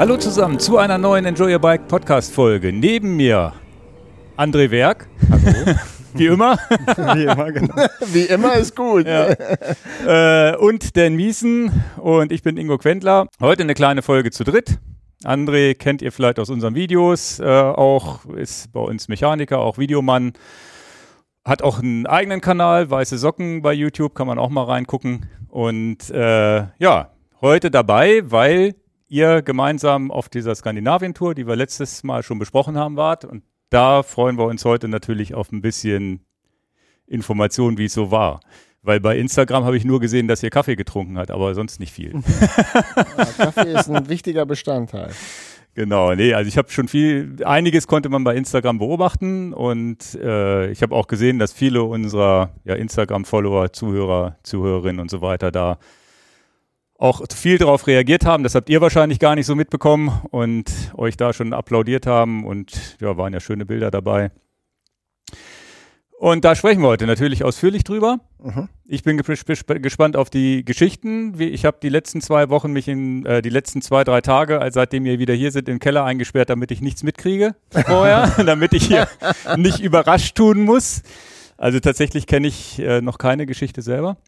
Hallo zusammen zu einer neuen Enjoy Your Bike Podcast Folge. Neben mir André Werk. Hallo. Wie immer. Wie immer, genau. Wie immer ist gut. Ja. äh, und Dan Miesen und ich bin Ingo Quentler. Heute eine kleine Folge zu dritt. André kennt ihr vielleicht aus unseren Videos, äh, auch ist bei uns Mechaniker, auch Videomann. Hat auch einen eigenen Kanal, Weiße Socken bei YouTube, kann man auch mal reingucken. Und äh, ja, heute dabei, weil ihr gemeinsam auf dieser Skandinavien-Tour, die wir letztes Mal schon besprochen haben, wart. Und da freuen wir uns heute natürlich auf ein bisschen Informationen, wie es so war. Weil bei Instagram habe ich nur gesehen, dass ihr Kaffee getrunken habt, aber sonst nicht viel. Ja, Kaffee ist ein wichtiger Bestandteil. Genau, nee, also ich habe schon viel, einiges konnte man bei Instagram beobachten und äh, ich habe auch gesehen, dass viele unserer ja, Instagram-Follower, Zuhörer, Zuhörerinnen und so weiter da auch viel darauf reagiert haben. Das habt ihr wahrscheinlich gar nicht so mitbekommen und euch da schon applaudiert haben und ja, waren ja schöne Bilder dabei. Und da sprechen wir heute natürlich ausführlich drüber. Mhm. Ich bin gesp gespannt auf die Geschichten. Ich habe die letzten zwei Wochen mich in äh, die letzten zwei, drei Tage, also seitdem ihr wieder hier sind, im Keller eingesperrt, damit ich nichts mitkriege vorher, damit ich hier nicht überrascht tun muss. Also tatsächlich kenne ich äh, noch keine Geschichte selber.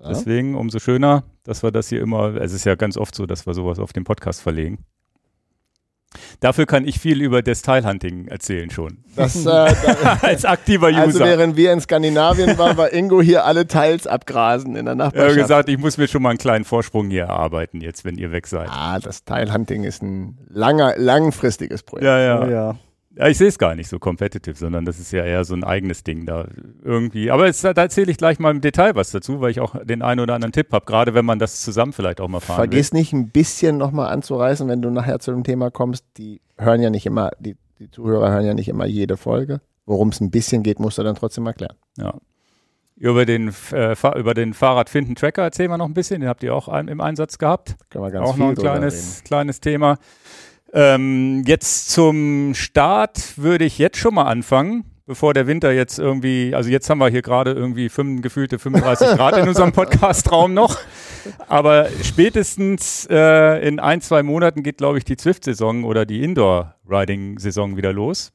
Ja. Deswegen umso schöner, dass wir das hier immer, es ist ja ganz oft so, dass wir sowas auf den Podcast verlegen. Dafür kann ich viel über Detailhunting erzählen schon. Das, äh, da, Als aktiver User. also während wir in Skandinavien waren, war Ingo hier alle Teils abgrasen in der Ich habe Nachbarschaft. gesagt, ich muss mir schon mal einen kleinen Vorsprung hier erarbeiten, jetzt, wenn ihr weg seid. ah, das Teilhunting ist ein langer, langfristiges Projekt. Ja, ja. Oh, ja. Ja, ich sehe es gar nicht so competitive, sondern das ist ja eher so ein eigenes Ding da irgendwie. Aber jetzt, da erzähle ich gleich mal im Detail was dazu, weil ich auch den einen oder anderen Tipp habe, gerade wenn man das zusammen vielleicht auch mal fahren Vergiss nicht ein bisschen nochmal anzureißen, wenn du nachher zu dem Thema kommst. Die hören ja nicht immer, die, die Zuhörer hören ja nicht immer jede Folge. Worum es ein bisschen geht, musst du dann trotzdem erklären. will. Ja. Über den, äh, über den Fahrradfinden-Tracker erzählen wir noch ein bisschen, den habt ihr auch im Einsatz gehabt. Können wir ganz auch noch ein kleines, kleines Thema. Ähm, jetzt zum Start würde ich jetzt schon mal anfangen, bevor der Winter jetzt irgendwie, also jetzt haben wir hier gerade irgendwie fünf, gefühlte 35 Grad in unserem Podcastraum noch. Aber spätestens äh, in ein, zwei Monaten geht, glaube ich, die Zwift-Saison oder die Indoor-Riding-Saison wieder los.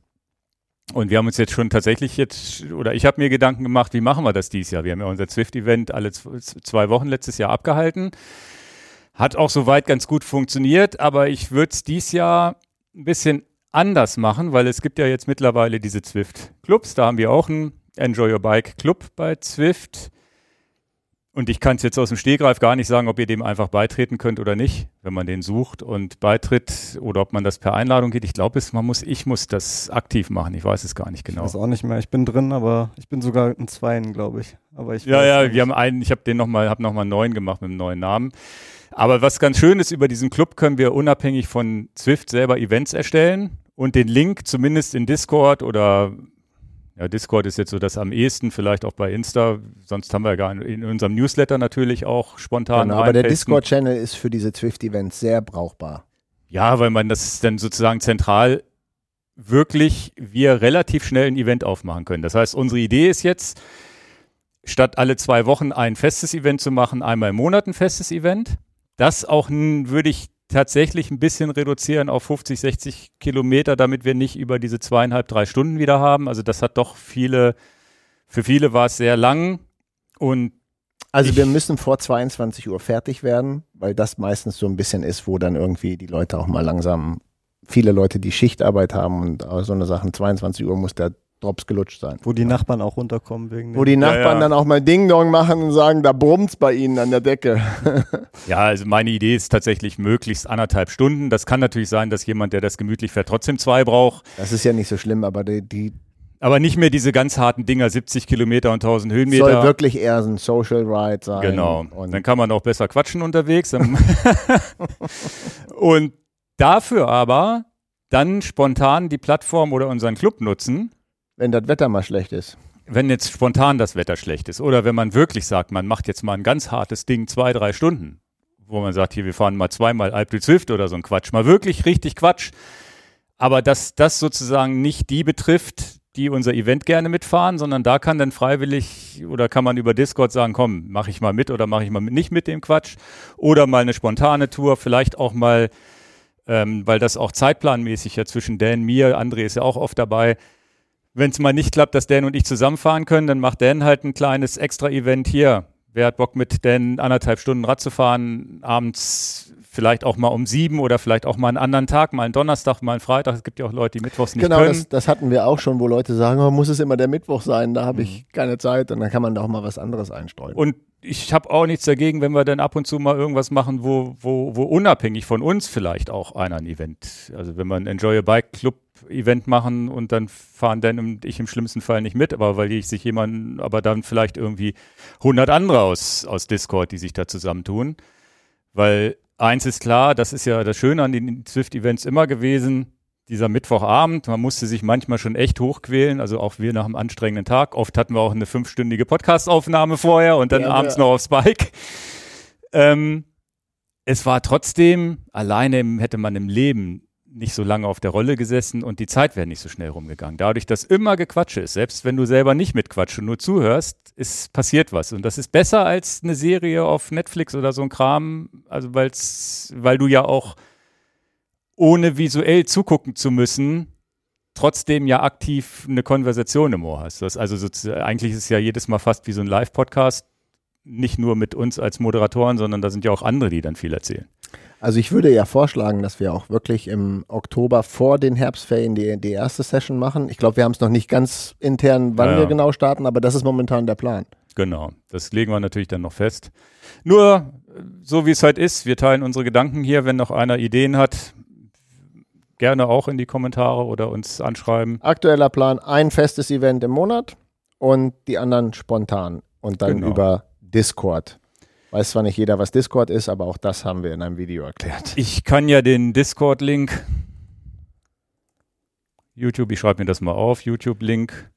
Und wir haben uns jetzt schon tatsächlich jetzt, oder ich habe mir Gedanken gemacht, wie machen wir das dieses Jahr? Wir haben ja unser Zwift-Event alle zwei Wochen letztes Jahr abgehalten. Hat auch soweit ganz gut funktioniert, aber ich würde es dieses Jahr ein bisschen anders machen, weil es gibt ja jetzt mittlerweile diese Zwift-Clubs. Da haben wir auch einen Enjoy Your Bike Club bei Zwift. Und ich kann es jetzt aus dem Stehgreif gar nicht sagen, ob ihr dem einfach beitreten könnt oder nicht, wenn man den sucht und beitritt oder ob man das per Einladung geht. Ich glaube, es man muss, ich muss das aktiv machen. Ich weiß es gar nicht Ich genau. weiß auch nicht mehr. Ich bin drin, aber ich bin sogar in zweien, glaube ich. Aber ich Ja, ja, nicht. wir haben einen, ich habe den nochmal, habe nochmal einen neuen gemacht mit einem neuen Namen. Aber was ganz schön ist, über diesen Club können wir unabhängig von Zwift selber Events erstellen und den Link zumindest in Discord oder ja, Discord ist jetzt so das am ehesten, vielleicht auch bei Insta, sonst haben wir ja gar in, unserem Newsletter natürlich auch spontan. Genau, aber der. Discord-Channel ist für diese Zwift-Events sehr brauchbar. Ja, weil man das dann sozusagen zentral wirklich wir relativ schnell ein Event aufmachen können. Das heißt, unsere Idee ist jetzt, statt alle zwei Wochen ein festes Event zu machen, einmal im Monat ein festes Event. Das auch würde ich tatsächlich ein bisschen reduzieren auf 50, 60 Kilometer, damit wir nicht über diese zweieinhalb, drei Stunden wieder haben. Also das hat doch viele, für viele war es sehr lang und Also Ich- wir müssen vor 22 Uhr fertig werden, weil das meistens so ein bisschen ist, wo dann irgendwie die Leute auch mal langsam, viele Leute, die Schichtarbeit haben und äh, so eine Sachen, 22 Uhr muss der Drops gelutscht sein. Wo die Nachbarn auch runterkommen wegen Wo die Nachbarn ja. dann auch mal Ding-Dong machen und sagen, da brummt's bei ihnen an der Decke. Ja, also meine Idee ist tatsächlich möglichst anderthalb Stunden. Das kann natürlich sein, dass jemand, der das gemütlich fährt, trotzdem zwei braucht. Das ist ja nicht so schlimm, aber die, die Aber nicht mehr diese ganz harten Dinger, 70 Kilometer und 1000 soll Höhenmeter. wirklich eher so ein Social Ride sein. Genau. Und Dann kann man auch besser quatschen unterwegs. und dafür aber dann spontan die Plattform oder unseren Club nutzen, wenn das Wetter mal schlecht ist. wenn jetzt spontan das Wetter schlecht ist. Oder wenn man wirklich sagt, man macht jetzt mal ein ganz hartes Ding, zwei, drei Stunden, wo man sagt, hier, wir fahren mal zweimal Alp Zwift oder so ein Quatsch. Mal wirklich richtig Quatsch. Aber dass das sozusagen nicht die betrifft, die unser Event gerne mitfahren, sondern da kann dann freiwillig oder kann man über Discord sagen, komm, mache ich mal mit oder mache ich mal mit, nicht mit dem Quatsch. Oder mal eine spontane Tour, vielleicht auch mal ähm, weil das auch zeitplanmäßig ja zwischen Dan, mir, André ist ja auch oft dabei. Wenn es mal nicht klappt, dass Dan und ich zusammenfahren können, dann macht Dan halt ein kleines Extra-Event hier. Wer hat Bock mit Dan anderthalb Stunden Rad zu fahren, abends vielleicht auch mal um sieben oder vielleicht auch mal einen anderen Tag, mal einen Donnerstag, mal einen Freitag. Es gibt ja auch Leute, die mittwochs nicht genau, können. das, das hatten wir auch schon, wo Leute sagen, oh, muss es immer der Mittwoch sein, da habe ich keine Zeit und dann kann man da auch mal was anderes einstreuen. Und ich habe auch nichts dagegen, wenn wir dann ab und zu mal irgendwas machen, wo, wo, wo unabhängig von uns vielleicht auch einer ein Event. Also wenn wir ein Enjoy a Bike Club Event machen und dann fahren Dan und ich im schlimmsten Fall nicht mit, aber weil ich sich jemand, aber dann vielleicht irgendwie 100 andere aus, aus Discord, die sich da zusammentun. Weil eins ist klar, das ist ja das Schöne an den Swift-Events immer gewesen, dieser Mittwochabend, man musste sich manchmal schon echt hochquälen, also auch wir nach einem anstrengenden Tag. Oft hatten wir auch eine fünfstündige Podcastaufnahme vorher und dann Ja, abends ja. noch aufs Bike. Ähm, es war trotzdem, alleine hätte man im Leben nicht so lange auf der Rolle gesessen und die Zeit wäre nicht so schnell rumgegangen. Dadurch, dass immer Gequatsche ist, selbst wenn du selber nicht mitquatscht und nur zuhörst, ist passiert was. Und das ist besser als eine Serie auf Netflix oder so ein Kram, also weil's, weil du ja auch ohne visuell zugucken zu müssen, trotzdem ja aktiv eine Konversation im Ohr hast. Das also so, eigentlich ist es ja jedes Mal fast wie so ein Live-Podcast, nicht nur mit uns als Moderatoren, sondern da sind ja auch andere, die dann viel erzählen. Also ich würde ja vorschlagen, dass wir auch wirklich im Oktober vor den Herbstferien die, die erste Session machen. Ich glaube, wir haben es noch nicht ganz intern, wann Ja, wir genau starten, aber das ist momentan der Plan. Genau, das legen wir natürlich dann noch fest. Nur, äh, so wie es halt ist, wir teilen unsere Gedanken hier. Wenn noch einer Ideen hat, gerne auch in die Kommentare oder uns anschreiben. Aktueller Plan, ein festes Event im Monat und die anderen spontan und dann Genau. über Discord. Weiß zwar nicht jeder, was Discord ist, aber auch das haben wir in einem Video erklärt. Ich kann ja den Discord-Link, YouTube, ich schreibe mir das mal auf, YouTube-Link,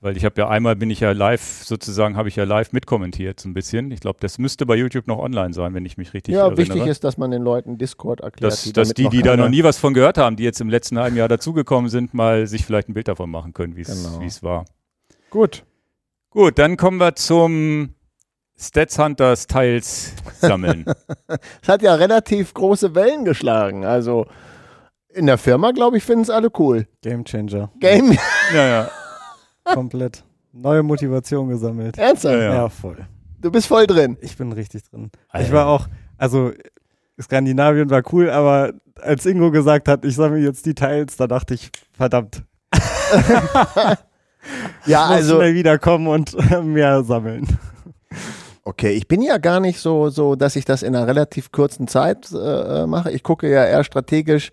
weil ich habe ja einmal bin ich ja live, sozusagen habe ich ja live mitkommentiert so ein bisschen. Ich glaube, das müsste bei YouTube noch online sein, wenn ich mich richtig Ja, erinnere. wichtig ist, dass man den Leuten Discord erklärt. dass, dass damit die, die da noch nie was von gehört haben, die jetzt im letzten halben Jahr dazugekommen sind, mal sich vielleicht ein Bild davon machen können, wie Genau. wie es war. Gut. Gut, dann kommen wir zum Stats Hunters Teils sammeln. Es hat ja relativ große Wellen geschlagen. Also in der Firma, glaube ich, finden es alle cool. Game Changer. Game, ja, ja. Komplett. Neue Motivation gesammelt. ernsthaft. Ja, Ja, voll. Du bist voll drin. Ich bin richtig drin. Alter. Ich war auch, also Skandinavien war cool, aber als Ingo gesagt hat, ich sammle jetzt die Teils, da dachte ich, verdammt, Ja, ich muss also schnell wiederkommen und mehr sammeln. Okay, ich bin ja gar nicht so, so, dass ich das in einer relativ kurzen Zeit äh, mache. Ich gucke ja eher strategisch,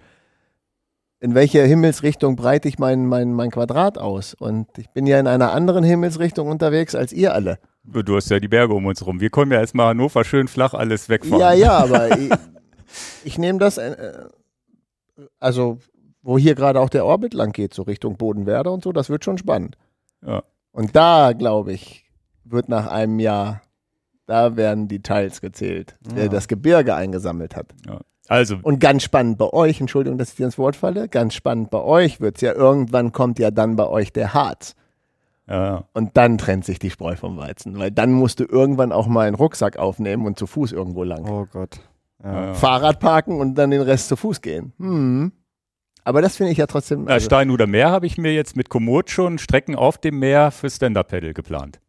in welche Himmelsrichtung breite ich mein, mein, mein Quadrat aus. Und ich bin ja in einer anderen Himmelsrichtung unterwegs als ihr alle. Du hast ja die Berge um uns rum. Wir können ja erstmal Hannover schön flach alles wegfahren. Ja, ja, aber ich, ich nehme das, äh, also wo hier gerade auch der Orbit lang geht, so Richtung Bodenwerde und so, das wird schon spannend. Ja. Und da, glaube ich, wird nach einem Jahr, da werden die Teils gezählt, der Ja. das Gebirge eingesammelt hat. Also, Und ganz spannend bei euch, Entschuldigung, dass ich dir ins Wort falle, ganz spannend bei euch wird's ja, irgendwann kommt ja dann bei euch der Harz. ja, ja. Und dann trennt sich die Spreu vom Weizen, weil dann musst du irgendwann auch mal einen Rucksack aufnehmen und zu Fuß irgendwo lang. Oh Gott. ja, Ja. ja. Fahrrad parken und dann den Rest zu Fuß gehen. Hm. Aber das finde ich ja trotzdem. Na, Also, Steinhuder Meer habe ich mir jetzt mit Komoot schon Strecken auf dem Meer für Stand-Up-Paddle geplant.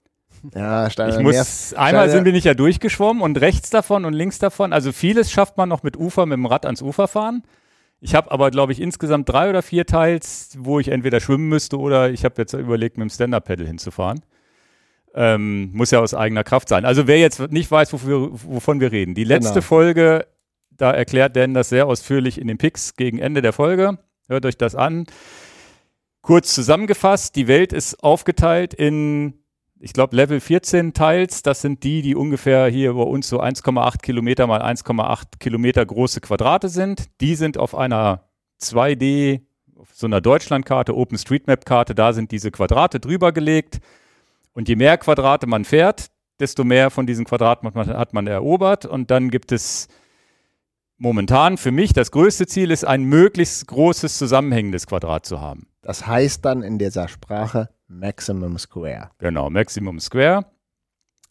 Ja, Stein Ich muss, einmal Steine- sind wir nicht ja durchgeschwommen und rechts davon und links davon. Also vieles schafft man noch mit Ufer, mit dem Rad ans Ufer fahren. Ich habe aber, glaube ich, insgesamt drei oder vier Teils, wo ich entweder schwimmen müsste oder ich habe jetzt überlegt, mit dem Stand-Up-Paddle hinzufahren. Ähm, muss ja aus eigener Kraft sein. Also wer jetzt nicht weiß, wofür, wovon wir reden. Die letzte Genau. Folge, da erklärt Dan das sehr ausführlich in den Picks gegen Ende der Folge. Hört euch das an. Kurz zusammengefasst, die Welt ist aufgeteilt in, ich glaube, Level 14 Teils. Das sind die, die ungefähr hier bei uns so 1,8 Kilometer mal 1,8 Kilometer große Quadrate sind. Die sind auf einer 2D, auf so einer Deutschlandkarte, OpenStreetMap-Karte, da sind diese Quadrate drüber gelegt. Und je mehr Quadrate man fährt, desto mehr von diesen Quadraten hat man, hat man erobert. Und dann gibt es momentan für mich das größte Ziel ist, ein möglichst großes zusammenhängendes Quadrat zu haben. Das heißt dann in dieser Sprache Maximum Square. Genau, Maximum Square.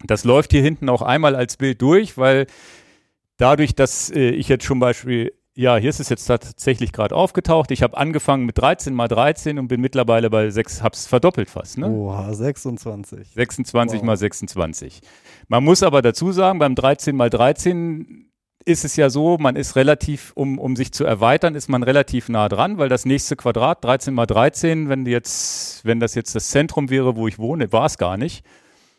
Das läuft hier hinten auch einmal als Bild durch, weil dadurch, dass äh, ich jetzt zum Beispiel Ja, hier ist es jetzt tatsächlich gerade aufgetaucht. Ich habe angefangen mit 13 mal 13 und bin mittlerweile bei 6, hab's verdoppelt fast. Ne? Oha, 26. 26 Wow. mal 26. Man muss aber dazu sagen, beim 13 mal 13 ist es ja so, man ist relativ, um, um sich zu erweitern, ist man relativ nah dran, weil das nächste Quadrat, 13 mal 13, wenn, jetzt, wenn das jetzt das Zentrum wäre, wo ich wohne, war es gar nicht.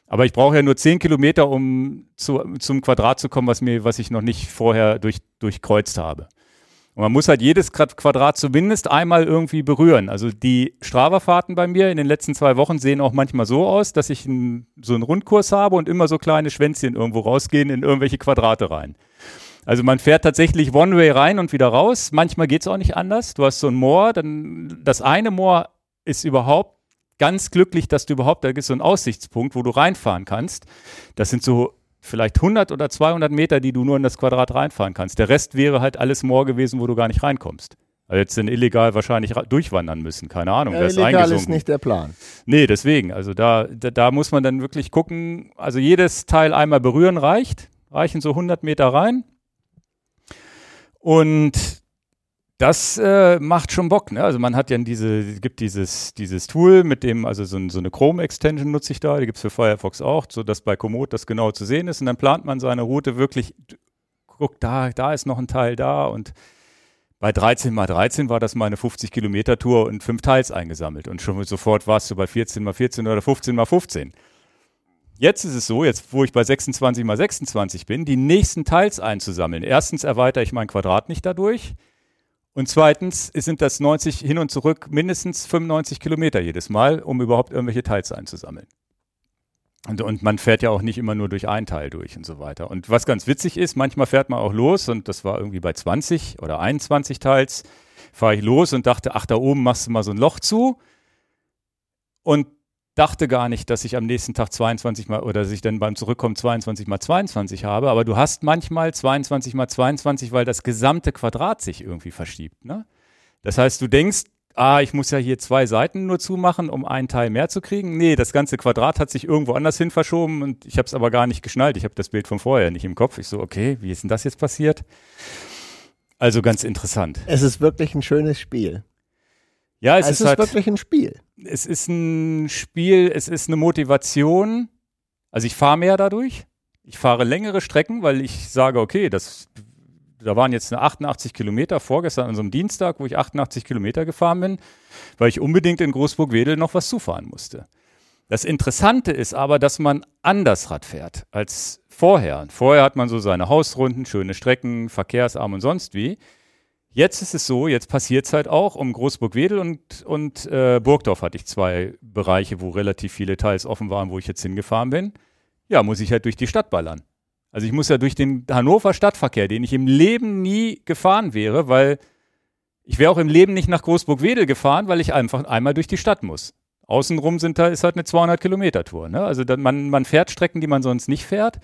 Aber ich brauche ja nur 10 Kilometer, um zu, zum Quadrat zu kommen, was, mir, was ich noch nicht vorher durch, durchkreuzt habe. Und man muss halt jedes Quad- Quadrat zumindest einmal irgendwie berühren. Also die Strava-Fahrten bei mir in den letzten zwei Wochen sehen auch manchmal so aus, dass ich ein, so einen Rundkurs habe und immer so kleine Schwänzchen irgendwo rausgehen in irgendwelche Quadrate rein. Also man fährt tatsächlich One-Way rein und wieder raus. Manchmal geht es auch nicht anders. Du hast so ein Moor, dann das eine Moor ist überhaupt ganz glücklich, dass du überhaupt, da ist so ein Aussichtspunkt, wo du reinfahren kannst. Das sind so vielleicht 100 oder 200 Meter, die du nur in das Quadrat reinfahren kannst. Der Rest wäre halt alles Moor gewesen, wo du gar nicht reinkommst. Also jetzt sind illegal wahrscheinlich durchwandern müssen, keine Ahnung. Ja, ist illegal ist eingesunken. nicht der Plan. Nee, deswegen. Also da, da, da muss man dann wirklich gucken. Also jedes Teil einmal berühren reicht. Reichen so 100 Meter rein. Und das äh, macht schon Bock. Ne? Also man hat ja diese, es gibt dieses, dieses Tool, mit dem, also so, so eine Chrome-Extension nutze ich da, die gibt es für Firefox auch, sodass bei Komoot das genau zu sehen ist. Und dann plant man seine Route wirklich, guck, da, da ist noch ein Teil da und bei 13 mal 13 war das mal eine 50 Kilometer Tour und fünf Teils eingesammelt und schon sofort warst du bei 14 mal 14 oder 15 mal 15. Jetzt ist es so, jetzt wo ich bei 26 mal 26 bin, die nächsten Teils einzusammeln. Erstens erweitere ich mein Quadrat nicht dadurch und zweitens sind das 90 hin und zurück mindestens 95 Kilometer jedes Mal, um überhaupt irgendwelche Teils einzusammeln. Und, und man fährt ja auch nicht immer nur durch ein Teil durch und so weiter. Und was ganz witzig ist, manchmal fährt man auch los und das war irgendwie bei 20 oder 21 Teils, fahre ich los und dachte, ach, da oben machst du mal so ein Loch zu und dachte gar nicht, dass ich am nächsten Tag 22 mal oder dass ich dann beim Zurückkommen 22 mal 22 habe, aber du hast manchmal 22 mal 22, weil das gesamte Quadrat sich irgendwie verschiebt. Ne? Das heißt, du denkst, ah, ich muss ja hier zwei Seiten nur zumachen, um einen Teil mehr zu kriegen. Nee, das ganze Quadrat hat sich irgendwo anders hin verschoben und ich habe es aber gar nicht geschnallt. Ich habe das Bild von vorher nicht im Kopf. Ich so, okay, wie ist denn das jetzt passiert? Also ganz interessant. Es ist wirklich ein schönes Spiel. Ja, es, Es, ist, ist halt, wirklich ein Spiel. es ist ein Spiel, es ist eine Motivation. Also ich fahre mehr dadurch. Ich fahre längere Strecken, weil ich sage, okay, das, da waren jetzt eine 88 Kilometer vorgestern an so einem Dienstag, wo ich 88 Kilometer gefahren bin, weil ich unbedingt in Großburg-Wedel noch was zufahren musste. Das Interessante ist aber, dass man anders Rad fährt als vorher. Vorher hat man so seine Hausrunden, schöne Strecken, verkehrsarm und sonst wie. Jetzt ist es so, jetzt passiert es halt auch um Großburg-Wedel und, und äh, Burgdorf hatte ich zwei Bereiche, wo relativ viele Teils offen waren, wo ich jetzt hingefahren bin. Ja, muss ich halt durch die Stadt ballern. Also ich muss ja durch den Hannover Stadtverkehr, den ich im Leben nie gefahren wäre, weil ich wäre auch im Leben nicht nach Großburg-Wedel gefahren, weil ich einfach einmal durch die Stadt muss. Außenrum sind da, ist halt eine 200 Kilometer Tour. Ne? Also man, man fährt Strecken, die man sonst nicht fährt.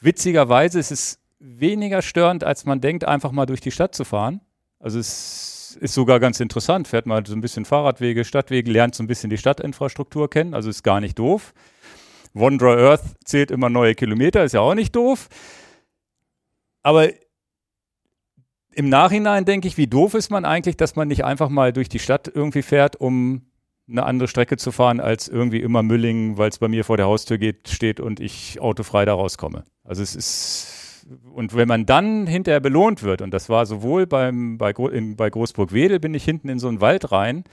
Witzigerweise ist es weniger störend, als man denkt, einfach mal durch die Stadt zu fahren. Also es ist sogar ganz interessant. Fährt mal so ein bisschen Fahrradwege, Stadtwege, lernt so ein bisschen die Stadtinfrastruktur kennen. Also ist gar nicht doof. Wanderer Earth zählt immer neue Kilometer, ist ja auch nicht doof. Aber im Nachhinein denke ich, wie doof ist man eigentlich, dass man nicht einfach mal durch die Stadt irgendwie fährt, um eine andere Strecke zu fahren, als irgendwie immer Müllingen, weil es bei mir vor der Haustür geht, steht und ich autofrei da rauskomme. Also es ist, und wenn man dann hinterher belohnt wird, und das war sowohl beim, bei, in, bei Großburg-Wedel, bin ich hinten in so einen Wald rein,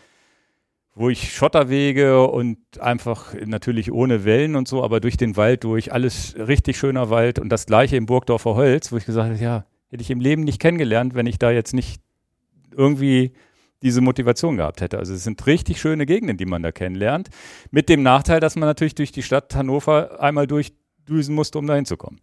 wo ich Schotterwege und einfach natürlich ohne Wellen und so, aber durch den Wald durch, alles richtig schöner Wald und das gleiche im Burgdorfer Holz, wo ich gesagt habe, ja, hätte ich im Leben nicht kennengelernt, wenn ich da jetzt nicht irgendwie diese Motivation gehabt hätte. Also es sind richtig schöne Gegenden, die man da kennenlernt, mit dem Nachteil, dass man natürlich durch die Stadt Hannover einmal durchdüsen musste, um da hinzukommen.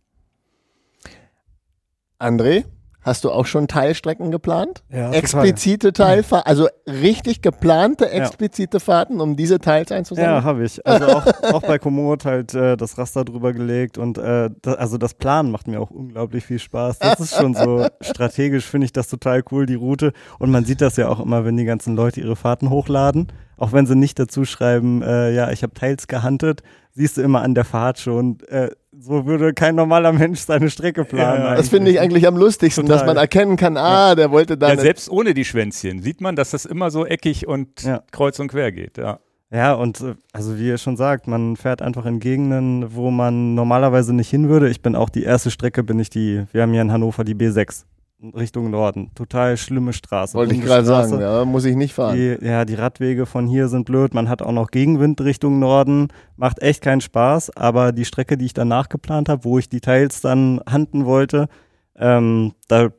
André, hast du auch schon Teilstrecken geplant? Ja, explizite Teilfahrten, also richtig geplante explizite Fahrten, um diese Teils einzusammeln? Ja, habe ich. Also auch, auch bei Komoot halt äh, das Raster drüber gelegt und äh, da, also das Planen macht mir auch unglaublich viel Spaß. Das ist schon so strategisch, finde ich das total cool, die Route. Und man sieht das ja auch immer, wenn die ganzen Leute ihre Fahrten hochladen. Auch wenn sie nicht dazu schreiben, äh, ja, ich habe Teils gehuntet, siehst du immer an der Fahrt schon, äh, so würde kein normaler Mensch seine Strecke planen. Ja, Das finde ich eigentlich am lustigsten, Total. dass man erkennen kann, ah, der wollte da Ja, selbst ohne die Schwänzchen sieht man, dass das immer so eckig und Ja. kreuz und quer geht. Ja. Ja, und äh, also wie ihr schon sagt, man fährt einfach in Gegenden, wo man normalerweise nicht hin würde. Ich bin auch die erste Strecke, bin ich die, wir haben hier in Hannover die B6 Richtung Norden. Total schlimme Straße. Wollte ich gerade sagen, ja, muss ich nicht fahren. Die, ja, die Radwege von hier sind blöd. Man hat auch noch Gegenwind Richtung Norden. Macht echt keinen Spaß. Aber die Strecke, die ich danach geplant habe, wo ich die Teils dann handen wollte, ähm, da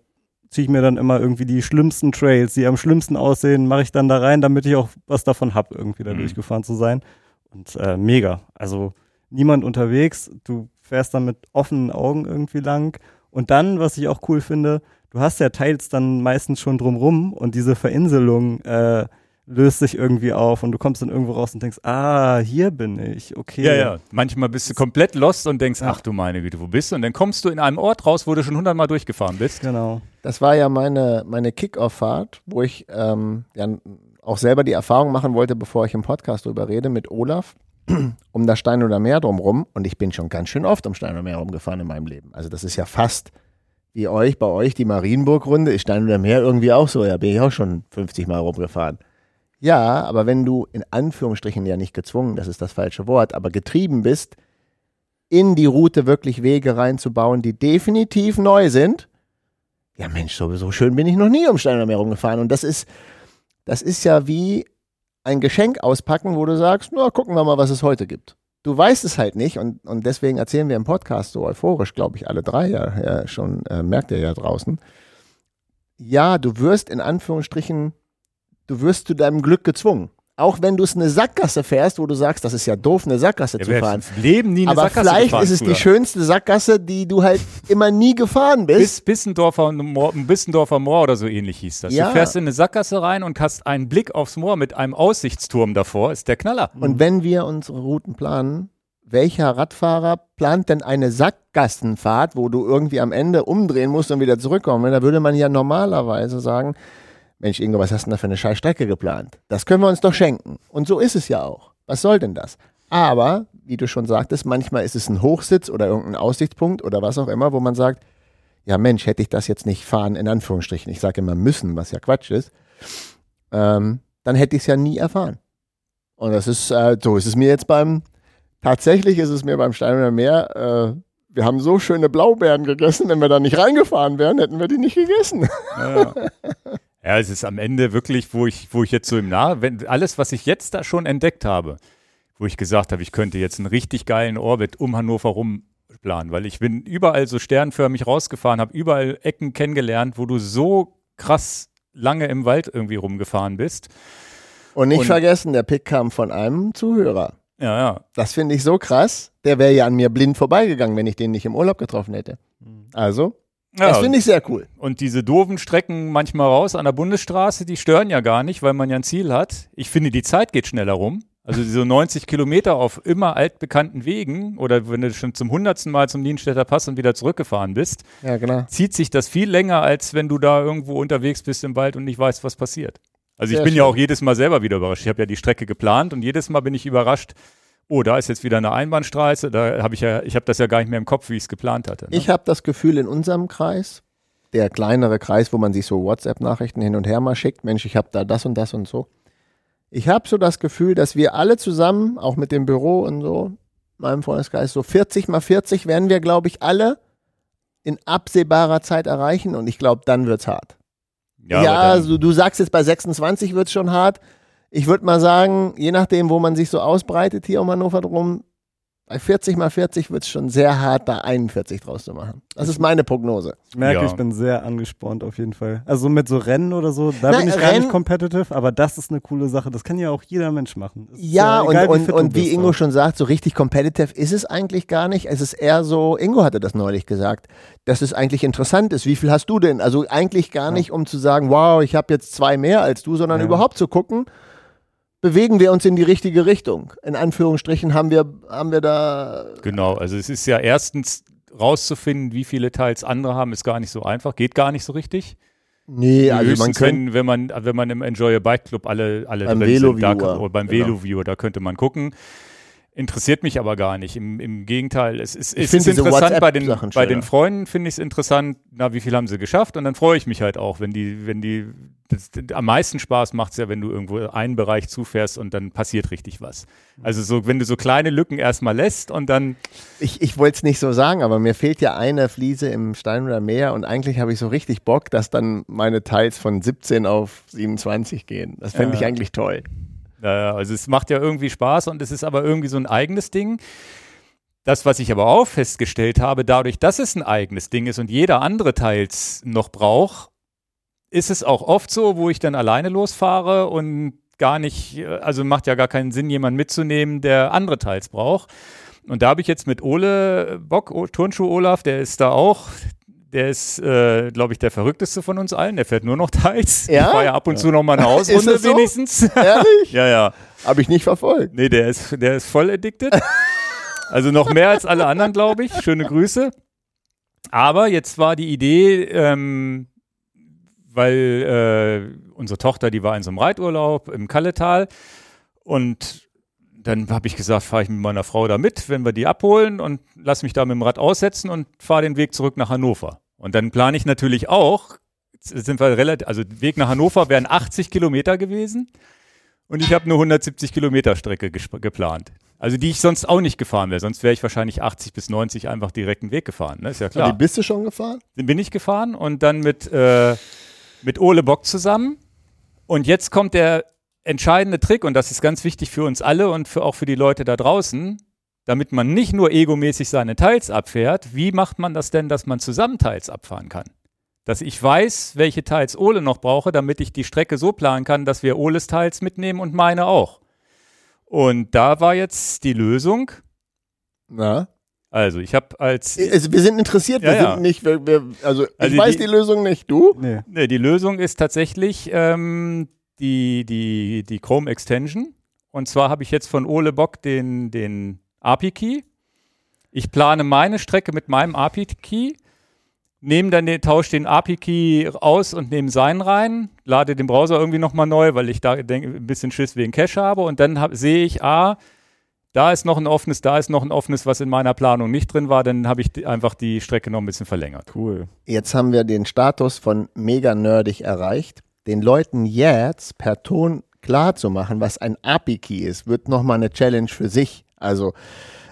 ziehe ich mir dann immer irgendwie die schlimmsten Trails, die am schlimmsten aussehen, mache ich dann da rein, damit ich auch was davon hab, irgendwie da Mhm. durchgefahren zu sein. Und äh, mega. Also niemand unterwegs. Du fährst dann mit offenen Augen irgendwie lang. Und dann, was ich auch cool finde, du hast ja teils dann meistens schon drumrum und diese Verinselung äh, löst sich irgendwie auf und du kommst dann irgendwo raus und denkst, ah, hier bin ich, okay. ja, ja. Manchmal bist du komplett lost und denkst, ach du meine Güte, wo bist du? Und dann kommst du in einem Ort raus, wo du schon hundertmal durchgefahren bist. Genau. Das war ja meine, meine Kick-Off-Fahrt, wo ich ähm, ja, auch selber die Erfahrung machen wollte, bevor ich im Podcast drüber rede, mit Olaf, um das Stein oder Meer drumrum. Und ich bin schon ganz schön oft um Stein oder Meer rumgefahren in meinem Leben. Also das ist ja fast wie euch, bei euch die Marienburg-Runde, ist Stein oder Meer irgendwie auch so. Ja, bin ich auch schon 50 Mal rumgefahren. Ja, aber wenn du in Anführungsstrichen ja nicht gezwungen, das ist das falsche Wort, aber getrieben bist, in die Route wirklich Wege reinzubauen, die definitiv neu sind, ja Mensch, so, so schön bin ich noch nie um Stein oder Meer rumgefahren. Und das ist, das ist ja wie ein Geschenk auspacken, wo du sagst, na, gucken wir mal, was es heute gibt. Du weißt es halt nicht und, und deswegen erzählen wir im Podcast so euphorisch, glaube ich, alle drei ja, ja schon, äh, merkt ihr ja draußen. Ja, du wirst in Anführungsstrichen, du wirst zu deinem Glück gezwungen. Auch wenn du es eine Sackgasse fährst, wo du sagst, das ist ja doof, eine Sackgasse Ja, zu fahren. Leben nie eine Aber Sackgasse vielleicht gefahren ist es früher. die schönste Sackgasse, die du halt immer nie gefahren bist. Bis Bissendorfer, Moor, Bissendorfer Moor oder so ähnlich hieß das. Ja. Du fährst in eine Sackgasse rein und hast einen Blick aufs Moor mit einem Aussichtsturm davor, ist der Knaller. Und wenn wir unsere Routen planen, welcher Radfahrer plant denn eine Sackgassenfahrt, wo du irgendwie am Ende umdrehen musst und wieder zurückkommen? Da würde man ja normalerweise sagen, Mensch, Ingo, was hast du denn da für eine scheiß Strecke geplant? Das können wir uns doch schenken. Und so ist es ja auch. Was soll denn das? Aber, wie du schon sagtest, manchmal ist es ein Hochsitz oder irgendein Aussichtspunkt oder was auch immer, wo man sagt, ja Mensch, hätte ich das jetzt nicht fahren, in Anführungsstrichen, ich sage immer müssen, was ja Quatsch ist, ähm, dann hätte ich es ja nie erfahren. Und das ist, äh, so ist es mir jetzt beim, tatsächlich ist es mir beim Steiner Meer, äh, wir haben so schöne Blaubeeren gegessen, wenn wir da nicht reingefahren wären, hätten wir die nicht gegessen. Ja. Ja, es ist am Ende wirklich, wo ich, wo ich jetzt so im Nah, wenn alles, was ich jetzt da schon entdeckt habe, wo ich gesagt habe, ich könnte jetzt einen richtig geilen Orbit um Hannover rum planen, weil ich bin überall so sternförmig rausgefahren, habe überall Ecken kennengelernt, wo du so krass lange im Wald irgendwie rumgefahren bist. Und nicht Und- vergessen, der Pick kam von einem Zuhörer. Ja, ja. Das finde ich so krass. Der wäre ja an mir blind vorbeigegangen, wenn ich den nicht im Urlaub getroffen hätte. Also, ja das finde ich sehr cool. Und diese doofen Strecken manchmal raus an der Bundesstraße, die stören ja gar nicht, weil man ja ein Ziel hat. Ich finde, die Zeit geht schneller rum. Also diese 90 Kilometer auf immer altbekannten Wegen oder wenn du schon zum hundertsten Mal zum Nienstädter Pass und wieder zurückgefahren bist, Ja, genau. zieht sich das viel länger, als wenn du da irgendwo unterwegs bist im Wald und nicht weißt, was passiert. Also ich Sehr bin ja schön. auch jedes Mal selber wieder überrascht. Ich habe ja die Strecke geplant und jedes Mal bin ich überrascht. Oh, da ist jetzt wieder eine Einbahnstraße. Da habe ich ja, ich habe das ja gar nicht mehr im Kopf, wie ich es geplant hatte. Ne? Ich habe das Gefühl in unserem Kreis, der kleinere Kreis, wo man sich so WhatsApp-Nachrichten hin und her mal schickt, Mensch, ich habe da das und das und so. Ich habe so das Gefühl, dass wir alle zusammen, auch mit dem Büro und so, meinem Freundeskreis, so 40 mal 40 werden wir, glaube ich, alle in absehbarer Zeit erreichen und ich glaube, dann wird's hart. Ja, dann- also du sagst jetzt bei 26 wird's schon hart. Ich würde mal sagen, je nachdem, wo man sich so ausbreitet hier um Hannover drum, bei 40 mal 40 wird's schon sehr hart, da 41 draus zu machen. Das ist meine Prognose. Ich merke, Ja. ich bin sehr angespornt auf jeden Fall. Also mit so Rennen oder so, da Nein, bin ich gar Rennen- nicht competitive, aber das ist eine coole Sache. Das kann ja auch jeder Mensch machen. Es ist Ja, und, egal, und, fit du und wie Ingo auch. schon sagt, so richtig competitive ist es eigentlich gar nicht. Es ist eher so, Ingo hatte das neulich gesagt, dass es eigentlich interessant ist. Wie viel hast du denn? Also eigentlich gar nicht, um zu sagen, wow, ich habe jetzt zwei mehr als du, sondern Ja. überhaupt zu gucken, bewegen wir uns in die richtige Richtung. In Anführungsstrichen haben wir, haben wir da Genau, also es ist ja erstens rauszufinden, wie viele Teils andere haben, ist gar nicht so einfach, geht gar nicht so richtig. Nee, also man Höchstens, könnte. wenn, wenn man wenn man im Enjoy a Bike Club alle alle Beim drin sind, da, kann- oder beim genau. Veloviewer, da könnte man gucken. Interessiert mich aber gar nicht. Im, im Gegenteil, es es find ist interessant bei den, WhatsApp-Sachen bei den. Freunden finde ich es interessant, na, wie viel haben sie geschafft? Und dann freue ich mich halt auch, wenn die, wenn die, das, am meisten Spaß macht es ja, wenn du irgendwo einen Bereich zufährst und dann passiert richtig was. Also so, wenn du so kleine Lücken erstmal lässt und dann, Ich, ich wollte es nicht so sagen, aber mir fehlt ja eine Fliese im Steinhuder Meer und eigentlich habe ich so richtig Bock, dass dann meine Teils von 17 auf 27 gehen. Das fände Ja. ich eigentlich toll. Naja, also es macht ja irgendwie Spaß und es ist aber irgendwie so ein eigenes Ding. Das, was ich aber auch festgestellt habe, dadurch, dass es ein eigenes Ding ist und jeder andere teils noch braucht, ist es auch oft so, wo ich dann alleine losfahre und gar nicht, äh, also macht ja gar keinen Sinn, jemanden mitzunehmen, der andere teils braucht. Und da habe ich jetzt mit Ole Bock, Turnschuh Olaf, der ist da auch, der ist, äh, glaube ich, der verrückteste von uns allen. Der fährt nur noch teils. Ja? Ich fahre ja ab und zu noch mal eine Hausrunde so? wenigstens. Ehrlich? ja, ja. Habe ich nicht verfolgt. Nee, der ist, der ist voll addicted. Also noch mehr als alle anderen, glaube ich. Schöne Grüße. Aber jetzt war die Idee, ähm, weil äh, unsere Tochter, die war in so einem Reiturlaub im Kalletal und dann habe ich gesagt, fahre ich mit meiner Frau da mit, wenn wir die abholen und lass mich da mit dem Rad aussetzen und fahre den Weg zurück nach Hannover. Und dann plane ich natürlich auch, sind wir relativ, also Weg nach Hannover wären 80 Kilometer gewesen und ich habe eine 170 Kilometer Strecke geplant. Also die ich sonst auch nicht gefahren wäre, sonst wäre ich wahrscheinlich 80 bis 90 einfach direkten Weg gefahren, ne? ist ja klar. Die bist du schon gefahren? Den bin ich gefahren und dann mit, äh, mit Ole Bock zusammen. Und jetzt kommt der entscheidende Trick, und das ist ganz wichtig für uns alle und für, auch für die Leute da draußen, damit man nicht nur egomäßig seine Teils abfährt, wie macht man das denn, dass man zusammen Teils abfahren kann? Dass ich weiß, welche Teils Ole noch brauche, damit ich die Strecke so planen kann, dass wir Oles Teils mitnehmen und meine auch. Und da war jetzt die Lösung. Na? Also ich habe als Also, wir sind interessiert, wir Ja, ja. sind nicht, wir, wir, also ich Also weiß die- die Lösung nicht, du? Nee. Nee, die Lösung ist tatsächlich ähm, die, die, die Chrome Extension. Und zwar habe ich jetzt von Ole Bock den, den API-Key. Ich plane meine Strecke mit meinem API-Key, nehme dann den, tausche den API-Key aus und nehme seinen rein, lade den Browser irgendwie nochmal neu, weil ich da denk, ein bisschen Schiss wegen Cache habe. Und dann hab, sehe ich, ah, da ist noch ein offenes, da ist noch ein offenes, was in meiner Planung nicht drin war. Dann habe ich die, einfach die Strecke noch ein bisschen verlängert. Cool. Jetzt haben wir den Status von mega nerdig erreicht. Den Leuten jetzt per Ton klar zu machen, was ein API-Key ist, wird nochmal eine Challenge für sich. Also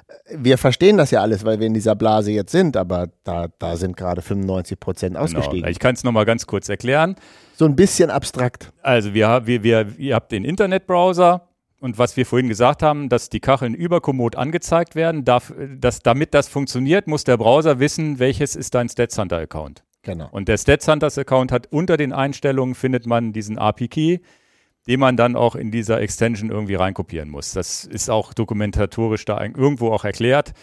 äh, wir verstehen das ja alles, weil wir in dieser Blase jetzt sind, aber da, da sind gerade 95 Prozent ausgestiegen. Genau. Ich kann es nochmal ganz kurz erklären. So ein bisschen abstrakt. Also wir, wir, wir, ihr habt den Internetbrowser und was wir vorhin gesagt haben, dass die Kacheln über Komoot angezeigt werden, darf, dass, damit das funktioniert, muss der Browser wissen, welches ist dein StatsHunter-Account. Genau. Und der StatsHunters-Account hat unter den Einstellungen findet man diesen API-Key, den man dann auch in dieser Extension irgendwie reinkopieren muss. Das ist auch dokumentatorisch da ein- irgendwo auch erklärt.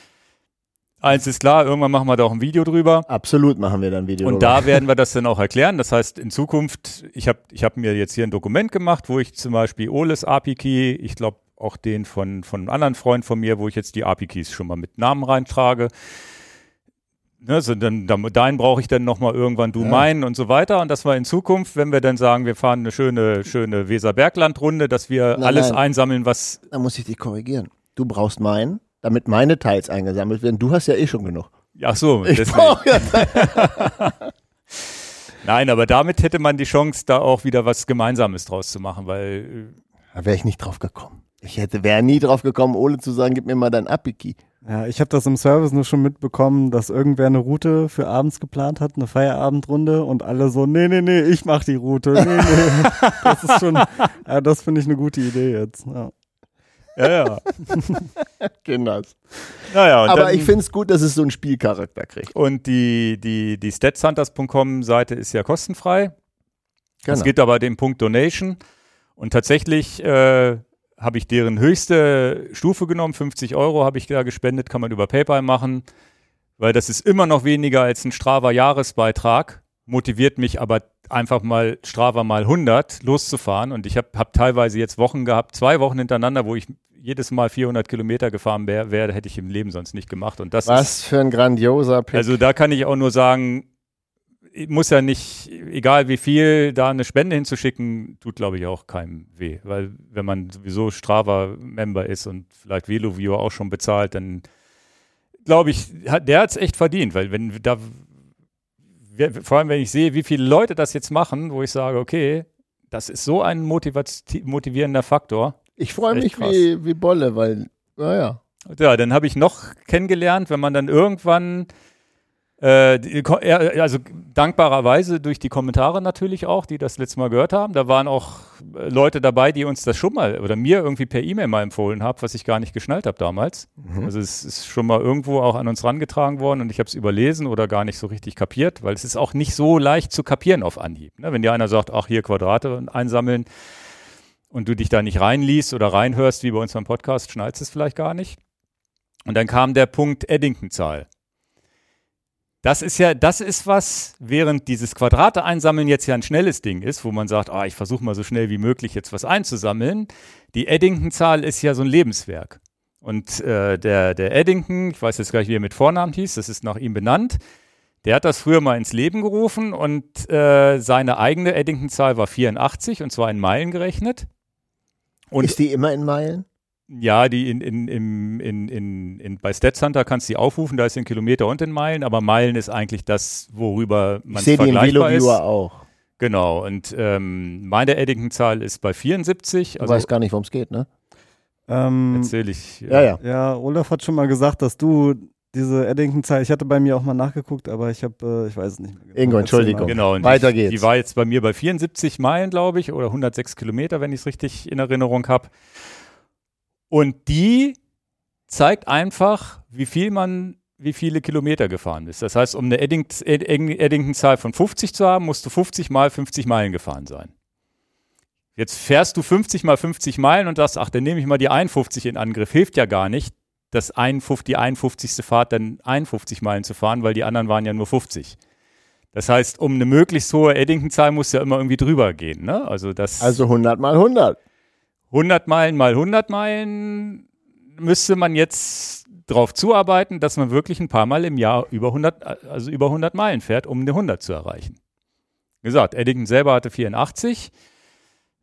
Eins ist klar, irgendwann machen wir da auch ein Video drüber. Absolut machen wir dann Video. Und drüber. da werden wir das dann auch erklären. Das heißt, in Zukunft, ich habe ich hab mir jetzt hier ein Dokument gemacht, wo ich zum Beispiel Oles API-Key, ich glaube auch den von, von einem anderen Freund von mir, wo ich jetzt die API-Keys schon mal mit Namen reintrage. Ne, so dann, dann, deinen brauche ich dann nochmal irgendwann, du Ja. meinen und so weiter. Und das war in Zukunft, wenn wir dann sagen, wir fahren eine schöne, schöne Weserbergland-Runde, dass wir Nein, alles nein. einsammeln, was. Da muss ich dich korrigieren. Du brauchst meinen, damit meine Teils eingesammelt werden. Du hast ja eh schon genug. Ach so, Ich deswegen. brauche ja Nein, aber damit hätte man die Chance, da auch wieder was Gemeinsames draus zu machen, weil äh, Da wäre ich nicht drauf gekommen. Ich hätte, wäre nie drauf gekommen, ohne zu sagen, gib mir mal dein API-Key. Ja, ich habe das im Service nur schon mitbekommen, dass irgendwer eine Route für abends geplant hat, eine Feierabendrunde und alle so, nee, nee, nee, ich mach die Route. Nee, nee. Das ist schon, ja, das finde ich eine gute Idee jetzt. Ja. ja, ja. Kinders. Naja, und Aber dann, ich finde es gut, dass es so einen Spielcharakter kriegt. Und die, die, die statshunters.com-Seite ist ja kostenfrei. Genau. Es geht aber den Punkt Donation. Und tatsächlich äh, habe ich deren höchste Stufe genommen. 50 Euro habe ich da gespendet, kann man über PayPal machen. Weil das ist immer noch weniger als ein Strava-Jahresbeitrag. Motiviert mich aber einfach mal Strava mal 100 loszufahren. Und ich habe hab teilweise jetzt Wochen gehabt, zwei Wochen hintereinander, wo ich jedes Mal 400 Kilometer gefahren wäre, wär, hätte ich im Leben sonst nicht gemacht. Und das ist, Was für ein grandioser Pick. also da kann ich auch nur sagen, muss ja nicht, egal wie viel, da eine Spende hinzuschicken, tut glaube ich auch keinem weh. Weil wenn man sowieso Strava-Member ist und vielleicht VeloViewer auch schon bezahlt, dann glaube ich, hat, der hat es echt verdient, weil wenn da, vor allem wenn ich sehe, wie viele Leute das jetzt machen, wo ich sage, okay, das ist so ein motivierender Faktor. Ich freue mich wie, wie Bolle, weil, naja. Ja, dann habe ich noch kennengelernt, wenn man dann irgendwann äh, also dankbarerweise durch die Kommentare natürlich auch, die das letzte Mal gehört haben. Da waren auch äh, Leute dabei, die uns das schon mal oder mir irgendwie per E-Mail mal empfohlen haben, was ich gar nicht geschnallt habe damals. Mhm. Also es ist schon mal irgendwo auch an uns rangetragen worden und ich habe es überlesen oder gar nicht so richtig kapiert, weil es ist auch nicht so leicht zu kapieren auf Anhieb. Ne? Wenn dir einer sagt, ach hier Quadrate einsammeln und du dich da nicht reinliest oder reinhörst, wie bei uns beim Podcast, schnallst es vielleicht gar nicht. Und dann kam der Punkt Eddington-Zahl. Das ist ja, das ist was, während dieses Quadrate einsammeln jetzt ja ein schnelles Ding ist, wo man sagt, ah, ich versuche mal so schnell wie möglich jetzt was einzusammeln. Die Eddington-Zahl ist ja so ein Lebenswerk. Und äh, der, der Eddington, ich weiß jetzt gleich, wie er mit Vornamen hieß, das ist nach ihm benannt, der hat das früher mal ins Leben gerufen und äh, seine eigene Eddington-Zahl war 84 und zwar in Meilen gerechnet. Und ist die immer in Meilen? Ja, die in, in, in, in, in, in, bei Stat Center kannst du die aufrufen, da ist in Kilometer und in Meilen, aber Meilen ist eigentlich das, worüber man vergleichbar die im Velo Viewer auch. Genau, und ähm, meine Eddington-Zahl ist bei 74. Du also, weißt gar nicht, worum es geht, ne? Ähm, Erzähle ich. Ja. ja, ja. Ja, Olaf hat schon mal gesagt, dass du diese Eddington-Zahl, ich hatte bei mir auch mal nachgeguckt, aber ich habe, äh, ich weiß es nicht mehr genau. Ingo, Entschuldigung. Genau, und weiter ich, geht's. Die war jetzt bei mir bei 74 Meilen, glaube ich, oder 106 Kilometer, wenn ich es richtig in Erinnerung habe. Und die zeigt einfach, wie viel man, wie viele Kilometer gefahren ist. Das heißt, um eine Eddington-Zahl von 50 zu haben, musst du 50 mal 50 Meilen gefahren sein. Jetzt fährst du 50 mal 50 Meilen und sagst, ach, dann nehme ich mal die 51 in Angriff. Hilft ja gar nicht, das 51, die 51. Fahrt dann 51 Meilen zu fahren, weil die anderen waren ja nur 50. Das heißt, um eine möglichst hohe Eddington-Zahl muss ja immer irgendwie drüber gehen. Ne? Also, das also 100 mal 100. 100 Meilen mal 100 Meilen müsste man jetzt darauf zuarbeiten, dass man wirklich ein paar Mal im Jahr über 100, also über 100 Meilen fährt, um eine 100 zu erreichen. Wie gesagt, Eddington selber hatte 84.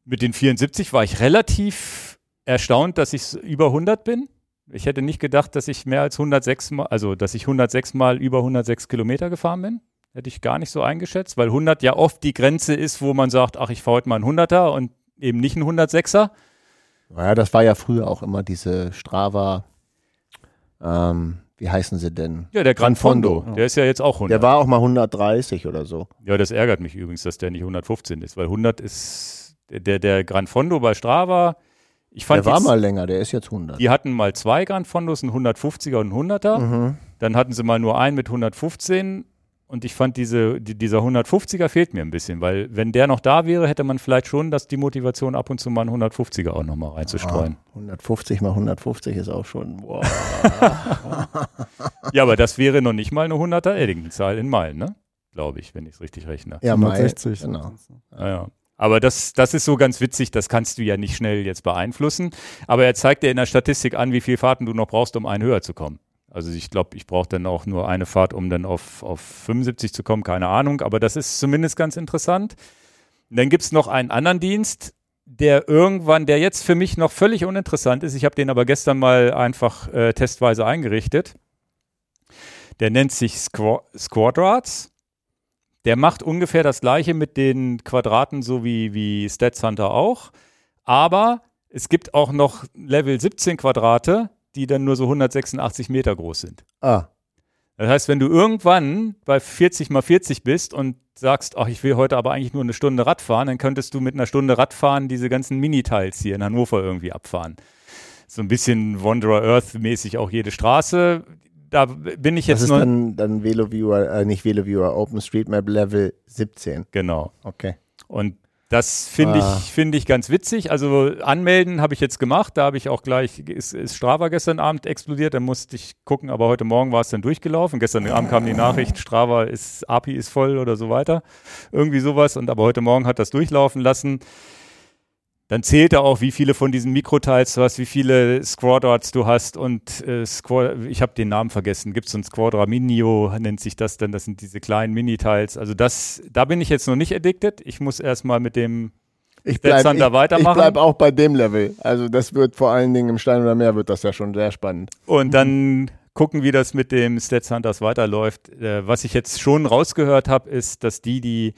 Mit den 74 war ich relativ erstaunt, dass ich über 100 bin. Ich hätte nicht gedacht, dass ich mehr als 106 mal, also dass ich 106 mal über 106 Kilometer gefahren bin. Hätte ich gar nicht so eingeschätzt, weil 100 ja oft die Grenze ist, wo man sagt, ach, ich fahre heute mal einen 100er und eben nicht einen 106er. Naja, das war ja früher auch immer diese Strava, ähm, wie heißen sie denn? Ja, der Gran Fondo. Der ist ja jetzt auch 100. Der war auch mal 130 oder so. Ja, das ärgert mich übrigens, dass der nicht 115 ist, weil 100 ist der, der Gran Fondo bei Strava. Ich fand der war jetzt, mal länger, der ist jetzt 100. Die hatten mal zwei Gran Fondos, ein 150er und ein 100er. Mhm. Dann hatten sie mal nur einen mit 115 und ich fand diese, die, dieser 150er fehlt mir ein bisschen, weil wenn der noch da wäre, hätte man vielleicht schon, dass die Motivation ab und zu mal einen 150er auch nochmal reinzustreuen. Ah, 150 mal 150 ist auch schon, boah. ja, aber das wäre noch nicht mal eine 100er Eddington-Zahl in Meilen, ne? Glaube ich, wenn ich es richtig rechne. Ja, 160. Genau. Ja, ja. Aber das, das ist so ganz witzig, das kannst du ja nicht schnell jetzt beeinflussen. Aber er zeigt dir in der Statistik an, wie viele Fahrten du noch brauchst, um einen höher zu kommen. Also ich glaube, ich brauche dann auch nur eine Fahrt, um dann auf, auf 75 zu kommen, keine Ahnung, aber das ist zumindest ganz interessant. Und dann gibt es noch einen anderen Dienst, der irgendwann, der jetzt für mich noch völlig uninteressant ist. Ich habe den aber gestern mal einfach äh, testweise eingerichtet. Der nennt sich Squ Squadrats. Der macht ungefähr das gleiche mit den Quadraten, so wie, wie Stats Hunter auch. Aber es gibt auch noch Level 17 Quadrate, die dann nur so 186 Meter groß sind. Ah. Das heißt, wenn du irgendwann bei 40 mal 40 bist und sagst, ach, ich will heute aber eigentlich nur eine Stunde Rad fahren, dann könntest du mit einer Stunde Radfahren diese ganzen Mini-Teils hier in Hannover irgendwie abfahren. So ein bisschen Wanderer Earth-mäßig auch jede Straße. Da bin ich jetzt das ist nur. Dann, dann VeloViewer, äh, nicht VeloViewer, OpenStreetMap Level 17. Genau. Okay. Und das finde ah. ich, find ich ganz witzig. Also anmelden habe ich jetzt gemacht. Da habe ich auch gleich, ist, ist Strava gestern Abend explodiert. Da musste ich gucken, aber heute Morgen war es dann durchgelaufen. Gestern Abend kam die Nachricht, Strava ist, API ist voll oder so weiter. Irgendwie sowas. Und aber heute Morgen hat das durchlaufen lassen. Dann zählt er auch, wie viele von diesen Mikroteils du hast, wie viele Squadrats du hast und äh, Squad ich habe den Namen vergessen. Gibt es so ein Squadra Minio, nennt sich das dann. Das sind diese kleinen Miniteils. Also das, da bin ich jetzt noch nicht addicted. Ich muss erstmal mit dem Ich bleibe Thunder ich, weitermachen. ich bleib auch bei dem Level. Also das wird vor allen Dingen im Stein oder Meer wird das ja schon sehr spannend. und dann gucken, wie das mit dem Stats Hunters weiterläuft. Äh, was ich jetzt schon rausgehört habe, ist, dass die, die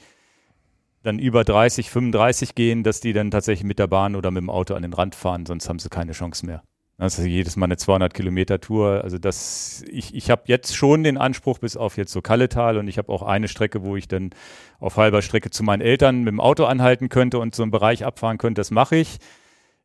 dann über 30, 35 gehen, dass die dann tatsächlich mit der Bahn oder mit dem Auto an den Rand fahren, sonst haben sie keine Chance mehr. Also jedes Mal eine 200 Kilometer Tour. Also das, ich, ich habe jetzt schon den Anspruch bis auf jetzt so Kalletal und ich habe auch eine Strecke, wo ich dann auf halber Strecke zu meinen Eltern mit dem Auto anhalten könnte und so einen Bereich abfahren könnte. Das mache ich.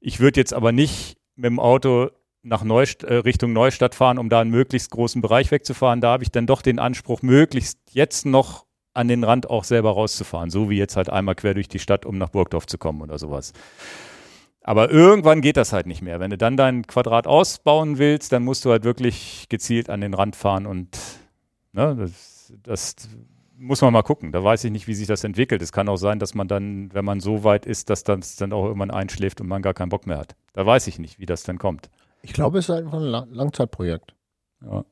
Ich würde jetzt aber nicht mit dem Auto nach Neust äh, Richtung Neustadt fahren, um da einen möglichst großen Bereich wegzufahren. Da habe ich dann doch den Anspruch, möglichst jetzt noch an den Rand auch selber rauszufahren. So wie jetzt halt einmal quer durch die Stadt, um nach Burgdorf zu kommen oder sowas. Aber irgendwann geht das halt nicht mehr. Wenn du dann dein Quadrat ausbauen willst, dann musst du halt wirklich gezielt an den Rand fahren und ne, das, das muss man mal gucken. Da weiß ich nicht, wie sich das entwickelt. Es kann auch sein, dass man dann, wenn man so weit ist, dass das dann auch irgendwann einschläft und man gar keinen Bock mehr hat. Da weiß ich nicht, wie das dann kommt. Ich glaube, es ist einfach ein Lang Langzeitprojekt. Ja.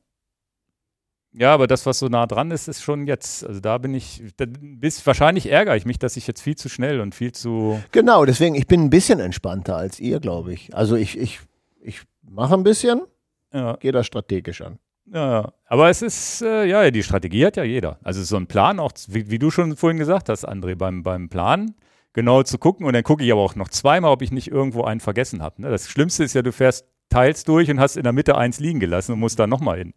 Ja, aber das, was so nah dran ist, ist schon jetzt. Also da bin ich, da, bis, wahrscheinlich ärgere ich mich, dass ich jetzt viel zu schnell und viel zu. Genau, deswegen, ich bin ein bisschen entspannter als ihr, glaube ich. Also ich, ich, ich mache ein bisschen, Ja, gehe das strategisch an. ja, ja. Aber es ist, äh, ja, die Strategie hat ja jeder. Also so ein Plan, auch wie, wie du schon vorhin gesagt hast, André, beim, beim Plan genau zu gucken und dann gucke ich aber auch noch zweimal, ob ich nicht irgendwo einen vergessen habe. Ne? Das Schlimmste ist ja, du fährst teils durch und hast in der Mitte eins liegen gelassen und musst da nochmal hin.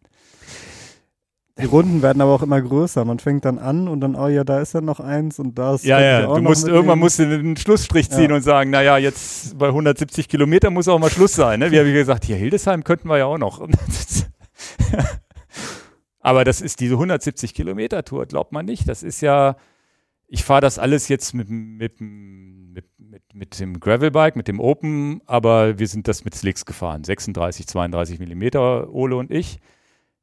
Die Runden werden aber auch immer größer. Man fängt dann an und dann, oh ja, da ist ja noch eins und da ist Ja, ja, du musst mitnehmen. irgendwann musst du einen Schlussstrich ziehen Ja. und sagen, naja, jetzt bei 170 Kilometern muss auch mal Schluss sein. Ne? Wie habe ich gesagt, hier Hildesheim könnten wir ja auch noch. Aber das ist diese 170 Kilometer Tour, glaubt man nicht. Das ist ja, ich fahre das alles jetzt mit, mit, mit, mit, mit dem Gravelbike, mit dem Open, aber wir sind das mit Slicks gefahren. 36, 32 Millimeter, Ole und ich.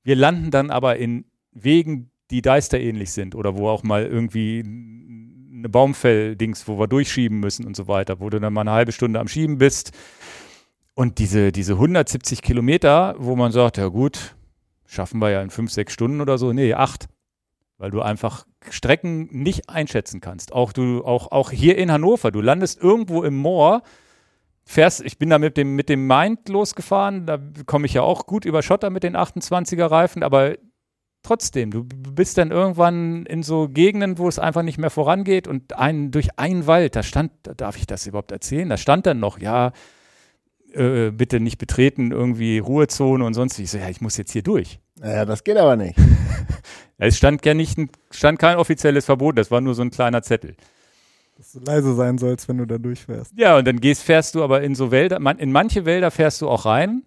Wir landen dann aber in Wegen, die Deister ähnlich sind oder wo auch mal irgendwie eine Baumfell-Dings, wo wir durchschieben müssen und so weiter, wo du dann mal eine halbe Stunde am Schieben bist. Und diese, diese 170 Kilometer, wo man sagt, ja gut, schaffen wir ja in fünf, sechs Stunden oder so. Nee, acht. Weil du einfach Strecken nicht einschätzen kannst. Auch du, auch, auch hier in Hannover, du landest irgendwo im Moor, fährst, ich bin da mit dem, mit dem Mind losgefahren, da komme ich ja auch gut über Schotter mit den 28er Reifen, aber trotzdem, du bist dann irgendwann in so Gegenden, wo es einfach nicht mehr vorangeht und ein, durch einen Wald, da stand, darf ich das überhaupt erzählen? Da stand dann noch, ja, äh, bitte nicht betreten, irgendwie Ruhezone und sonst. Ich so, ja, ich muss jetzt hier durch. Naja, das geht aber nicht. Es stand ja nicht, stand kein offizielles Verbot, das war nur so ein kleiner Zettel. Dass du leise sein sollst, wenn du da durchfährst. Ja, und dann gehst, fährst du aber in so Wälder, man, in manche Wälder fährst du auch rein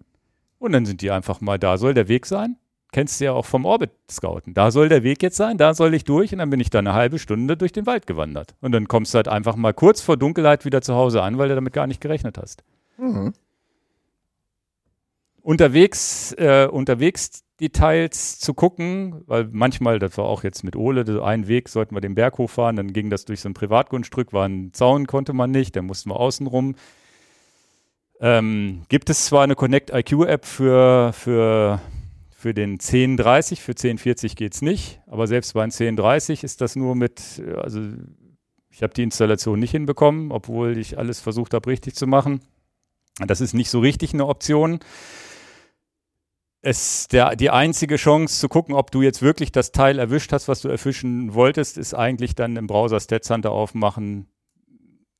und dann sind die einfach mal, da soll der Weg sein. Kennst du ja auch vom Orbit-Scouten. Da soll der Weg jetzt sein, da soll ich durch und dann bin ich da eine halbe Stunde durch den Wald gewandert. Und dann kommst du halt einfach mal kurz vor Dunkelheit wieder zu Hause an, weil du damit gar nicht gerechnet hast. Mhm. unterwegs, äh, unterwegs Details zu gucken, weil manchmal, das war auch jetzt mit Ole, so ein Weg, sollten wir den Berg hochfahren, dann ging das durch so ein Privatgrundstück, war ein Zaun, konnte man nicht, dann mussten wir außen rum. Ähm, gibt es zwar eine Connect IQ App für, für, für den 1030, für 1040 geht es nicht, aber selbst bei 1030 ist das nur mit, also ich habe die Installation nicht hinbekommen, obwohl ich alles versucht habe richtig zu machen. Das ist nicht so richtig eine Option es der, die einzige Chance zu gucken, ob du jetzt wirklich das Teil erwischt hast, was du erfischen wolltest, ist eigentlich dann im Browser Stats Hunter aufmachen,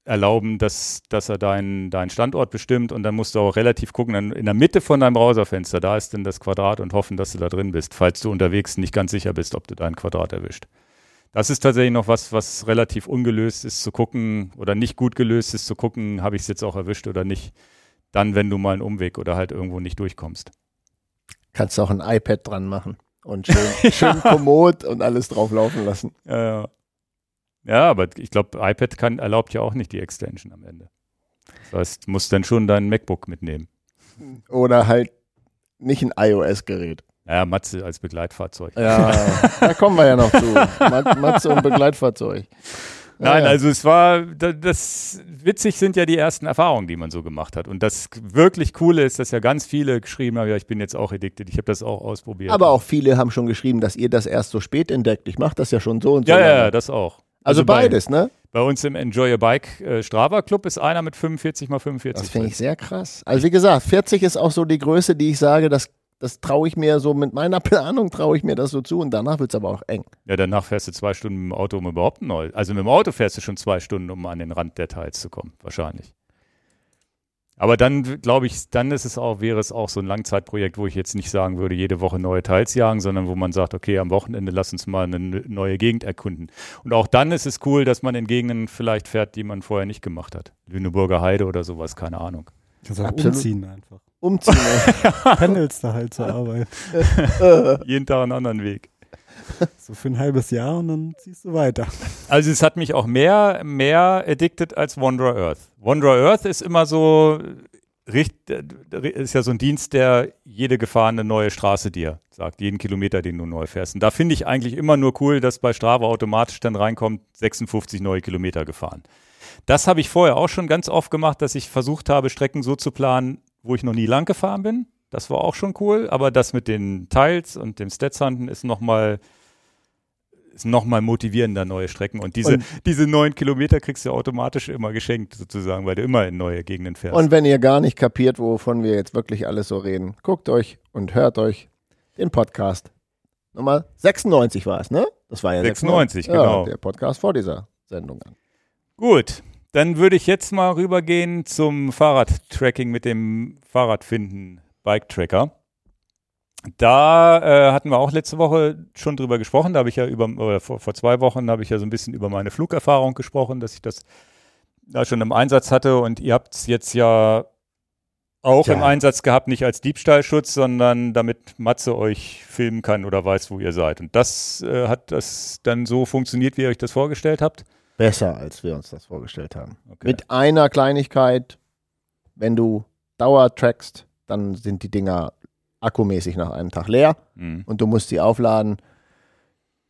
erlauben, dass, dass er deinen deinen Standort bestimmt und dann musst du auch relativ gucken, dann in der Mitte von deinem Browserfenster, da ist dann das Quadrat und hoffen, dass du da drin bist, falls du unterwegs nicht ganz sicher bist, ob du dein Quadrat erwischt. Das ist tatsächlich noch was, was relativ ungelöst ist zu gucken oder nicht gut gelöst ist zu gucken, habe ich es jetzt auch erwischt oder nicht. Dann, wenn du mal einen Umweg oder halt irgendwo nicht durchkommst. Kannst du auch ein iPad dran machen und schön, schön kommod und alles drauf laufen lassen. Ja, ja. ja aber ich glaube, iPad kann, erlaubt ja auch nicht die Extension am Ende. Das heißt, du musst dann schon dein MacBook mitnehmen. Oder halt nicht ein iOS-Gerät. Ja, Matze als Begleitfahrzeug. Ja, da kommen wir ja noch zu. Mat- Matze und Begleitfahrzeug. Nein, ja. also es war, da- das witzig sind ja die ersten Erfahrungen, die man so gemacht hat. Und das wirklich Coole ist, dass ja ganz viele geschrieben haben, ja, ich bin jetzt auch addicted, ich habe das auch ausprobiert. Aber auch viele haben schon geschrieben, dass ihr das erst so spät entdeckt. Ich mache das ja schon so und so. ja, ja, lange. ja, das auch. Also, bei- beides, ne? Bei uns im Enjoy a Bike äh, Strava Club ist einer mit 45 mal 45. Das finde ich sehr krass. Also wie gesagt, 40 ist auch so die Größe, die ich sage, das, das traue ich mir so mit meiner Planung, traue ich mir das so zu und danach wird es aber auch eng. Ja, danach fährst du zwei Stunden mit dem Auto, um überhaupt neu. Also mit dem Auto fährst du schon zwei Stunden, um an den Rand der Teils zu kommen, wahrscheinlich. Aber dann glaube ich, dann ist es auch, wäre es auch so ein Langzeitprojekt, wo ich jetzt nicht sagen würde, jede Woche neue Teils jagen, sondern wo man sagt, okay, am Wochenende lass uns mal eine neue Gegend erkunden. Und auch dann ist es cool, dass man in Gegenden vielleicht fährt, die man vorher nicht gemacht hat. Lüneburger Heide oder sowas, keine Ahnung. Kannst auch Absolut. umziehen einfach. Umziehen. Pendelst da halt zur Arbeit. Jeden Tag einen anderen Weg. So für ein halbes Jahr und dann ziehst du weiter. Also es hat mich auch mehr, mehr addicted als Wanderer Earth. Wanderer Earth ist immer so, richt- äh, ist ja so ein Dienst, der jede gefahrene neue Straße dir sagt, jeden Kilometer, den du neu fährst. Und da finde ich eigentlich immer nur cool, dass bei Strava automatisch dann reinkommt, 56 neue Kilometer gefahren. Das habe ich vorher auch schon ganz oft gemacht, dass ich versucht habe, Strecken so zu planen, wo ich noch nie lang gefahren bin. Das war auch schon cool, aber das mit den Teils und dem Statshunten ist nochmal ist noch mal motivierender, neue Strecken. Und diese, Und- diese neun Kilometer kriegst du automatisch immer geschenkt, sozusagen, weil du immer in neue Gegenden fährst. Und wenn ihr gar nicht kapiert, wovon wir jetzt wirklich alles so reden, guckt euch und hört euch den Podcast. Nummer 96 war es, ne? Das war ja 96, ja, genau. Der Podcast vor dieser Sendung an. Gut, dann würde ich jetzt mal rübergehen zum Fahrradtracking mit dem Fahrradfinden Bike Tracker. Da äh, hatten wir auch letzte Woche schon drüber gesprochen. Da habe ich ja über, oder vor, vor zwei Wochen habe ich ja so ein bisschen über meine Flugerfahrung gesprochen, dass ich das da schon im Einsatz hatte. Und ihr habt es jetzt ja auch Tja. im Einsatz gehabt, nicht als Diebstahlschutz, sondern damit Matze euch filmen kann oder weiß, wo ihr seid. Und das äh, hat das dann so funktioniert, wie ihr euch das vorgestellt habt? Besser, als wir uns das vorgestellt haben. Okay. Mit einer Kleinigkeit, wenn du Dauer trackst, dann sind die Dinger akkumäßig nach einem Tag leer Mhm. und du musst sie aufladen.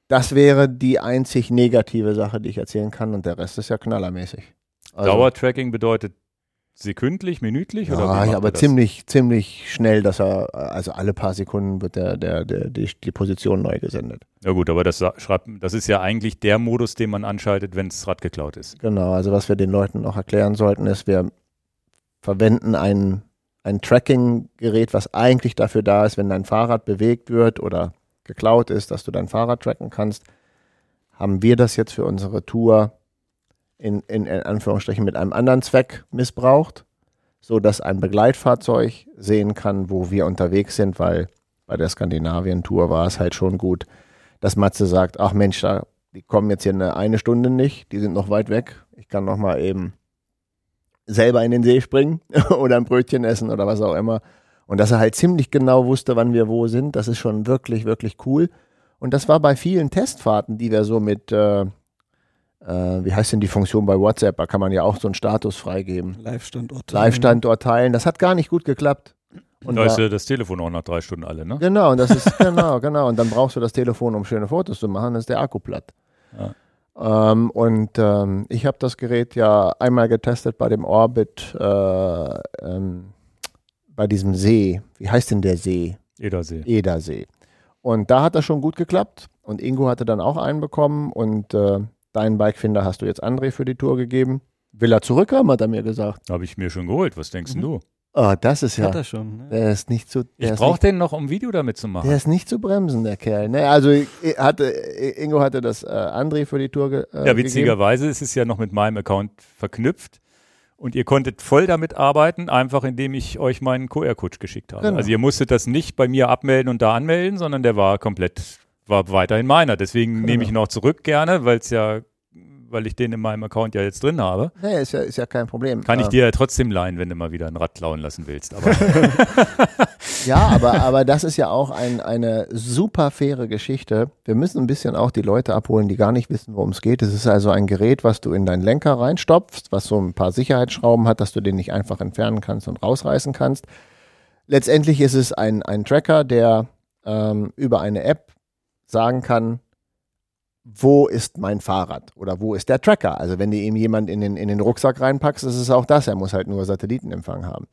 Das wäre die einzig negative Sache, die ich erzählen kann und der Rest ist ja knallermäßig. Also, Dauertracking bedeutet sekündlich, minütlich? oder ja, macht ja, aber ziemlich, ziemlich schnell, dass er, also alle paar Sekunden wird der, der, der, die, die Position neu gesendet. Ja gut, aber das, schreibt, das ist ja eigentlich der Modus, den man anschaltet, wenn das Rad geklaut ist. Genau, also was wir den Leuten noch erklären sollten, ist, wir verwenden ein, ein Tracking-Gerät, was eigentlich dafür da ist, wenn dein Fahrrad bewegt wird oder geklaut ist, dass du dein Fahrrad tracken kannst. Haben wir das jetzt für unsere Tour in, in, in Anführungsstrichen mit einem anderen Zweck missbraucht, so dass ein Begleitfahrzeug sehen kann, wo wir unterwegs sind, weil bei der Skandinavien-Tour war es halt schon gut, dass Matze sagt, ach Mensch, da, die kommen jetzt hier eine, eine Stunde nicht, die sind noch weit weg. Ich kann noch mal eben selber in den See springen oder ein Brötchen essen oder was auch immer. Und dass er halt ziemlich genau wusste, wann wir wo sind, das ist schon wirklich, wirklich cool. Und das war bei vielen Testfahrten, die wir so mit, äh, äh, wie heißt denn die Funktion bei WhatsApp, da kann man ja auch so einen Status freigeben. Live-Standort. Live-Standort teilen, das hat gar nicht gut geklapbt. Und da ist ja das Telefon auch nach drei Stunden alle, ne? Genau, und das ist genau, genau. Und dann brauchst du das Telefon, um schöne Fotos zu machen, dann ist der Akku platt. Ähm, und ähm, ich habe das Gerät ja einmal getestet bei dem Orbit, äh, ähm, bei diesem See. Wie heißt denn der See? Edersee. Edersee. Und da hat das schon gut geklappt. Und Ingo hatte dann auch einen bekommen. Und äh, deinen Bikefinder hast du jetzt André für die Tour gegeben. Will er zurückhaben, hat er mir gesagt. Habe ich mir schon geholt. Was denkst denn du? Oh, das ist ja. Hat er schon. Ne? Der ist nicht zu. Ich brauche den noch, um ein Video damit zu machen. Der ist nicht zu bremsen, der Kerl. Ne? Also hatte, Ingo hatte das äh, André für die Tour ge äh, ja, gegeben. witzigerweise ist es ja noch mit meinem Account verknüpft. Und ihr konntet voll damit arbeiten, einfach indem ich euch meinen QR-Code geschickt habe. Genau. Also ihr musstet das nicht bei mir abmelden und da anmelden, sondern der war komplett, war weiterhin meiner. Deswegen Genau. nehme ich ihn auch zurück gerne, weil es ja, weil ich den in meinem Account ja jetzt drin habe. Nee, ist ja, ist ja kein Problem. Kann ich Äh, dir ja trotzdem leihen, wenn du mal wieder ein Rad klauen lassen willst. Aber Ja, aber, aber das ist ja auch ein, eine super faire Geschichte. Wir müssen ein bisschen auch die Leute abholen, die gar nicht wissen, worum es geht. Es ist also ein Gerät, was du in deinen Lenker reinstopfst, was so ein paar Sicherheitsschrauben hat, dass du den nicht einfach entfernen kannst und rausreißen kannst. Letztendlich ist es ein, ein Tracker, der ähm, über eine App sagen kann, wo ist mein Fahrrad oder wo ist der Tracker? Also wenn du ihm jemand in den, in den Rucksack reinpackst, ist es auch das. Er muss halt nur Satellitenempfang haben.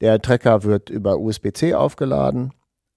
Der Tracker wird über USB-C aufgeladen.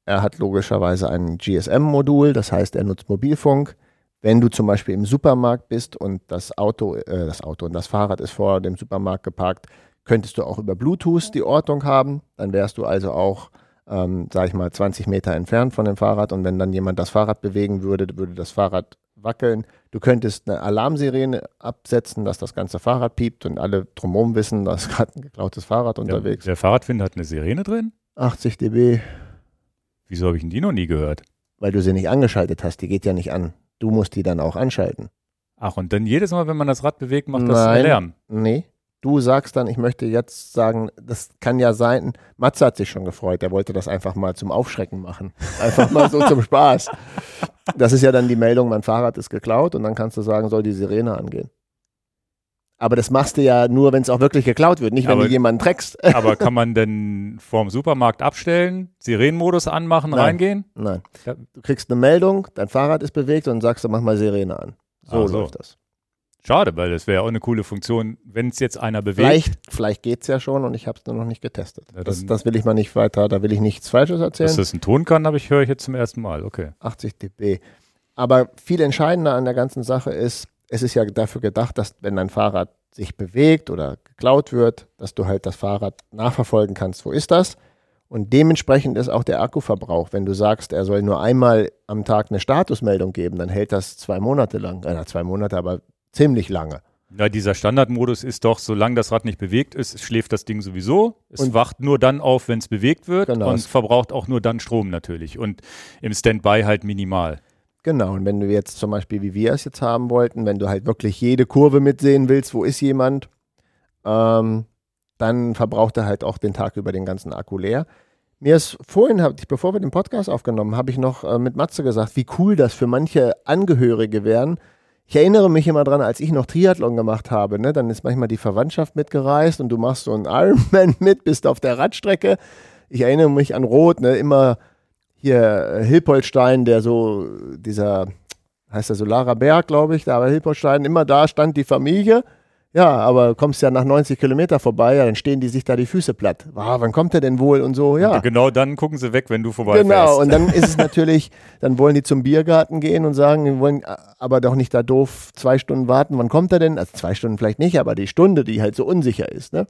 Er hat logischerweise ein GSM-Modul, das heißt, er nutzt Mobilfunk. Wenn du zum Beispiel im Supermarkt bist und das Auto, äh, das Auto und das Fahrrad ist vor dem Supermarkt geparkt, könntest du auch über Bluetooth die Ortung haben. Dann wärst du also auch, ähm, sag ich mal, 20 Meter entfernt von dem Fahrrad. Und wenn dann jemand das Fahrrad bewegen würde, würde das Fahrrad wackeln. Du könntest eine Alarmsirene absetzen, dass das ganze Fahrrad piept und alle drumherum wissen, da ist gerade ein geklautes Fahrrad unterwegs. Der, der Fahrradfinder hat eine Sirene drin? 80 dB. Wieso habe ich denn die noch nie gehört? Weil du sie nicht angeschaltet hast, die geht ja nicht an. Du musst die dann auch anschalten. Ach, und dann jedes Mal, wenn man das Rad bewegt, macht das Nein. Lärm. Nee. Du sagst dann, ich möchte jetzt sagen, das kann ja sein. Matze hat sich schon gefreut, er wollte das einfach mal zum Aufschrecken machen. Einfach mal so zum Spaß. Das ist ja dann die Meldung, mein Fahrrad ist geklaut und dann kannst du sagen, soll die Sirene angehen. Aber das machst du ja nur, wenn es auch wirklich geklaut wird, nicht wenn Aber- du jemanden trackst. Aber kann man denn vorm Supermarkt abstellen, Sirenenmodus anmachen, Nein. reingehen? Nein. Du kriegst eine Meldung, dein Fahrrad ist bewegt und sagst du, mach mal Sirene an. So, so. läuft das. Schade, weil das wäre auch eine coole Funktion, wenn es jetzt einer bewegt. Vielleicht, vielleicht geht es ja schon und ich habe es nur noch nicht getestet. Ja, das, das will ich mal nicht weiter, da will ich nichts Falsches erzählen. Dass das ein Ton kann, habe ich höre ich jetzt zum ersten Mal. Okay. 80 dB. Aber viel entscheidender an der ganzen Sache ist, es ist ja dafür gedacht, dass wenn dein Fahrrad sich bewegt oder geklaut wird, dass du halt das Fahrrad nachverfolgen kannst, wo ist das? Und dementsprechend ist auch der Akkuverbrauch. Wenn du sagst, er soll nur einmal am Tag eine Statusmeldung geben, dann hält das zwei Monate lang. Äh, zwei Monate, aber ziemlich lange. Ja, dieser Standardmodus ist doch, solange das Rad nicht bewegt ist, schläft das Ding sowieso. Es Und- wacht nur dann auf, wenn es bewegt wird Genau. und verbraucht auch nur dann Strom natürlich. Und im Standby halt minimal. Genau, und wenn du jetzt zum Beispiel, wie wir es jetzt haben wollten, wenn du halt wirklich jede Kurve mitsehen willst, wo ist jemand, ähm, dann verbraucht er halt auch den Tag über den ganzen Akku leer. Mir ist vorhin, hab ich, bevor wir den Podcast aufgenommen, habe ich noch äh, mit Matze gesagt, wie cool das für manche Angehörige wären. Ich erinnere mich immer dran, als ich noch Triathlon gemacht habe, ne, dann ist manchmal die Verwandtschaft mitgereist und du machst so einen Ironman mit, bist auf der Radstrecke. Ich erinnere mich an Rot, ne, immer hier äh, Hilpoltstein, der so, dieser, heißt der Solarer Berg, glaube ich, da war Hilpoltstein, immer da stand die Familie. Ja, aber kommst ja nach 90 Kilometer vorbei, ja, dann stehen die sich da die Füße platt. Wow, wann kommt der denn wohl und so, ja. Und genau dann gucken sie weg, wenn du vorbei Genau, und dann ist es natürlich, dann wollen die zum Biergarten gehen und sagen, wir wollen äh, aber doch nicht da doof zwei Stunden warten. Wann kommt er denn? Also zwei Stunden vielleicht nicht, aber die Stunde, die halt so unsicher ist. Ne?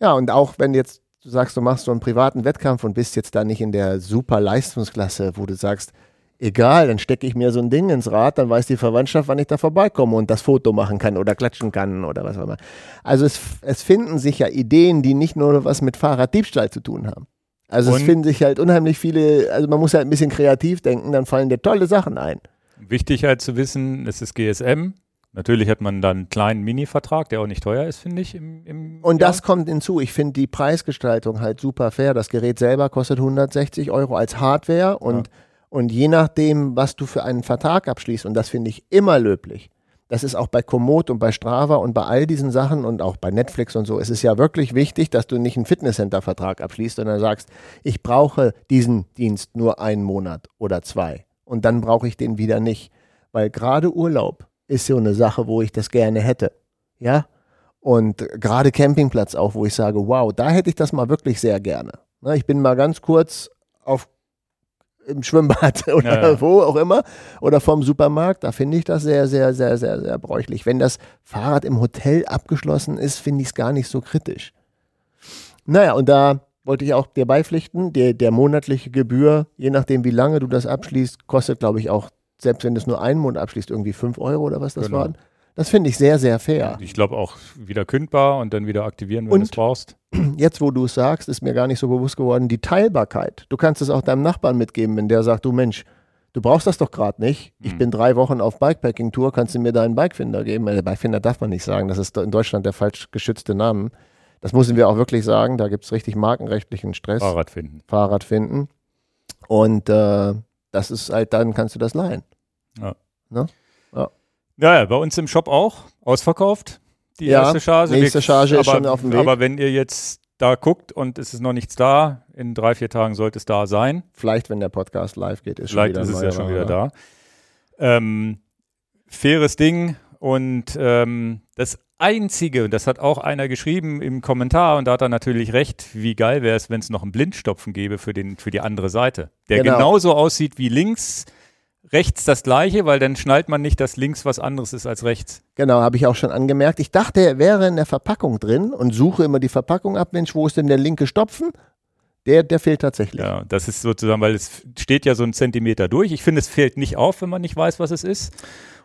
Ja, und auch wenn jetzt du sagst, du machst so einen privaten Wettkampf und bist jetzt da nicht in der super Leistungsklasse, wo du sagst, egal, dann stecke ich mir so ein Ding ins Rad, dann weiß die Verwandtschaft, wann ich da vorbeikomme und das Foto machen kann oder klatschen kann oder was auch immer. Also es, es finden sich ja Ideen, die nicht nur was mit Fahrraddiebstahl zu tun haben. Also es Und- finden sich halt unheimlich viele, also man muss halt ein bisschen kreativ denken, dann fallen dir tolle Sachen ein. Wichtig halt zu wissen, es ist GSM. Natürlich hat man dann einen kleinen Mini-Vertrag, der auch nicht teuer ist, finde ich. Im, im Und Jahr. das kommt hinzu. Ich finde die Preisgestaltung halt super fair. Das Gerät selber kostet 160 Euro als Hardware und, und je nachdem, was du für einen Vertrag abschließt, und das finde ich immer löblich. Das ist auch bei Komoot und bei Strava und bei all diesen Sachen und auch bei Netflix und so. Es ist ja wirklich wichtig, dass du nicht einen Fitnesscenter-Vertrag abschließt, sondern sagst, ich brauche diesen Dienst nur einen Monat oder zwei. Und dann brauche ich den wieder nicht. Weil gerade Urlaub ist so eine Sache, wo ich das gerne hätte. Ja, und gerade Campingplatz auch, wo ich sage, wow, da hätte ich das mal wirklich sehr gerne. Ne, ich bin mal ganz kurz auf im Schwimmbad oder Ja, ja. wo auch immer oder vom Supermarkt, da finde ich das sehr, sehr, sehr, sehr, sehr bräuchlich. Wenn das Fahrrad im Hotel abgeschlossen ist, finde ich es gar nicht so kritisch. Naja, und da wollte ich auch dir beipflichten, der, der monatliche Gebühr, je nachdem wie lange du das abschließt, kostet, glaube ich, auch, selbst wenn du es nur einen Monat abschließt, irgendwie 5 Euro oder was das Genau. waren. Das finde ich sehr, sehr fair. Ich glaube auch wieder kündbar und dann wieder aktivieren, wenn du es brauchst. jetzt, wo du es sagst, ist mir gar nicht so bewusst geworden, die Teilbarkeit. Du kannst es auch deinem Nachbarn mitgeben, wenn der sagt, du Mensch, du brauchst das doch gerade nicht. Ich Mhm. bin drei Wochen auf Bikepacking-Tour, kannst du mir deinen Bikefinder geben? Äh, Bikefinder darf man nicht sagen, das ist in Deutschland der falsch geschützte Name. Das müssen wir auch wirklich sagen, da gibt es richtig markenrechtlichen Stress. Fahrrad finden. Fahrrad finden. Und äh, das ist halt, dann kannst du das leihen. Ja, ja, bei uns im Shop auch. Ausverkauft. Die Ja, erste Charge. nächste Charge ist aber, schon auf dem Weg. Aber wenn ihr jetzt da guckt und es ist noch nichts da, in drei, vier Tagen sollte es da sein. Vielleicht, wenn der Podcast live geht, ist Vielleicht schon wieder ist es ja schon wieder Ware. da. Ähm, faires Ding und ähm, das Einzige, und das hat auch einer geschrieben im Kommentar, und da hat er natürlich recht, wie geil wäre es, wenn es noch einen Blindstopfen gäbe für, den, für die andere Seite, der Genau. genauso aussieht wie links, rechts das gleiche, weil dann schnallt man nicht, dass links was anderes ist als rechts. Genau, habe ich auch schon angemerkt. Ich dachte, er wäre in der Verpackung drin und suche immer die Verpackung ab. Mensch, wo ist denn der linke Stopfen? Der, der fehlt tatsächlich. Ja, das ist sozusagen, weil es steht ja so ein Zentimeter durch. Ich finde, es fällt nicht auf, wenn man nicht weiß, was es ist.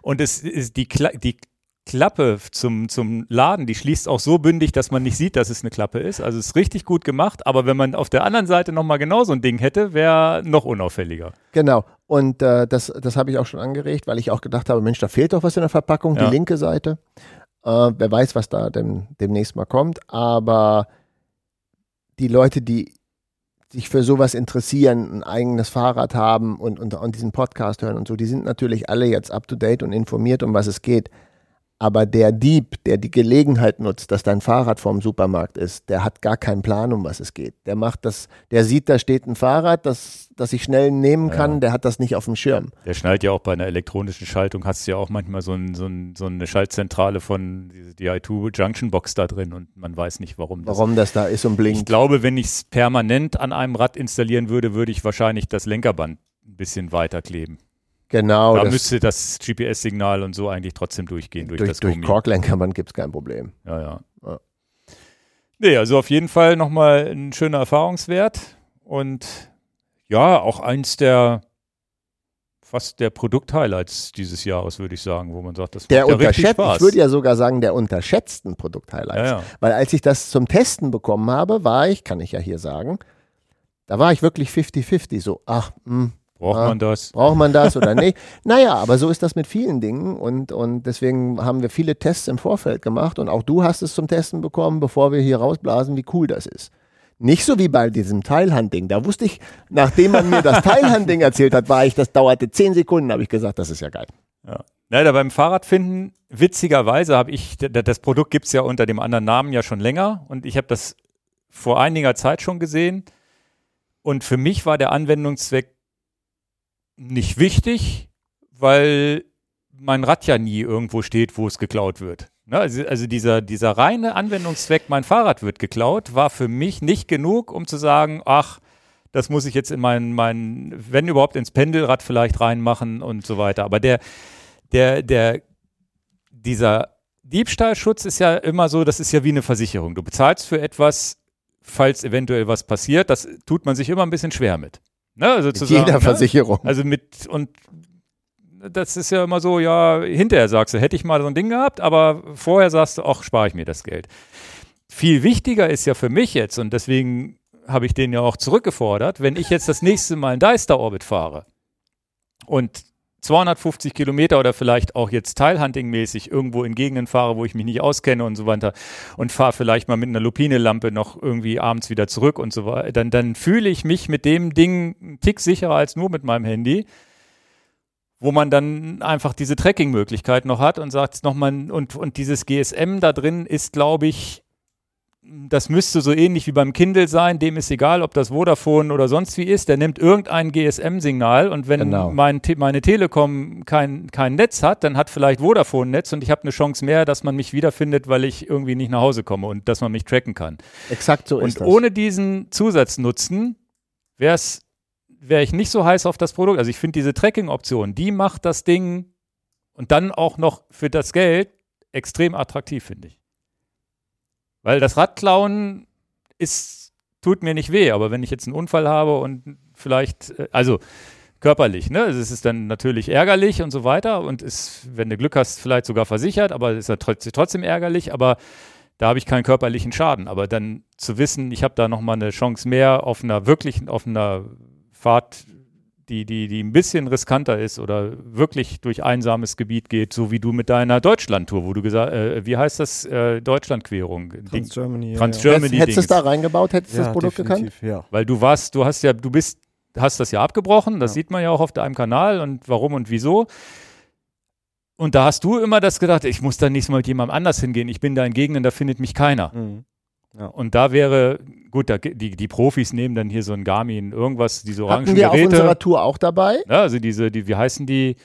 Und es ist die, Kla die Klappe zum, zum Laden, die schließt auch so bündig, dass man nicht sieht, dass es eine Klappe ist. Also es ist richtig gut gemacht, aber wenn man auf der anderen Seite nochmal genau so ein Ding hätte, wäre noch unauffälliger. Genau. Und äh, das, das habe ich auch schon angeregt, weil ich auch gedacht habe, Mensch, da fehlt doch was in der Verpackung, Ja. die linke Seite. Äh, wer weiß, was da dem, demnächst mal kommt. Aber die Leute, die sich für sowas interessieren, ein eigenes Fahrrad haben und, und, und diesen Podcast hören und so, die sind natürlich alle jetzt up to date und informiert, um was es geht. Aber der Dieb, der die Gelegenheit nutzt, dass dein Fahrrad vorm Supermarkt ist, der hat gar keinen Plan, um was es geht. Der macht das, der sieht, da steht ein Fahrrad, das, das ich schnell nehmen kann, Ja. der hat das nicht auf dem Schirm. Der schnallt ja auch bei einer elektronischen Schaltung, hast du ja auch manchmal so, ein, so, ein, so eine Schaltzentrale von diese DI2 Junction Box da drin und man weiß nicht, warum das Warum das da ist und Ich blinkt. glaube, wenn ich es permanent an einem Rad installieren würde, würde ich wahrscheinlich das Lenkerband ein bisschen weiter kleben. Genau, da das, müsste das GPS-Signal und so eigentlich trotzdem durchgehen durch, durch, das durch. Korklenkerband gibt es kein Problem. Ja, ja. Ja. Nee, also auf jeden Fall nochmal ein schöner Erfahrungswert und ja, auch eins der fast der Produkt-Highlights dieses Jahres, würde ich sagen, wo man sagt, das Der macht ja richtig Spaß. ich würde ja sogar sagen, der unterschätzten Produkt-Highlights. ja, ja. Weil als ich das zum Testen bekommen habe, war ich, kann ich ja hier sagen, da war ich wirklich 50-50. So, ach, mh, Braucht Ah. man das? braucht man das oder nicht? naja, aber so ist das mit vielen Dingen und, und deswegen haben wir viele Tests im Vorfeld gemacht und auch du hast es zum Testen bekommen, bevor wir hier rausblasen, wie cool das ist. Nicht so wie bei diesem Teilhanding. Da wusste ich, nachdem man mir das Teilhanding erzählt hat, war ich, das dauerte zehn Sekunden, habe ich gesagt, das ist ja geil. Leider beim Fahrradfinden, witzigerweise habe ich, das Produkt gibt es ja unter dem anderen Namen ja schon länger und ich habe das vor einiger Zeit schon gesehen. Und für mich war der Anwendungszweck nicht wichtig, weil mein Rad ja nie irgendwo steht, wo es geklaut wird. Ne? Also, also dieser, dieser reine Anwendungszweck, mein Fahrrad wird geklaut, war für mich nicht genug, um zu sagen, ach, das muss ich jetzt in mein, mein, wenn überhaupt ins Pendelrad vielleicht reinmachen und so weiter. Aber der, der, der, dieser Diebstahlschutz ist ja immer so, das ist ja wie eine Versicherung. Du bezahlst für etwas, falls eventuell was passiert, das tut man sich immer ein bisschen schwer mit. Ne? Also Mit jeder ne? Versicherung. Also mit, und das ist ja immer so, ja, hinterher sagst du, hätte ich mal so ein Ding gehabt, aber vorher sagst du, ach, spare ich mir das Geld. Viel wichtiger ist ja für mich jetzt, und deswegen habe ich den ja auch zurückgefordert, wenn ich jetzt das nächste Mal einen Deister-Orbit fahre und 250 Kilometer oder vielleicht auch jetzt Teilhunting-mäßig irgendwo in Gegenden fahre, wo ich mich nicht auskenne und so weiter und fahre vielleicht mal mit einer Lupine-Lampe noch irgendwie abends wieder zurück und so weiter, dann, dann fühle ich mich mit dem Ding einen Tick sicherer als nur mit meinem Handy, wo man dann einfach diese Tracking-Möglichkeit noch hat und sagt nochmal, und, und dieses GSM da drin ist, glaube ich, das müsste so ähnlich wie beim Kindle sein, dem ist egal, ob das Vodafone oder sonst wie ist, der nimmt irgendein GSM-Signal und wenn Genau. mein, Te- meine Telekom kein, kein Netz hat, dann hat vielleicht Vodafone ein Netz und ich habe eine Chance mehr, dass man mich wiederfindet, weil ich irgendwie nicht nach Hause komme und dass man mich tracken kann. Exakt so ist Und das. ohne diesen Zusatznutzen wäre wäre ich nicht so heiß auf das Produkt. Also ich finde diese Tracking-Option, die macht das Ding und dann auch noch für das Geld extrem attraktiv, finde ich. Weil das Radklauen ist, tut mir nicht weh, aber wenn ich jetzt einen Unfall habe und vielleicht, äh, also körperlich, ne? Es ist dann natürlich ärgerlich und so weiter und ist, wenn du Glück hast, vielleicht sogar versichert, aber es ist ja trotz- trotzdem ärgerlich, aber da habe ich keinen körperlichen Schaden. Aber dann zu wissen, ich habe da nochmal eine Chance mehr auf einer wirklichen, auf einer Fahrt, die, die, die ein bisschen riskanter ist oder wirklich durch einsames Gebiet geht, so wie du mit deiner Deutschlandtour, wo du gesagt, äh, wie heißt das, äh, Deutschlandquerung? Ding- Trans Germany. ja, Trans ja. Germany Hättest hättest du es da reingebaut, hättest du ja, das Produkt gekannt? Ja. Weil du warst, du hast ja, du bist, hast das ja abgebrochen, das Ja. sieht man ja auch auf deinem Kanal und warum und wieso. Und da hast du immer das gedacht, ich muss da nächstes Mal mit jemandem anders hingehen, ich bin da in Gegenden, da findet mich keiner. Mhm. Und da wäre, gut, da, die, die Profis nehmen dann hier so ein Garmin, irgendwas, diese orangen Hatten wir auf Geräte. unserer Tour auch dabei. Ja, also diese, die, wie heißen die?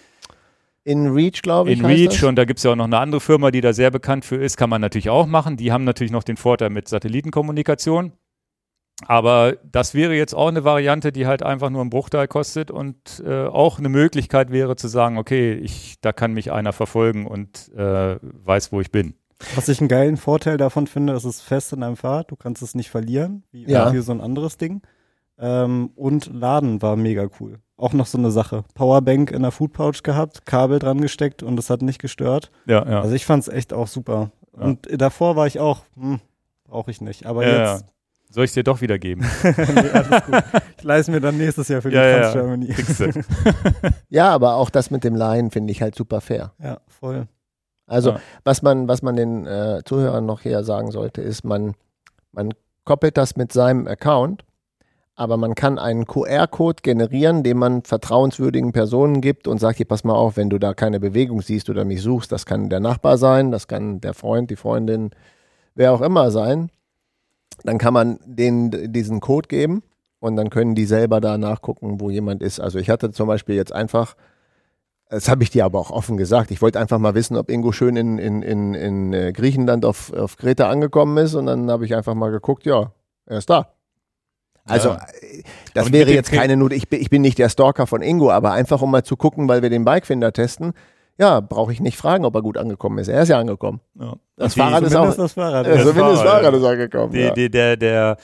In Reach, glaube ich. In Reach und da gibt es ja auch noch eine andere Firma, die da sehr bekannt für ist, kann man natürlich auch machen. Die haben natürlich noch den Vorteil mit Satellitenkommunikation. Aber das wäre jetzt auch eine Variante, die halt einfach nur einen Bruchteil kostet und äh, auch eine Möglichkeit wäre zu sagen, okay, ich, da kann mich einer verfolgen und äh, weiß, wo ich bin. Was ich einen geilen Vorteil davon finde, es ist fest in deinem Fahrrad, du kannst es nicht verlieren, wie Ja. so ein anderes Ding. Ähm, und Laden war mega cool. Auch noch so eine Sache. Powerbank in der Food Pouch gehabt, Kabel dran gesteckt und es hat nicht gestört. Ja, ja. Also ich fand's echt auch super. Ja. Und davor war ich auch, hm, brauche ich nicht. Aber ja, jetzt, ja. Soll ich dir doch wieder geben? nee, alles gut. Ich leiste mir dann nächstes Jahr für die Ja, ja, Trans ja. Germany. Ja, aber auch das mit dem Laien finde ich halt super fair. Ja, voll. Also, Ja. was man, was man den äh, Zuhörern noch hier sagen sollte, ist, man, man koppelt das mit seinem Account, aber man kann einen QR-Code generieren, den man vertrauenswürdigen Personen gibt und sagt, hier, pass mal auf, wenn du da keine Bewegung siehst oder mich suchst, das kann der Nachbar sein, das kann der Freund, die Freundin, wer auch immer sein, dann kann man denen diesen Code geben und dann können die selber da nachgucken, wo jemand ist. Also ich hatte zum Beispiel jetzt einfach das habe ich dir aber auch offen gesagt. Ich wollte einfach mal wissen, ob Ingo schön in, in, in, in äh, Griechenland auf, auf Kreta angekommen ist. Und dann habe ich einfach mal geguckt, ja, er ist da. Also, Ja. äh, das Und wäre jetzt keine Not. Ich bin, ich bin nicht der Stalker von Ingo, aber einfach um mal zu gucken, weil wir den Bikefinder testen. Ja, brauche ich nicht fragen, ob er gut angekommen ist. Er ist ja angekommen. Ja. Das Fahrrad ist auch. Das Fahrrad. Äh, das zumindest Fahrrad, Fahrrad ist angekommen. Die, ja. die, der der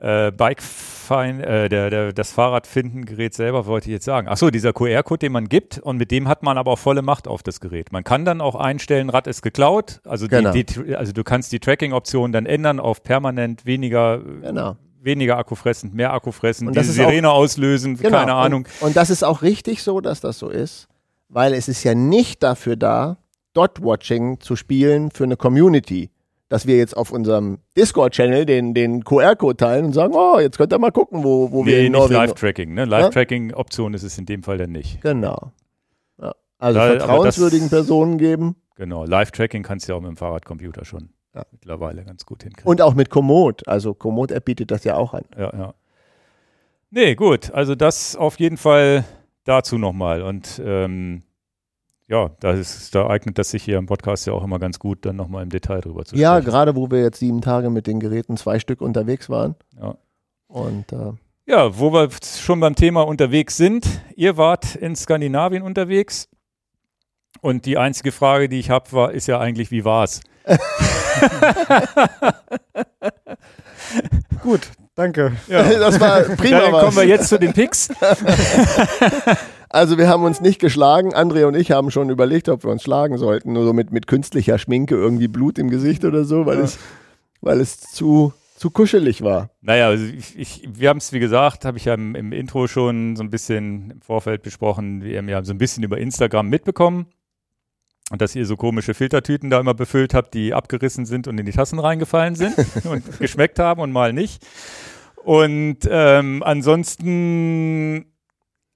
äh, Bikefind, äh, der, der, das Fahrradfinden-Gerät selber wollte ich jetzt sagen. Achso, dieser QR-Code, den man gibt und mit dem hat man aber auch volle Macht auf das Gerät. Man kann dann auch einstellen, Rad ist geklaut. Also, Genau. die, die, also du kannst die Tracking-Option dann ändern auf permanent weniger, Genau. weniger Akku fressend, mehr Akku das diese ist auch- Sirene auslösen, Genau. keine Ahnung. Und, und das ist auch richtig so, dass das so ist, weil es ist ja nicht dafür da, Dot-Watching zu spielen für eine Community. Dass wir jetzt auf unserem Discord-Channel den, den QR-Code teilen und sagen, oh, jetzt könnt ihr mal gucken, wo, wo wir Nee, in nicht. Live-Tracking. Ne? Live-Tracking-Option ist es in dem Fall dann nicht. Genau. Ja. Also Da- vertrauenswürdigen das- Personen geben Genau, Live-Tracking kannst du ja auch mit dem Fahrradcomputer schon Ja. mittlerweile ganz gut hinkriegen. und auch mit Komoot. Also Komoot-App bietet das ja auch an. Ja, ja. Nee, gut. Also das auf jeden Fall dazu nochmal. Und ähm, ja, da, ist, da eignet das sich hier im Podcast ja auch immer ganz gut, dann nochmal im Detail drüber zu Ja, sprechen. gerade wo wir jetzt sieben Tage mit den Geräten zwei Stück unterwegs waren. Ja. Und äh, Ja, wo wir schon beim Thema unterwegs sind. Ihr wart in Skandinavien unterwegs. Und die einzige Frage, die ich habe, war, ist ja eigentlich, wie war's? Gut, danke. das war prima. Dann kommen wir jetzt zu den Picks. Also wir haben uns nicht geschlagen. André und ich haben schon überlegt, ob wir uns schlagen sollten. Nur so mit, mit künstlicher Schminke, irgendwie Blut im Gesicht oder so, weil, Ja. es, weil es zu, zu kuschelig war. Naja, also ich, ich, wir haben es, wie gesagt, habe ich ja im, im Intro schon so ein bisschen im Vorfeld besprochen. Wir haben ja so ein bisschen über Instagram mitbekommen. Und dass ihr so komische Filtertüten da immer befüllt habt, die abgerissen sind und in die Tassen reingefallen sind und geschmeckt haben und mal nicht. Und ähm, ansonsten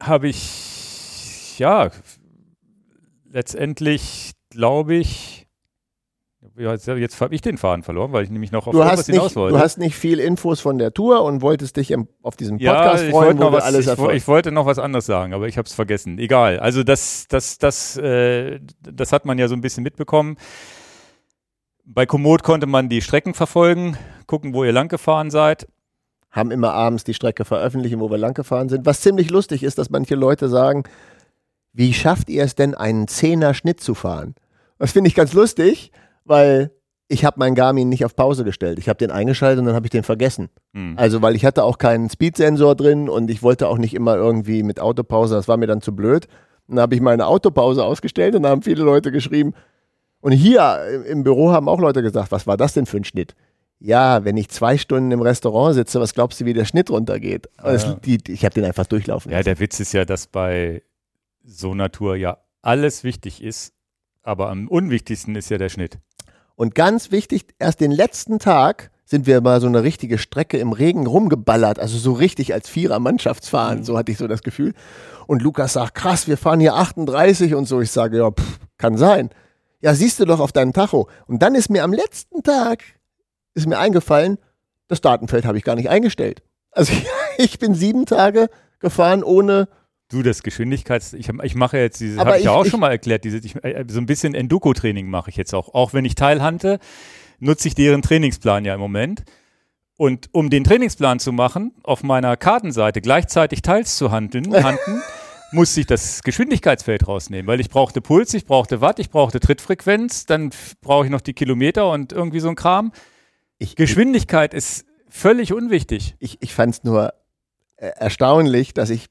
habe ich, ja, letztendlich glaube ich, ja, jetzt, jetzt habe ich den Faden verloren, weil ich nämlich noch auf Du hast, hinaus nicht, wollte. du hast nicht viel Infos von der Tour und wolltest dich im, auf diesen Ja, Podcast ich freuen, wo was, alles ich, erfahren. ich wollte noch was anderes sagen, aber ich habe es vergessen. Egal. Also das, das, das, äh, das hat man ja so ein bisschen mitbekommen. Bei Komoot konnte man die Strecken verfolgen, gucken, wo ihr lang gefahren seid. haben immer abends die Strecke veröffentlichen, wo wir lang gefahren sind. Was ziemlich lustig ist, dass manche Leute sagen, wie schafft ihr es denn, einen Zehner Schnitt zu fahren? Das finde ich ganz lustig, weil ich habe meinen Garmin nicht auf Pause gestellt. Ich habe den eingeschaltet und dann habe ich den vergessen. Hm. Also, weil ich hatte auch keinen Speedsensor drin und ich wollte auch nicht immer irgendwie mit Autopause, das war mir dann zu blöd. Dann habe ich meine Autopause ausgestellt und da haben viele Leute geschrieben. Und hier im- Büro haben auch Leute gesagt, was war das denn für ein Schnitt? Ja, wenn ich zwei Stunden im Restaurant sitze, was glaubst du, wie der Schnitt runtergeht? Das, Ja. die, die- ich habe den einfach durchlaufen Ja, lassen. der Witz ist ja, dass bei so Tour ja alles wichtig ist, aber am unwichtigsten ist ja der Schnitt. Und ganz wichtig, erst den letzten Tag sind wir mal so eine richtige Strecke im Regen rumgeballert, also so richtig als Vierer-Mannschaftsfahren, so hatte ich so das Gefühl. Und Lukas sagt, krass, wir fahren hier 38 und so. Ich sage, ja, pff, kann sein. Ja, siehst du doch auf deinem Tacho. Und dann ist mir am letzten Tag, ist mir eingefallen, das Datenfeld habe ich gar nicht eingestellt. Also ich bin sieben Tage gefahren ohne Du, das Geschwindigkeits, ich, ich mache jetzt diese, habe ich, ja auch ich- schon mal erklärt, diese, ich, äh, so ein bisschen Enduko-Training mache ich jetzt auch. Auch wenn ich teilhante, nutze ich deren Trainingsplan ja im Moment. Und um den Trainingsplan zu machen, auf meiner Kartenseite gleichzeitig teils zu handeln, handen, musste ich das Geschwindigkeitsfeld rausnehmen, weil ich brauchte Puls, ich brauchte Watt, ich brauchte Trittfrequenz, dann brauche ich noch die Kilometer und irgendwie so ein Kram. Ich, ich, Geschwindigkeit ist völlig unwichtig. ich, ich fand es nur äh, erstaunlich, dass ich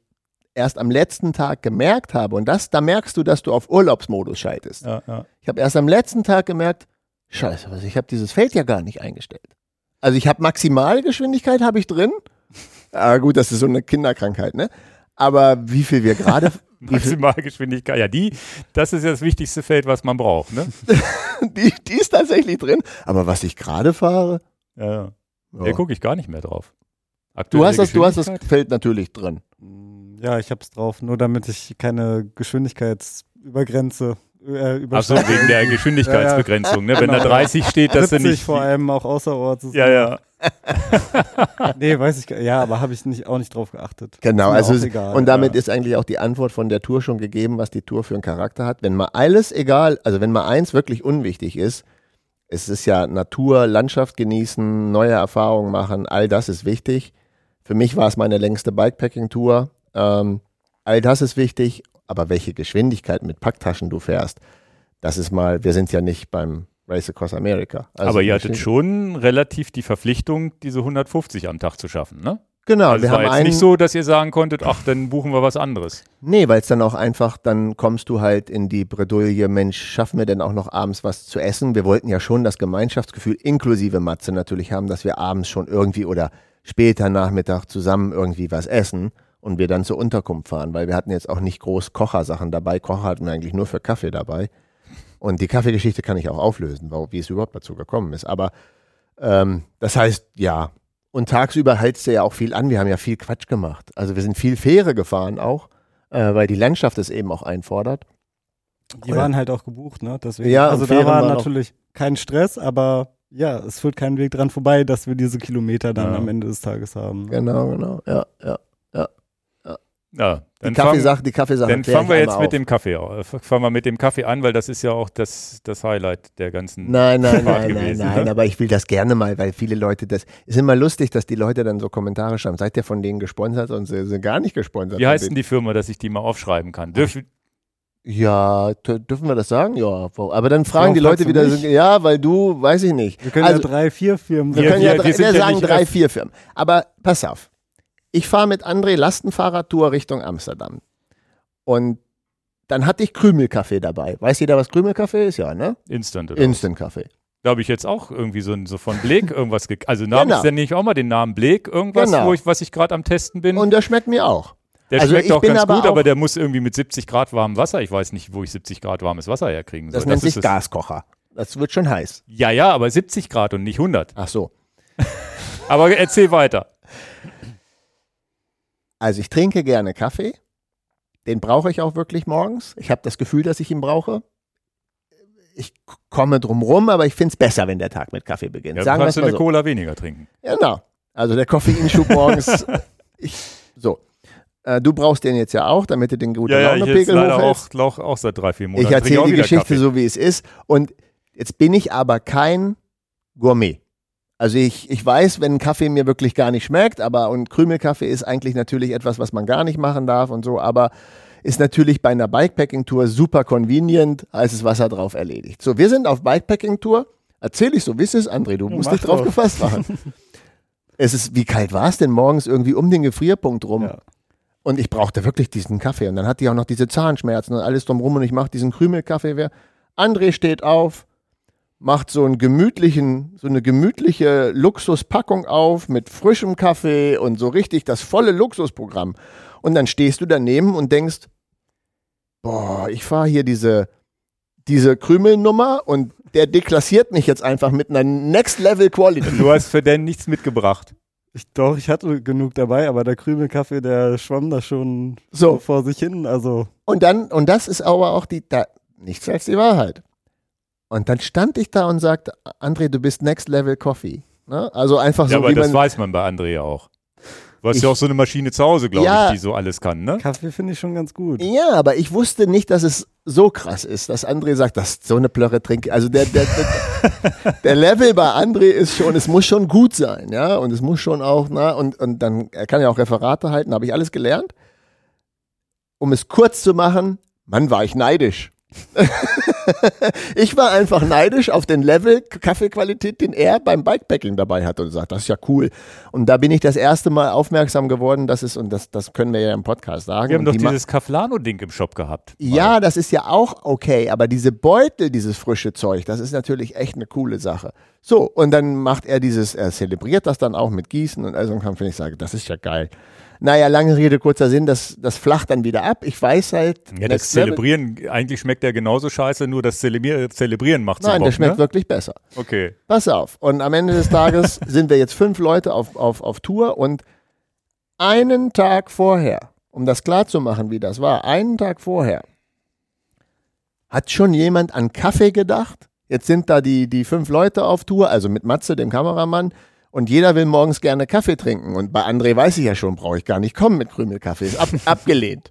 erst am letzten Tag gemerkt habe, und das, da merkst du, dass du auf Urlaubsmodus schaltest. Ja, ja. Ich habe erst am letzten Tag gemerkt, scheiße, was, ich habe dieses Feld ja gar nicht eingestellt. Also ich habe Maximalgeschwindigkeit habe ich drin. Ah, gut, das ist so eine Kinderkrankheit, ne? Aber wie viel wir gerade, Maximalgeschwindigkeit, ja, die, das ist ja das wichtigste Feld, was man braucht, ne? die, die ist tatsächlich drin. Aber was ich gerade fahre, Ja, ja. ja. Da gucke ich gar nicht mehr drauf. du hast das, du hast das? Feld natürlich drin. Ja, ich hab's drauf, nur damit ich keine Geschwindigkeitsübergrenze äh, Ach so, überschreite. wegen der Geschwindigkeitsbegrenzung, ne? Wenn da Genau. 30 steht, dass du 70 nicht. vor allem auch außerorts. ist- Ja, ja. Nee, weiß ich gar Ja, aber habe ich nicht, auch nicht drauf geachtet. Genau, Ist also es- egal. und damit ja. ist eigentlich auch die Antwort von der Tour schon gegeben, was die Tour für einen Charakter hat. Wenn mal alles egal, also wenn mal eins wirklich unwichtig ist, es ist ja Natur, Landschaft genießen, neue Erfahrungen machen, all das ist wichtig. Für mich war es meine längste Bikepacking-Tour. Ähm, all das ist wichtig, aber welche Geschwindigkeit mit Packtaschen du fährst, das ist mal, wir sind ja nicht beim Race Across America. Also Aber ihr hattet schon relativ die Verpflichtung, diese 150 am Tag zu schaffen, ne? Genau, Also wir haben jetzt einen, nicht so, dass ihr sagen konntet, ach, dann buchen wir was anderes. Nee, weil es dann auch einfach, dann kommst du halt in die Bredouille, Mensch, schaffen wir denn auch noch abends was zu essen? Wir wollten ja schon das Gemeinschaftsgefühl inklusive Matze natürlich haben, dass wir abends schon irgendwie oder später Nachmittag zusammen irgendwie was essen und wir dann zur Unterkunft fahren, weil wir hatten jetzt auch nicht groß Kochersachen dabei. Kocher hatten wir eigentlich nur für Kaffee dabei. Und die Kaffeegeschichte kann ich auch auflösen, wie es überhaupt dazu gekommen ist. Aber ähm, das heißt, ja. Und tagsüber hältst du ja auch viel an. Wir haben ja viel Quatsch gemacht. Also wir sind viel Fähre gefahren auch, äh, weil die Landschaft es eben auch einfordert. Die waren halt auch gebucht, ne? Deswegen, Ja, also da war natürlich kein Stress, aber ja, es führt kein Weg dran vorbei, dass wir diese Kilometer dann Ja. am Ende des Tages haben. ne? Genau, genau. Ja, ja. Ja, Die dann fangen, Kaffeesache, die Kaffeesache. dann fangen wir jetzt mit auf. dem Kaffee auf. Fangen wir mit dem Kaffee an, weil das ist ja auch das, das Highlight der ganzen. Nein, nein, Fahrt nein, nein, gewesen, nein, ne? aber ich will das gerne mal, weil viele Leute das, ist immer lustig, dass die Leute dann so Kommentare schreiben, seid ihr von denen gesponsert und sie sind gar nicht gesponsert. Wie heißt denn die Firma, dass ich die mal aufschreiben kann? Dürf, Ja, dür- dürfen wir das sagen? Ja, aber dann fragen Warum die Leute wieder, so, ja, weil du, weiß ich nicht. Wir können Also- ja drei, vier Firmen Wir Wir- können ja, wir- drei, wir sind wir ja sagen drei, vier Firmen. Aber pass auf. Ich fahre mit André Lastenfahrradtour Richtung Amsterdam. Und dann hatte ich Krümelkaffee dabei. Weiß jeder, was Krümelkaffee ist? Ja, ne? Instant oder Instant-Kaffee. Da habe ich jetzt auch irgendwie so, so von Blake irgendwas ge Also Namen Genau. ja nicht auch mal den Namen Blake, irgendwas, Genau. wo ich, was ich gerade am Testen bin. Und der schmeckt mir auch. der also schmeckt ich auch ganz aber gut, auch- aber der muss irgendwie mit 70 Grad warmem Wasser. Ich weiß nicht, wo ich 70 Grad warmes Wasser herkriegen soll. Das nennt ist sich das- Gaskocher. Das wird schon heiß. Ja, ja, aber 70 Grad und nicht 100. Ach so. Aber erzähl weiter. Also ich trinke gerne Kaffee. Den brauche ich auch wirklich morgens. Ich habe das Gefühl, dass ich ihn brauche. Ich komme drum rum, aber ich finde es besser, wenn der Tag mit Kaffee beginnt. Ja, Sagen kannst du eine so. Cola weniger trinken. Genau. Also der Koffeinschub morgens. ich, so. Äh, du brauchst den jetzt ja auch, damit du den guten Ja, ja, Launepegel leider hochhältst. auch, auch, auch seit drei, vier Monaten. Ich erzähle die Geschichte Kaffee. so, wie es ist. Und jetzt bin ich aber kein Gourmet. Also ich, ich weiß, wenn Kaffee mir wirklich gar nicht schmeckt, aber und Krümelkaffee ist eigentlich natürlich etwas, was man gar nicht machen darf und so, aber ist natürlich bei einer Bikepacking-Tour super convenient, heißes Wasser drauf erledigt. So, wir sind auf Bikepacking-Tour. Erzähl ich so, wie ist es, André? Du musst mach dich drauf doch. gefasst machen. es ist, wie kalt war es denn morgens irgendwie um den Gefrierpunkt rum? Ja. Und ich brauchte wirklich diesen Kaffee. Und dann hatte ich auch noch diese Zahnschmerzen und alles drumrum. Und ich mache diesen Krümelkaffee. Wer- André steht auf, macht so einen gemütlichen, so eine gemütliche Luxuspackung auf mit frischem Kaffee und so richtig das volle Luxusprogramm. Und dann stehst du daneben und denkst, boah, ich fahre hier diese, diese Krümelnummer und der deklassiert mich jetzt einfach mit einer Next Level Quality. Du hast für den nichts mitgebracht. Ich, doch, ich hatte genug dabei, aber der Krümelkaffee, der schwamm da schon So. vor sich hin. Also, Und dann, und das ist aber auch die, da, nichts als die Wahrheit. Und dann stand ich da und sagte, André, du bist Next Level Coffee. Ne? Also einfach ja, so, aber wie das man, weiß man bei André ja auch. Du hast ich, ja auch so eine Maschine zu Hause, glaube Ja. ich, die so alles kann, ne? Kaffee finde ich schon ganz gut. Ja, aber ich wusste nicht, dass es so krass ist, dass André sagt, dass so eine Plörre trinke. Also der, der, der, der Level bei André ist schon, es muss schon gut sein, ja, und es muss schon auch, na, und, und dann, er kann ja auch Referate halten, habe ich alles gelernt. Um es kurz zu machen, Mann, war ich neidisch. ich war einfach neidisch auf den Level Kaffeequalität, den er beim Bikepacking dabei hat und sagt, das ist ja cool. Und da bin ich das erste Mal aufmerksam geworden, dass es, und das, das können wir ja im Podcast sagen. Wir haben und doch die dieses Kaflano-Ding im Shop gehabt. ja, das ist ja auch okay, aber diese Beutel, dieses frische Zeug, das ist natürlich echt eine coole Sache. So, und dann macht er dieses, er zelebriert das dann auch mit Gießen und also kann ich sage, das ist ja geil. Naja, lange Rede, kurzer Sinn, das, das flacht dann wieder ab. Ich weiß halt, Ja, das Next Level- Zelebrieren, eigentlich schmeckt der genauso scheiße, nur das Zelebrieren, Zelebrieren macht Nein, Bock, der schmeckt ne? wirklich besser. Okay. Pass auf. Und am Ende des Tages sind wir jetzt fünf Leute auf, auf, auf Tour und einen Tag vorher, um das klar zu machen, wie das war, einen Tag vorher, hat schon jemand an Kaffee gedacht. Jetzt sind da die, die fünf Leute auf Tour, also mit Matze, dem Kameramann, und jeder will morgens gerne Kaffee trinken. Und bei André weiß ich ja schon, brauche ich gar nicht kommen mit Krümelkaffee. Ist ab, abgelehnt.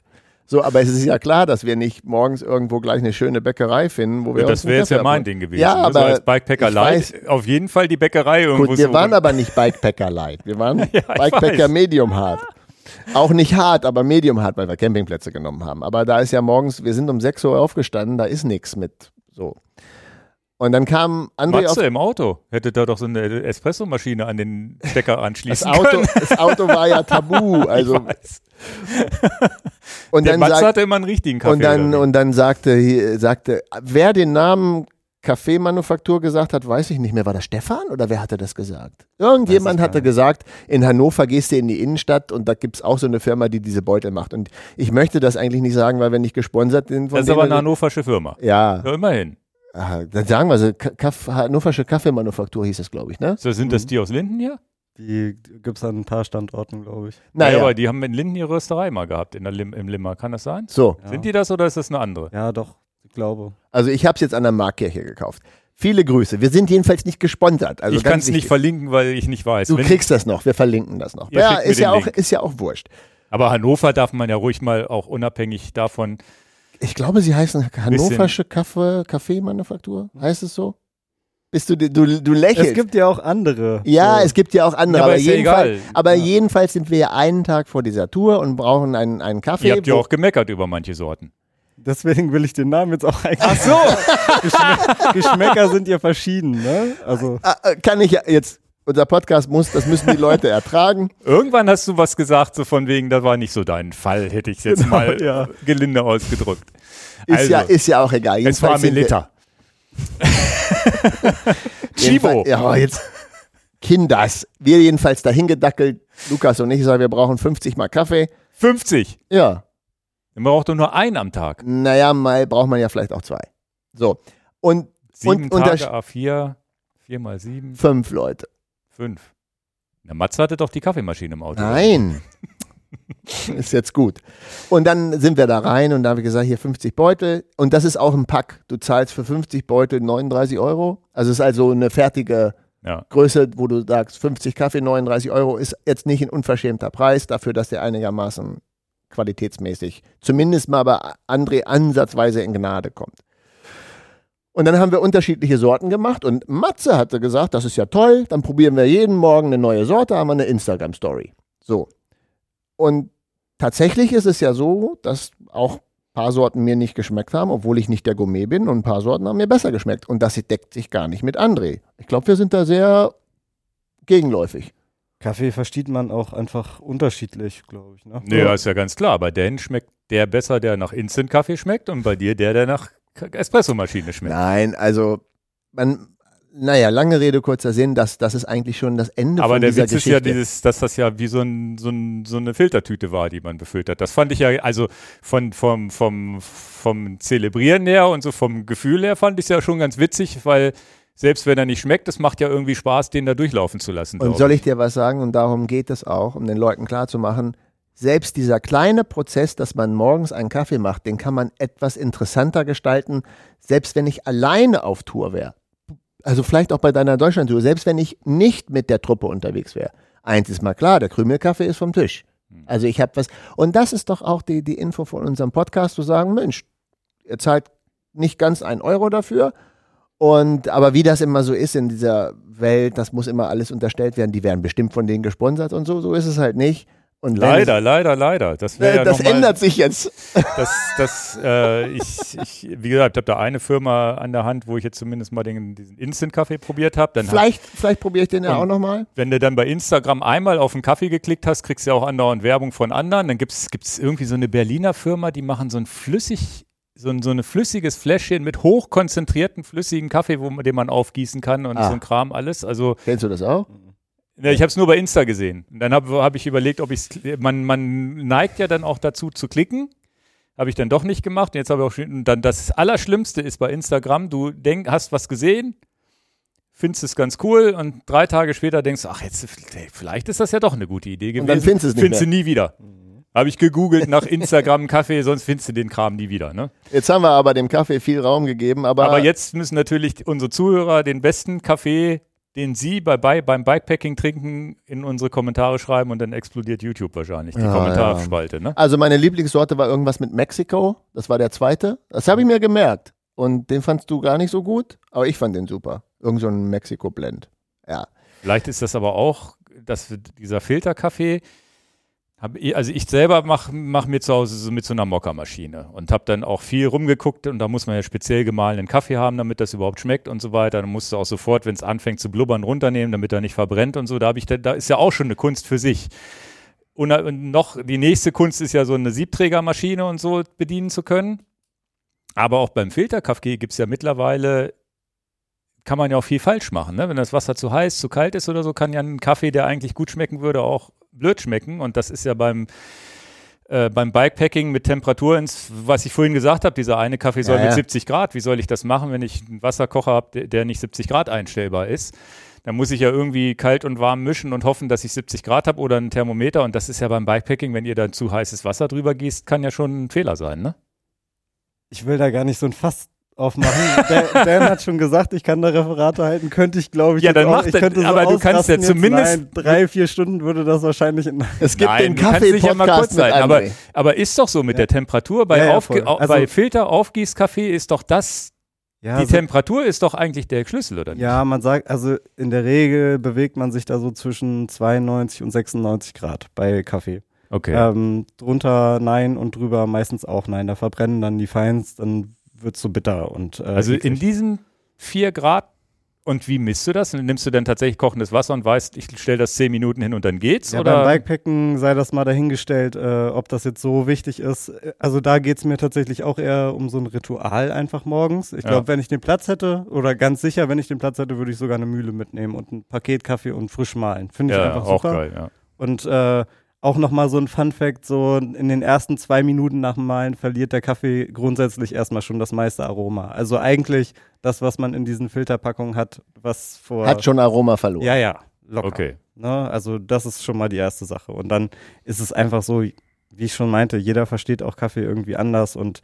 So, aber es ist ja klar, dass wir nicht morgens irgendwo gleich eine schöne Bäckerei finden, wo wir das uns einen wäre jetzt ja mein. Ding gewesen. Ja, aber so als Bikepacker Light, weiß- auf jeden Fall die Bäckerei irgendwo Gut, wir so. waren aber nicht Bikepacker Light. Wir waren ich Bikepacker. Medium Hard. Auch nicht hart, aber Medium Hard, weil wir Campingplätze genommen haben. Aber da ist ja morgens, wir sind um 6 Uhr aufgestanden, da ist nichts mit so. Und dann kam André auf Matze im Auto. Hätte da doch so eine Espressomaschine an den Stecker das anschließen Auto, können. das Auto war ja tabu. Also, Ich weiß. und Der dann, Matze sagt, hatte immer einen richtigen Kaffee. und dann, und dann sagte, sagte, wer den Namen Kaffeemanufaktur gesagt hat, weiß ich nicht mehr. War das Stefan oder wer hatte das gesagt? Irgendjemand hatte gesagt, in Hannover gehst du in die Innenstadt und da gibt es auch so eine Firma, die diese Beutel macht. Und ich möchte das eigentlich nicht sagen, weil wir nicht gesponsert sind. Von das ist aber eine hannoversche Firma. ja, Ja, immerhin. Dann sagen wir so, Ka- Kaff, Hannoversche Kaffeemanufaktur hieß es, glaube ich, ne? So, sind das die aus Linden hier? Die gibt es an ein paar Standorten, glaube ich. Naja, Naja, aber die haben in Linden ihre Rösterei mal gehabt, in der Lim, im Limmer. Kann das sein? so. Ja. Sind die das oder ist das eine andere? Ja, doch, ich glaube. Also ich habe es jetzt an der Markkirche gekauft. Viele Grüße. Wir sind jedenfalls nicht gesponsert. Also ich kann es nicht verlinken, weil ich nicht weiß. Du Wenn- kriegst das noch. Wir verlinken das noch. Ja, ist ja, auch, Link. ist ja auch wurscht. aber Hannover darf man ja ruhig mal auch unabhängig davon. Ich glaube, sie heißen Hannoversche Kaffee, Kaffeemanufaktur. Heißt es so? Bist du, du, du lächelst. Es gibt ja auch andere. ja, so. es gibt ja auch andere. Ja, aber aber ist ja jedenfalls, egal. aber Ja. jedenfalls sind wir ja einen Tag vor dieser Tour und brauchen einen, einen Kaffee. Ihr habt ja auch gemeckert über manche Sorten. Deswegen will ich den Namen jetzt auch eigentlich. Ach so! Geschmäcker, Geschmäcker sind ja verschieden, ne? Also, Ah, äh, kann ich ja jetzt. Unser Podcast muss, das müssen die Leute ertragen. Irgendwann hast du was gesagt, so von wegen, das war nicht so dein Fall, hätte ich jetzt Genau, mal ja. gelinde ausgedrückt. Ist, Also, ja, ist ja auch egal. es war Jedenfalls sind wir- Milita. Chibo. Ja, jetzt. Kinders. Wir jedenfalls dahin gedackelt. Lukas und ich sagen, wir brauchen 50 mal Kaffee. 50. Ja. Man braucht doch nur einen am Tag. Naja, mal braucht man ja vielleicht auch zwei. So. Und Sieben Und- Tage das- A4, vier mal sieben, fünf Leute. Fünf. Der Matze hatte doch die Kaffeemaschine im Auto. Nein. ist jetzt gut. Und dann sind wir da rein und da habe ich gesagt, hier 50 Beutel. Und das ist auch ein Pack. Du zahlst für 50 Beutel 39 Euro. Also ist also eine fertige Ja. Größe, wo du sagst, 50 Kaffee, 39 Euro, ist jetzt nicht ein unverschämter Preis dafür, dass der einigermaßen qualitätsmäßig, zumindest mal bei André ansatzweise in Gnade kommt. Und dann haben wir unterschiedliche Sorten gemacht und Matze hatte gesagt, das ist ja toll, dann probieren wir jeden Morgen eine neue Sorte, haben wir eine Instagram-Story. So. Und tatsächlich ist es ja so, dass auch ein paar Sorten mir nicht geschmeckt haben, obwohl ich nicht der Gourmet bin und ein paar Sorten haben mir besser geschmeckt. Und das deckt sich gar nicht mit André. Ich glaube, wir sind da sehr gegenläufig. Kaffee versteht man auch einfach unterschiedlich, glaube ich. Ne? Nee, ja, ist ja ganz klar. Bei Dan schmeckt der besser, der nach Instant-Kaffee schmeckt und bei dir der, der nach Espressomaschine schmeckt. Nein, also man, naja, lange Rede, kurzer Sinn, das, das ist eigentlich schon das Ende Aber von der dieser Witz ist Geschichte. ja dieses, dass das ja wie so, ein, so, ein, so eine Filtertüte war, die man befüllt hat. Das fand ich ja, also von, vom, vom, vom Zelebrieren her und so vom Gefühl her fand ich es ja schon ganz witzig, weil selbst wenn er nicht schmeckt, es macht ja irgendwie Spaß, den da durchlaufen zu lassen. Und soll ich dir was sagen? Und darum geht es auch, um den Leuten klarzumachen, selbst dieser kleine Prozess, dass man morgens einen Kaffee macht, den kann man etwas interessanter gestalten, selbst wenn ich alleine auf Tour wäre. Also vielleicht auch bei deiner Deutschlandtour, selbst wenn ich nicht mit der Truppe unterwegs wäre. Eins ist mal klar, der Krümelkaffee ist vom Tisch. Also ich habe was. Und das ist doch auch die, die Info von unserem Podcast, zu sagen, Mensch, ihr zahlt nicht ganz ein Euro dafür. Und aber wie das immer so ist in dieser Welt, das muss immer alles unterstellt werden. Die werden bestimmt von denen gesponsert und so. So ist es halt nicht. Und Leider, leider, leider. Das, äh, ja das mal- ändert sich jetzt. Das, das, äh, ich, ich, wie gesagt, habe da eine Firma an der Hand, wo ich jetzt zumindest mal den, diesen Instant-Kaffee probiert habe. Dann hab, Vielleicht, vielleicht probiere ich den ja auch nochmal. wenn du dann bei Instagram einmal auf den Kaffee geklickt hast, kriegst du ja auch andauernd Werbung von anderen. Dann gibt es irgendwie so eine Berliner Firma, die machen so ein flüssig, so ein, so ein flüssiges Fläschchen mit hochkonzentrierten flüssigen Kaffee, wo man, den man aufgießen kann und Ah. so ein Kram alles. Also Kennst du das auch? Ja, ich habe es nur bei Insta gesehen. Und dann habe hab ich überlegt, ob ich man man neigt ja dann auch dazu zu klicken. Habe ich dann doch nicht gemacht. Und jetzt habe ich auch schon, und dann das Allerschlimmste ist bei Instagram, du denk, hast was gesehen, findest es ganz cool und drei Tage später denkst du, ach jetzt vielleicht ist das ja doch eine gute Idee gewesen. Und dann findest du es nicht Findest du nie wieder. Habe ich gegoogelt nach Instagram Kaffee, sonst findest du den Kram nie wieder. Ne? Jetzt haben wir aber dem Kaffee viel Raum gegeben, aber, Aber jetzt müssen natürlich unsere Zuhörer den besten Kaffee, den sie bei, bei, beim Bikepacking trinken, in unsere Kommentare schreiben und dann explodiert YouTube wahrscheinlich, die Ja, Kommentarspalte. Ne? Also meine Lieblingssorte war irgendwas mit Mexiko. Das war der zweite. Das habe ich mir gemerkt. Und den fandst du gar nicht so gut, aber ich fand den super. Irgend so ein Mexiko-Blend. Ja. Vielleicht ist das aber auch, dass dieser Filterkaffee, also ich selber mache mach mir zu Hause so mit so einer Mokka-Maschine und habe dann auch viel rumgeguckt und da muss man ja speziell gemahlenen Kaffee haben, damit das überhaupt schmeckt und so weiter. Dann musst du auch sofort, wenn es anfängt zu blubbern, runternehmen, damit er nicht verbrennt und so. Da, hab ich, da, ist ja auch schon eine Kunst für sich. Und äh, noch die nächste Kunst ist ja so eine Siebträgermaschine und so bedienen zu können. Aber auch beim Filterkaffee gibt es ja mittlerweile kann man ja auch viel falsch machen. Ne? Wenn das Wasser zu heiß, zu kalt ist oder so, kann ja ein Kaffee, der eigentlich gut schmecken würde, auch blöd schmecken. Und das ist ja beim, äh, beim Bikepacking mit Temperatur, ins, was ich vorhin gesagt habe, dieser eine Kaffee soll Ja, mit ja. 70 Grad. Wie soll ich das machen, wenn ich einen Wasserkocher habe, der, der nicht 70 Grad einstellbar ist? Dann muss ich ja irgendwie kalt und warm mischen und hoffen, dass ich 70 Grad habe oder ein Thermometer. Und das ist ja beim Bikepacking, wenn ihr dann zu heißes Wasser drüber gießt, kann ja schon ein Fehler sein, ne? Ich will da gar nicht so ein Fass aufmachen. Dan, Dan hat schon gesagt, ich kann da Referate halten. Könnte ich, glaube ich, Ja, auch. auch. mach Ich das, könnte so aber du kannst ja zumindest- Nein, drei, vier Stunden würde das wahrscheinlich in. Es gibt Nein, den du kannst dich ja mal kurz halten, aber, aber ist doch so mit Ja. der Temperatur. Bei, Ja, ja, Also- bei Filter-Aufgießkaffee ist doch das, Ja, die so- Temperatur ist doch eigentlich der Schlüssel, oder nicht? ja, man sagt, also in der Regel bewegt man sich da so zwischen 92 und 96 Grad bei Kaffee. Okay. Ähm, drunter nein und drüber meistens auch nein. Da verbrennen dann die Feins, wird's so bitter und äh, also in diesen vier Grad, und wie misst du das? Nimmst du dann tatsächlich kochendes Wasser und weißt, ich stelle das zehn Minuten hin und dann geht's? Ja, oder? beim Bikepacken sei das mal dahingestellt, äh, ob das jetzt so wichtig ist. Also da geht's mir tatsächlich auch eher um so ein Ritual einfach morgens. Ich Ja. glaube, wenn ich den Platz hätte, oder ganz sicher, wenn ich den Platz hätte, würde ich sogar eine Mühle mitnehmen und ein Paket Kaffee und frisch mahlen. Finde ich ja, einfach auch super. geil, ja. Und äh, auch nochmal so ein Fun-Fact: so in den ersten zwei Minuten nach dem Malen verliert der Kaffee grundsätzlich erstmal schon das meiste Aroma. Also eigentlich das, was man in diesen Filterpackungen hat, was vor. Hat schon Aroma verloren. Ja, ja, locker. Okay. Ne? Also das ist schon mal die erste Sache. Und dann ist es einfach so, wie ich schon meinte, jeder versteht auch Kaffee irgendwie anders und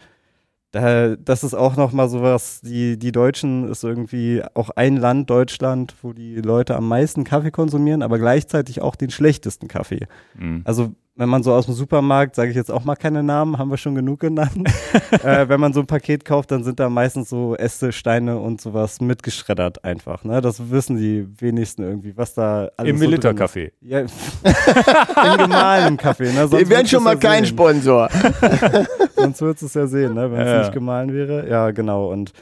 da, das ist auch nochmal sowas, die, die Deutschen ist irgendwie auch ein Land, Deutschland, wo die Leute am meisten Kaffee konsumieren, aber gleichzeitig auch den schlechtesten Kaffee. Mhm. Also wenn man so aus dem Supermarkt, sage ich jetzt auch mal keine Namen, haben wir schon genug genannt. äh, wenn man so ein Paket kauft, dann sind da meistens so Äste, Steine und sowas mitgeschreddert einfach. Ne? Das wissen die wenigsten irgendwie, was da alles Im so drin ist. Milliliter-Kaffee. Ja, im gemahlenem Kaffee. Ne? Sonst Wir würdest schon mal ja kein sehen. Sponsor. Sonst würdest du es ja sehen, ne? wenn es Ja. nicht gemahlen wäre. Ja, genau. Und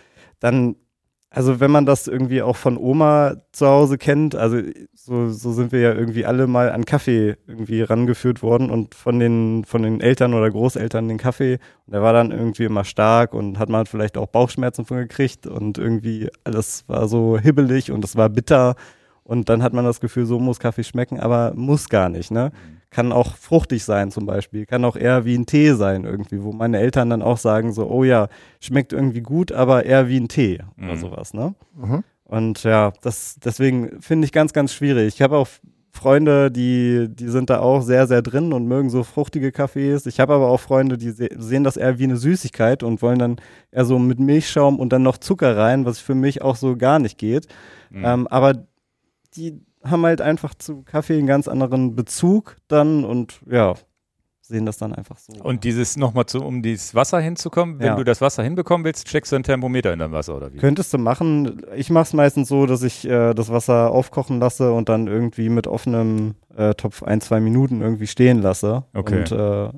dann, also wenn man das irgendwie auch von Oma zu Hause kennt, also so, so sind wir ja irgendwie alle mal an Kaffee irgendwie rangeführt worden und von den, von den Eltern oder Großeltern den Kaffee. Und der war dann irgendwie immer stark und hat man vielleicht auch Bauchschmerzen von gekriegt und irgendwie alles war so hibbelig und es war bitter. Und dann hat man das Gefühl, so muss Kaffee schmecken, aber muss gar nicht, ne? Kann auch fruchtig sein zum Beispiel, kann auch eher wie ein Tee sein irgendwie, wo meine Eltern dann auch sagen so, oh ja, schmeckt irgendwie gut, aber eher wie ein Tee oder Mhm. sowas, ne? Mhm. Und ja, das deswegen finde ich ganz, ganz schwierig. Ich habe auch Freunde, die, die sind da auch sehr, sehr drin und mögen so fruchtige Kaffees. Ich habe aber auch Freunde, die se sehen das eher wie eine Süßigkeit und wollen dann eher so mit Milchschaum und dann noch Zucker rein, was für mich auch so gar nicht geht. Mhm. Ähm, aber die haben halt einfach zu Kaffee einen ganz anderen Bezug dann und ja, sehen das dann einfach so. Und dieses nochmal zu, um dieses Wasser hinzukommen, wenn Ja. du das Wasser hinbekommen willst, checkst du ein Thermometer in dein Wasser oder wie? Könntest du machen. Ich mache es meistens so, dass ich äh, das Wasser aufkochen lasse und dann irgendwie mit offenem äh, Topf ein, zwei Minuten irgendwie stehen lasse. Okay. Und äh,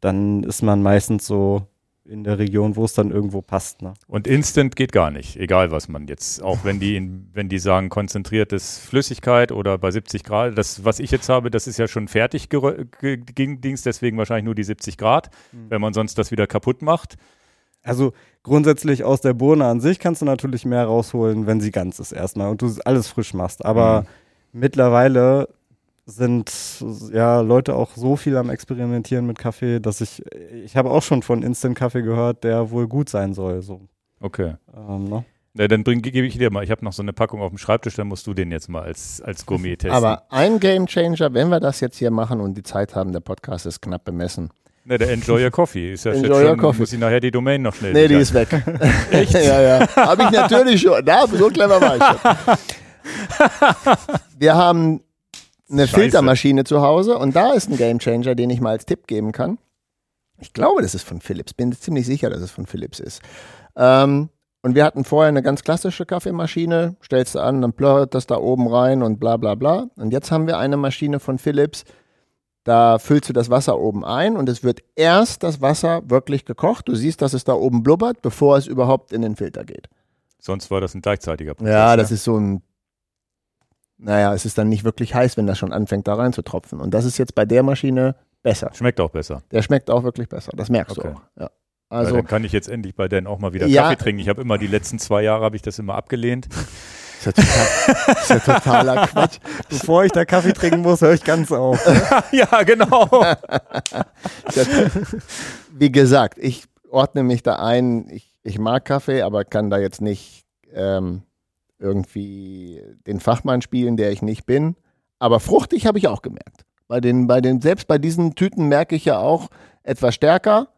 dann ist man meistens so in der Region, wo es dann irgendwo passt. Ne? Und Instant geht gar nicht, egal was man jetzt, auch wenn die, in, wenn die sagen konzentriertes Flüssigkeit oder bei 70 Grad, das, was ich jetzt habe, das ist ja schon fertig Dings, deswegen wahrscheinlich nur die 70 Grad, wenn man sonst das wieder kaputt macht. Also grundsätzlich aus der Bohne an sich kannst du natürlich mehr rausholen, wenn sie ganz ist erstmal und du alles frisch machst. Aber mittlerweile sind ja Leute auch so viel am Experimentieren mit Kaffee, dass ich, ich habe auch schon von Instant Kaffee gehört, der wohl gut sein soll. So. Okay. Ähm, ne? Na, dann bring, gebe ich dir mal, ich habe noch so eine Packung auf dem Schreibtisch, dann musst du den jetzt mal als, als Gourmet testen. Aber ein Game Changer, wenn wir das jetzt hier machen und die Zeit haben, der Podcast ist knapp bemessen. Ne, der Enjoy Your Coffee ist ja Enjoy jetzt Your schon, Coffee. muss ich nachher die Domain noch schnell Nee, die ist weg. Echt? ja, ja. Habe ich natürlich schon. Na, so clever war ich schon. Wir haben eine Scheiße. Filtermaschine zu Hause und da ist ein Game Changer, den ich mal als Tipp geben kann. Ich glaube, das ist von Philips. Bin ziemlich sicher, dass es von Philips ist. Ähm, und wir hatten vorher eine ganz klassische Kaffeemaschine. Stellst du an, dann plörrt das da oben rein und bla bla bla. Und jetzt haben wir eine Maschine von Philips. Da füllst du das Wasser oben ein und es wird erst das Wasser wirklich gekocht. Du siehst, dass es da oben blubbert, bevor es überhaupt in den Filter geht. Sonst war das ein gleichzeitiger Prozess. Ja, das ist so ein. Naja, es ist dann nicht wirklich heiß, wenn das schon anfängt, da rein zu tropfen. Und das ist jetzt bei der Maschine besser. Schmeckt auch besser. Der schmeckt auch wirklich besser. Das merkst Okay. du auch. Ja. Also, Also, dann kann ich jetzt endlich bei Dan auch mal wieder Ja. Kaffee trinken. Ich habe immer die letzten zwei Jahre habe ich das immer abgelehnt. ist ja, total, ist ja totaler Quatsch. Bevor ich da Kaffee trinken muss, höre ich ganz auf. ja, genau. Ja, wie gesagt, ich ordne mich da ein. Ich, ich mag Kaffee, aber kann da jetzt nicht ähm, irgendwie den Fachmann spielen, der ich nicht bin. Aber fruchtig habe ich auch gemerkt. Bei den, bei den, selbst bei diesen Tüten merke ich ja auch etwas stärker.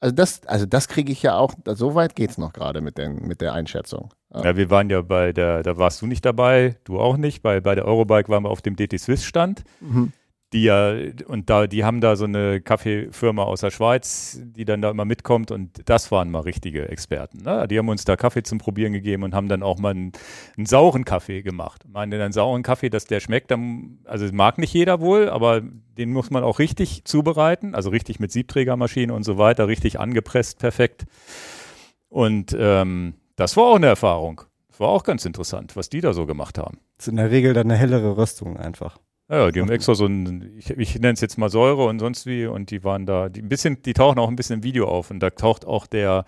Also das, also das kriege ich ja auch, so weit geht es noch gerade mit, den, mit der Einschätzung. Ja. Ja, wir waren ja bei der, da warst du nicht dabei, du auch nicht. Bei, bei der Eurobike waren wir auf dem DT Swiss Stand. Mhm. Die ja, und da, die haben da so eine Kaffeefirma aus der Schweiz, die dann da immer mitkommt und das waren mal richtige Experten. Ne? Die haben uns da Kaffee zum Probieren gegeben und haben dann auch mal einen, einen sauren Kaffee gemacht. Meine, einen sauren Kaffee, dass der schmeckt, dann, also mag nicht jeder wohl, aber den muss man auch richtig zubereiten, also richtig mit Siebträgermaschine und so weiter, richtig angepresst, perfekt. Und ähm, das war auch eine Erfahrung. War auch ganz interessant, was die da so gemacht haben. Das ist in der Regel dann eine hellere Röstung einfach. Ja, die haben extra so ein, ich, ich nenne es jetzt mal Säure und sonst wie, und die waren da, die ein bisschen, die tauchen auch ein bisschen im Video auf und da taucht auch der,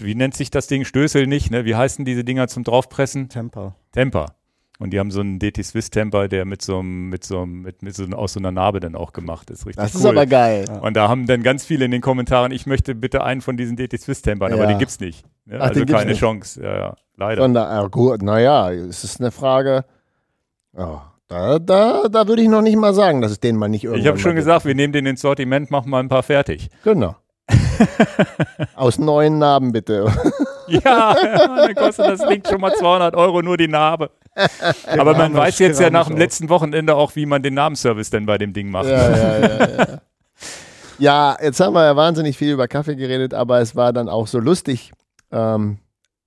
wie nennt sich das Ding? Stößel nicht, ne? Wie heißen diese Dinger zum draufpressen? Temper. Temper. Und die haben so einen DT Swiss Temper, der mit so einem, mit so einem, mit, mit so aus so einer Narbe dann auch gemacht ist. Richtig Das cool. ist aber geil. Und da haben dann ganz viele in den Kommentaren, ich möchte bitte einen von diesen DT Swiss Tempern, aber Ja. den gibt's nicht. Ne? Ach, also keine nicht. Chance. Ja, ja, leider. Sondern, ah, gut, naja, es ist eine Frage. Ja, da, da, da würde ich noch nicht mal sagen, dass es den mal nicht irgendwann ich habe schon gesagt, wir nehmen den ins Sortiment, machen mal ein paar fertig. Genau. Aus neuen Narben bitte. Ja, dann kostet das Ding schon mal 200 Euro nur die Narbe. Aber man Arme weiß jetzt ja nach dem letzten Wochenende auch, wie man den Namensservice denn bei dem Ding macht. Ja, ja, ja, ja. ja, jetzt haben wir ja wahnsinnig viel über Kaffee geredet, aber es war dann auch so lustig. Ähm,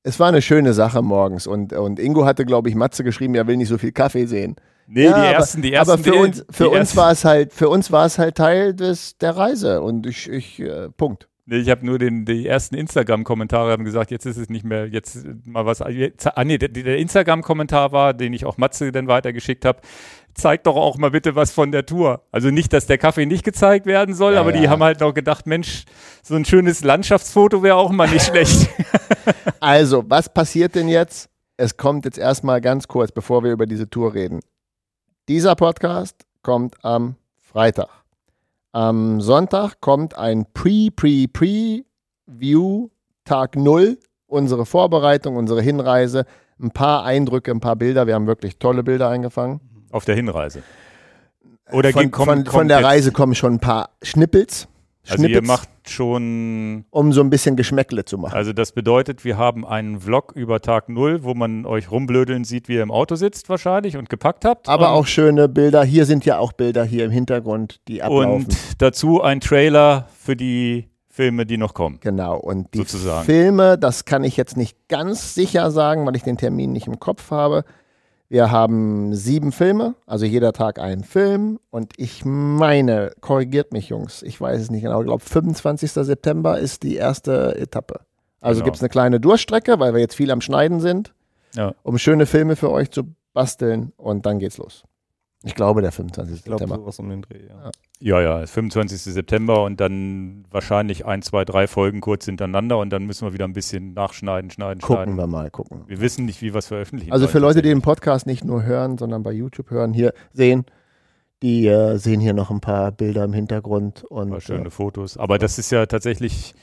es war eine schöne Sache morgens und, und Ingo hatte, glaube ich, Matze geschrieben, er will nicht so viel Kaffee sehen. Nee, Ja, die aber- ersten, die ersten. aber für die, uns, für die uns war es halt, für uns war es halt Teil des, der Reise und ich, ich äh, Punkt. Nee, ich habe nur den, die ersten Instagram-Kommentare haben gesagt, jetzt ist es nicht mehr, jetzt mal was. Jetzt, ah, nee, der, der Instagram-Kommentar war, den ich auch Matze dann weitergeschickt habe. Zeig doch auch mal bitte was von der Tour. Also nicht, dass der Kaffee nicht gezeigt werden soll, Ja, aber die ja. haben halt noch gedacht, Mensch, so ein schönes Landschaftsfoto wäre auch mal nicht schlecht. Also, was passiert denn jetzt? Es kommt jetzt erstmal ganz kurz, bevor wir über diese Tour reden. Dieser Podcast kommt am Freitag. Am Sonntag kommt ein Pre-Pre-Pre-View Tag 0, unsere Vorbereitung, unsere Hinreise, ein paar Eindrücke, ein paar Bilder. Wir haben wirklich tolle Bilder eingefangen. Auf der Hinreise. Oder von, ging- von, von kommt der Reise kommen schon ein paar Schnippels. Also ihr Schnippets. macht schon, um so ein bisschen Geschmäckle zu machen. also das bedeutet, wir haben einen Vlog über Tag Null, wo man euch rumblödeln sieht, wie ihr im Auto sitzt wahrscheinlich und gepackt habt. Aber auch schöne Bilder. Hier sind ja auch Bilder hier im Hintergrund, die ablaufen. Und dazu ein Trailer für die Filme, die noch kommen. Genau, und die Sozusagen. Filme, das kann ich jetzt nicht ganz sicher sagen, weil ich den Termin nicht im Kopf habe. Wir haben sieben Filme, also jeder Tag einen Film. Und ich meine, korrigiert mich, Jungs, ich weiß es nicht genau, ich glaube, 25. September ist die erste Etappe. Also Genau. gibt es eine kleine Durchstrecke, weil wir jetzt viel am Schneiden sind, Ja. um schöne Filme für euch zu basteln und dann geht's los. Ich glaube, der 25. Ich glaube, September. sowas um den Dreh, ja. Ja, ja, 25. September und dann wahrscheinlich ein, zwei, drei Folgen kurz hintereinander und dann müssen wir wieder ein bisschen nachschneiden, schneiden, Gucken schneiden. wir mal, gucken. Wir wissen nicht, wie wir es veröffentlichen. Also für Leute, die den Podcast nicht nur hören, sondern bei YouTube hören, hier sehen, die äh, sehen hier noch ein paar Bilder im Hintergrund Ein und paar schöne äh, Fotos. Aber das ist ja tatsächlich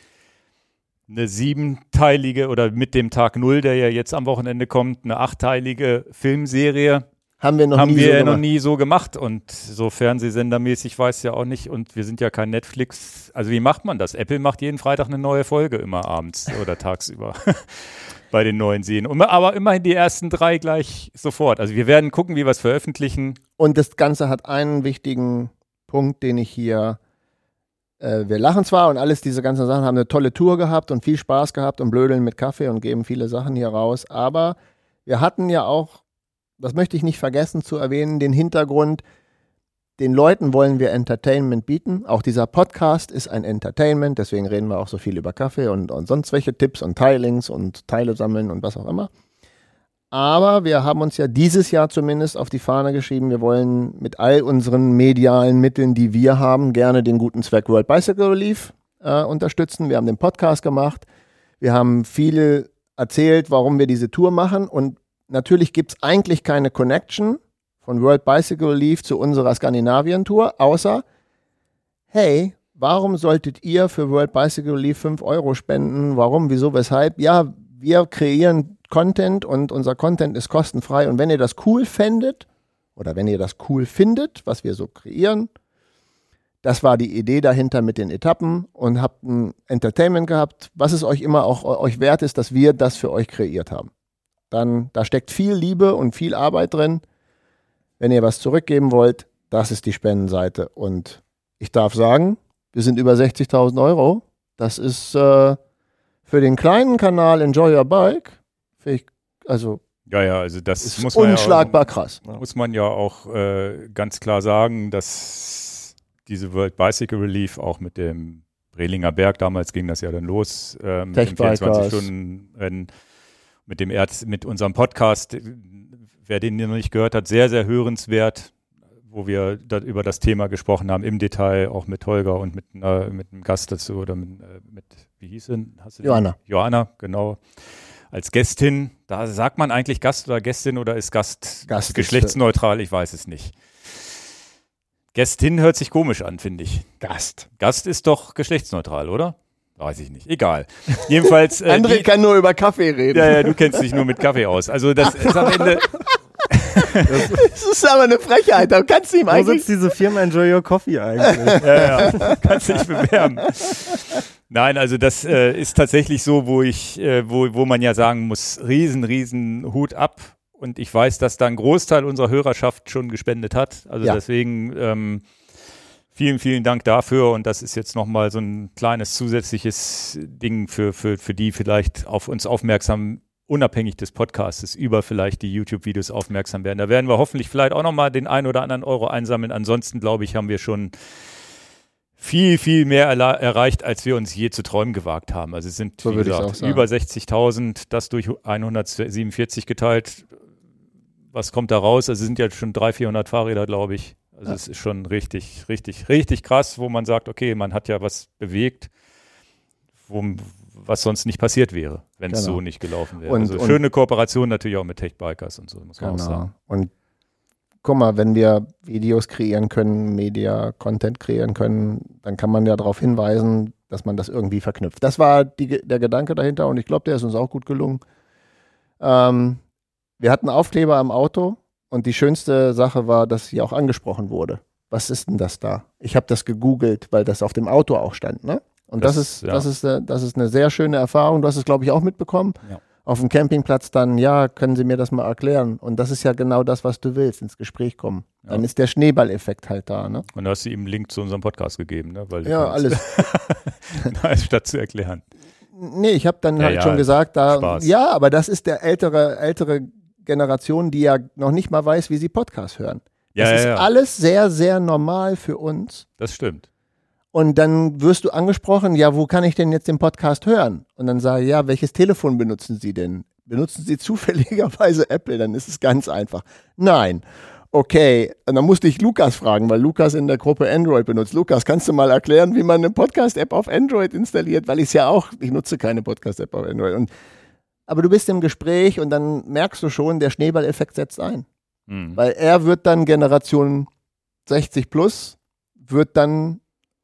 eine siebenteilige oder mit dem Tag Null, der ja jetzt am Wochenende kommt, eine achtteilige Filmserie. Haben wir noch haben nie wir so noch gemacht. nie so gemacht und so Fernsehsendermäßig weiß ja auch nicht und wir sind ja kein Netflix. Also wie macht man das? Apple macht jeden Freitag eine neue Folge immer abends oder tagsüber bei den neuen Serien. Aber immerhin die ersten drei gleich sofort. Also wir werden gucken, wie wir es veröffentlichen. Und das Ganze hat einen wichtigen Punkt, den ich hier. Äh, wir lachen zwar und alles diese ganzen Sachen haben eine tolle Tour gehabt und viel Spaß gehabt und blödeln mit Kaffee und geben viele Sachen hier raus. Aber wir hatten ja auch, das möchte ich nicht vergessen zu erwähnen, den Hintergrund, den Leuten wollen wir Entertainment bieten. Auch dieser Podcast ist ein Entertainment, deswegen reden wir auch so viel über Kaffee und, und sonst welche Tipps und Teilings und Teile sammeln und was auch immer. Aber wir haben uns ja dieses Jahr zumindest auf die Fahne geschrieben, wir wollen mit all unseren medialen Mitteln, die wir haben, gerne den guten Zweck World Bicycle Relief äh, unterstützen. Wir haben den Podcast gemacht. Wir haben viel erzählt, warum wir diese Tour machen. Und natürlich gibt es eigentlich keine Connection von World Bicycle Relief zu unserer Skandinavien-Tour, außer, hey, warum solltet ihr für World Bicycle Relief 5 Euro spenden? Warum, wieso, weshalb? Ja, wir kreieren Content und unser Content ist kostenfrei. Und wenn ihr das cool fändet oder wenn ihr das cool findet, was wir so kreieren, das war die Idee dahinter mit den Etappen und habt ein Entertainment gehabt, was es euch immer auch euch wert ist, dass wir das für euch kreiert haben. Dann, da steckt viel Liebe und viel Arbeit drin. Wenn ihr was zurückgeben wollt, das ist die Spendenseite. Und ich darf sagen, wir sind über 60.000 Euro. Das ist äh, für den kleinen Kanal Enjoy Your Bike, ich, also Ja, ja, also das ist muss man unschlagbar krass. ja, auch, muss man ja auch äh, ganz klar sagen, dass diese World Bicycle Relief auch mit dem Brelinger Berg, damals ging das ja dann los, äh, mit dem Tech-Bikers. 24-Stunden-Rennen, mit dem Erz, mit unserem Podcast, wer den noch nicht gehört hat, sehr, sehr hörenswert, wo wir da über das Thema gesprochen haben, im Detail, auch mit Holger und mit, einer, mit einem Gast dazu oder mit, äh, mit wie hieß? Hast du den? Johanna. Genau. Als Gästin, da sagt man eigentlich Gast oder Gästin oder ist Gast, Gast geschlechtsneutral? Ich weiß es nicht. Gästin hört sich komisch an, finde ich. Gast. Gast ist doch geschlechtsneutral, oder? Weiß ich nicht. Egal. Jedenfalls. Äh, André die, kann nur über Kaffee reden. ja, ja, du kennst dich nur mit Kaffee aus. Also das ist am Ende. Das ist aber eine Frechheit. Da kannst du ihm Wo eigentlich. sitzt diese Firma Enjoy Your Coffee eigentlich? ja, ja, kannst dich bewerben. Nein, also das äh, ist tatsächlich so, wo ich, äh, wo, wo man ja sagen muss, riesen, riesen Hut ab. Und ich weiß, dass da ein Großteil unserer Hörerschaft schon gespendet hat. Also Ja. deswegen ähm, vielen, vielen Dank dafür. Und das ist jetzt nochmal so ein kleines zusätzliches Ding für, für, für die vielleicht auf uns aufmerksam, unabhängig des Podcasts, über vielleicht die YouTube-Videos aufmerksam werden. Da werden wir hoffentlich vielleicht auch nochmal den ein oder anderen Euro einsammeln. Ansonsten, glaube ich, haben wir schon viel, viel mehr erreicht, als wir uns je zu träumen gewagt haben. Also es sind, So wie gesagt, über 60.000, das durch 147 geteilt. Was kommt da raus? Also es sind ja schon 300, 400 Fahrräder, glaube ich. Also es ist schon richtig, richtig, richtig krass, wo man sagt, okay, man hat ja was bewegt, wo, was sonst nicht passiert wäre, wenn es Genau. so nicht gelaufen wäre. Und- also und- schöne Kooperation natürlich auch mit Tech-Bikers und so, muss man auch Genau. sagen. Und guck mal, wenn wir Videos kreieren können, Media, Content kreieren können, dann kann man ja darauf hinweisen, dass man das irgendwie verknüpft. Das war die, der Gedanke dahinter und ich glaube, der ist uns auch gut gelungen. Ähm, wir hatten Aufkleber am Auto und die schönste Sache war, dass sie auch angesprochen wurde. Was ist denn das da? Ich habe das gegoogelt, weil das auf dem Auto auch stand, ne? Und das, Das- ist, ja. das, ist, äh, das ist eine sehr schöne Erfahrung. Du hast es, glaube ich, auch mitbekommen. Ja. Auf dem Campingplatz dann, ja, können Sie mir das mal erklären? Und das ist ja genau das, was du willst, ins Gespräch kommen. Dann Ja. ist der Schneeballeffekt halt da. Ne? Und da hast du ihm einen Link zu unserem Podcast gegeben, ne? Weil du Ja, alles. Statt zu erklären. Nee, ich habe dann Ja, halt ja, schon gesagt, da, Spaß. ja, aber das ist der ältere, ältere Generation, die ja noch nicht mal weiß, wie sie Podcast hören. Ja, das ja, ist ja. alles sehr, sehr normal für uns. Das stimmt. Und dann wirst du angesprochen, ja, wo kann ich denn jetzt den Podcast hören? Und dann sage ich, ja, welches Telefon benutzen Sie denn? Benutzen Sie zufälligerweise Apple? Dann ist es ganz einfach. Nein. Okay, und dann musste ich Lukas fragen, weil Lukas in der Gruppe Android benutzt. Lukas, kannst du mal erklären, wie man eine Podcast-App auf Android installiert? Weil ich es ja auch, ich nutze keine Podcast-App auf Android. Und, aber du bist im Gespräch und dann merkst du schon, der Schneeballeffekt setzt ein. Hm. Weil er wird dann Generation 60 plus, wird dann,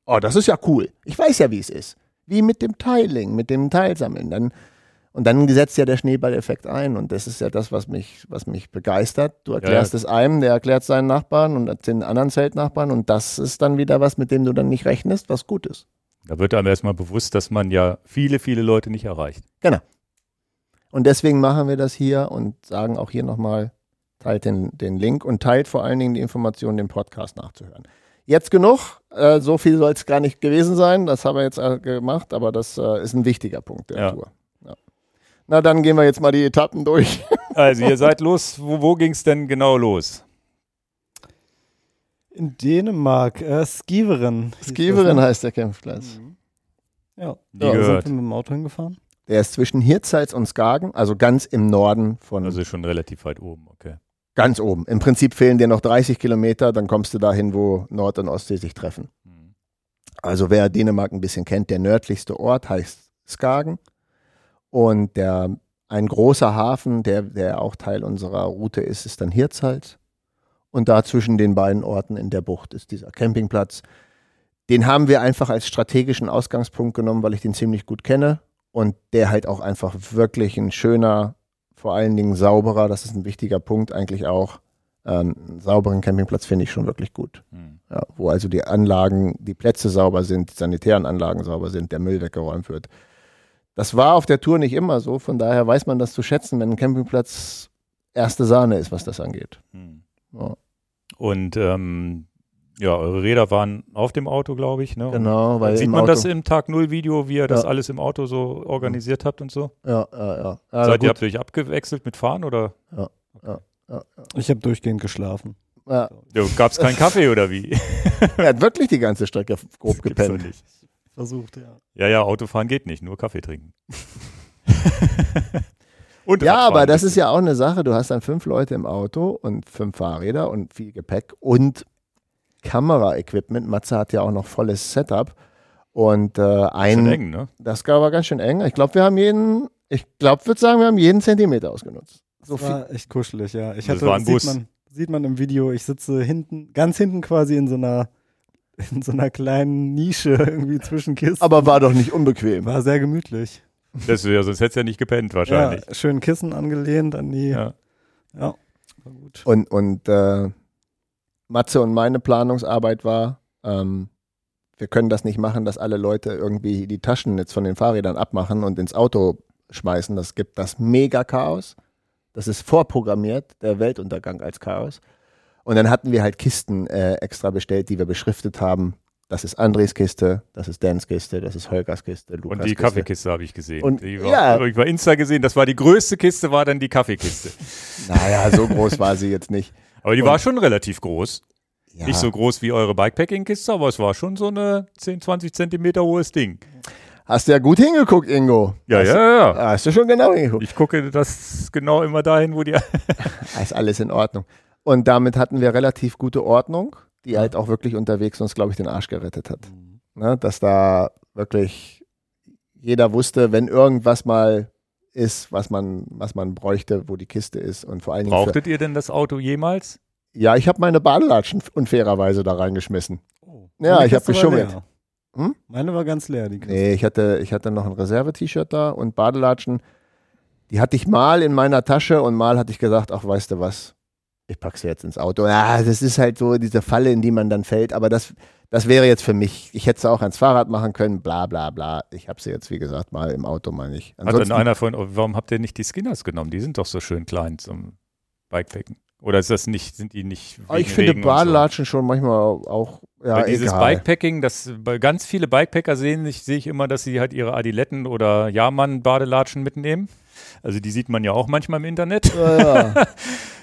oh, das ist ja cool. Ich weiß ja, wie es ist. Wie mit dem Tiling, mit dem Teilsammeln. Dann, und dann setzt ja der Schneeballeffekt ein. Und das ist ja das, was mich, was mich begeistert. Du erklärst ja. es einem, der erklärt seinen Nachbarn und den anderen Zeltnachbarn. Und das ist dann wieder was, mit dem du dann nicht rechnest, was gut ist. Da wird einem erstmal bewusst, dass man ja viele, viele Leute nicht erreicht. Und deswegen machen wir das hier und sagen auch hier nochmal, teilt den, den Link und teilt vor allen Dingen die Information, den Podcast nachzuhören. Jetzt genug, äh, so viel soll es gar nicht gewesen sein, das haben wir jetzt äh, gemacht, aber das äh, ist ein wichtiger Punkt der Ja. Tour. Ja. Na, dann gehen wir jetzt mal die Etappen durch. Also ihr seid los, wo, wo ging es denn genau los? In Dänemark, äh, Skiveren. Skiveren ne? heißt der Campingplatz. Ja, Nie da gehört. sind wir mit dem Auto hingefahren. Der ist zwischen Hirtshals und Skagen, also ganz im Norden von, Also schon relativ weit oben, okay. ganz oben. Im Prinzip fehlen dir noch 30 Kilometer, dann kommst du dahin, wo Nord- und Ostsee sich treffen. Hm. Also wer Dänemark ein bisschen kennt, der nördlichste Ort heißt Skagen. Und der, ein großer Hafen, der, der auch Teil unserer Route ist, ist dann Hirtshals. Und da zwischen den beiden Orten in der Bucht ist dieser Campingplatz. Den haben wir einfach als strategischen Ausgangspunkt genommen, weil ich den ziemlich gut kenne. Und der halt auch einfach wirklich ein schöner, vor allen Dingen sauberer, das ist ein wichtiger Punkt eigentlich auch. Ähm, einen sauberen Campingplatz finde ich schon wirklich gut. Hm. Ja, wo also die Anlagen, die Plätze sauber sind, die sanitären Anlagen sauber sind, der Müll weggeräumt wird. Das war auf der Tour nicht immer so, von daher weiß man das zu schätzen, wenn ein Campingplatz erste Sahne ist, was das angeht. Hm. Ja, Und ähm, ja, eure Räder waren auf dem Auto, glaube ich. Ne? Genau, weil Sieht im man Auto, das im Tag Null Video, wie ihr das Ja. alles im Auto so organisiert habt und so? Ja, ja, ja. ja Seid ihr, gut. habt ihr euch abgewechselt mit Fahren oder ja, ja. Ich habe durchgehend geschlafen. Ja. ja, gab es keinen Kaffee oder wie? Er hat wirklich die ganze Strecke grob Das gibt's doch gepennt. nicht. Versucht, ja. Ja, ja, Autofahren geht nicht, nur Kaffee trinken. und Ja, Radfahren aber das ist ja auch eine Sache. Du hast dann fünf Leute im Auto und fünf Fahrräder und viel Gepäck und Kameraequipment. Matze hat ja auch noch volles Setup. Und äh, ein, Schon eng, ne? Das war ganz schön eng. Ich glaube, wir haben jeden, ich glaube, würde sagen, wir haben jeden Zentimeter ausgenutzt. So Das viel. war echt kuschelig, ja. Ich Das hatte, war ein sieht Bus. Man, sieht man im Video, ich sitze hinten, ganz hinten quasi in so einer, in so einer kleinen Nische irgendwie zwischen Kisten. Aber war doch nicht unbequem. war sehr gemütlich. Das wär, sonst hättest du ja nicht gepennt wahrscheinlich. Ja, schön Kissen angelehnt an die. Ja, Ja. war gut. Und, und äh, Matze und meine Planungsarbeit war, ähm, wir können das nicht machen, dass alle Leute irgendwie die Taschen jetzt von den Fahrrädern abmachen und ins Auto schmeißen. Das gibt das Mega-Chaos. Das ist vorprogrammiert, der Weltuntergang als Chaos. Und dann hatten wir halt Kisten äh, extra bestellt, die wir beschriftet haben. Das ist Andres Kiste, das ist Dans Kiste, das ist Holgers Kiste, Lukas Und die Kiste. Kaffeekiste habe ich gesehen. Und- die war, ja. bei Insta gesehen, das war die größte Kiste, war dann die Kaffeekiste. Naja, so groß war sie jetzt nicht. Aber die Und- war schon relativ groß. Ja. Nicht so groß wie eure Bikepacking-Kiste, aber es war schon so eine 10, 20 Zentimeter hohes Ding. Hast du ja gut hingeguckt, Ingo. Ja, hast, ja, ja. Hast du schon genau hingeguckt. Ich gucke das genau immer dahin, wo die. ist alles in Ordnung. Und damit hatten wir relativ gute Ordnung, die halt auch wirklich unterwegs uns, glaube ich, den Arsch gerettet hat. Ne? Dass da wirklich jeder wusste, wenn irgendwas mal ist, was man, was man bräuchte, wo die Kiste ist und vor allen Dingen. Für, Brauchtet ihr denn das Auto jemals? ja, ich habe meine Badelatschen unfairerweise da reingeschmissen. Oh. Ja, Meine ich hab Kiste war geschummelt. Hm? Meine war ganz leer, die Kiste. Nee, ich hatte, ich hatte noch ein Reserve-T-Shirt da und Badelatschen. Die hatte ich mal in meiner Tasche und mal hatte ich gesagt, ach, weißt du was, ich packe sie jetzt ins Auto. Ja, das ist halt so diese Falle, in die man dann fällt. Aber das, Das wäre jetzt für mich, ich hätte es auch ans Fahrrad machen können, bla bla bla. Ich habe sie jetzt, wie gesagt, mal im Auto mal nicht. Hat dann einer von, warum habt ihr nicht die Skinners genommen? Die sind doch so schön klein zum Bikepacken. Oder ist das nicht, sind die nicht Ah, ich finde Badelatschen so? schon manchmal auch, ja, Weil dieses egal. Bikepacking, das, bei ganz viele Bikepacker sehen, ich, sehe ich immer, dass sie halt ihre Adiletten oder Jahrmann-Badelatschen mitnehmen. Also die sieht man ja auch manchmal im Internet. Ja, ja.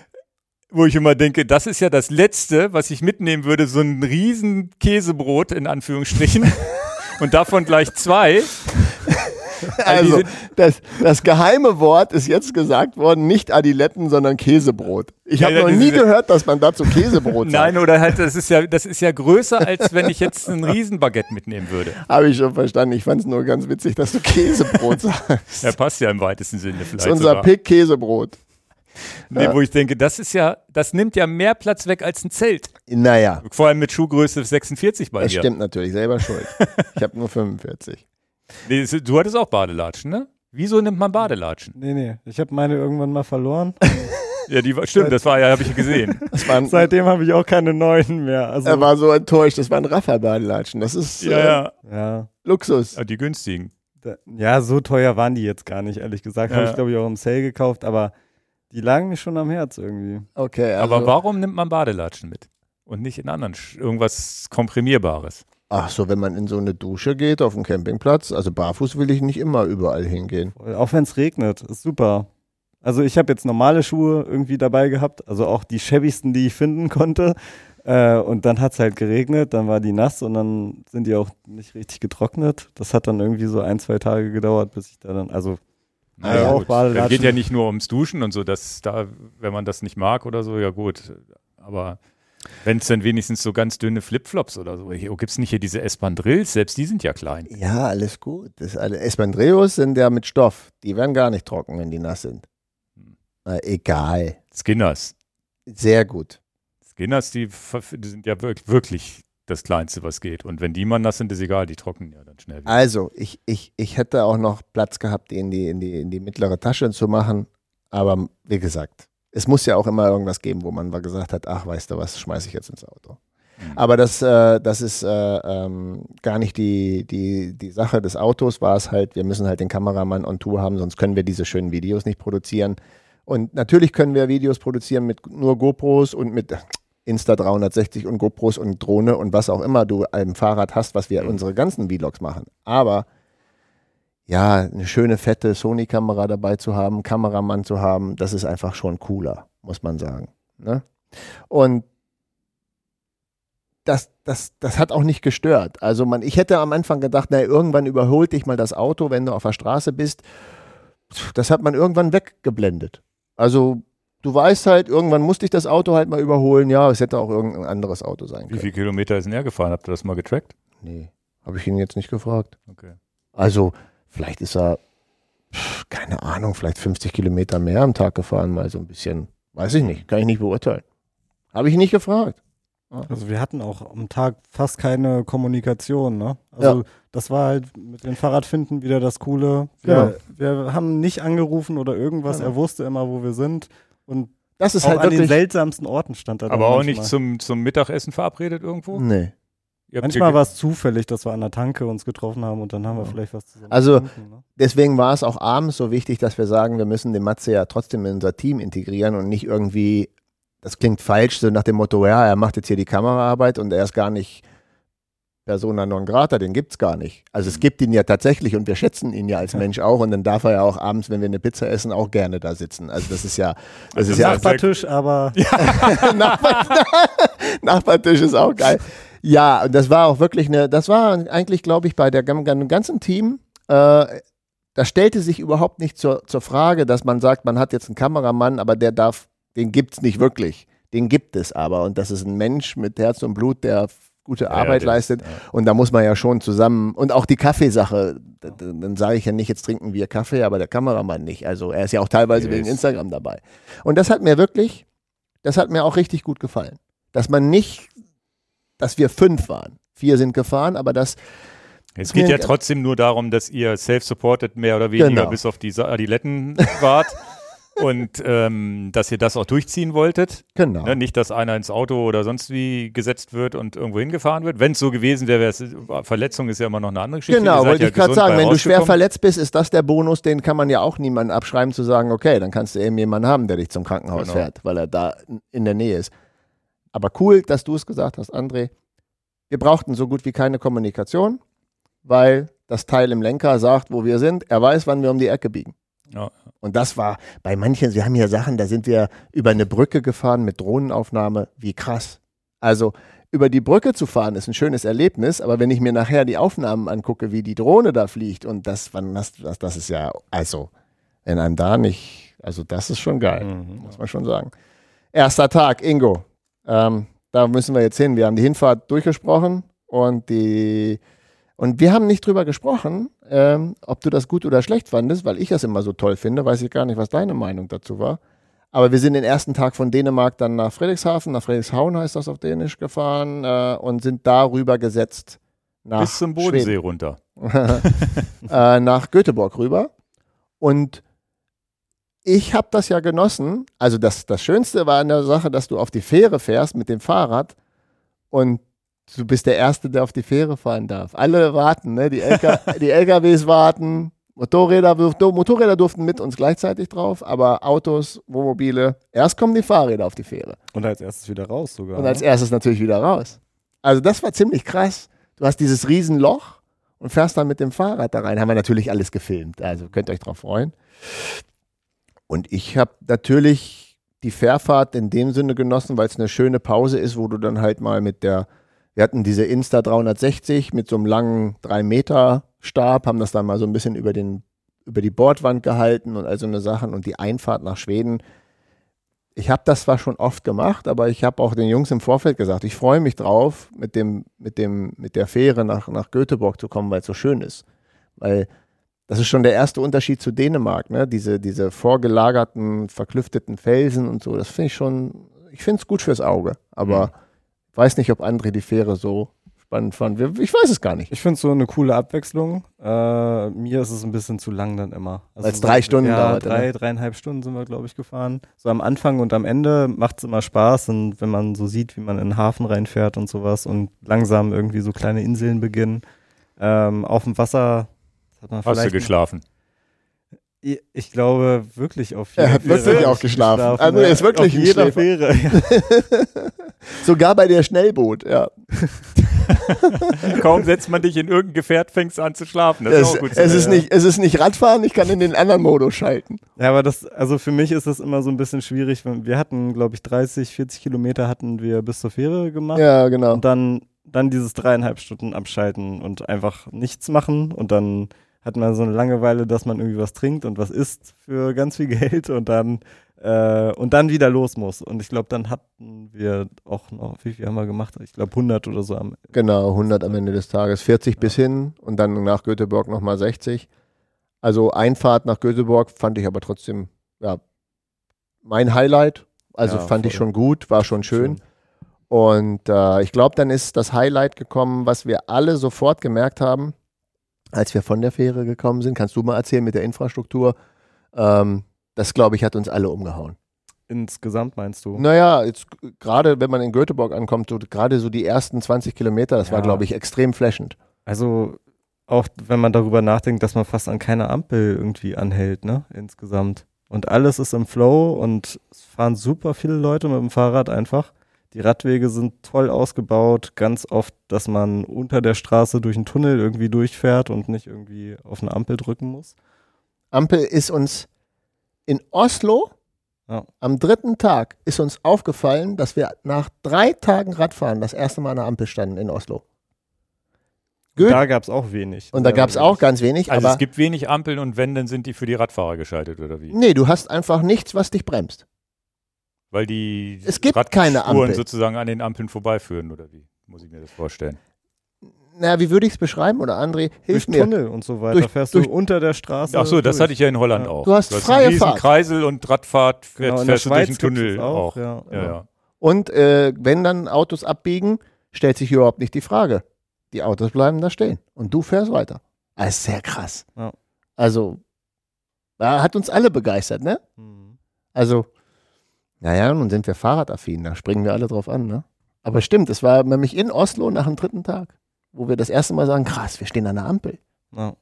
Wo ich immer denke, das ist ja das Letzte, was ich mitnehmen würde, so ein riesen Käsebrot in Anführungsstrichen. und davon gleich zwei. Also, das, das geheime Wort ist jetzt gesagt worden, nicht Adiletten, sondern Käsebrot. Ich habe ja, noch nie gehört, dass man dazu Käsebrot sagt. Nein, oder halt, das ist ja, das ist ja größer, als wenn ich jetzt ein Riesenbaguette mitnehmen würde. Habe ich schon verstanden. Ich fand es nur ganz witzig, dass du Käsebrot sagst. Ja, passt ja im weitesten Sinne vielleicht. Das ist unser Pick Käsebrot. Nee, ja. wo ich denke, das ist ja, das nimmt ja mehr Platz weg als ein Zelt. Naja. Vor allem mit Schuhgröße 46 bei das dir. Das stimmt natürlich, selber schuld. ich habe nur 45. Nee, du hattest auch Badelatschen, ne? Wieso nimmt man Badelatschen? Nee, nee, ich habe meine irgendwann mal verloren. ja, die war, stimmt, das war ja, habe ich gesehen. Waren, Seitdem habe ich auch keine neuen mehr. Also, er war so enttäuscht, das waren Raffa-Badelatschen. Das ist ja, äh, ja. ja. Luxus. Ja, die günstigen. Ja, so teuer waren die jetzt gar nicht, ehrlich gesagt. Ja. Habe ich, glaube ich, auch im Sale gekauft, aber die lagen mir schon am Herz irgendwie. Okay, also Aber warum nimmt man Badelatschen mit? Und nicht in anderen, irgendwas Komprimierbares? Ach so, wenn man in so eine Dusche geht auf dem Campingplatz, also barfuß will ich nicht immer überall hingehen. Auch wenn es regnet, ist super. Also ich habe jetzt normale Schuhe irgendwie dabei gehabt, also auch die schäbigsten, die ich finden konnte. Äh, und dann hat es halt geregnet, dann war die nass und dann sind die auch nicht richtig getrocknet. Das hat dann irgendwie so ein, zwei Tage gedauert, bis ich da dann, also ja, auch Badelatschen. geht ja nicht nur ums Duschen und so, dass da, wenn man das nicht mag oder so, ja gut. Aber wenn es dann wenigstens so ganz dünne Flipflops oder so, gibt es nicht hier diese Espandrills, selbst die sind ja klein. Ja, alles gut. Das alle Espandrillos sind ja mit Stoff. Die werden gar nicht trocken, wenn die nass sind. Äh, egal. Skinners. Sehr gut. Skinners, die, die sind ja wirklich das Kleinste, was geht. Und wenn die mal nass sind, ist egal, die trocknen ja dann schnell. Wieder. Also, ich, ich, ich hätte auch noch Platz gehabt, die in die, in, die in die mittlere Tasche zu machen. Aber wie gesagt, es muss ja auch immer irgendwas geben, wo man mal gesagt hat, ach, weißt du was, schmeiße ich jetzt ins Auto. Mhm. Aber das, äh, das ist äh, ähm, gar nicht die, die, die Sache des Autos, war es halt, wir müssen halt den Kameramann on Tour haben, sonst können wir diese schönen Videos nicht produzieren. Und natürlich können wir Videos produzieren mit nur GoPros und mit Insta 360 und GoPros und Drohne und was auch immer du am Fahrrad hast, was wir mhm. unsere ganzen Vlogs machen. Aber ja, eine schöne fette Sony-Kamera dabei zu haben, Kameramann zu haben, das ist einfach schon cooler, muss man sagen. Ne? Und das, das, das hat auch nicht gestört. Also man, ich hätte am Anfang gedacht, na, irgendwann überholt dich mal das Auto, wenn du auf der Straße bist. Das hat man irgendwann weggeblendet. Also du weißt halt, irgendwann musste ich das Auto halt mal überholen. Ja, es hätte auch irgendein anderes Auto sein können. Wie viele Kilometer ist denn er gefahren? Habt ihr das mal getrackt? Nee, habe ich ihn jetzt nicht gefragt. Okay. Also Vielleicht ist er, keine Ahnung, vielleicht 50 Kilometer mehr am Tag gefahren, mal so ein bisschen. Weiß ich nicht, kann ich nicht beurteilen. Habe ich nicht gefragt. Also wir hatten auch am Tag fast keine Kommunikation, ne? Also ja. das war halt mit den Fahrradfinden wieder das Coole. Wir, ja. wir haben nicht angerufen oder irgendwas, ja. er wusste immer, wo wir sind und das ist auch halt an den seltsamsten Orten stand er. Aber auch manchmal. nicht zum, zum Mittagessen verabredet irgendwo? Nee. Manchmal war es zufällig, dass wir an der Tanke uns getroffen haben und dann haben wir vielleicht was zusammen. Also getrunken, ne? deswegen war es auch abends so wichtig, dass wir sagen, wir müssen den Matze ja trotzdem in unser Team integrieren und nicht irgendwie, das klingt falsch, so nach dem Motto, ja, er macht jetzt hier die Kameraarbeit und er ist gar nicht Persona non grata, den gibt es gar nicht. Also es mhm. gibt ihn ja tatsächlich und wir schätzen ihn ja als ja. Mensch auch und dann darf er ja auch abends, wenn wir eine Pizza essen, auch gerne da sitzen. Also das ist ja, das also ist ja Nachbartisch, aber Nachbar Nachbartisch ist auch geil. Ja, und das war auch wirklich eine, das war eigentlich, glaube ich, bei der ganzen Team, äh, da stellte sich überhaupt nicht zur, zur Frage, dass man sagt, man hat jetzt einen Kameramann, aber der darf, den gibt es nicht wirklich. Den gibt es aber. Und das ist ein Mensch mit Herz und Blut, der gute Arbeit ja, leistet. Ja. Und da muss man ja schon zusammen, und auch die Kaffeesache, dann sage ich ja nicht, jetzt trinken wir Kaffee, aber der Kameramann nicht. Also er ist ja auch teilweise yes. wegen Instagram dabei. Und das hat mir wirklich, das hat mir auch richtig gut gefallen. Dass man nicht dass wir fünf waren. Vier sind gefahren, aber das. Es geht ja trotzdem nur darum, dass ihr self-supported mehr oder weniger genau. bis auf die Adiletten wart. und ähm, dass ihr das auch durchziehen wolltet. Genau. Ne? Nicht, dass einer ins Auto oder sonst wie gesetzt wird und irgendwo hingefahren wird. Wenn es so gewesen wäre, es, Verletzung ist ja immer noch eine andere Geschichte. Genau, wollte ja ich gerade sagen, wenn du schwer verletzt bist, ist das der Bonus, den kann man ja auch niemandem abschreiben, zu sagen, okay, dann kannst du eben jemanden haben, der dich zum Krankenhaus Genau. fährt, weil er da in der Nähe ist. Aber cool, dass du es gesagt hast, André. Wir brauchten so gut wie keine Kommunikation, weil das Teil im Lenker sagt, wo wir sind. Er weiß, wann wir um die Ecke biegen. Ja. Und das war bei manchen, wir haben hier Sachen, da sind wir über eine Brücke gefahren mit Drohnenaufnahme. Wie krass. Also über die Brücke zu fahren ist ein schönes Erlebnis, aber wenn ich mir nachher die Aufnahmen angucke, wie die Drohne da fliegt und das, wann das, das, das ist ja, also, wenn einem da nicht, also das ist schon geil, Mhm. muss man schon sagen. Erster Tag, Ingo. Ähm, da müssen wir jetzt hin. Wir haben die Hinfahrt durchgesprochen und die und wir haben nicht drüber gesprochen, ähm, ob du das gut oder schlecht fandest, weil ich das immer so toll finde. Weiß ich gar nicht, was deine Meinung dazu war. Aber wir sind den ersten Tag von Dänemark dann nach Friedrichshafen, nach Friedrichshauen heißt das auf Dänisch gefahren äh, und sind darüber gesetzt nach Bis zum Bodensee runter. äh, nach Göteborg rüber. Und ich habe das ja genossen. Also das, das Schönste war an der Sache, dass du auf die Fähre fährst mit dem Fahrrad und du bist der Erste, der auf die Fähre fahren darf. Alle warten, ne? die, LK, die LKWs warten, Motorräder, Motorräder durften mit uns gleichzeitig drauf, aber Autos, Wohnmobile, erst kommen die Fahrräder auf die Fähre. Und als erstes wieder raus sogar. Und als ne? erstes natürlich wieder raus. Also das war ziemlich krass. Du hast dieses Riesenloch und fährst dann mit dem Fahrrad da rein. Haben wir natürlich alles gefilmt. Also könnt ihr euch drauf freuen. Und ich habe natürlich die Fährfahrt in dem Sinne genossen, weil es eine schöne Pause ist, wo du dann halt mal mit der, wir hatten diese Insta 360 mit so einem langen 3 Meter Stab, haben das dann mal so ein bisschen über den über die Bordwand gehalten und all so eine Sachen und die Einfahrt nach Schweden ich habe das zwar schon oft gemacht, aber ich habe auch den Jungs im Vorfeld gesagt, ich freue mich drauf, mit, dem, mit, dem, mit der Fähre nach, nach Göteborg zu kommen, weil es so schön ist. Weil das ist schon der erste Unterschied zu Dänemark, ne? Diese, diese vorgelagerten, verklüfteten Felsen und so. Das finde ich schon, ich finde es gut fürs Auge. Aber Mhm. Ich weiß nicht, ob André die Fähre so spannend fand. Ich weiß es gar nicht. Ich finde es so eine coole Abwechslung. Äh, mir ist es ein bisschen zu lang dann immer. Also Weil's so- drei Stunden ja, dauerte, Drei, ne? dreieinhalb Stunden sind wir, glaube ich, gefahren. So am Anfang und am Ende macht es immer Spaß. Und wenn man so sieht, wie man in den Hafen reinfährt und sowas und langsam irgendwie so kleine Inseln beginnen. Ähm, auf dem Wasser hat man Hast du vielleicht geschlafen? Ich, glaube wirklich auf Er jeder hat wirklich Fähre auch geschlafen. Also ja. er ist wirklich auf ein jeder Schläfer. Fähre. Ja. Sogar bei der Schnellboot, ja. Kaum setzt man dich in irgendein Gefährt, fängst du an zu schlafen. Das Es, ist auch gut. es, ist wissen. nicht, es ist nicht Radfahren, ich kann in den anderen Modus schalten. Ja, aber das, also für mich ist das immer so ein bisschen schwierig. wenn- Wir hatten, glaube ich, 30, 40 Kilometer hatten wir bis zur Fähre gemacht. Ja, genau. Und dann, dann dieses dreieinhalb Stunden abschalten und einfach nichts machen. Und dann hat man so eine Langeweile, dass man irgendwie was trinkt und was isst für ganz viel Geld und dann, äh, und dann wieder los muss. Und ich glaube, dann hatten wir auch noch, wie viel haben wir gemacht? Ich glaube 100 oder so am Genau, 100 am Ende des Tages, 40 bis hin und dann nach Göteborg nochmal 60. Also Einfahrt nach Göteborg fand ich aber trotzdem, ja, mein Highlight. Also Ja, fand ich schon gut, war schon schön. Und äh, ich glaube, dann ist das Highlight gekommen, was wir alle sofort gemerkt haben, als wir von der Fähre gekommen sind. Kannst du mal erzählen mit der Infrastruktur? Ähm, das, glaube ich, hat uns alle umgehauen. Insgesamt meinst du? Naja, jetzt gerade wenn man in Göteborg ankommt, so, gerade so die ersten 20 Kilometer, das war, Ja. glaube ich, extrem flashend. Also auch wenn man darüber nachdenkt, dass man fast an keiner Ampel irgendwie anhält, ne, insgesamt. Und alles ist im Flow und es fahren super viele Leute mit dem Fahrrad einfach. Die Radwege sind toll ausgebaut, ganz oft, dass man unter der Straße durch einen Tunnel irgendwie durchfährt und nicht irgendwie auf eine Ampel drücken muss. Ampel ist uns in Oslo Ja. am dritten Tag ist uns aufgefallen, dass wir nach drei Tagen Radfahren das erste Mal an der Ampel standen in Oslo. Gut. Da gab es auch wenig. Und da Sehr gab es auch ganz wenig, Also aber es gibt wenig Ampeln und wenn, dann sind die für die Radfahrer geschaltet oder wie? nee, du hast einfach nichts, was dich bremst. Weil die Es gibt keine Ampel. sozusagen an den Ampeln vorbeiführen oder wie? Muss ich mir das vorstellen? Na, wie würde ich es beschreiben? Oder André, hilf durch mir. Tunnel und so weiter Durch- fährst durch- du unter der Straße. Ach so, das durch. hatte ich ja in Holland Ja. auch. Du hast freie einen riesen Fahrt. Kreisel und Radfahrt Genau, fährst, in der fährst du durch den Tunnel auch. Ja, Ja, ja. Und äh, wenn dann Autos abbiegen, stellt sich überhaupt nicht die Frage. Die Autos bleiben da stehen und du fährst weiter. Das ist sehr krass. Ja. Also, da hat uns alle begeistert, ne? Mhm. Also, naja, nun sind wir fahrradaffin, da springen wir alle drauf an, ne? Aber stimmt, es war nämlich in Oslo nach dem dritten Tag, wo wir das erste Mal sagen, krass, wir stehen an der Ampel. Ja.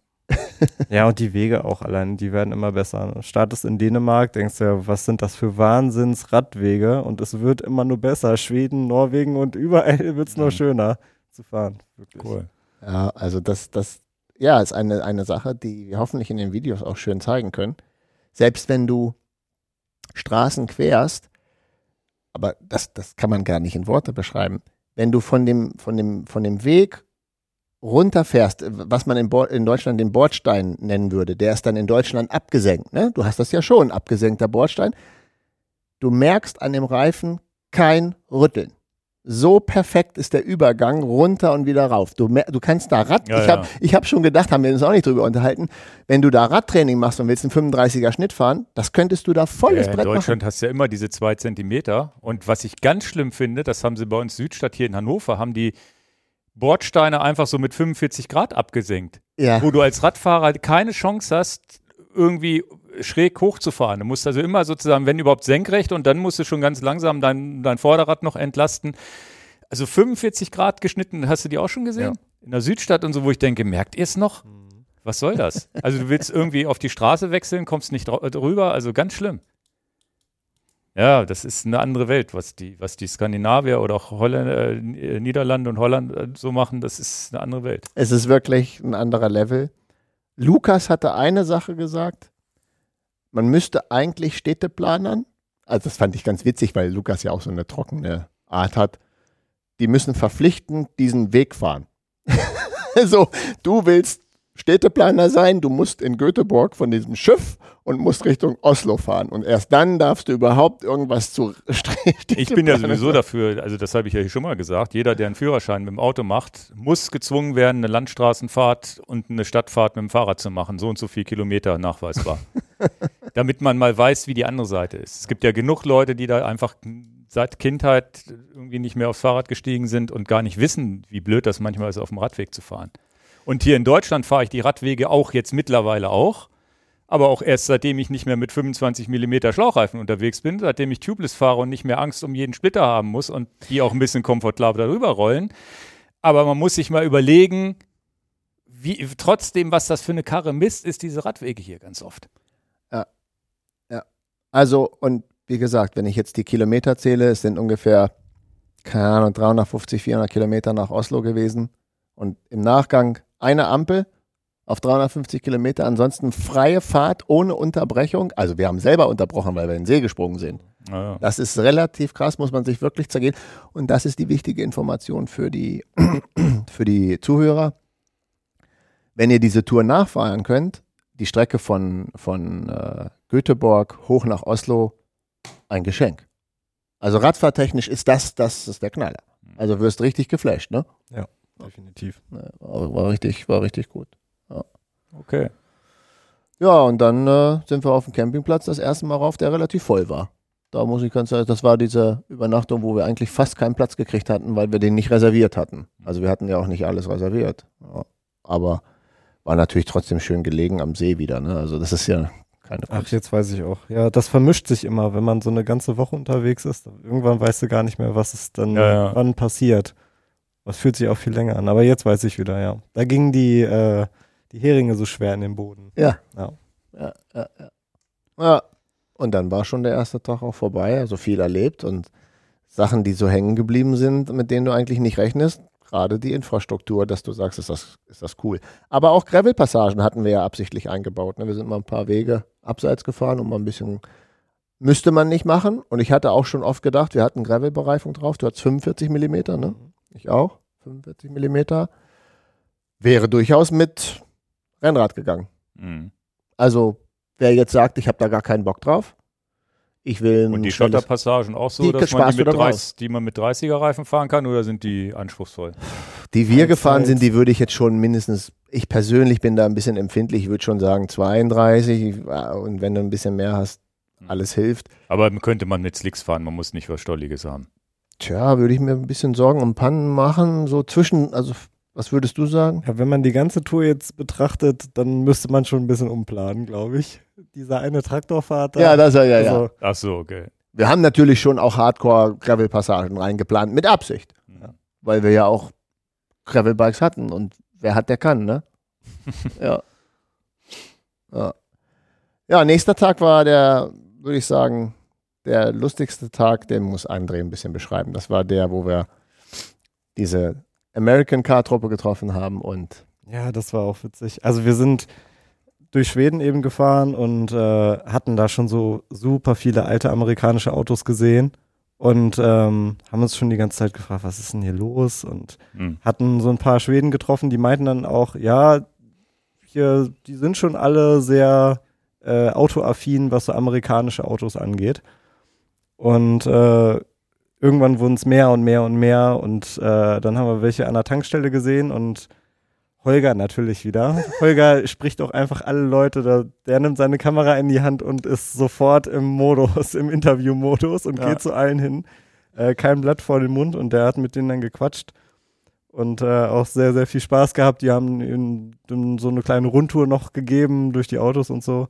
ja, und die Wege auch allein, die werden immer besser. Startest in Dänemark, denkst du ja, was sind das für Wahnsinns-Radwege? Und es wird immer nur besser. Schweden, Norwegen und überall wird es nur Mhm. schöner zu fahren. Wirklich. Cool. Ja, also das, das, ja, ist eine, eine Sache, die wir hoffentlich in den Videos auch schön zeigen können. Selbst wenn du Straßen querst, aber das, das kann man gar nicht in Worte beschreiben. Wenn du von dem, von dem, von dem Weg runterfährst, was man in, in Deutschland den Bordstein nennen würde, der ist dann in Deutschland abgesenkt. Ne? Du hast das ja schon, abgesenkter Bordstein. Du merkst an dem Reifen kein Rütteln. So perfekt ist der Übergang runter und wieder rauf. Du, du kannst da Rad. Ja, ich habe ja. hab schon gedacht, haben wir uns auch nicht drüber unterhalten. Wenn du da Radtraining machst und willst einen 35er Schnitt fahren, das könntest du da volles Ja, in Brett Deutschland machen. hast du ja immer diese zwei Zentimeter. Und was ich ganz schlimm finde, das haben sie bei uns Südstadt hier in Hannover, haben die Bordsteine einfach so mit 45 Grad abgesenkt. Ja. Wo du als Radfahrer keine Chance hast, irgendwie schräg hochzufahren. Du musst also immer sozusagen, wenn überhaupt senkrecht und dann musst du schon ganz langsam dein, dein Vorderrad noch entlasten. Also 45 Grad geschnitten, hast du die auch schon gesehen? In der Südstadt und so, wo ich denke, merkt ihr es noch? Was soll das? Also du willst irgendwie auf die Straße wechseln, kommst nicht drau- drüber, also ganz schlimm. Ja, das ist eine andere Welt, was die, was die Skandinavier oder auch Holland, äh, Niederlande und Holland äh, so machen, das ist eine andere Welt. Es ist wirklich ein anderer Level. Lukas hatte eine Sache gesagt. Man müsste eigentlich Städteplanern, also das fand ich ganz witzig, weil Lukas ja auch so eine trockene Art hat, die müssen verpflichtend diesen Weg fahren. so, du willst Städteplaner sein, du musst in Göteborg von diesem Schiff und musst Richtung Oslo fahren. Und erst dann darfst du überhaupt irgendwas zu Ich bin ja sowieso dafür, also das habe ich ja hier schon mal gesagt, jeder, der einen Führerschein mit dem Auto macht, muss gezwungen werden, eine Landstraßenfahrt und eine Stadtfahrt mit dem Fahrrad zu machen, so und so viel Kilometer nachweisbar. Damit man mal weiß, wie die andere Seite ist. Es gibt ja genug Leute, die da einfach seit Kindheit irgendwie nicht mehr aufs Fahrrad gestiegen sind und gar nicht wissen, wie blöd das manchmal ist, auf dem Radweg zu fahren. Und hier in Deutschland fahre ich die Radwege auch jetzt mittlerweile auch. Aber auch erst seitdem ich nicht mehr mit 25 mm Schlauchreifen unterwegs bin, seitdem ich tubeless fahre und nicht mehr Angst um jeden Splitter haben muss und die auch ein bisschen komfortabler darüber rollen. Aber man muss sich mal überlegen, wie, trotzdem, was das für eine Karre Mist ist, diese Radwege hier ganz oft. Also, und wie gesagt, wenn ich jetzt die Kilometer zähle, es sind ungefähr, keine Ahnung, 350, 400 Kilometer nach Oslo gewesen. Und im Nachgang eine Ampel auf 350 Kilometer, ansonsten freie Fahrt ohne Unterbrechung. Also wir haben selber unterbrochen, weil wir in den See gesprungen sind. Naja. Das ist relativ krass, muss man sich wirklich zergehen. Und das ist die wichtige Information für die, für die Zuhörer. Wenn ihr diese Tour nachfahren könnt, die Strecke von, von äh, Göteborg hoch nach Oslo, ein Geschenk. Also radfahrtechnisch ist das, das ist der Knaller. Also wirst richtig geflasht, ne? Definitiv. Ja, War, war richtig, war richtig gut. Okay. Ja, und dann äh, sind wir auf dem Campingplatz das erste Mal rauf, der relativ voll war. Da muss ich ganz sagen, das war diese Übernachtung, wo wir eigentlich fast keinen Platz gekriegt hatten, weil wir den nicht reserviert hatten. Also wir hatten ja auch nicht alles reserviert. Ja. Aber war natürlich trotzdem schön gelegen am See wieder. Ne? Also das ist ja keine Ach, Kunst. jetzt weiß ich auch. Ja, das vermischt sich immer, wenn man so eine ganze Woche unterwegs ist. Irgendwann weißt du gar nicht mehr, was ist dann Ja, ja. wann passiert. Das fühlt sich auch viel länger an. Aber jetzt weiß ich wieder, ja. Da gingen die, äh, die Heringe so schwer in den Boden. Ja. Ja. Ja, ja, ja. ja. Und dann war schon der erste Tag auch vorbei, also viel erlebt und Sachen, die so hängen geblieben sind, mit denen du eigentlich nicht rechnest. Gerade die Infrastruktur, dass du sagst, ist das, ist das cool. Aber auch Gravel-Passagen hatten wir ja absichtlich eingebaut. Ne? Wir sind mal ein paar Wege abseits gefahren und mal ein bisschen müsste man nicht machen. Und ich hatte auch schon oft gedacht, wir hatten Gravel-Bereifung drauf. Du hattest 45 Millimeter, ne? Ich auch. 45 Millimeter. Wäre durchaus mit Rennrad gegangen. Mhm. Also, wer jetzt sagt, ich habe da gar keinen Bock drauf, ich will Und die Schotterpassagen auch so, Die dass man die mit, dann 30, die man mit 30er Reifen fahren kann oder sind die anspruchsvoll? die wir gefahren sind, die würde ich jetzt schon mindestens, ich persönlich bin da ein bisschen empfindlich, ich würde schon sagen 32 ja, und wenn du ein bisschen mehr hast, Hm. alles hilft. Aber könnte man mit Slicks fahren, man muss nicht was Stolliges haben. Tja, würde ich mir ein bisschen Sorgen um Pannen machen, so zwischen, also Was würdest du sagen? Ja, wenn man die ganze Tour jetzt betrachtet, dann müsste man schon ein bisschen umplanen, glaube ich. Dieser eine Traktorfahrt. da, Ja, das ja, ja, ja. also, Ach so, okay. Wir haben natürlich schon auch Hardcore-Gravel-Passagen reingeplant, mit Absicht. Ja. Weil wir ja auch Gravel-Bikes hatten und wer hat, der kann, ne? ja. ja. Ja, nächster Tag war der, würde ich sagen, der lustigste Tag, den muss André ein bisschen beschreiben. Das war der, wo wir diese American Car-Truppe getroffen haben und Ja, das war auch witzig. Also wir sind durch Schweden eben gefahren und äh, hatten da schon so super viele alte amerikanische Autos gesehen und ähm, haben uns schon die ganze Zeit gefragt, was ist denn hier los? Und Hm. hatten so ein paar Schweden getroffen, die meinten dann auch, ja, hier, die sind schon alle sehr äh, autoaffin, was so amerikanische Autos angeht. Und äh, irgendwann wurden es mehr und mehr und mehr und äh, dann haben wir welche an der Tankstelle gesehen und Holger natürlich wieder. Holger spricht auch einfach alle Leute, da, der nimmt seine Kamera in die Hand und ist sofort im Modus, im Interview-Modus und Ja. geht zu allen hin. Äh, kein Blatt vor den Mund und der hat mit denen dann gequatscht und äh, auch sehr, sehr viel Spaß gehabt. Die haben ihm ihm so eine kleine Rundtour noch gegeben durch die Autos und so.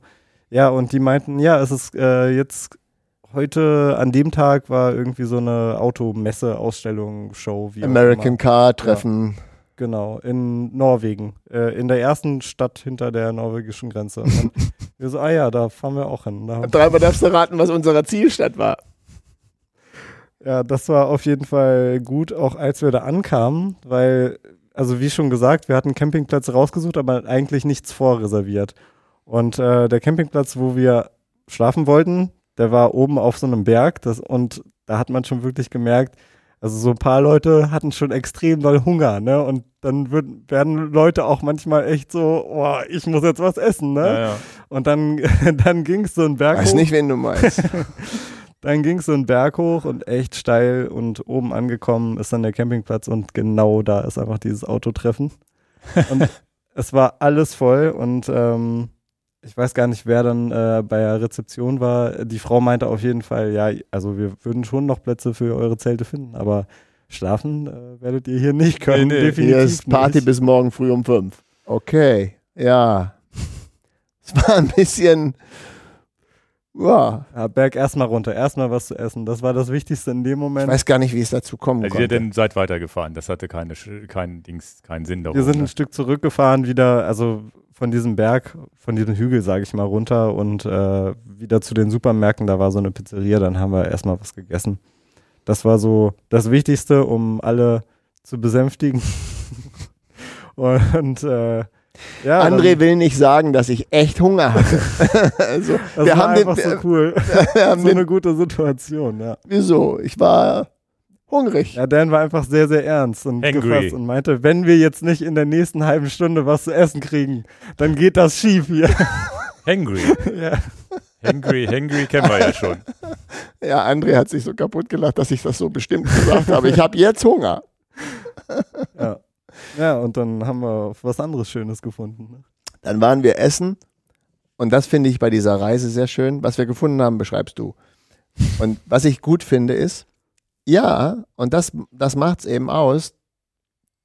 Ja, und die meinten, ja, es ist äh, jetzt heute an dem Tag war irgendwie so eine Automesse, Ausstellung, Show, wie American immer. Car-Treffen. Genau, in Norwegen, äh, in der ersten Stadt hinter der norwegischen Grenze. Und wir so, ah ja, da fahren wir auch hin. Dreimal darfst du raten, was unsere Zielstadt war. ja, das war auf jeden Fall gut, auch als wir da ankamen, weil, also wie schon gesagt, wir hatten Campingplätze rausgesucht, aber eigentlich nichts vorreserviert. Und äh, der Campingplatz, wo wir schlafen wollten, der war oben auf so einem Berg das, und da hat man schon wirklich gemerkt, also so ein paar Leute hatten schon extrem doll Hunger, ne? Und dann wird, werden Leute auch manchmal echt so, oh, ich muss jetzt was essen, ne? Ja, ja. Und dann, dann ging es so einen Berg Weiß hoch. nicht, wen du meinst. Dann ging es so einen Berg hoch und echt steil und oben angekommen ist dann der Campingplatz und genau da ist einfach dieses Autotreffen. Und es war alles voll und ähm, ich weiß gar nicht, wer dann äh, bei der Rezeption war. Die Frau meinte auf jeden Fall, ja, also wir würden schon noch Plätze für eure Zelte finden, aber schlafen äh, werdet ihr hier nicht können. Nee, nee. definitiv Hier ist Party nicht. bis morgen früh um fünf. Okay, ja. Es war ein bisschen, ja, Ja, Berg erstmal runter, erstmal was zu essen. Das war das Wichtigste in dem ich Moment. weiß gar nicht, wie es dazu kommen Also ihr konnte. denn seid weitergefahren. Das hatte keine, kein Dings, keinen Sinn darum. Wir sind ne? ein Stück zurückgefahren, wieder, also von diesem Berg, von diesem Hügel, sage ich mal, runter und äh, wieder zu den Supermärkten. Da war so eine Pizzeria, dann haben wir erstmal was gegessen. Das war so das Wichtigste, um alle zu besänftigen. und äh, ja, André dann, will nicht sagen, dass ich echt Hunger hatte. also, das wir war haben den, einfach so wir, cool. wir haben so den, eine gute Situation, ja. wieso? Ich war hungrig. Ja, Dan war einfach sehr, sehr ernst und Angry. gefasst und meinte, wenn wir jetzt nicht in der nächsten halben Stunde was zu essen kriegen, dann geht das schief hier. Hangry. ja. Hangry, Hangry kennen wir ja schon. Ja, André hat sich so kaputt gelacht, dass ich das so bestimmt gesagt habe. Ich habe jetzt Hunger. Ja. ja, und dann haben wir was anderes Schönes gefunden. ne? Dann waren wir essen und das finde ich bei dieser Reise sehr schön. Was wir gefunden haben, beschreibst du. Und was ich gut finde ist, ja, und das, das macht es eben aus,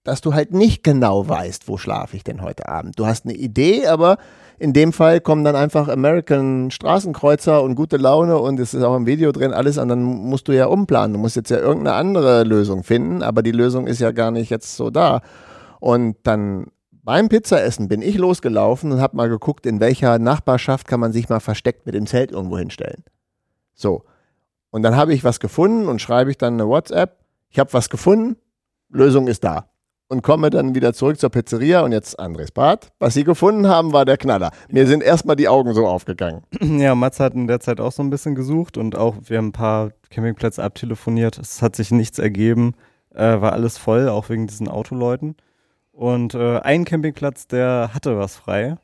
dass du halt nicht genau weißt, wo schlafe ich denn heute Abend. Du hast eine Idee, aber in dem Fall kommen dann einfach American Straßenkreuzer und gute Laune und es ist auch im Video drin alles und dann musst du ja umplanen. Du musst jetzt ja irgendeine andere Lösung finden, aber die Lösung ist ja gar nicht jetzt so da. Und dann beim Pizzaessen bin ich losgelaufen und habe mal geguckt, in welcher Nachbarschaft kann man sich mal versteckt mit dem Zelt irgendwo hinstellen. So. Und dann habe ich was gefunden und schreibe ich dann eine WhatsApp. Ich habe was gefunden, Lösung ist da. Und komme dann wieder zurück zur Pizzeria und jetzt Andres Bad. Was sie gefunden haben, war der Knaller. Mir sind erstmal die Augen so aufgegangen. Ja, Mats hat in der Zeit auch so ein bisschen gesucht und auch wir haben ein paar Campingplätze abtelefoniert. Es hat sich nichts ergeben, äh, war alles voll, auch wegen diesen Autoleuten. Und äh, ein Campingplatz, der hatte was frei.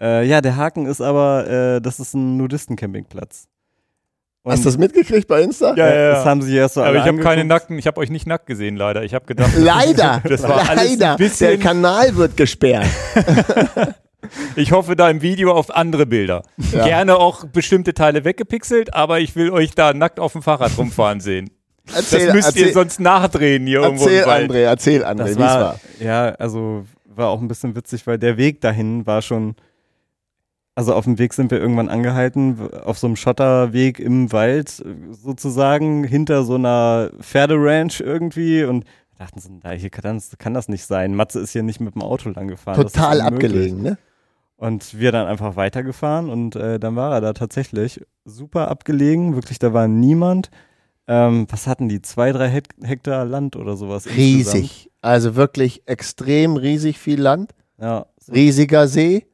Äh, ja, der Haken ist aber, äh, das ist ein Nudisten-Campingplatz. Und, Hast du das mitgekriegt bei Insta? Ja, ja, ja. Das haben sie erst so Aber ich habe keine nackten, ich habe euch nicht nackt gesehen, leider. Ich habe gedacht, Leider, Das war alles ein leider. bisschen- Der Kanal wird gesperrt. ich hoffe da im Video auf andere Bilder. Ja. Gerne auch bestimmte Teile weggepixelt, aber ich will euch da nackt auf dem Fahrrad rumfahren sehen. erzähl, das müsst erzähl, ihr sonst nachdrehen hier irgendwo erzähl im Wald. André, erzähl André, wie es war. ja, also war auch ein bisschen witzig, weil der Weg dahin war schon, also auf dem Weg sind wir irgendwann angehalten, auf so einem Schotterweg im Wald sozusagen, hinter so einer Pferderanch irgendwie und dachten so, na, hier kann das, kann das nicht sein. Matze ist hier nicht mit dem Auto lang gefahren. Total abgelegen, ne? Und wir dann einfach weitergefahren und äh, dann war er da tatsächlich super abgelegen, wirklich, da war niemand. Ähm, was hatten die? Zwei, drei Hek Hektar Land oder sowas? insgesamt. Riesig. Also wirklich extrem riesig viel Land. Ja, so, Riesiger See.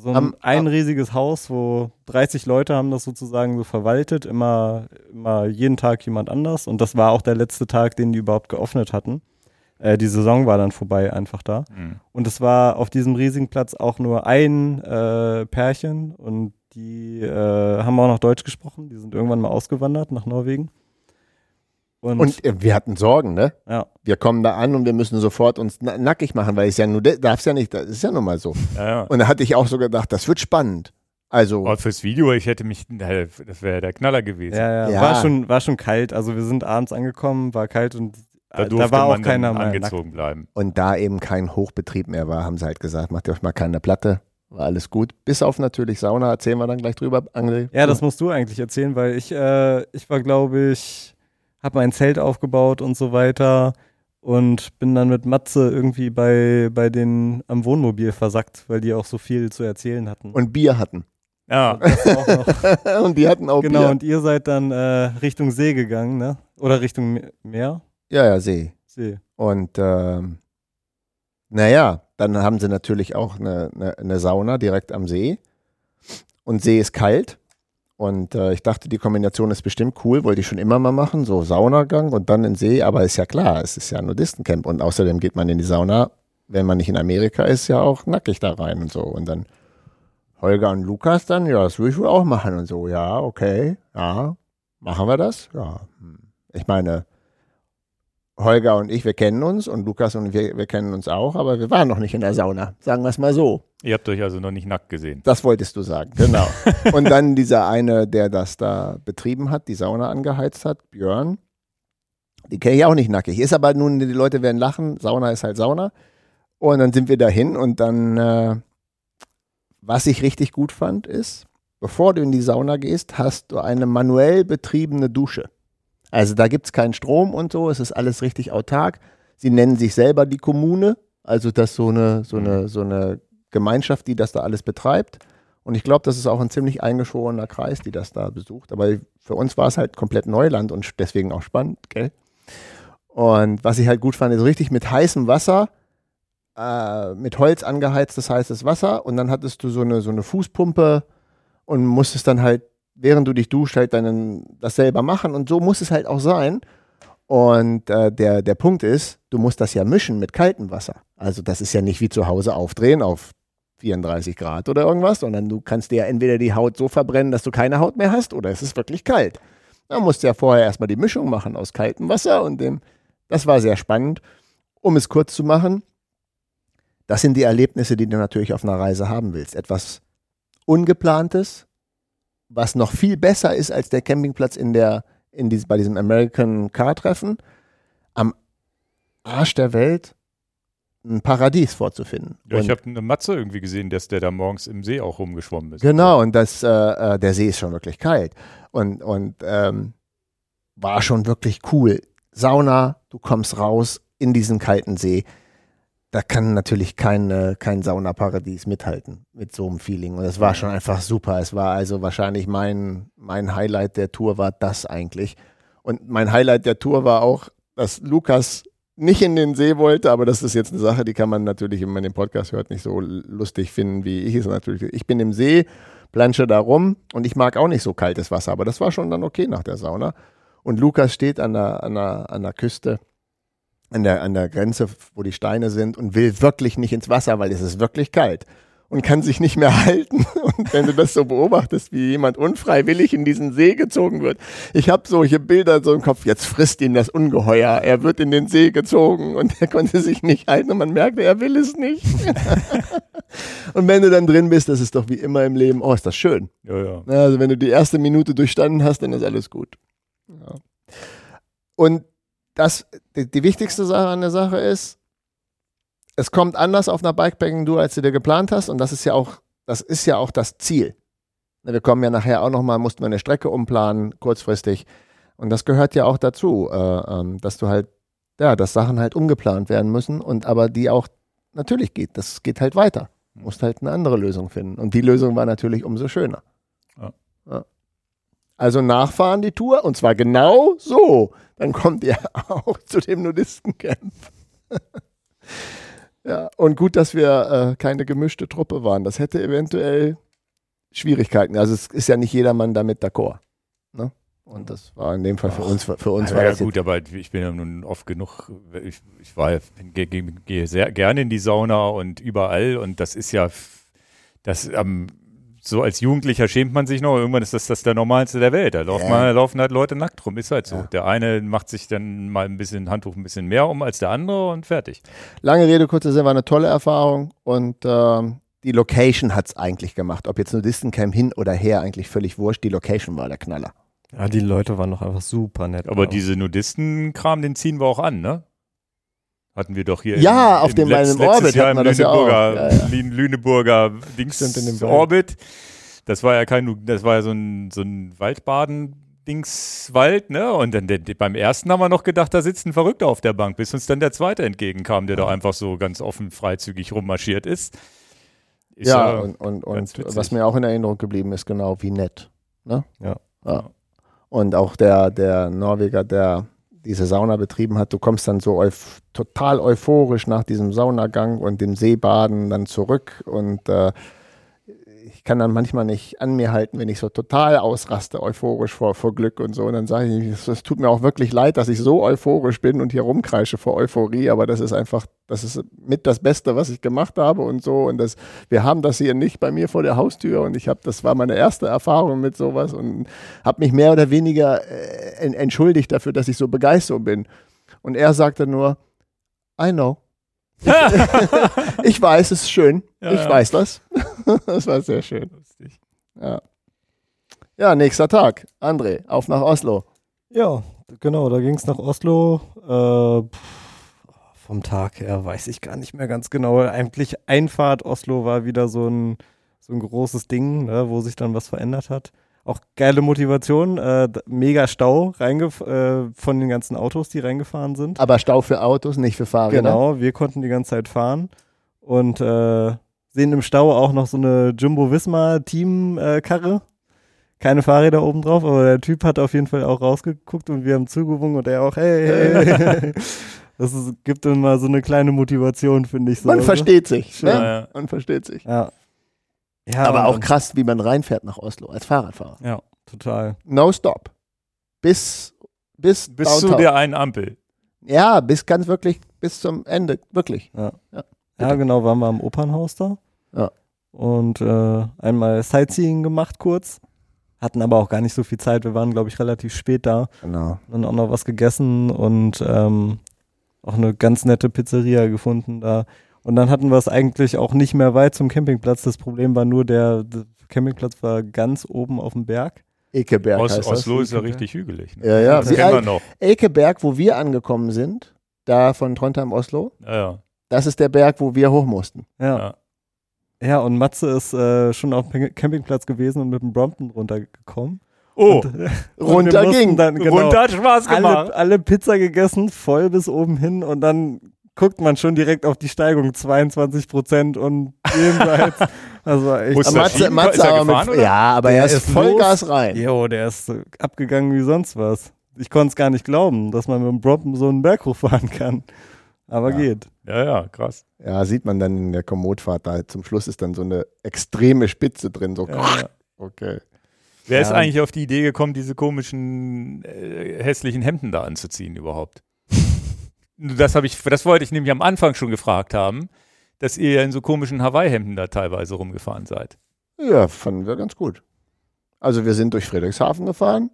So ein, am- ein riesiges Haus, wo 30 Leute haben das sozusagen so verwaltet, immer, immer jeden Tag jemand anders. Und das war auch der letzte Tag, den die überhaupt geöffnet hatten. Äh, die Saison war dann vorbei einfach da. Hm. Und es war auf diesem riesigen Platz auch nur ein äh, Pärchen und die äh, haben auch noch Deutsch gesprochen. Die sind irgendwann mal ausgewandert nach Norwegen. Und, Und äh, wir hatten Sorgen, ne? ja, Wir kommen da an und wir müssen sofort uns na nackig machen, weil es ja nur, darf's ja nicht, das ist ja nun mal so. Ja, ja. Und da hatte ich auch so gedacht, das wird spannend. Also, Aber fürs Video, ich hätte mich, das wäre der Knaller gewesen. ja, ja, Ja. War, schon, war schon kalt. Also wir sind abends angekommen, war kalt und Da durfte da war auch man keiner mehr nackt. angezogen bleiben. und da eben kein Hochbetrieb mehr war, haben sie halt gesagt, macht ihr euch mal keine Platte. War alles gut. Bis auf natürlich Sauna, erzählen wir dann gleich drüber, André. Ja, das musst du eigentlich erzählen, weil ich, äh, ich war, glaube ich, habe mein Zelt aufgebaut und so weiter und bin dann mit Matze irgendwie bei, bei den am Wohnmobil versackt, weil die auch so viel zu erzählen hatten. Und Bier hatten. Ja, das auch noch. und die hatten auch genau, Bier. und ihr seid dann äh, Richtung See gegangen, ne? Oder Richtung Me- Meer? Ja, ja, See. See. Und ähm, naja, dann haben sie natürlich auch eine, eine, eine Sauna direkt am See. Und See ist kalt. Und äh, ich dachte, die Kombination ist bestimmt cool, wollte ich schon immer mal machen, so Saunagang und dann in See, aber ist ja klar, es ist ja ein Nudistencamp und außerdem geht man in die Sauna, wenn man nicht in Amerika ist, ja auch nackig da rein und so. Und dann Holger und Lukas dann, ja, das würde ich wohl auch machen und so, ja, okay, ja, machen wir das? Ja, hm. ich meine, Holger und ich, wir kennen uns und Lukas und wir, wir kennen uns auch, aber wir waren noch nicht in der Sauna, sagen wir es mal so. ihr habt euch also noch nicht nackt gesehen. Das wolltest du sagen, genau. und dann dieser eine, der das da betrieben hat, die Sauna angeheizt hat, Björn, die kenne ich auch nicht nackig. Ist aber nun, die Leute werden lachen, Sauna ist halt Sauna. Und dann sind wir dahin und dann, äh, was ich richtig gut fand, ist, bevor du in die Sauna gehst, hast du eine manuell betriebene Dusche. Also da gibt es keinen Strom und so, es ist alles richtig autark. Sie nennen sich selber die Kommune, also das ist so eine, so eine, so eine Gemeinschaft, die das da alles betreibt. Und ich glaube, das ist auch ein ziemlich eingeschworener Kreis, die das da besucht. Aber für uns war es halt komplett Neuland und deswegen auch spannend, gell? Und was ich halt gut fand, ist richtig mit heißem Wasser, äh, mit Holz angeheiztes heißes Wasser und dann hattest du so eine, so eine Fußpumpe und musstest dann halt, während du dich duscht, halt deinen, das selber machen und so muss es halt auch sein. Und äh, der, der Punkt ist, du musst das ja mischen mit kaltem Wasser. Also das ist ja nicht wie zu Hause aufdrehen auf 34 Grad oder irgendwas, sondern du kannst dir ja entweder die Haut so verbrennen, dass du keine Haut mehr hast, oder es ist wirklich kalt. Da musst du ja vorher erstmal die Mischung machen aus kaltem Wasser und dem. Das war sehr spannend. Um es kurz zu machen, das sind die Erlebnisse, die du natürlich auf einer Reise haben willst. Etwas Ungeplantes, was noch viel besser ist als der Campingplatz in der, in dies, bei diesem American Car Treffen, am Arsch der Welt ein Paradies vorzufinden. Ja, ich Und- habe eine Matze irgendwie gesehen, dass der da morgens im See auch rumgeschwommen ist. Genau, und das, äh, äh, der See ist schon wirklich kalt. Und, und ähm, war schon wirklich cool. Sauna, du kommst raus in diesen kalten See. Da kann natürlich kein, äh, kein Saunaparadies mithalten mit so einem Feeling. Und es war schon einfach super. Es war also wahrscheinlich mein, mein Highlight der Tour war das eigentlich. Und mein Highlight der Tour war auch, dass Lukas nicht in den See wollte, aber das ist jetzt eine Sache, die kann man natürlich, wenn man den Podcast hört, nicht so lustig finden, wie ich es natürlich. Ich bin im See, plansche da rum und ich mag auch nicht so kaltes Wasser, aber das war schon dann okay nach der Sauna. Und Lukas steht an der, an der, an der Küste, an der, an der Grenze, wo die Steine sind und will wirklich nicht ins Wasser, weil es ist wirklich kalt und kann sich nicht mehr halten. Und wenn du das so beobachtest, wie jemand unfreiwillig in diesen See gezogen wird. Ich habe solche Bilder so im Kopf, jetzt frisst ihn das Ungeheuer, er wird in den See gezogen und er konnte sich nicht halten und man merkte, er will es nicht. und wenn du dann drin bist, das ist doch wie immer im Leben, oh, ist das schön. Ja, ja. Ja, Also wenn du die erste Minute durchstanden hast, dann ist alles gut. Ja. Und das, die, die wichtigste Sache an der Sache ist, es kommt anders auf einer Bikepacking-Tour, als du dir geplant hast. Und das ist ja auch, das ist ja auch das Ziel. Wir kommen ja nachher auch nochmal, mussten wir eine Strecke umplanen, kurzfristig. Und das gehört ja auch dazu, äh, ähm, dass du halt, ja, dass Sachen halt umgeplant werden müssen und aber die auch natürlich geht. Das geht halt weiter. Du musst halt eine andere Lösung finden. Und die Lösung war natürlich umso schöner. Ja. Ja. Also nachfahren die Tour und zwar genau so. Dann kommt ihr auch zu dem Nudistencamp. ja, und gut, dass wir äh, keine gemischte Truppe waren. Das hätte eventuell Schwierigkeiten. Also es ist ja nicht jedermann damit d'accord. Ne? Und das war in dem Fall für uns, für uns Ja, war ja das gut, aber ich bin ja nun oft genug, ich, ich war, gehe geh, gehe sehr gerne in die Sauna und überall und das ist ja, das ähm, so als Jugendlicher schämt man sich noch, irgendwann ist das, das der Normalste der Welt. Da laufen, Ja. mal, laufen halt Leute nackt rum, ist halt so. Ja. Der eine macht sich dann mal ein bisschen Handtuch ein bisschen mehr um als der andere und fertig. Lange Rede, kurzer Sinn, war eine tolle Erfahrung und ähm, die Location hat es eigentlich gemacht. Ob jetzt Nudistencamp hin oder her, eigentlich völlig wurscht. Die Location war der Knaller. Ja, die Leute waren doch einfach super nett. Aber diese Nudisten-Kram, den ziehen wir auch an, ne? Hatten wir doch hier Ja, im, auf dem- letz- bei dem Orbit Jahr hatten im wir das ja auch. Lüneburger, Ja, ja. Lü- Lüneburger Dings Stimmt, in dem. Orbit. Das war ja kein, das war ja so ein, so ein Waldbaden-Dingswald, ne? Und dann beim ersten haben wir noch gedacht, da sitzt ein Verrückter auf der Bank, bis uns dann der zweite entgegenkam, der da einfach so ganz offen freizügig rummarschiert ist. Ist ja, und, und, und witzig. was mir auch in Erinnerung geblieben ist, genau, wie nett. Ne? Ja. ja. Und auch der, der Norweger, der diese Sauna betrieben hat, du kommst dann so euph total euphorisch nach diesem Saunagang und dem Seebaden dann zurück und äh, ich kann dann manchmal nicht an mir halten, wenn ich so total ausraste, euphorisch vor, vor Glück und so. Und dann sage ich, es, tut mir auch wirklich leid, dass ich so euphorisch bin und hier rumkreische vor Euphorie, aber das ist einfach, das ist mit das Beste, was ich gemacht habe und so. Und das, wir haben das hier nicht bei mir vor der Haustür und ich habe, das war meine erste Erfahrung mit sowas und habe mich mehr oder weniger äh, en- entschuldigt dafür, dass ich so begeistert bin. Und er sagte nur, I know. Ich weiß, es ist schön. Ja, ich ja. weiß das. das war sehr schön. Lustig. Ja. ja, nächster Tag. André, auf nach Oslo. Ja, genau, da ging es nach Oslo. Äh, vom Tag her weiß ich gar nicht mehr ganz genau. Eigentlich Einfahrt Oslo war wieder so ein, so ein großes Ding, ne, wo sich dann was verändert hat. Auch geile Motivation, äh, mega Stau reingef äh, von den ganzen Autos, die reingefahren sind. Aber Stau für Autos, nicht für Fahrräder. Genau, wir konnten die ganze Zeit fahren und äh, sehen im Stau auch noch so eine Jumbo-Visma-Team-Karre. Keine Fahrräder oben drauf, aber der Typ hat auf jeden Fall auch rausgeguckt und wir haben zugewunken und er auch, hey, hey, hey. Das ist, gibt immer so eine kleine Motivation, finde ich so. Man versteht sich. Ja, Ne? ja. Man versteht sich. Ja. Ja Aber auch krass, wie man reinfährt nach Oslo als Fahrradfahrer. Ja, total. No stop. Bis, bis, Bis zu der einen Ampel. Ja, bis ganz wirklich, bis zum Ende. Wirklich. Ja, Ja. ja genau, waren wir am Opernhaus da. Ja. Und äh, einmal Sightseeing gemacht kurz. Hatten aber auch gar nicht so viel Zeit. Wir waren, glaube ich, relativ spät da. Genau. Dann auch noch was gegessen und ähm, auch eine ganz nette Pizzeria gefunden da. Und dann hatten wir es eigentlich auch nicht mehr weit zum Campingplatz. Das Problem war nur, der, der Campingplatz war ganz oben auf dem Berg. Ekeberg Os, heißt das. Oslo ist ja richtig hügelig. Ne? Ja, ja. Das Wie kennen wir noch. Ekeberg, wo wir angekommen sind, da von Trondheim Oslo, Ja, ja. das ist der Berg, wo wir hoch mussten. Ja. Ja. Ja, und Matze ist äh, schon auf dem Campingplatz gewesen und mit dem Brompton runtergekommen. Oh, Und, und Runter ging. Dann, genau, runter hat Spaß gemacht. alle, alle Pizza gegessen, voll bis oben hin und dann guckt man schon direkt auf die Steigung 22 Prozent und jenseits. also echt. Er Matze? Matze Ist er aber gefahren, mit, oder? ja, aber Der er ist ist Vollgas rein. Jo, der ist so abgegangen wie sonst was. Ich konnte es gar nicht glauben, dass man mit dem Brompton so einen Berg hochfahren kann. Aber Ja. geht. Ja, ja, krass. Ja, sieht man dann in der Kommodfahrt, da zum Schluss ist dann so eine extreme Spitze drin. So, Ja, ja. okay. Wer ist Ja. eigentlich auf die Idee gekommen, diese komischen äh, hässlichen Hemden da anzuziehen überhaupt? Das habe ich, das wollte ich nämlich am Anfang schon gefragt haben, dass ihr ja in so komischen Hawaii-Hemden da teilweise rumgefahren seid. Ja, fanden wir ganz gut. Also wir sind durch Friedrichshafen gefahren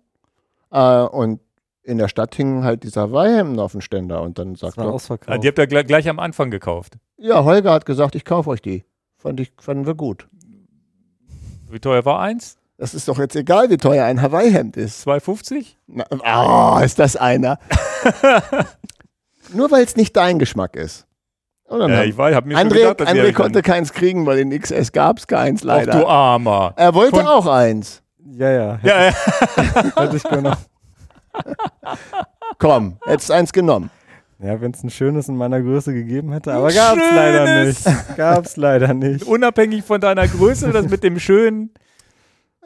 äh, und in der Stadt hingen halt diese Hawaii-Hemden auf dem Ständer und dann sagt er, Ah, die habt ihr gleich, gleich am Anfang gekauft. ja, Holger hat gesagt, ich kaufe euch die. Fand ich, fanden wir gut. Wie teuer war eins? Das ist doch jetzt egal, wie teuer ein Hawaii-Hemd ist. 2,50? Na, Oh, ist das einer. Nur weil es nicht dein Geschmack ist. Und dann Ja, haben- ich weiß, hab mir schon André, gedacht, dass André konnte keins kriegen, weil in XS gab es keins Ach leider. du Armer. er wollte Von- auch eins. Ja, ja. Hätte, Ja, ja. hätte ich genommen. Komm, hättest eins genommen. Ja, wenn es ein schönes in meiner Größe gegeben hätte, aber Ein gab's leider nicht. Gab's leider nicht. Unabhängig von deiner Größe, das mit dem schönen.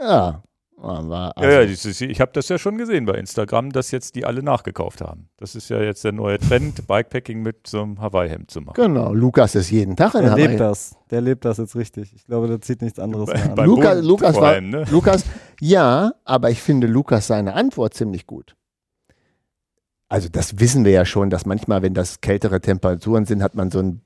Ja. War also, Ja, ja, das ist, ich habe das ja schon gesehen bei Instagram, dass jetzt die alle nachgekauft haben. Das ist ja jetzt der neue Trend, Bikepacking mit so einem Hawaii-Hemd zu machen. Genau, Lukas ist jeden Tag in Der Hawaii. lebt das. Der lebt das jetzt richtig. Ich glaube, der zieht nichts anderes Bei- mehr an. bei- Luca, Lukas war, allem, ne? Lukas, ja, aber ich finde Lukas seine Antwort ziemlich gut. Also das wissen wir ja schon, dass manchmal, wenn das kältere Temperaturen sind, hat man so ein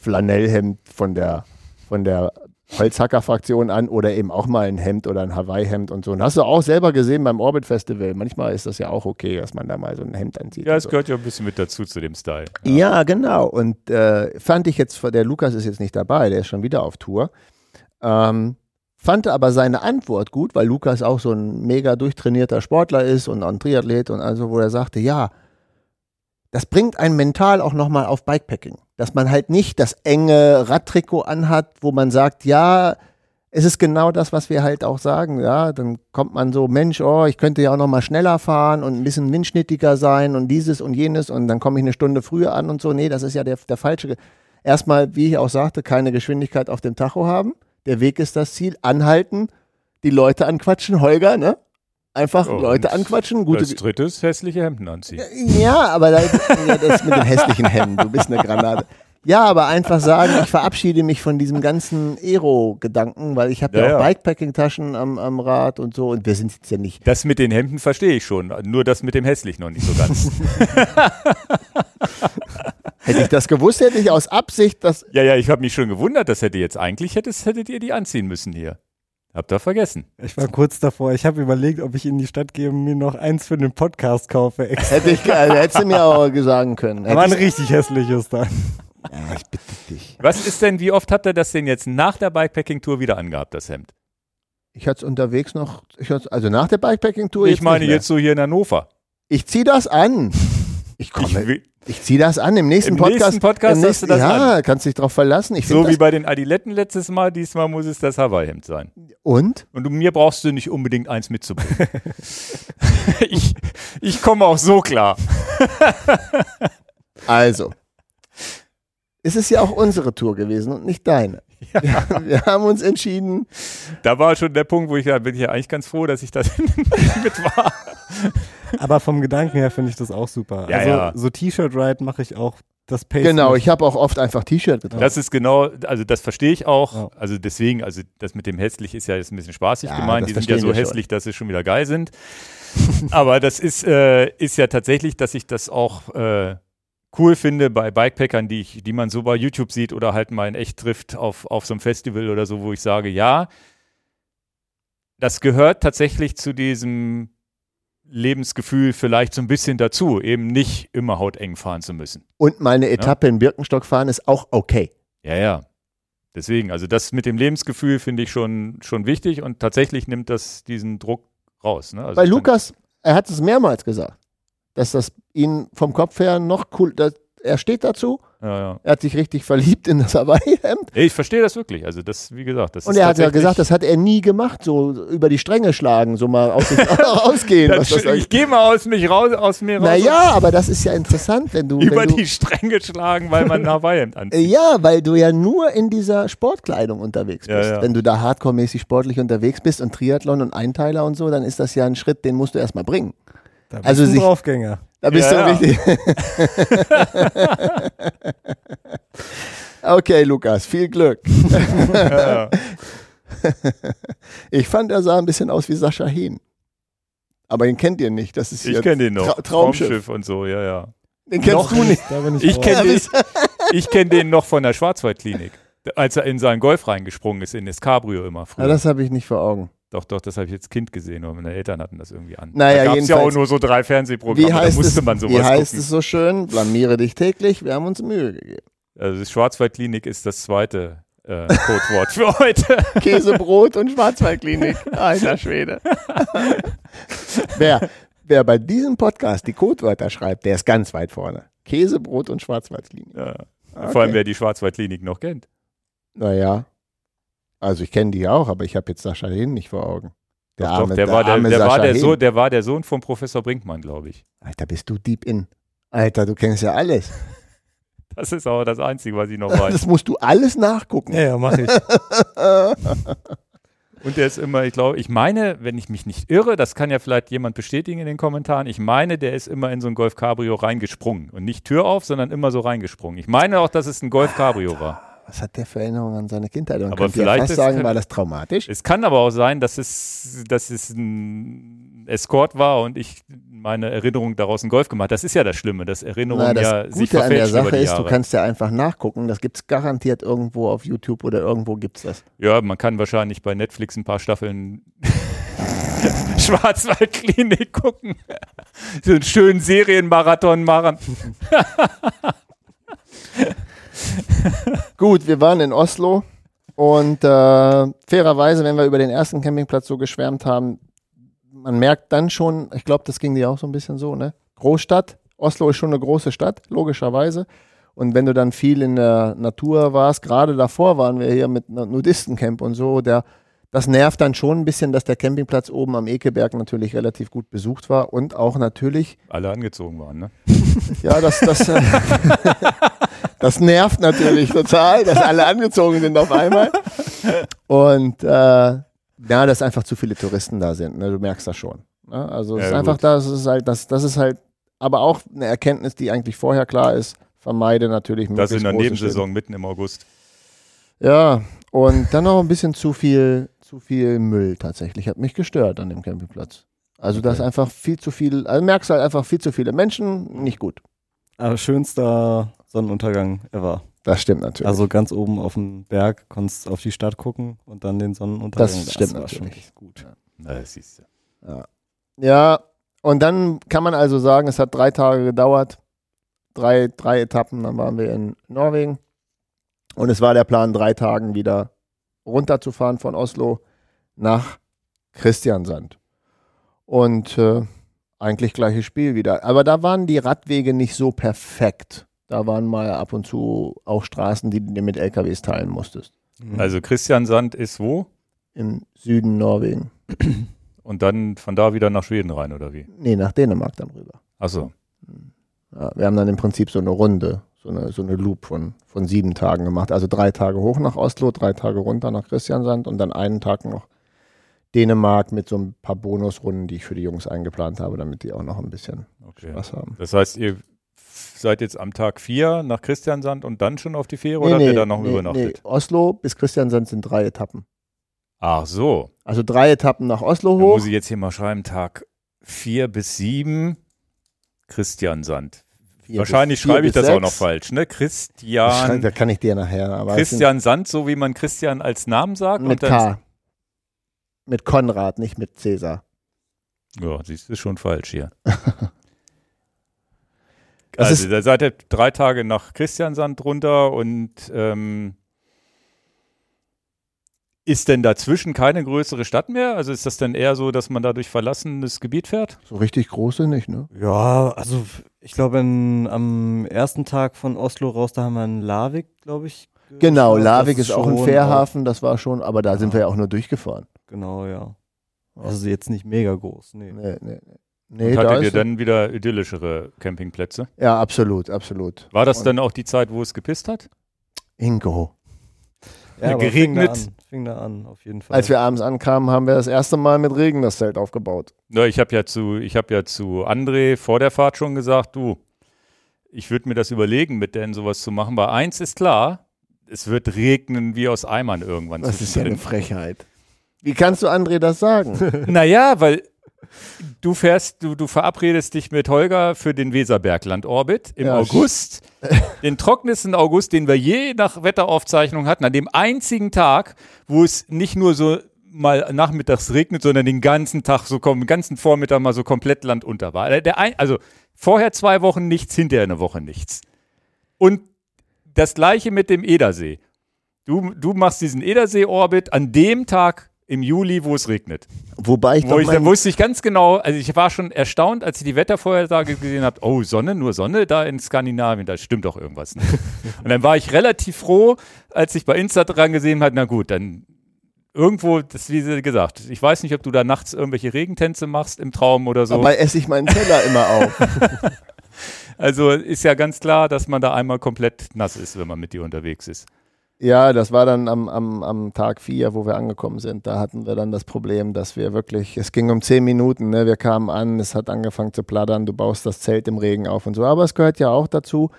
Flanellhemd von der, von der Holzhacker-Fraktion an oder eben auch mal ein Hemd oder ein Hawaii-Hemd und so. Und hast du auch selber gesehen beim Orbit Festival. Manchmal ist das ja auch okay, dass man da mal so ein Hemd anzieht. Ja, es so. gehört ja ein bisschen mit dazu zu dem Style. Ja, genau. Und äh, fand ich jetzt, der Lukas ist jetzt nicht dabei, der ist schon wieder auf Tour. Ähm, fand aber seine Antwort gut, weil Lukas auch so ein mega durchtrainierter Sportler ist und ein Triathlet und also, wo er sagte, ja, das bringt einen mental auch nochmal auf Bikepacking. Dass man halt nicht das enge Radtrikot anhat, wo man sagt, ja, es ist genau das, was wir halt auch sagen, ja, dann kommt man so, Mensch, oh, ich könnte ja auch noch mal schneller fahren und ein bisschen windschnittiger sein und dieses und jenes und dann komme ich eine Stunde früher an und so. Nee, das ist ja der, der falsche. Erstmal, wie ich auch sagte, keine Geschwindigkeit auf dem Tacho haben. Der Weg ist das Ziel. Anhalten, die Leute anquatschen, Holger, ne? Einfach Ja, Leute und anquatschen, gute. Als drittes hässliche Hemden anziehen. Ja, aber da, ja, das mit den hässlichen Hemden, du bist eine Granate. Ja, aber einfach sagen, ich verabschiede mich von diesem ganzen Aero-Gedanken, weil ich habe ja, Ja, auch ja. Bikepacking-Taschen am, am Rad und so und wir sind jetzt ja nicht. Das mit den Hemden verstehe ich schon, nur das mit dem hässlich noch nicht so ganz. Hätte ich das gewusst, hätte ich aus Absicht das. ja, ja, ich habe mich schon gewundert, das hätte jetzt eigentlich hättet, hättet ihr die anziehen müssen hier. Habt ihr vergessen. Ich war kurz davor. Ich habe überlegt, ob ich in die Stadt gehe und mir noch eins für den Podcast kaufe. Extra. Hätte ich, äh, hättest du mir auch sagen können. Aber ein Hätte richtig hässliches dann. ja, ich bitte dich. Was ist denn, wie oft habt ihr das denn jetzt nach der Bikepacking-Tour wieder angehabt, das Hemd? Ich hatte es unterwegs noch, ich also nach der Bikepacking-Tour. ich meine jetzt so hier in Hannover. Ich zieh das an. Ich Ich komme. will, Ich zieh das an im nächsten Im Podcast. nächsten Podcast im hast du das ja, kannst dich drauf verlassen. Ich so wie bei den Adiletten letztes Mal, diesmal muss es das Hawaii-Hemd sein. und? Und mir brauchst du nicht unbedingt eins mitzubringen. ich, ich komme auch so klar. Also. Es ist ja auch unsere Tour gewesen und nicht deine. Wir, wir haben uns entschieden. Da war schon der Punkt, wo ich ja, bin ich ja eigentlich ganz froh, dass ich da mit war. Aber vom Gedanken her finde ich das auch super. Ja, also ja. so T-Shirt-Ride mache ich auch das Pace. Genau, ich habe auch oft einfach T-Shirt getragen. Das ist genau, also das verstehe ich auch. Ja. Also deswegen, also das mit dem hässlich ist ja jetzt ein bisschen spaßig Ja, gemeint. Die sind ja so schon. hässlich, dass sie schon wieder geil sind. Aber das ist, äh, ist ja tatsächlich, dass ich das auch äh, cool finde bei Bikepackern, die, ich, die man so bei YouTube sieht oder halt mal in echt trifft auf, auf so einem Festival oder so, wo ich sage, ja, das gehört tatsächlich zu diesem Lebensgefühl vielleicht so ein bisschen dazu, eben nicht immer hauteng fahren zu müssen. Und mal eine Etappe in Birkenstock fahren ist auch okay. Ja, ja. Deswegen, also das mit dem Lebensgefühl finde ich schon, schon wichtig und tatsächlich nimmt das diesen Druck raus. Ne? Also Bei Lukas, er hat es mehrmals gesagt, dass das ihn vom Kopf her noch cool, dass, er steht dazu, Ja, ja. er hat sich richtig verliebt in das Hawaii-Hemd. Ich verstehe das wirklich. Also das, wie gesagt, das Und er hat ja gesagt, das hat er nie gemacht, so über die Stränge schlagen, so mal aus rausgehen. Das, das ich gehe mal aus mich raus, aus mir raus. naja, aber das ist ja interessant, wenn du. über wenn du die Stränge schlagen, weil man ein Hawaii-Hemd anzieht. Ja, weil du ja nur in dieser Sportkleidung unterwegs bist. ja. Wenn du da hardcore-mäßig sportlich unterwegs bist und Triathlon und Einteiler und so, dann ist das ja ein Schritt, den musst du erstmal bringen. Da bist also du ein sich- Draufgänger. Da bist Ja, du richtig. okay, Lukas, viel Glück. Ja. Ich fand, er sah ein bisschen aus wie Sascha Hehn. Aber den kennt ihr nicht. Das ist Ich hier kenne den noch. Tra Traumschiff. Traumschiff und so, ja, ja. Den kennst Noch du nicht. Da bin ich kenne den, ich kenn den noch von der Schwarzwaldklinik. Als er in seinen Golf reingesprungen ist, in das Cabrio immer früher. Ja, das habe ich nicht vor Augen. Doch, doch, das habe ich als Kind gesehen, aber meine Eltern hatten das irgendwie an. Naja, da gab es ja auch nur so drei Fernsehprogramme, Wie da heißt, musste es, man sowas wie heißt gucken. es so schön? Blamiere dich täglich. Wir haben uns Mühe gegeben. Also die Schwarzwaldklinik ist das zweite äh, Codewort für heute. Käsebrot und Schwarzwaldklinik. Alter Schwede. wer, wer bei diesem Podcast die Codewörter schreibt, der ist ganz weit vorne. Käsebrot und Schwarzwaldklinik. Ja. Vor allem, wer die Schwarzwaldklinik noch kennt. Naja. Also ich kenne die auch, aber ich habe jetzt Sascha Hehn nicht vor Augen. Der, Doch, arme, doch, der, war, der, der, war der. Sohn, der war der Sohn von Professor Brinkmann, glaube ich. Alter, bist du deep in. Alter, du kennst ja alles. Das ist aber das Einzige, was ich noch weiß. Das musst du alles nachgucken. Ja, ja, mach ich. Und der ist immer, ich glaube, ich meine, wenn ich mich nicht irre, das kann ja vielleicht jemand bestätigen in den Kommentaren, ich meine, der ist immer in so ein Golf Cabrio reingesprungen. Und nicht Tür auf, sondern immer so reingesprungen. Ich meine auch, dass es ein Golf Cabrio war. Was hat der für Erinnerungen an seine Kindheit? Und Aber vielleicht ist- sagen, war das traumatisch? Es kann aber auch sein, dass es, dass es ein Escort war und ich meine Erinnerung daraus ein Golf gemacht. Das ist ja das Schlimme, dass Erinnerungen Na, das ja sich Gute an der verfälschen Sache ist, du kannst ja einfach nachgucken. Das gibt es garantiert irgendwo auf YouTube oder irgendwo gibt es das. Ja, man kann wahrscheinlich bei Netflix ein paar Staffeln Schwarzwaldklinik gucken. so einen schönen Serienmarathon machen. Gut, wir waren in Oslo und äh, fairerweise, wenn wir über den ersten Campingplatz so geschwärmt haben, man merkt dann schon, ich glaube, das ging dir auch so ein bisschen so, ne? Großstadt, Oslo ist schon eine große Stadt, logischerweise. Und wenn du dann viel in der Natur warst, gerade davor waren wir hier mit einem Nudistencamp und so, der, das nervt dann schon ein bisschen, dass der Campingplatz oben am Ekeberg natürlich relativ gut besucht war und auch natürlich Alle angezogen waren, ne? ja, das, das, äh, das nervt natürlich total, dass alle angezogen sind auf einmal. Und äh, ja, dass einfach zu viele Touristen da sind. Ne? Du merkst das schon. Ne? Also es Ja, ist einfach das ist halt, das, das ist halt, aber auch eine Erkenntnis, die eigentlich vorher klar ist. Vermeide natürlich Das in der Nebensaison mitten im August. Städte. Ja, und dann noch ein bisschen zu viel, zu viel Müll tatsächlich. Hat mich gestört an dem Campingplatz. Also das Okay. einfach viel zu viel, also merkst halt einfach viel zu viele Menschen, nicht gut. Aber schönster Sonnenuntergang ever. Das stimmt natürlich. Also ganz oben auf dem Berg, konntest auf die Stadt gucken und dann den Sonnenuntergang. Das stimmt war schon natürlich. gut. Na, das siehst du. Ja, und dann kann man also sagen, es hat drei Tage gedauert, drei, drei Etappen, dann waren wir in Norwegen. Und es war der Plan, drei Tagen wieder runterzufahren von Oslo nach Christiansand. Und äh, eigentlich gleiches Spiel wieder. Aber da waren die Radwege nicht so perfekt. Da waren mal ab und zu auch Straßen, die du dir mit LKWs teilen musstest. Mhm. Also Christian Sand ist wo? Im Süden Norwegen. Und dann von da wieder nach Schweden rein, oder wie? Nee, nach Dänemark dann rüber. Achso. Ja, wir haben dann im Prinzip so eine Runde, so eine, so eine Loop von, von sieben Tagen gemacht. Also drei Tage hoch nach Oslo, drei Tage runter nach Christiansand und dann einen Tag noch Dänemark mit so ein paar Bonusrunden, die ich für die Jungs eingeplant habe, damit die auch noch ein bisschen Okay. Spaß haben. Das heißt, ihr seid jetzt am Tag 4 nach Christiansand und dann schon auf die Fähre oder habt ihr da noch übernachtet? Oslo bis Christiansand sind drei Etappen. Ach so. Also drei Etappen nach Oslo Da hoch. muss ich jetzt hier mal schreiben, Tag 4 bis 7 Christiansand. vier Wahrscheinlich bis- schreibe ich das auch noch sechs. falsch, ne? Christian, Da kann ich dir nachher. Aber Christian Sand, so wie man Christian als Namen sagt. mit K. Mit Konrad, nicht mit Cäsar. Ja, siehst du, ist schon falsch hier. Das also ist- da seid ihr drei Tage nach Christiansand runter und ähm, ist denn dazwischen keine größere Stadt mehr? Also ist das dann eher so, dass man da durch verlassenes Gebiet fährt? So richtig große nicht, ne? Ja, also ich glaube, am ersten Tag von Oslo raus, da haben wir in Larvik, glaube ich. Genau. Larvik ist auch ein Fährhafen, das war schon, aber da Ja. sind wir ja auch nur durchgefahren. Genau, ja. Also jetzt nicht mega groß, nee. Nee, nee, nee. Nee und da hattet ihr ist- dann wieder idyllischere Campingplätze? Ja, absolut, absolut. War das Und- dann auch die Zeit, wo es gepisst hat? Ingo. Ja, aber geregnet. Fing da, an, fing da an, auf jeden Fall. Als wir abends ankamen, haben wir das erste Mal mit Regen das Zelt aufgebaut. Na, ich habe ja zu, ich habe ja zu André vor der Fahrt schon gesagt, du, ich würde mir das überlegen, mit denen sowas zu machen. Weil eins ist klar, es wird regnen wie aus Eimern irgendwann. Das ist ja eine. Frechheit. Wie kannst du André das sagen? Naja, weil du fährst, du, du verabredest dich mit Holger für den Weserbergland-Orbit im Ja, August. Den trockensten August, den wir je nach Wetteraufzeichnung hatten, an dem einzigen Tag, wo es nicht nur so mal nachmittags regnet, sondern den ganzen Tag so kommen, den ganzen Vormittag mal so komplett landunter war. Ein, also vorher zwei Wochen nichts, hinterher eine Woche nichts. Und das gleiche mit dem Edersee. Du, du machst diesen Edersee-Orbit an dem Tag im Juli, wo es regnet. Wobei ich Wo ich, da mein, wusste ich ganz genau, also ich war schon erstaunt, als ich die Wettervorhersage gesehen habe, oh, Sonne, nur Sonne da in Skandinavien, da stimmt doch irgendwas nicht. Und dann war ich relativ froh, als ich bei Insta dran gesehen habe, na gut, dann irgendwo, das wie sie gesagt, ich weiß nicht, ob du da nachts irgendwelche Regentänze machst im Traum oder so. dabei esse ich meinen Teller immer auf. Also ist ja ganz klar, dass man da einmal komplett nass ist, wenn man mit dir unterwegs ist. Ja, das war dann am, am, am Tag vier, wo wir angekommen sind. Da hatten wir dann das Problem, dass wir wirklich, es ging um zehn Minuten, ne? wir kamen an, es hat angefangen zu plattern, du baust das Zelt im Regen auf und so. Aber es gehört ja auch dazu,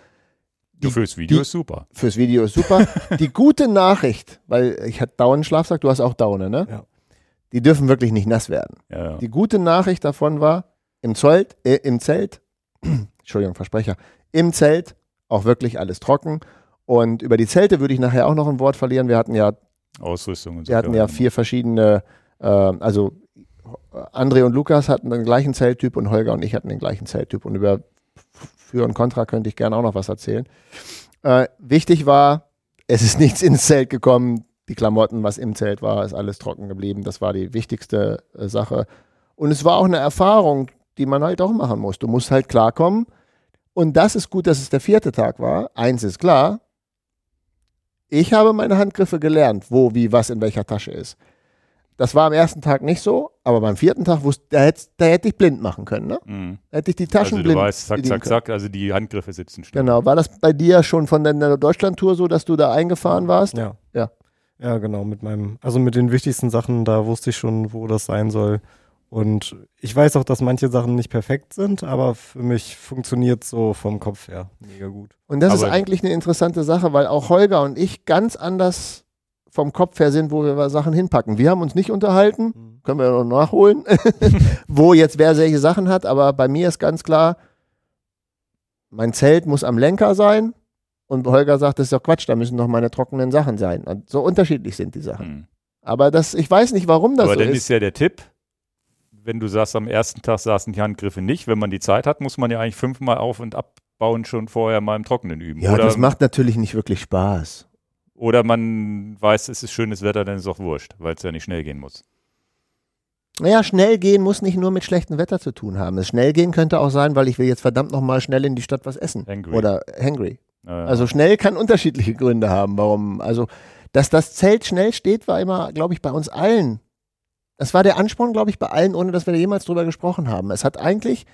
Du fürs Video die- ist super. fürs Video ist super. Die gute Nachricht, weil ich hatte dauernd einen Schlafsack, du hast auch Daune, ne? Ja. Die dürfen wirklich nicht nass werden. Ja, ja. Die gute Nachricht davon war, im Zelt, äh, im Zelt, Entschuldigung, Versprecher, im Zelt auch wirklich alles trocken. Und über die Zelte würde ich nachher auch noch ein Wort verlieren. Wir hatten ja, Ausrüstung und so. wir hatten ja vier verschiedene, äh, also André und Lukas hatten den gleichen Zelttyp und Holger und ich hatten den gleichen Zelttyp. Und über Für und Contra könnte ich gerne auch noch was erzählen. Äh, wichtig war, es ist nichts ins Zelt gekommen. Die Klamotten, was im Zelt war, ist alles trocken geblieben. Das war die wichtigste äh, Sache. Und es war auch eine Erfahrung, die man halt auch machen muss. Du musst halt klarkommen. Und das ist gut, dass es der vierte Tag war. Eins ist klar. Ich habe meine Handgriffe gelernt, wo, wie, was in welcher Tasche ist. Das war am ersten Tag nicht so, aber beim vierten Tag wusste, da hätte, da hätte ich blind machen können, ne? Mhm. Da hätte ich die Taschen Also du blind weißt, zack, zack, können. zack, also die Handgriffe sitzen schnell. Genau. War das bei dir schon von deiner Deutschlandtour so, dass du da eingefahren warst? Ja. Ja. Ja, genau, mit meinem, also mit den wichtigsten Sachen, da wusste ich schon, wo das sein soll. Und ich weiß auch, dass manche Sachen nicht perfekt sind, aber für mich funktioniert so vom Kopf her mega gut. Und das ist Aber- eigentlich eine interessante Sache, weil auch Holger und ich ganz anders vom Kopf her sind, wo wir Sachen hinpacken. Wir haben uns nicht unterhalten, können wir ja noch nachholen, wo jetzt wer welche Sachen hat, aber bei mir ist ganz klar, mein Zelt muss am Lenker sein und Holger sagt, das ist doch Quatsch, da müssen doch meine trockenen Sachen sein. Und so unterschiedlich sind die Sachen. Mhm. Aber das, ich weiß nicht, warum das Aber so dann ist. ist ja der Tipp, wenn du sagst, am ersten Tag saßen die Handgriffe nicht, wenn man die Zeit hat, muss man ja eigentlich fünfmal auf- und abbauen schon vorher mal im Trockenen üben. ja, oder, das macht natürlich nicht wirklich Spaß. oder man weiß, es ist schönes Wetter, dann ist es auch wurscht, weil es ja nicht schnell gehen muss. Naja, schnell gehen muss nicht nur mit schlechtem Wetter zu tun haben. Das schnell gehen könnte auch sein, weil ich will jetzt verdammt nochmal schnell in die Stadt was essen. Hangry. Oder hangry. Äh, Also schnell kann unterschiedliche Gründe haben, warum. Also, dass das Zelt schnell steht, war immer, glaube ich, bei uns allen. Das war der Ansporn, glaube ich, bei allen, ohne dass wir da jemals drüber gesprochen haben. Es hat eigentlich,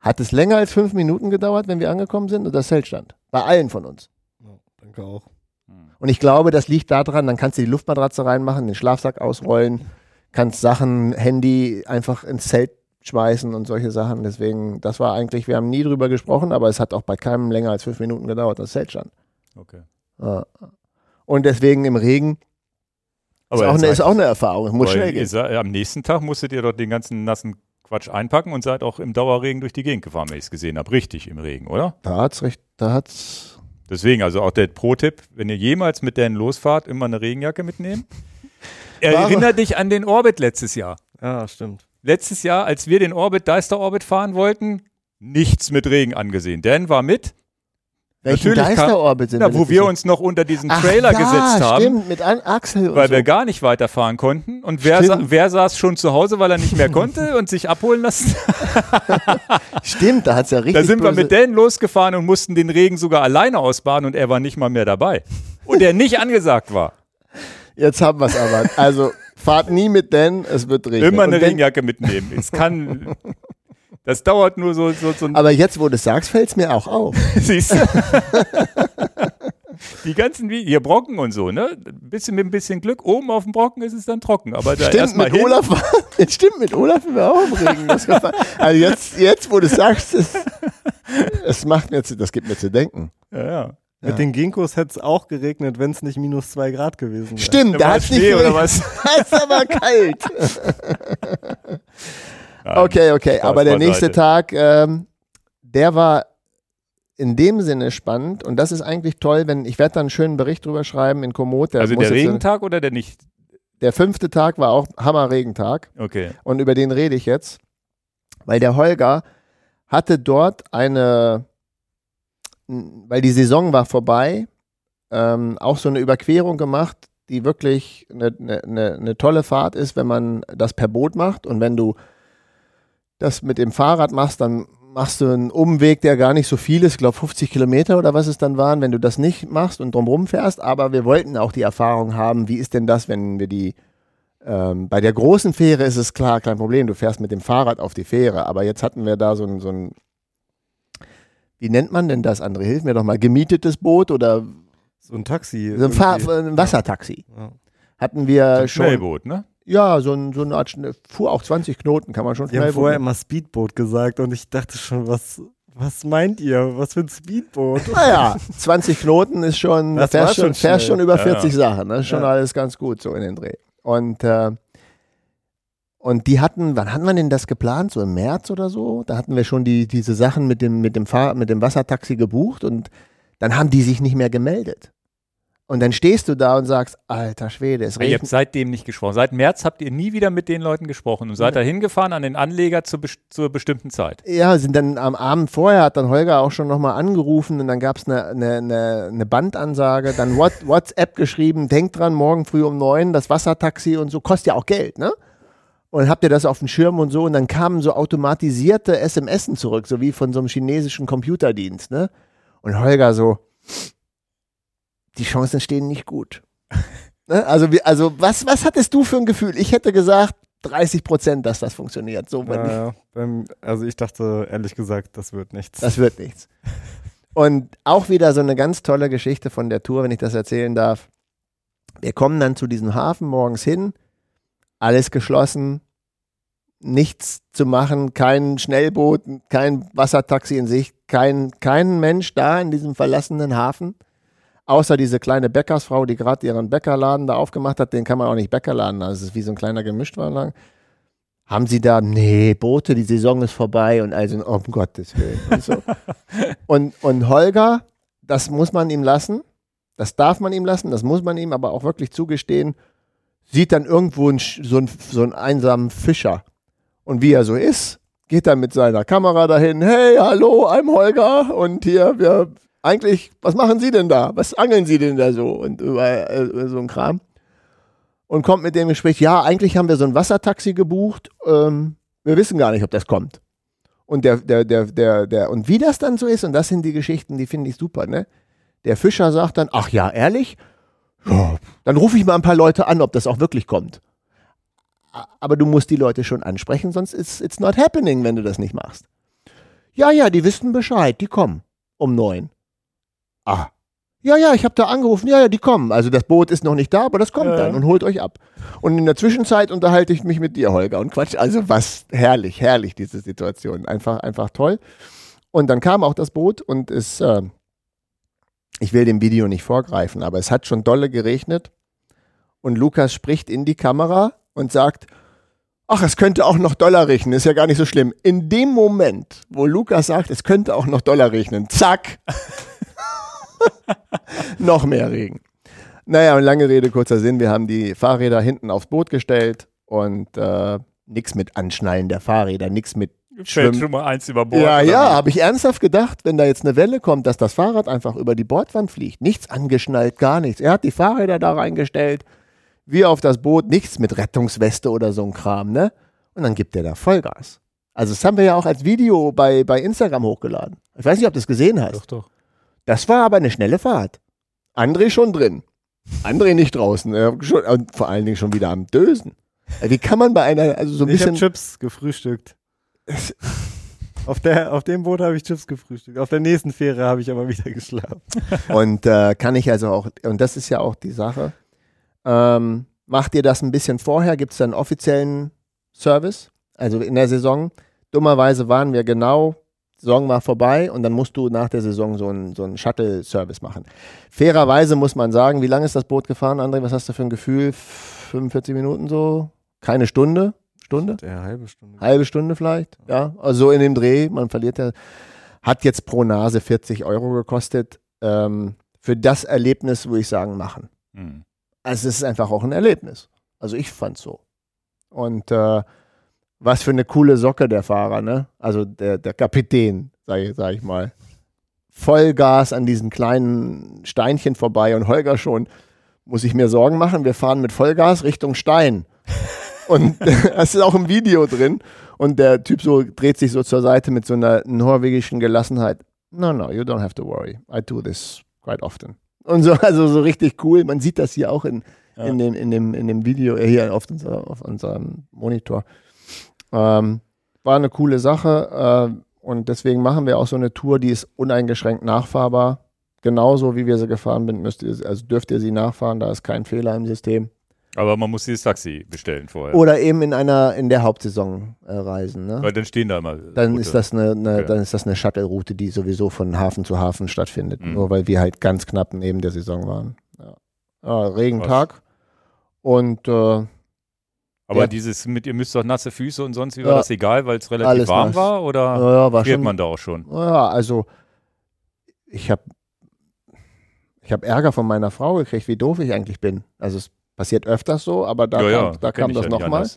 hat es länger als fünf Minuten gedauert, wenn wir angekommen sind und das Zelt stand. Bei allen von uns. Ja, danke auch. hm. Und ich glaube, das liegt daran, dann kannst du die Luftmatratze reinmachen, den Schlafsack ausrollen, kannst Sachen, Handy einfach ins Zelt schmeißen und solche Sachen. Deswegen, das war eigentlich, wir haben nie drüber gesprochen, aber es hat auch bei keinem länger als fünf Minuten gedauert, das Zelt stand. okay. Und deswegen im Regen ist, auch eine, ist auch eine Erfahrung. Es muss schnell gehen. sei- am nächsten Tag musstet ihr doch den ganzen nassen Quatsch einpacken und seid auch im Dauerregen durch die Gegend gefahren, wenn ich es gesehen habe. Richtig im Regen, oder? Da hat's recht, da hat's. Deswegen, also auch der Pro-Tipp, wenn ihr jemals mit denen losfahrt, immer eine Regenjacke mitnehmen. Wahre- Erinner dich an den Orbit letztes Jahr. Ja, stimmt. Letztes Jahr, als wir den Orbit, Deister Orbit fahren wollten, nichts mit Regen angesehen. Dan war mit, Welchen Natürlich Geisterorbit sind na, wo wir uns noch unter diesen Ach Trailer ja, gesetzt haben. Stimmt, mit An Axel und Weil so. wir gar nicht weiterfahren konnten. Und wer, sa wer saß schon zu Hause, weil er nicht mehr konnte und sich abholen lassen? Stimmt, da hat's ja richtig. Da sind wir mit Dan losgefahren und mussten den Regen sogar alleine ausbaden und er war nicht mal mehr dabei. Und der nicht angesagt war. Jetzt haben wir's aber. Also fahrt nie mit Dan, es wird regnen. Immer eine Regenjacke mitnehmen. Es kann. Das dauert nur so, so, so ein. Aber jetzt, wo du es sagst, fällt's mir auch auf. Siehst du? Die ganzen, wie hier Brocken und so, ne? Ein bisschen mit ein bisschen Glück, oben auf dem Brocken ist es dann trocken. Aber da Stimmt, mit hin, Olaf, stimmt, mit Olaf sind wir auch im Regen. Also jetzt, jetzt, wo du sagst, es, es macht mir, zu, das gibt mir zu denken. Ja, ja. Mit den Ginkgos hätte es auch geregnet, wenn es nicht minus zwei Grad gewesen wäre. Stimmt, da War hat's nicht oder geregnet. was? Da ist aber kalt. Nein. Okay, okay. Aber der nächste. Tag, ähm, der war in dem Sinne spannend und das ist eigentlich toll, wenn ich werde dann einen schönen Bericht drüber schreiben in Komoot. Der Also der Regentag oder der nicht? Der fünfte Tag war auch Hammer-Regentag Okay. und über den rede ich jetzt, weil der Holger hatte dort eine, weil die Saison war vorbei, ähm, auch so eine Überquerung gemacht, die wirklich eine, eine, eine tolle Fahrt ist, wenn man das per Boot macht. Und wenn du das mit dem Fahrrad machst, dann machst du einen Umweg, der gar nicht so viel ist, ich glaube 50 Kilometer oder was es dann waren, wenn du das nicht machst und drumherum fährst. Aber wir wollten auch die Erfahrung haben, wie ist denn das, wenn wir die ähm, bei der großen Fähre ist es klar, kein Problem, du fährst mit dem Fahrrad auf die Fähre, aber jetzt hatten wir da so ein, so ein wie nennt man denn das, André? Hilf mir doch mal, gemietetes Boot oder So ein Taxi. so ein, Fahr irgendwie. ein Wassertaxi. Ja. Hatten wir Ein schon. Schnellboot, ne? Ja, so, ein, so eine Art, fuhr auch 20 Knoten, kann man schon Die haben schnell vorher immer Speedboot gesagt und ich dachte schon, was, was meint ihr? Was für ein Speedboot? Naja, 20 Knoten ist schon, Das fährst schon, schon fährst schnell. schon über Ja, 40 Sachen. Das ist schon Ja. alles ganz gut so in den Dreh. Und, äh, und die hatten, wann hatten wir denn das geplant? So im März oder so? Da hatten wir schon die, diese Sachen mit dem, mit, dem Fahr mit dem Wassertaxi gebucht und dann haben die sich nicht mehr gemeldet. Und dann stehst du da und sagst, alter Schwede, es Ihr habt regnet. seitdem nicht gesprochen. Seit März habt ihr nie wieder mit den Leuten gesprochen und seid da hingefahren an den Anleger zur, best- zur bestimmten Zeit. Ja, sind dann am Abend vorher, hat dann Holger auch schon nochmal angerufen und dann gab es eine, eine, eine, eine Bandansage, dann What, WhatsApp geschrieben, denkt dran, morgen früh um neun, das Wassertaxi und so, kostet ja auch Geld, ne? Und habt ihr das auf dem Schirm und so und dann kamen so automatisierte SMSen zurück, so wie von so einem chinesischen Computerdienst, ne? Und Holger so, die Chancen stehen nicht gut. ne? Also, also was, was hattest du für ein Gefühl? Ich hätte gesagt, 30 Prozent, dass das funktioniert. So, wenn ich Ja. Beim, also ich dachte ehrlich gesagt, das wird nichts. Das wird nichts. Und auch wieder so eine ganz tolle Geschichte von der Tour, wenn ich das erzählen darf. Wir kommen dann zu diesem Hafen morgens hin, alles geschlossen, nichts zu machen, kein Schnellboot, kein Wassertaxi in Sicht, kein, kein Mensch da in diesem verlassenen Hafen, außer diese kleine Bäckersfrau, die gerade ihren Bäckerladen da aufgemacht hat, den kann man auch nicht Bäckerladen, also es ist wie so ein kleiner Gemischtwarenladen. Haben sie da, nee, Boote, die Saison ist vorbei und also, um Gottes Willen. Und, so. und, und Holger, das muss man ihm lassen, das darf man ihm lassen, das muss man ihm aber auch wirklich zugestehen, sieht dann irgendwo einen, so, einen, so einen einsamen Fischer. Und wie er so ist, geht er mit seiner Kamera dahin, hey, hallo, I'm Holger und hier, wir, eigentlich, was machen Sie denn da? Was angeln Sie denn da so? Und über, äh, über so ein Kram. Und kommt mit dem Gespräch, ja, eigentlich haben wir so ein Wassertaxi gebucht, ähm, wir wissen gar nicht, ob das kommt. Und der, der, der, der, der, und wie das dann so ist, und das sind die Geschichten, die finde ich super, ne? Der Fischer sagt dann, ach ja, ehrlich? Ja, dann rufe ich mal ein paar Leute an, ob das auch wirklich kommt. Aber du musst die Leute schon ansprechen, sonst ist it's not happening, wenn du das nicht machst. Ja, ja, die wissen Bescheid, die kommen um neun. Ah. Ja, ja, ich habe da angerufen, ja, ja, die kommen. Also das Boot ist noch nicht da, aber das kommt Ja. dann und holt euch ab. Und in der Zwischenzeit unterhalte ich mich mit dir, Holger, und Quatsch. Also was, herrlich, herrlich, diese Situation. Einfach, einfach toll. Und dann kam auch das Boot und es, äh, ich will dem Video nicht vorgreifen, aber es hat schon dolle geregnet. Und Lukas spricht in die Kamera und sagt, ach, es könnte auch noch Dollar regnen, ist ja gar nicht so schlimm. In dem Moment, wo Lukas sagt, es könnte auch noch Dollar regnen, zack, noch mehr Regen. Naja, und lange Rede, kurzer Sinn, wir haben die Fahrräder hinten aufs Boot gestellt und äh, nichts mit Anschnallen der Fahrräder, nichts mit Fällt Schwimmen. schon mal eins über Bord. Ja, ja, wie? habe ich ernsthaft gedacht, wenn da jetzt eine Welle kommt, dass das Fahrrad einfach über die Bordwand fliegt. Nichts angeschnallt, gar nichts. Er hat die Fahrräder da reingestellt, wir auf das Boot, nichts mit Rettungsweste oder so ein Kram, ne? Und dann gibt er da Vollgas. Also das haben wir ja auch als Video bei, bei Instagram hochgeladen. Ich weiß nicht, ob du es gesehen hast. Doch, doch. Das war aber eine schnelle Fahrt. André schon drin. André nicht draußen. Und vor allen Dingen schon wieder am Dösen. Äh, Wie kann man bei einer, also so ein ich habe bisschen. Chips gefrühstückt. auf, der, auf dem Boot habe ich Chips gefrühstückt. Auf der nächsten Fähre habe ich aber wieder geschlafen. Und äh, kann ich also auch, und das ist ja auch die Sache, ähm, macht ihr das ein bisschen vorher? Gibt es einen offiziellen Service? Also in der Saison? Dummerweise waren wir genau, Saison war vorbei und dann musst du nach der Saison so einen so einen Shuttle-Service machen. Fairerweise muss man sagen, wie lange ist das Boot gefahren, André? Was hast du für ein Gefühl? 45 Minuten so? Keine Stunde? Stunde? Der halbe Stunde. Halbe Stunde vielleicht, ja. Also so in dem Dreh, man verliert ja, hat jetzt pro Nase 40 Euro gekostet. Ähm, für das Erlebnis würde ich sagen, machen. Hm. Also es ist einfach auch ein Erlebnis. Also ich fand's so. Und äh, was für eine coole Socke der Fahrer, ne? Also der, der Kapitän, sage sag ich mal. Vollgas an diesen kleinen Steinchen vorbei und Holger schon, muss ich mir Sorgen machen, wir fahren mit Vollgas Richtung Stein. Und das ist auch im Video drin. Und der Typ so dreht sich so zur Seite mit so einer norwegischen Gelassenheit. No, no, you don't have to worry. I do this quite often. Und so, also so richtig cool. Man sieht das hier auch in, Ja. in, dem, in, dem, in dem Video, äh, hier auf, unser, auf unserem Monitor. Ähm, war eine coole Sache. Äh, und deswegen machen wir auch so eine Tour, die ist uneingeschränkt nachfahrbar. Genauso wie wir sie gefahren sind, müsst ihr, also dürft ihr sie nachfahren, da ist kein Fehler im System. Aber man muss dieses Taxi bestellen vorher. Oder eben in einer, in der Hauptsaison äh, reisen. Ne? Weil dann stehen da immer. Dann ist das eine, eine, Okay. dann ist das eine Shuttle-Route, die sowieso von Hafen zu Hafen stattfindet. Mhm. Nur weil wir halt ganz knapp neben der Saison waren. Ja. Ja, Regentag. Und äh, Aber Ja. dieses mit, ihr müsst doch nasse Füße und sonst, wie war Ja. das egal, weil es relativ Alles warm nass. war? Oder ja, war friert schon. man da auch schon? Ja, also ich habe ich hab Ärger von meiner Frau gekriegt, wie doof ich eigentlich bin. Also es passiert öfters so, aber da ja, kam, da kam das ja nochmal.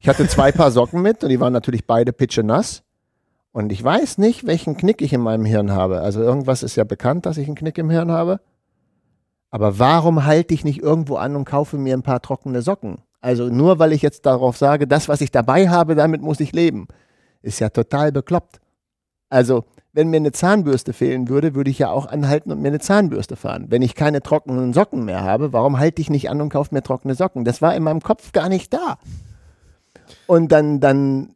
Ich hatte zwei Paar Socken mit und die waren natürlich beide pitschenass. Und ich weiß nicht, welchen Knick ich in meinem Hirn habe. Also irgendwas ist ja bekannt, dass ich einen Knick im Hirn habe. Aber warum halte ich nicht irgendwo an und kaufe mir ein paar trockene Socken? Also nur weil ich jetzt darauf sage, das, was ich dabei habe, damit muss ich leben. Ist ja total bekloppt. Also, wenn mir eine Zahnbürste fehlen würde, würde ich ja auch anhalten und mir eine Zahnbürste fahren. Wenn ich keine trockenen Socken mehr habe, warum halte ich nicht an und kaufe mir trockene Socken? Das war in meinem Kopf gar nicht da. Und dann, dann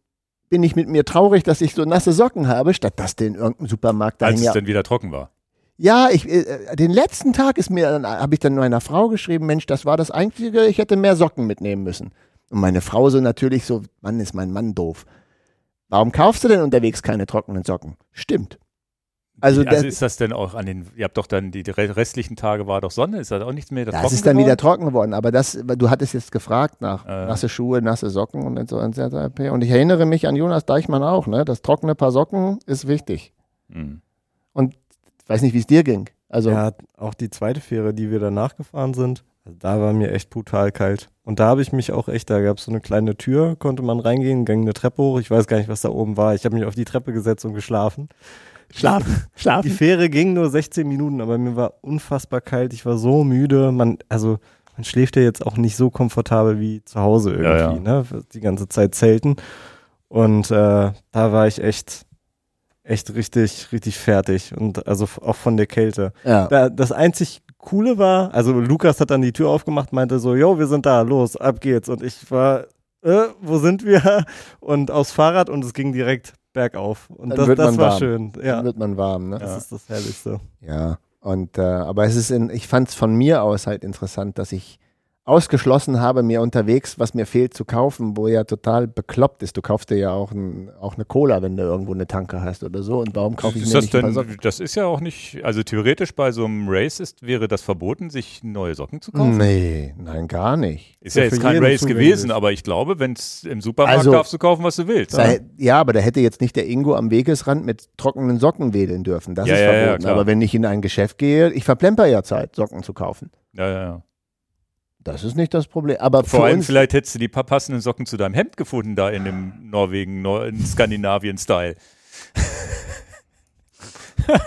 bin ich mit mir traurig, dass ich so nasse Socken habe, statt dass die in irgendeinem Supermarkt da Als es ja dann wieder trocken war. Ja, ich, äh, den letzten Tag ist mir, habe ich dann meiner Frau geschrieben, Mensch, das war das Einzige, ich hätte mehr Socken mitnehmen müssen. Und meine Frau so natürlich so, Mann, ist mein Mann doof. Warum kaufst du denn unterwegs keine trockenen Socken? Stimmt. Also, Also, der, ist das denn auch an den, ihr habt doch dann die re- restlichen Tage war doch Sonne, ist das auch nichts mehr das trocken ist dann wieder geworden? trocken geworden. Aber das, du hattest jetzt gefragt nach Äh. nasse Schuhe, nasse Socken und so. Und und ich erinnere mich an Jonas Deichmann auch, ne? Das trockene Paar Socken ist wichtig. Hm. Ich weiß nicht, wie es dir ging. Also, ja, auch die zweite Fähre, die wir danach gefahren sind, also da war mir echt brutal kalt. Und da habe ich mich auch echt, da gab es so eine kleine Tür, konnte man reingehen, ging eine Treppe hoch. Ich weiß gar nicht, was da oben war. Ich habe mich auf die Treppe gesetzt und geschlafen. schlafen, Die schlafen. Fähre ging nur 16 Minuten, aber mir war unfassbar kalt. Ich war so müde. Man, also man schläft ja jetzt auch nicht so komfortabel wie zu Hause irgendwie, Ja, ne? Die ganze Zeit zelten. Und äh, da war ich echt, echt richtig, richtig fertig. Und also auch von der Kälte. Ja. Da, das einzig Coole war, also Lukas hat dann die Tür aufgemacht, meinte so, yo, wir sind da, los, ab geht's. Und ich war, äh, wo sind wir? Und aufs Fahrrad und es ging direkt bergauf. Und Dann das, wird das man war warm. schön. Dann Ja, wird man warm, ne? das ist das Herrlichste. Ja, und äh, aber es ist in, ich fand es von mir aus halt interessant, dass ich ausgeschlossen habe, mir unterwegs, was mir fehlt, zu kaufen, wo ja total bekloppt ist. Du kaufst dir ja auch, ein, auch eine Cola, wenn du irgendwo eine Tanke hast oder so. Und warum kaufe ich Ist mir das, nicht denn, Socken? das ist ja auch nicht, also theoretisch bei so einem Race ist, wäre das verboten, sich neue Socken zu kaufen. Nee, nein, gar nicht. Ist ja Ja, jetzt kein Race gewesen, aber ich glaube, wenn es im Supermarkt Also- darfst du kaufen, was du willst. Da, hä- ja, aber da hätte jetzt nicht der Ingo am Wegesrand mit trockenen Socken wedeln dürfen. Das Ja, ist verboten. aber wenn ich in ein Geschäft gehe, ich verplemper ja Zeit, Socken zu kaufen. Ja, ja, ja. Das ist nicht das Problem. Aber Vor allem vielleicht hättest du die pa- passenden Socken zu deinem Hemd gefunden, da in dem Norwegen, Nor in Skandinavien-Style.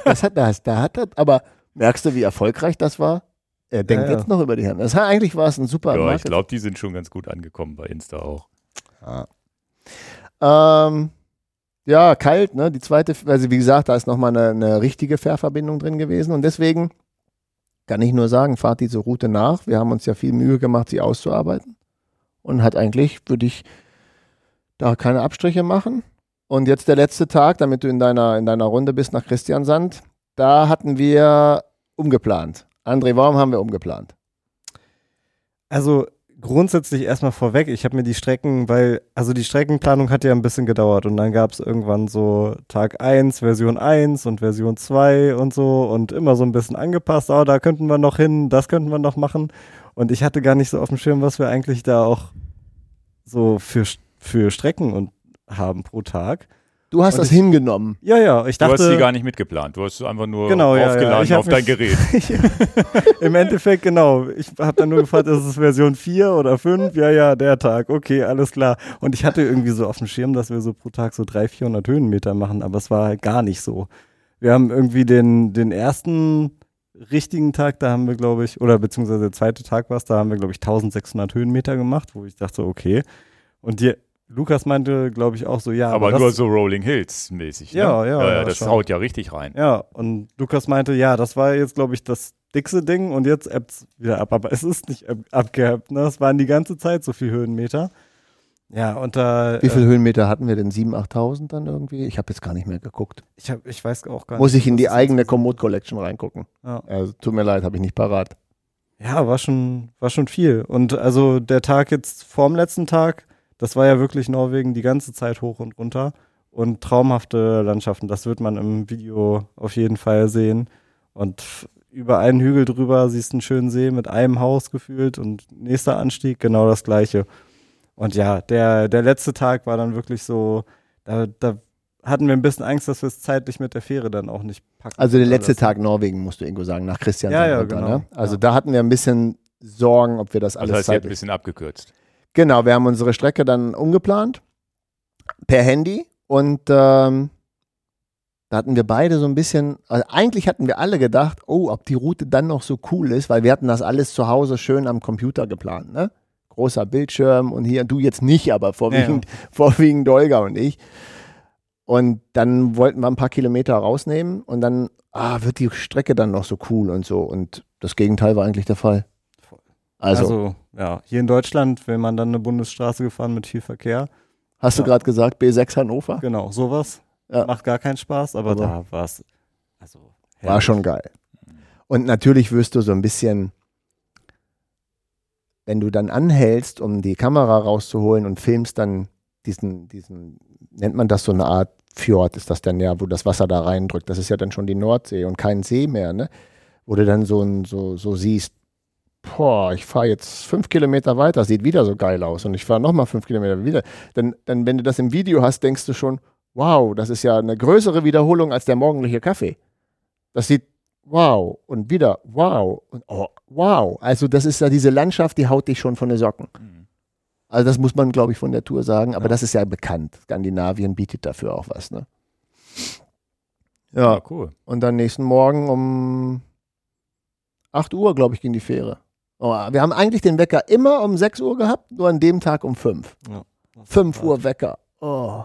Das hat das, da hat das, aber merkst du, wie erfolgreich das war? Er denkt Ja, ja. jetzt noch über die Hand. Das, eigentlich war es ein super Ja, ich glaube, die sind schon ganz gut angekommen bei Insta auch. Ja. Ähm, ja, kalt, ne? Die zweite, also wie gesagt, da ist nochmal eine, eine richtige Fährverbindung drin gewesen und deswegen kann ich nur sagen, fahrt diese Route nach. Wir haben uns ja viel Mühe gemacht, sie auszuarbeiten und hat eigentlich, würde ich da keine Abstriche machen. Und jetzt der letzte Tag, damit du in deiner, in deiner Runde bist nach Christiansand, da hatten wir umgeplant. André, warum haben wir umgeplant? Also grundsätzlich erstmal vorweg, ich habe mir die Strecken, weil, also die Streckenplanung hat ja ein bisschen gedauert und dann gab es irgendwann so Tag 1, Version 1 und Version 2 und so und immer so ein bisschen angepasst, oh, da könnten wir noch hin, das könnten wir noch machen und ich hatte gar nicht so auf dem Schirm, was wir eigentlich da auch so für, für Strecken und haben pro Tag. Du hast Und das ich- hingenommen. Ja, ja, ich Du hast sie dachte, gar nicht mitgeplant. Du hast sie einfach nur Genau, ja, ja. aufgeladen Ich hab auf dein Gerät. im Endeffekt genau, ich habe dann nur gefragt, ist es Version 4 oder 5? Ja, ja, der Tag, okay, alles klar. Und ich hatte irgendwie so auf dem Schirm, dass wir so pro Tag so 300, 400 Höhenmeter machen, aber es war halt gar nicht so. wir haben irgendwie den, den ersten richtigen Tag, da haben wir, glaube ich, oder beziehungsweise der zweite Tag war es, da haben wir, glaube ich, 1600 Höhenmeter gemacht, wo ich dachte, okay. Und die, Lukas meinte, glaube ich, auch so, ja. Aber, das, nur so Rolling Hills mäßig. Ne? Ja, ja, ja, ja, das schon. haut ja richtig rein. Ja, und Lukas meinte, ja, das war jetzt, glaube ich, das dickste Ding und jetzt ebbt's wieder ab. Aber es ist nicht ab- abgeebbt, ne? Es waren die ganze Zeit so viel Höhenmeter. Ja, und da. Wie viele äh, Höhenmeter hatten wir denn? 7.000, 8.000 dann irgendwie? Ich habe jetzt gar nicht mehr geguckt. Ich, hab, ich weiß auch gar Muss nicht. ich in die eigene Komoot Collection reingucken. Ja. Also, tut mir leid, habe ich nicht parat. Ja, war schon, war schon viel. Und also der Tag jetzt vorm letzten Tag, das war ja wirklich Norwegen die ganze Zeit hoch und runter. Und traumhafte Landschaften, das wird man im Video auf jeden Fall sehen. Und über einen Hügel drüber siehst du einen schönen See mit einem Haus gefühlt und nächster Anstieg genau das gleiche. Und ja, der, der letzte Tag war dann wirklich so, da, da hatten wir ein bisschen Angst, dass wir es zeitlich mit der Fähre dann auch nicht packen. Also der letzte Tag Norwegen, musst du irgendwo sagen, nach Christian. Ja, ja, genau. Ne? Also Ja. da hatten wir ein bisschen Sorgen, ob wir das Das alles heißt, ihr habt ein zeitlich bisschen abgekürzt. Genau, wir haben unsere Strecke dann umgeplant per Handy und ähm, da hatten wir beide so ein bisschen, also eigentlich hatten wir alle gedacht, oh, ob die Route dann noch so cool ist, weil wir hatten das alles zu Hause schön am Computer geplant, ne? Großer Bildschirm und hier, du jetzt nicht, aber vorwiegend, vorwiegend Dolga und ich. Und dann wollten wir ein paar Kilometer rausnehmen und dann, ah, wird die Strecke dann noch so cool und so. Und das Gegenteil war eigentlich der Fall. Also, Also, ja, hier in Deutschland will man dann eine Bundesstraße gefahren mit viel Verkehr. hast du ja. gerade gesagt, B6 Hannover? Genau, sowas. Ja. Macht gar keinen Spaß, aber, Aber- da war es. Also, War schon geil. Und natürlich wirst du so ein bisschen, wenn du dann anhältst, um die Kamera rauszuholen und filmst dann diesen, diesen, nennt man das so eine Art Fjord, ist das dann ja, wo das Wasser da reindrückt. Das ist ja dann schon die Nordsee und kein See mehr, ne? Wo du dann so, ein- so, so siehst, boah, ich fahre jetzt fünf Kilometer weiter, sieht wieder so geil aus und ich fahre nochmal fünf Kilometer wieder. Dann, dann, wenn du das im Video hast, denkst du schon, wow, das ist ja eine größere Wiederholung als der morgendliche Kaffee. Das sieht wow und wieder wow und oh, wow. Also das ist ja diese Landschaft, die haut dich schon von den Socken. Mhm. Also das muss man, glaube ich, von der Tour sagen. Aber Ja. das ist ja bekannt. Skandinavien bietet dafür auch was. Ne? Ja, Ja, cool. und dann nächsten Morgen um 8 Uhr, glaube ich, ging die Fähre. Oh, wir haben eigentlich den Wecker immer um 6 Uhr gehabt, nur an dem Tag um 5. Ja. 5 Uhr Wecker. Oh.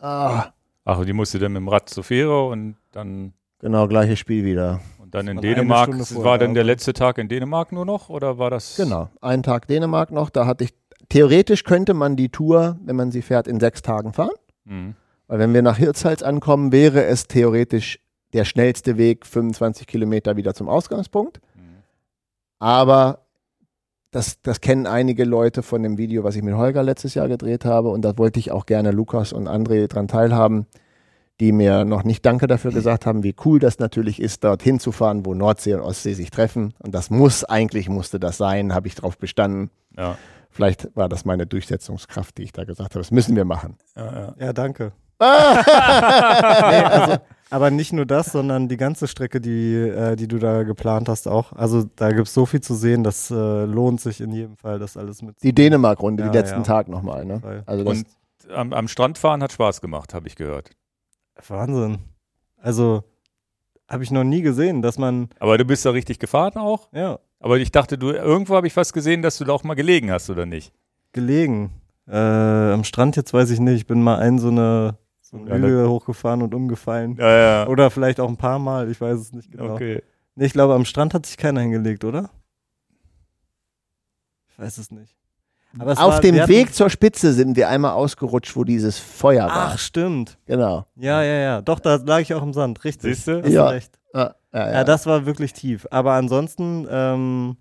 Ah. Ach, und die musste dann mit dem Rad zur Fähre und dann, Genau, gleiches Spiel wieder. und dann in Dänemark. Vorher War dann der letzte Tag in Dänemark nur noch oder war das? Genau, einen Tag Dänemark noch. Da hatte ich, theoretisch könnte man die Tour, wenn man sie fährt, in sechs Tagen fahren. Mhm. Weil wenn wir nach Hirtshals ankommen, wäre es theoretisch der schnellste Weg, 25 Kilometer wieder zum Ausgangspunkt. Aber das, das kennen einige Leute von dem Video, was ich mit Holger letztes Jahr gedreht habe. Und da wollte ich auch gerne Lukas und André dran teilhaben, die mir noch nicht Danke dafür gesagt haben, wie cool das natürlich ist, dorthin zu fahren, wo Nordsee und Ostsee sich treffen. Und das muss, eigentlich musste das sein, habe ich drauf bestanden. Ja. Vielleicht war das meine Durchsetzungskraft, die ich da gesagt habe. Das müssen wir machen. Ja, ja. Ja, danke. nee, also, aber nicht nur das, sondern die ganze Strecke, die, äh, die du da geplant hast, auch. Also da gibt es so viel zu sehen, das äh, lohnt sich in jedem Fall, das alles mit. Die Dänemark-Runde, Ja, die letzten ja. Tag nochmal. Ne? Also das, Und am, am Strand fahren hat Spaß gemacht, habe ich gehört. Wahnsinn. Also habe ich noch nie gesehen, dass man, Aber du bist da richtig gefahren auch? ja, Aber ich dachte, du irgendwo habe ich fast gesehen, dass du da auch mal gelegen hast, oder nicht? gelegen. Äh, am Strand jetzt weiß ich nicht, ich bin mal ein so eine so einen Ja, Hügel hochgefahren und umgefallen. Ja, ja. Oder vielleicht auch ein paar Mal, ich weiß es nicht genau. Okay. Nee, ich glaube, am Strand hat sich keiner hingelegt, oder? Ich weiß es nicht. Aber es auf war- dem Weg zur Spitze sind wir einmal ausgerutscht, wo dieses Feuer war. Ach, stimmt. Genau. Ja, ja, ja. Doch, da lag ich auch im Sand, richtig. Siehst du? Hast Ja. recht. Ja, ja, Ja, das war wirklich tief. Aber ansonsten, ähm,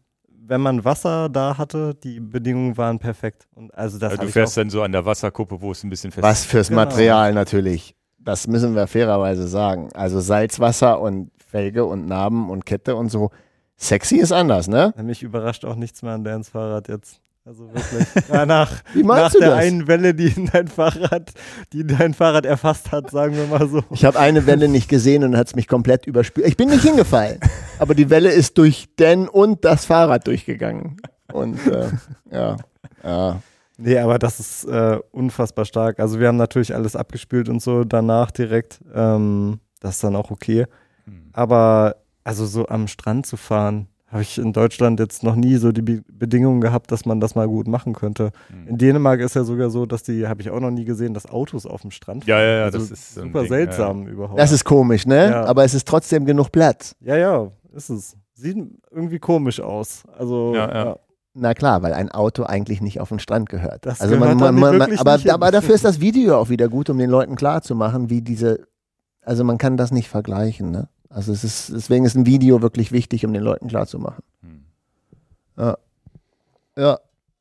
wenn man Wasser da hatte, die Bedingungen waren perfekt. Und also das Also du fährst dann so an der Wasserkuppe, wo es ein bisschen fest Was fürs Genau. Material natürlich. Das müssen wir fairerweise sagen. Also Salzwasser und Felge und Narben und Kette und so. Sexy ist anders, ne? mich überrascht auch nichts mehr an Dance Fahrrad jetzt. Also wirklich. Ja, nach Wie nach der das? einen Welle, die dein Fahrrad, die dein Fahrrad erfasst hat, sagen wir mal so. Ich habe eine Welle nicht gesehen und hat es mich komplett überspült. Ich bin nicht hingefallen, aber die Welle ist durch den und das Fahrrad durchgegangen. Und äh, ja, ja. Nee, aber das ist äh, unfassbar stark. Also wir haben natürlich alles abgespült und so danach direkt. Ähm, das ist dann auch okay. Hm. Aber also so am Strand zu fahren, habe ich in Deutschland jetzt noch nie so die Be Bedingungen gehabt, dass man das mal gut machen könnte. Hm. In Dänemark ist ja sogar so, dass die, habe ich auch noch nie gesehen, dass Autos auf dem Strand Ja, fahren. ja, ja, also das ist super Ding, seltsam überhaupt. Das ist komisch, ne? Ja. Aber es ist trotzdem genug Platz. ja, ja, ist es. Sieht irgendwie komisch aus. Also, Ja, ja. Na klar, weil ein Auto eigentlich nicht auf den Strand gehört. Das also gehört man, man, nicht man, aber, aber dafür ist das Video auch wieder gut, um den Leuten klarzumachen, wie diese, also man kann das nicht vergleichen, ne? Also es ist, deswegen ist ein Video wirklich wichtig, um den Leuten klarzumachen. Hm. Ja.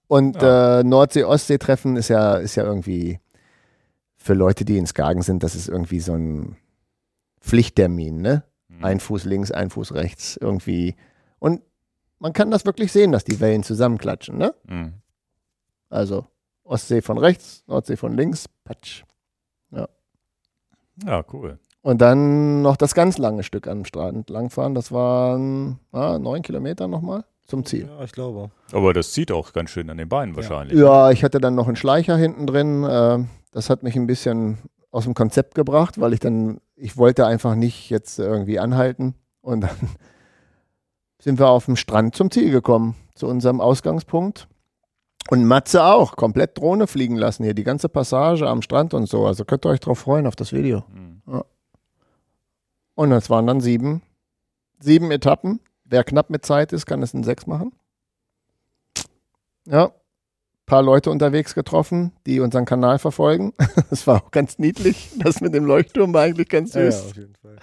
Und äh, Nordsee-Ostsee-Treffen ist ja, ist ja irgendwie für Leute, die in Skagen sind, das ist irgendwie so ein Pflichttermin, ne? Hm. Ein Fuß links, ein Fuß rechts, irgendwie. Und man kann das wirklich sehen, dass die Wellen zusammenklatschen, ne? Hm. Also Ostsee von rechts, Nordsee von links, patsch. Ja, cool. Und dann noch das ganz lange Stück am Strand langfahren. Das waren ah, neun Kilometer nochmal zum Ziel. Ja, ich glaube. Aber das zieht auch ganz schön an den Beinen wahrscheinlich. Ja, ich hatte dann noch einen Schleicher hinten drin. Äh, das hat mich ein bisschen aus dem Konzept gebracht, weil ich dann, ich wollte einfach nicht jetzt irgendwie anhalten. Und dann sind wir auf dem Strand zum Ziel gekommen, zu unserem Ausgangspunkt. Und Matze auch, komplett Drohne fliegen lassen hier, die ganze Passage am Strand und so. Also könnt ihr euch drauf freuen, auf das Video. Hm. Und das waren dann sieben, sieben Etappen. Wer knapp mit Zeit ist, kann es in sechs machen. Ja, paar Leute unterwegs getroffen, die unseren Kanal verfolgen. Das war auch ganz niedlich. Das mit dem Leuchtturm war eigentlich ganz Ja, ja, süß. auf jeden Fall.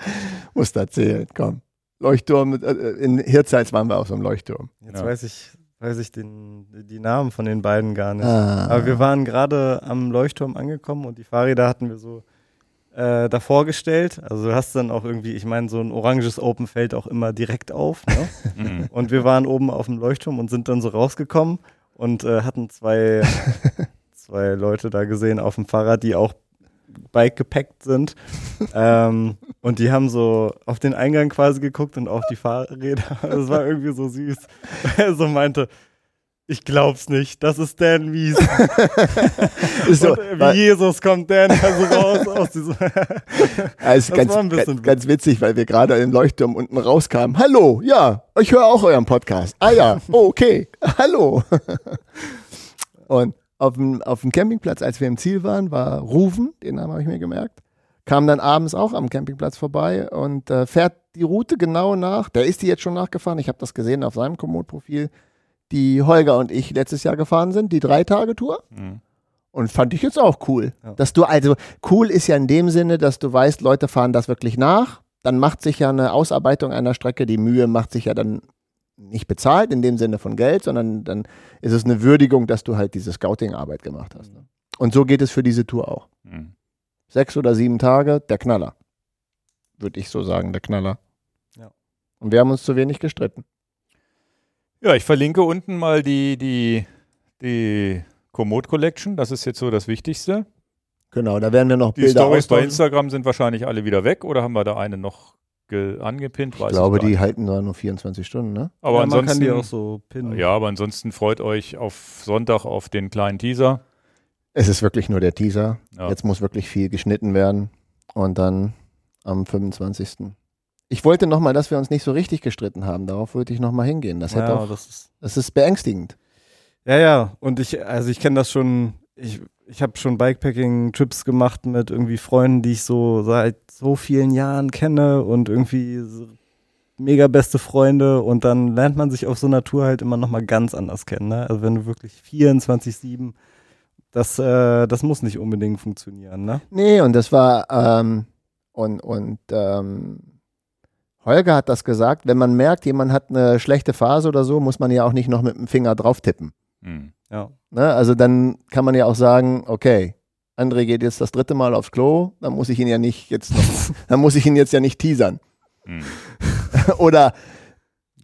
Muss da erzählen, komm. Leuchtturm, äh, in Hirtshals waren wir auf so einem Leuchtturm. Jetzt Ja. weiß ich, weiß ich den, die Namen von den beiden gar nicht. Ah. Aber wir waren gerade am Leuchtturm angekommen und die Fahrräder hatten wir so äh, davor gestellt. Also du hast dann auch irgendwie, ich meine, so ein oranges Open fällt auch immer direkt auf. Ne? Hm. und wir waren oben auf dem Leuchtturm und sind dann so rausgekommen und äh, hatten zwei, zwei Leute da gesehen auf dem Fahrrad, die auch Bike gepackt sind. ähm, und die haben so auf den Eingang quasi geguckt und auf die Fahrräder. Das war irgendwie so süß. Er so meinte, ich glaub's nicht, das ist Dan. Ist so, äh, wie Jesus kommt Dan also raus aus diesem. Also Das ganz, war ein bisschen ganz, witzig, weil wir gerade im Leuchtturm unten rauskamen. Hallo, ja, ich höre auch euren Podcast. Ah ja, okay, hallo. Und auf dem, auf dem Campingplatz, als wir im Ziel waren, war Rufen, den Namen habe ich mir gemerkt, kam dann abends auch am Campingplatz vorbei und äh, fährt die Route genau nach. Der ist die jetzt schon nachgefahren. Ich habe das gesehen auf seinem Komoot-Profil, die Holger und ich letztes Jahr gefahren sind, die Drei-Tage-Tour. Hm. Und fand ich jetzt auch cool. Ja. Dass du, also cool ist ja in dem Sinne, dass du weißt, Leute fahren das wirklich nach. Dann macht sich ja eine Ausarbeitung einer Strecke, die Mühe macht sich ja dann nicht bezahlt in dem Sinne von Geld, sondern dann ist es eine Würdigung, dass du halt diese Scouting-Arbeit gemacht hast. Ne? Und so geht es für diese Tour auch. Hm. Sechs oder sieben Tage, der Knaller. Würde ich so sagen, der Knaller. Ja. Und wir haben uns zu wenig gestritten. Ja, ich verlinke unten mal die, die, die Komoot Collection. Das ist jetzt so das Wichtigste. Genau, da werden wir noch Die Bilder Stories bei. Instagram sind wahrscheinlich alle wieder weg oder haben wir da eine noch ge- angepinnt? Weiß Ich glaube, gar die halten nur noch 24 Stunden, ne? Aber ja, man kann ansonsten, die auch so pinnen. ja, aber ansonsten freut euch auf Sonntag auf den kleinen Teaser. Es ist wirklich nur der Teaser. Ja. Jetzt muss wirklich viel geschnitten werden. Und dann am 25. Ich wollte nochmal, dass wir uns nicht so richtig gestritten haben. Darauf würde ich nochmal hingehen. Das, ja, auch, das ist. das ist beängstigend. Ja, ja. Und ich, also ich kenne das schon. Ich, ich habe schon Bikepacking-Trips gemacht mit irgendwie Freunden, die ich so seit so vielen Jahren kenne und irgendwie so mega beste Freunde. Und dann lernt man sich auf so einer Tour halt immer nochmal ganz anders kennen. Ne? Also wenn du wirklich 24-7, das, äh, das muss nicht unbedingt funktionieren. Ne? Nee, und das war, ähm, und, und ähm, Holger hat das gesagt, wenn man merkt, jemand hat eine schlechte Phase oder so, muss man ja auch nicht noch mit dem Finger drauf tippen. Hm. Ja. Ne? Also dann kann man ja auch sagen, okay, André geht jetzt das dritte Mal aufs Klo, dann muss ich ihn ja nicht jetzt noch, dann muss ich ihn jetzt ja nicht teasern. Hm. Oder,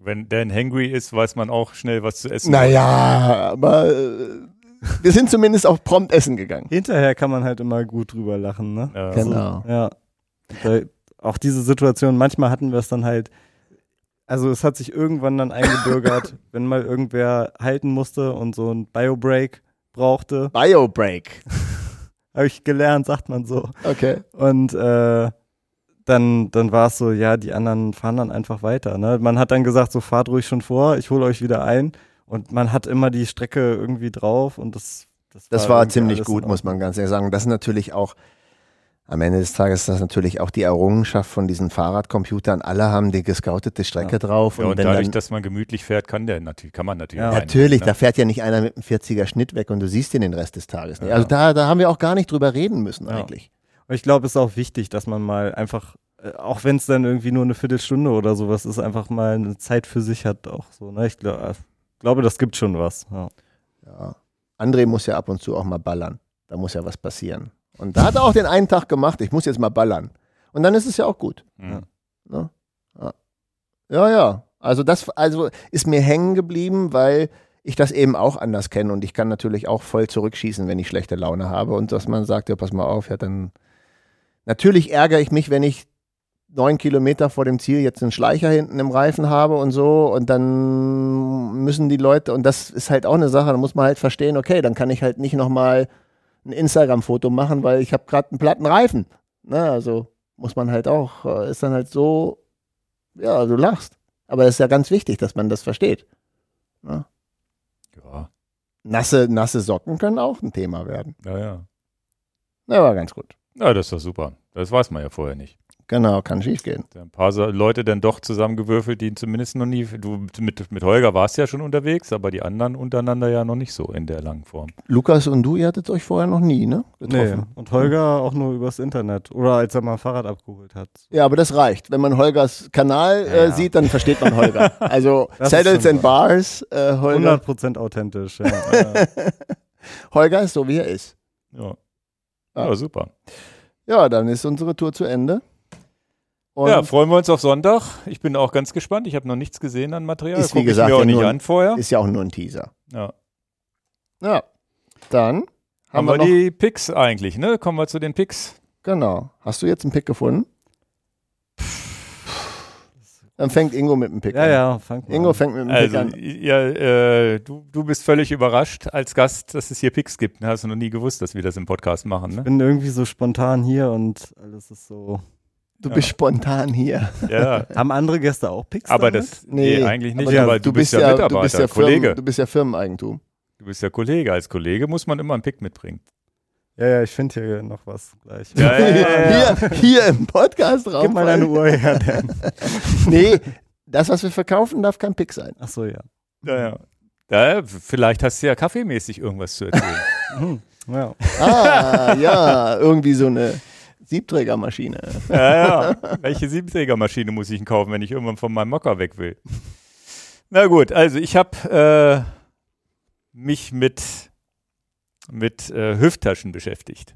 Wenn Dan hangry ist, weiß man auch schnell, was zu essen naja, aber äh, wir sind zumindest auch prompt essen gegangen. Hinterher kann man halt immer gut drüber lachen. Ne? Ja. Genau. Ja. Da, auch diese Situation, manchmal hatten wir es dann halt, also es hat sich irgendwann dann eingebürgert, wenn mal irgendwer halten musste und so ein Biobreak brauchte, Biobreak. habe ich gelernt, sagt man so. Okay. Und äh, dann, dann war es so, ja, die anderen fahren dann einfach weiter. Ne? Man hat dann gesagt, so fahrt ruhig schon vor, ich hole euch wieder ein. Und man hat immer die Strecke irgendwie drauf und das das Das war ziemlich gut, muss man ganz ehrlich sagen. Das ist natürlich auch, am Ende des Tages ist das natürlich auch die Errungenschaft von diesen Fahrradcomputern. Alle haben die gescoutete Strecke drauf. Ja, und wenn dadurch, dann, dass man gemütlich fährt, kann der natürlich, kann man natürlich. Ja, auch natürlich, einholen, da ne? fährt ja nicht einer mit einem 40er Schnitt weg und du siehst ihn den Rest des Tages nicht. Ja. Also da, da haben wir auch gar nicht drüber reden müssen Ja. eigentlich. Und ich glaube, es ist auch wichtig, dass man mal einfach, äh, auch wenn es dann irgendwie nur eine Viertelstunde oder sowas ist, einfach mal eine Zeit für sich hat auch so. Ne? Ich glaub, äh, glaube, das gibt schon was. Ja. Ja. André muss ja ab und zu auch mal ballern. Da muss ja was passieren. Und da hat er auch den einen Tag gemacht, ich muss jetzt mal ballern. Und dann ist es ja auch gut. Mhm. Ja. ja, ja. Also das also ist mir hängen geblieben, weil ich das eben auch anders kenne und ich kann natürlich auch voll zurückschießen, wenn ich schlechte Laune habe und dass man sagt, ja, pass mal auf, ja, dann natürlich ärgere ich mich, wenn ich neun Kilometer vor dem Ziel jetzt einen Schleicher hinten im Reifen habe und so und dann müssen die Leute, und das ist halt auch eine Sache, da muss man halt verstehen, okay, dann kann ich halt nicht nochmal ein Instagram-Foto machen, weil ich habe gerade einen platten Reifen. Ne, also muss man halt auch, äh, ist dann halt so, ja, du lachst. Aber es ist ja ganz wichtig, dass man das versteht. Ne? Ja, Nasse, nasse Socken können auch ein Thema werden. ja, ja. Ja, war ganz gut. Ja, das ist doch super. Das weiß man ja vorher nicht. Genau, kann schief gehen. Ein paar Leute dann doch zusammengewürfelt, die zumindest noch nie. Du mit, mit Holger warst ja schon unterwegs, aber die anderen untereinander ja noch nicht so in der langen Form. Lukas und du, ihr hattet euch vorher noch nie, ne? Nee. Getroffen. Und Holger auch nur übers Internet. Oder als er mal ein Fahrrad abgeholt hat. Ja, aber das reicht. Wenn man Holgers Kanal Ja, äh, ja. sieht, dann versteht man Holger. Also Saddles and Bars, äh, Holger. 100% authentisch. Ja. Holger ist so, wie er ist. Ja, Ja. ja super. Ja, dann ist unsere Tour zu Ende. Und ja, freuen wir uns auf Sonntag. Ich bin auch ganz gespannt. Ich habe noch nichts gesehen an Material. Ist, wie Guck gesagt, ich mir auch ja nicht nur- an vorher. ist ja auch nur ein Teaser. Ja. Ja, dann haben, Haben wir wir noch, die Picks eigentlich, ne? Kommen wir zu den Picks. genau. Hast du jetzt einen Pick gefunden? Dann fängt Ingo mit dem Pick ja, an. ja, fang Ingo an. fängt mit dem Pick Also, an. ja, äh, du, du bist völlig überrascht als Gast, dass es hier Picks gibt. Ne? Hast du noch nie gewusst, dass wir das im Podcast machen, Ich ne? bin irgendwie so spontan hier und alles ist so. Du ja. bist spontan hier. Ja. Haben andere Gäste auch Picks? Aber damit? das, nee, eigentlich nicht, aber aber du, bist, ja, Mitarbeiter, du bist ja Kollege. Firmen, du bist ja Firmeneigentum. Du bist ja Kollege. Als Kollege muss man immer einen Pick mitbringen. Ja, ja, ich finde hier noch was gleich. Ja, ja, ja, ja. Hier, hier im Podcast raum. Gib mal deine Uhr her, Dan. Nee, das, was wir verkaufen, darf kein Pick sein. Ach so, ja. Ja, ja. Da, vielleicht hast du ja kaffeemäßig irgendwas zu erzählen. Mhm. ja. Ah, ja, irgendwie so eine Siebträgermaschine. ja, ja. Welche Siebträgermaschine muss ich denn kaufen, wenn ich irgendwann von meinem Mocker weg will? Na gut, also ich habe äh, mich mit, mit äh, Hüfttaschen beschäftigt.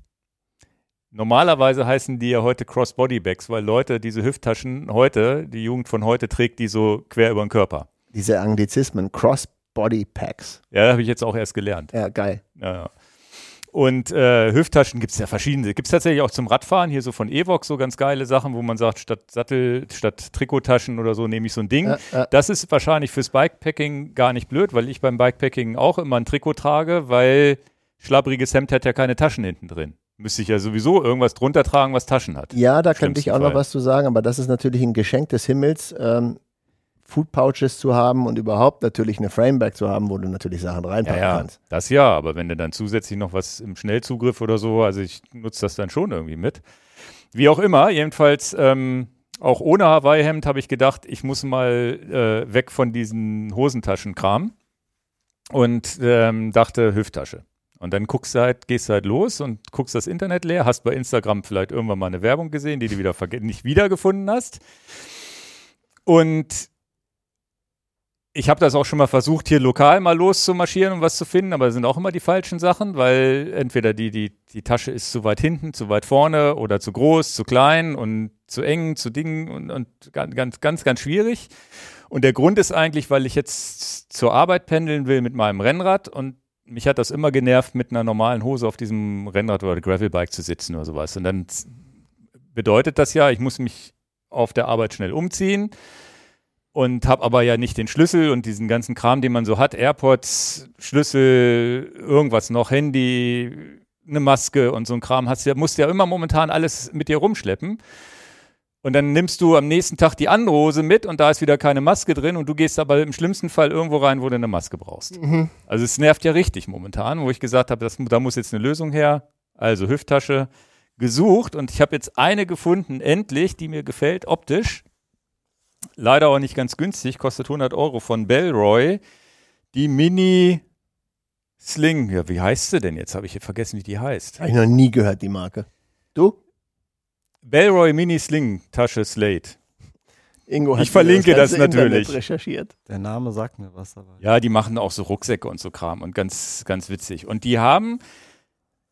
Normalerweise heißen die ja heute Crossbody-Bags, weil Leute diese Hüfttaschen heute, die Jugend von heute trägt die so quer über den Körper. Diese Anglizismen, Cross-Body Packs. Ja, habe ich jetzt auch erst gelernt. Ja, geil. Ja, ja. Und äh, Hüfttaschen gibt es ja verschiedene. Gibt es tatsächlich auch zum Radfahren, hier so von Evox so ganz geile Sachen, wo man sagt, statt Sattel, statt Trikottaschen oder so nehme ich so ein Ding. Ja, ja. Das ist wahrscheinlich fürs Bikepacking gar nicht blöd, weil ich beim Bikepacking auch immer ein Trikot trage, weil schlabbriges Hemd hat ja keine Taschen hinten drin. Müsste ich ja sowieso irgendwas drunter tragen, was Taschen hat. Ja, da könnte ich auch noch Fall. was zu sagen, aber das ist natürlich ein Geschenk des Himmels, ähm, Food Pouches zu haben und überhaupt natürlich eine Framebag zu haben, wo du natürlich Sachen Ja, reinpacken ja, kannst. das ja, aber wenn du dann zusätzlich noch was im Schnellzugriff oder so, also ich nutze das dann schon irgendwie mit. Wie auch immer, jedenfalls ähm, auch ohne Hawaii-Hemd habe ich gedacht, ich muss mal äh, weg von diesen Hosentaschenkram und ähm, dachte Hüfttasche. Und dann guckst du halt, gehst du halt los und guckst das Internet leer, hast bei Instagram vielleicht irgendwann mal eine Werbung gesehen, die du wieder nicht wiedergefunden hast. Und ich habe das auch schon mal versucht, hier lokal mal loszumarschieren und was zu finden, aber das sind auch immer die falschen Sachen, weil entweder die, die, die Tasche ist zu weit hinten, zu weit vorne oder zu groß, zu klein und zu eng, zu Dingen und, und ganz, ganz, ganz, schwierig. Und der Grund ist eigentlich, weil ich jetzt zur Arbeit pendeln will mit meinem Rennrad und mich hat das immer genervt, mit einer normalen Hose auf diesem Rennrad oder Gravelbike zu sitzen oder sowas. Und dann bedeutet das ja, ich muss mich auf der Arbeit schnell umziehen und habe aber ja nicht den Schlüssel und diesen ganzen Kram, den man so hat, AirPods, Schlüssel, irgendwas noch, Handy, eine Maske und so ein Kram, hast ja, musst ja immer momentan alles mit dir rumschleppen. Und dann nimmst du am nächsten Tag die andere Hose mit und da ist wieder keine Maske drin und du gehst aber im schlimmsten Fall irgendwo rein, wo du eine Maske brauchst. Also es nervt ja richtig momentan, wo ich gesagt habe, das, da muss jetzt eine Lösung her. Also Hüfttasche gesucht und ich habe jetzt eine gefunden, endlich, die mir gefällt, optisch. Leider auch nicht ganz günstig, kostet 100 Euro von Bellroy. Die Mini Sling. Ja, wie heißt sie denn jetzt? Habe ich hier vergessen, wie die heißt. Habe ich noch nie gehört, die Marke. Du? Bellroy Mini Sling Tasche Slate. Ingo hat Ich verlinke das Internet natürlich. recherchiert. Der Name sagt mir was, aber. Ja, die machen auch so Rucksäcke und so Kram und ganz, ganz witzig. Und die haben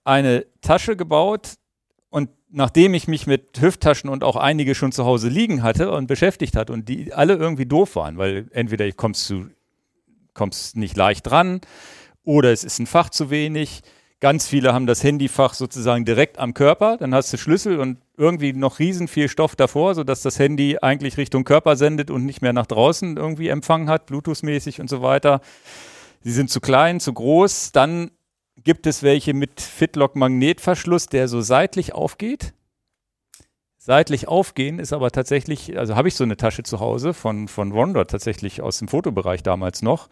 eine Tasche gebaut nachdem ich mich mit Hüfttaschen und auch einige schon zu Hause liegen hatte und beschäftigt hat und die alle irgendwie doof waren, weil entweder kommst du kommst nicht leicht dran oder es ist ein Fach zu wenig. Ganz viele haben das Handyfach sozusagen direkt am Körper, dann hast du Schlüssel und irgendwie noch riesen viel Stoff davor, sodass das Handy eigentlich Richtung Körper sendet und nicht mehr nach draußen irgendwie Empfang hat, Bluetooth-mäßig und so weiter. Sie sind zu klein, zu groß. Dann gibt es welche mit Fitlock-Magnetverschluss, der so seitlich aufgeht. Seitlich aufgehen ist aber tatsächlich, also habe ich so eine Tasche zu Hause von, von Rondor tatsächlich aus dem Fotobereich damals noch.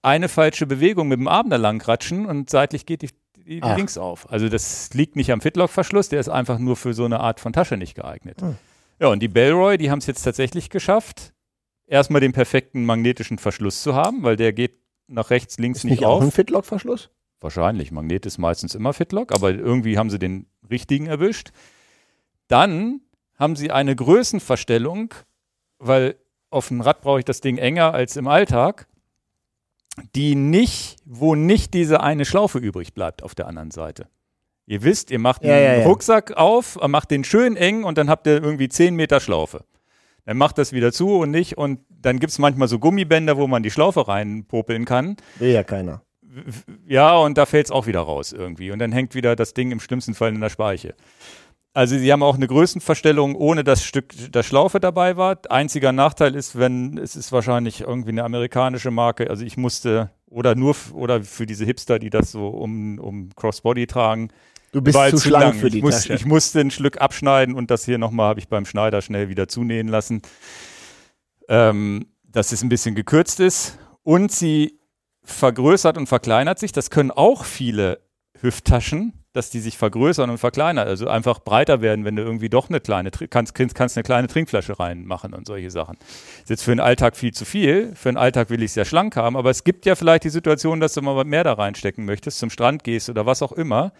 Eine falsche Bewegung mit dem Arm da lang ratschen und seitlich geht die, die links auf. Also das liegt nicht am Fitlock-Verschluss, der ist einfach nur für so eine Art von Tasche nicht geeignet. Hm. Ja, und die Bellroy, die haben es jetzt tatsächlich geschafft, erstmal den perfekten magnetischen Verschluss zu haben, weil der geht nach rechts, links Ist nicht nicht auch auf. ein Fitlock-Verschluss? Wahrscheinlich. Magnet ist meistens immer Fitlock, aber irgendwie haben sie den richtigen erwischt. Dann haben sie eine Größenverstellung, weil auf dem Rad brauche ich das Ding enger als im Alltag, die nicht, wo nicht diese eine Schlaufe übrig bleibt auf der anderen Seite. Ihr wisst, ihr macht Ja, einen ja, ja. Rucksack auf, macht den schön eng und dann habt ihr irgendwie 10 Meter Schlaufe. Dann macht das wieder zu und nicht und dann gibt es manchmal so Gummibänder, wo man die Schlaufe reinpopeln kann. Will ja keiner. Ja, und da fällt es auch wieder raus irgendwie. Und dann hängt wieder das Ding im schlimmsten Fall in der Speiche. Also sie haben auch eine Größenverstellung, ohne das Stück der Schlaufe dabei war. Einziger Nachteil ist, wenn es ist wahrscheinlich irgendwie eine amerikanische Marke. Also ich musste oder nur oder für diese Hipster, die das so um, um Crossbody tragen, Du bist halt zu schlank lang. für die ich, muss, Tasche. ich musste ein Stück abschneiden und das hier nochmal habe ich beim Schneider schnell wieder zunähen lassen. Ähm, dass es ein bisschen gekürzt ist. Und sie vergrößert und verkleinert sich. Das können auch viele Hüfttaschen, dass die sich vergrößern und verkleinern. Also einfach breiter werden, wenn du irgendwie doch eine kleine, kannst kannst eine kleine Trinkflasche reinmachen und solche Sachen. Ist jetzt für den Alltag viel zu viel. Für den Alltag will ich es ja schlank haben, aber es gibt ja vielleicht die Situation, dass du mal mehr da reinstecken möchtest, zum Strand gehst oder was auch immer.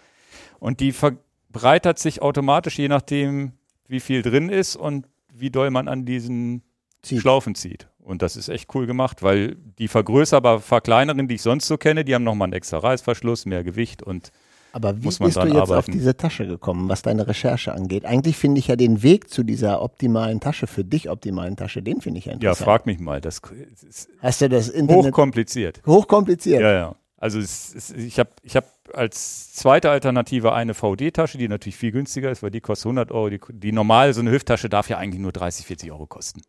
Und die verbreitert sich automatisch, je nachdem, wie viel drin ist und wie doll man an diesen Zieht. Schlaufen zieht. Und das ist echt cool gemacht, weil die vergrößerbar verkleineren, die ich sonst so kenne, die haben nochmal einen extra Reißverschluss, mehr Gewicht und Aber wie bist du jetzt auf arbeiten. diese Tasche gekommen, was deine Recherche angeht? Eigentlich finde ich ja den Weg zu dieser optimalen Tasche, für dich optimalen Tasche, den finde ich ja ja, interessant. frag mich mal. Das ist Hast du das Internet hochkompliziert. hochkompliziert? Ja, ja. Also es, es, ich habe ich hab als zweite Alternative eine VD-Tasche, die natürlich viel günstiger ist, weil die kostet 100 Euro. Die, die normale, so eine Hüfttasche darf ja eigentlich nur 30, 40 Euro kosten.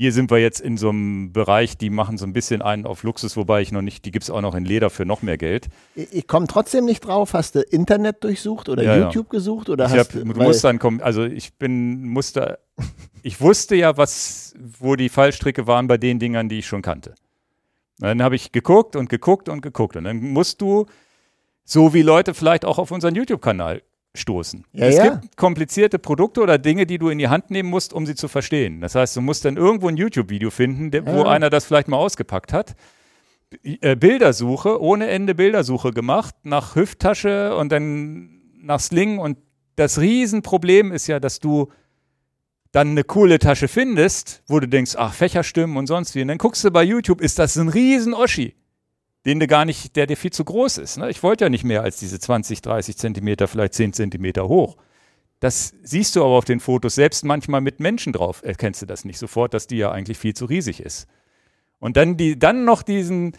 Hier sind wir jetzt in so einem Bereich, die machen so ein bisschen einen auf Luxus, wobei ich noch nicht, die gibt es auch noch in Leder für noch mehr Geld. Ich, komme trotzdem nicht drauf. Hast du Internet durchsucht oder Ja, ja. YouTube gesucht oder Ich hast hab, du musst dann kommen, also ich bin, musste, ich wusste ja, was, wo die Fallstricke waren bei den Dingern, die ich schon kannte. Dann habe ich geguckt und geguckt und geguckt und dann musst du, so wie Leute vielleicht auch auf unseren YouTube-Kanal stoßen. Ja, es ja. gibt komplizierte Produkte oder Dinge, die du in die Hand nehmen musst, um sie zu verstehen. Das heißt, du musst dann irgendwo ein YouTube-Video finden, wo Ja. einer das vielleicht mal ausgepackt hat. Äh, Bildersuche, ohne Ende Bildersuche gemacht, nach Hüfttasche und dann nach Sling. Und das Riesenproblem ist ja, dass du dann eine coole Tasche findest, wo du denkst, ach, Fächerstimmen und sonst wie. Und dann guckst du bei YouTube, ist das ein riesen Oschi, den du gar nicht, der dir viel zu groß ist. Ne? Ich wollte ja nicht mehr als diese 20, 30 Zentimeter, vielleicht 10 Zentimeter hoch. Das siehst du aber auf den Fotos, selbst manchmal mit Menschen drauf, erkennst du das nicht sofort, dass die ja eigentlich viel zu riesig ist. Und dann, die, dann noch diesen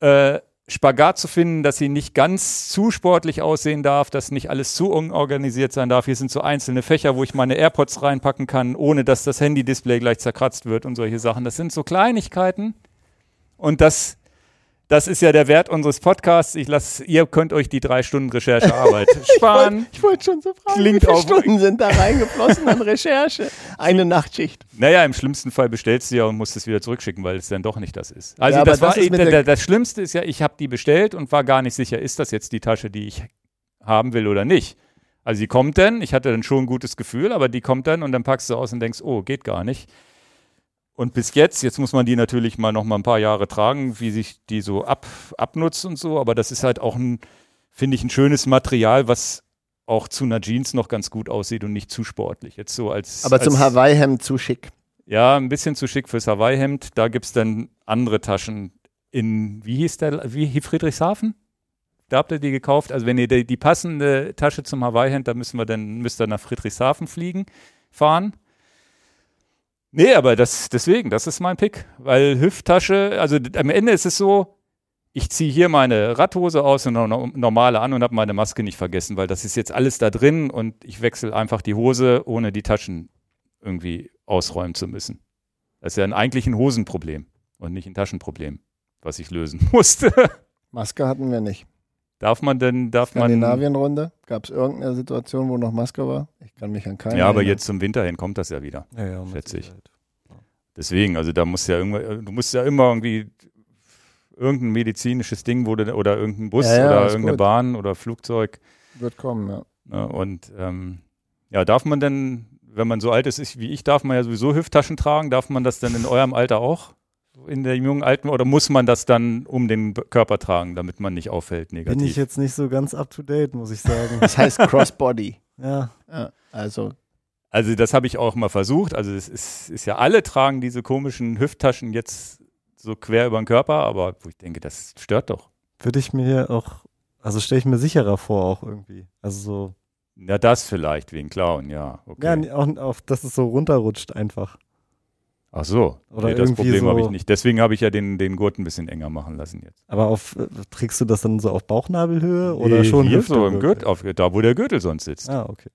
äh, Spagat zu finden, dass sie nicht ganz zu sportlich aussehen darf, dass nicht alles zu unorganisiert sein darf. Hier sind so einzelne Fächer, wo ich meine AirPods reinpacken kann, ohne dass das Handy-Display gleich zerkratzt wird und solche Sachen. Das sind so Kleinigkeiten. Und das Das ist ja der Wert unseres Podcasts. Ich lass, ihr könnt euch die drei Stunden Recherchearbeit sparen. Ich wollte schon so fragen, Klingt wie viele Stunden sind da reingeflossen an Recherche? Eine Nachtschicht. Naja, im schlimmsten Fall bestellst du ja und musst es wieder zurückschicken, weil es dann doch nicht das ist. Also Ja, das, war, das das, das Schlimmste ist ja, ich habe die bestellt und war gar nicht sicher, ist das jetzt die Tasche, die ich haben will oder nicht. Also die kommt dann, ich hatte dann schon ein gutes Gefühl, aber die kommt dann und dann packst du aus und denkst, oh, geht gar nicht. Und bis jetzt, jetzt muss man die natürlich mal noch mal ein paar Jahre tragen, wie sich die so ab, abnutzt und so, aber das ist halt auch ein, finde ich, ein schönes Material, was auch zu einer Jeans noch ganz gut aussieht und nicht zu sportlich. Jetzt so als Aber zum als, Hawaii-Hemd zu schick. ja, ein bisschen zu schick fürs Hawaii-Hemd. Da gibt es dann andere Taschen in, wie hieß der, wie Friedrichshafen? Da habt ihr die gekauft. Also wenn ihr die, die passende Tasche zum Hawaii-Hemd, da müssen wir dann, müsst ihr nach Friedrichshafen fliegen, fahren. Nee, aber das, deswegen, das ist mein Pick. Weil Hüfttasche, also am Ende ist es so, ich ziehe hier meine Radhose aus und eine no- normale an und habe meine Maske nicht vergessen, weil das ist jetzt alles da drin und ich wechsle einfach die Hose, ohne die Taschen irgendwie ausräumen zu müssen. Das ist ja eigentlich ein Hosenproblem und nicht ein Taschenproblem, was ich lösen musste. Maske hatten wir nicht. Darf man denn, darf man. Skandinavien-Runde. Gab es irgendeine Situation, wo noch Maske war? Ich kann mich an keine Ja, aber erinnern. jetzt zum Winter hin kommt das ja wieder. Ja, ja, Schätze ich. Deswegen, also da muss ja irgendwo, du musst ja immer irgendwie irgendein medizinisches Ding, du, oder irgendein Bus Ja, ja, oder irgendeine gut. Bahn oder Flugzeug. Wird kommen, ja. Ne? Und ähm, ja, darf man denn, wenn man so alt ist wie ich, darf man ja sowieso Hüfttaschen tragen? Darf man das dann in eurem Alter auch? In der jungen Alten oder muss man das dann um den Körper tragen, damit man nicht auffällt Bin negativ? ich jetzt nicht so ganz up to date, muss ich sagen. Das heißt Crossbody. ja. Ja, also Also das habe ich auch mal versucht. Also es ist, ist ja alle tragen diese komischen Hüfttaschen jetzt so quer über den Körper, aber wo ich denke, das stört doch. Würde ich mir auch, also stelle ich mir sicherer vor auch irgendwie. Also so, Ja, das vielleicht wegen Klauen, ja. Okay. ja, auch, auch, dass es so runterrutscht einfach. Ach so, Oder nee, das Problem habe ich so- nicht. Deswegen habe ich ja den, den Gurt ein bisschen enger machen lassen jetzt. Aber auf, trägst du das dann so auf Bauchnabelhöhe oder Nee, schon hier Hüfte so im? Gürtel, auf, da wo der Gürtel sonst sitzt. Ah, okay.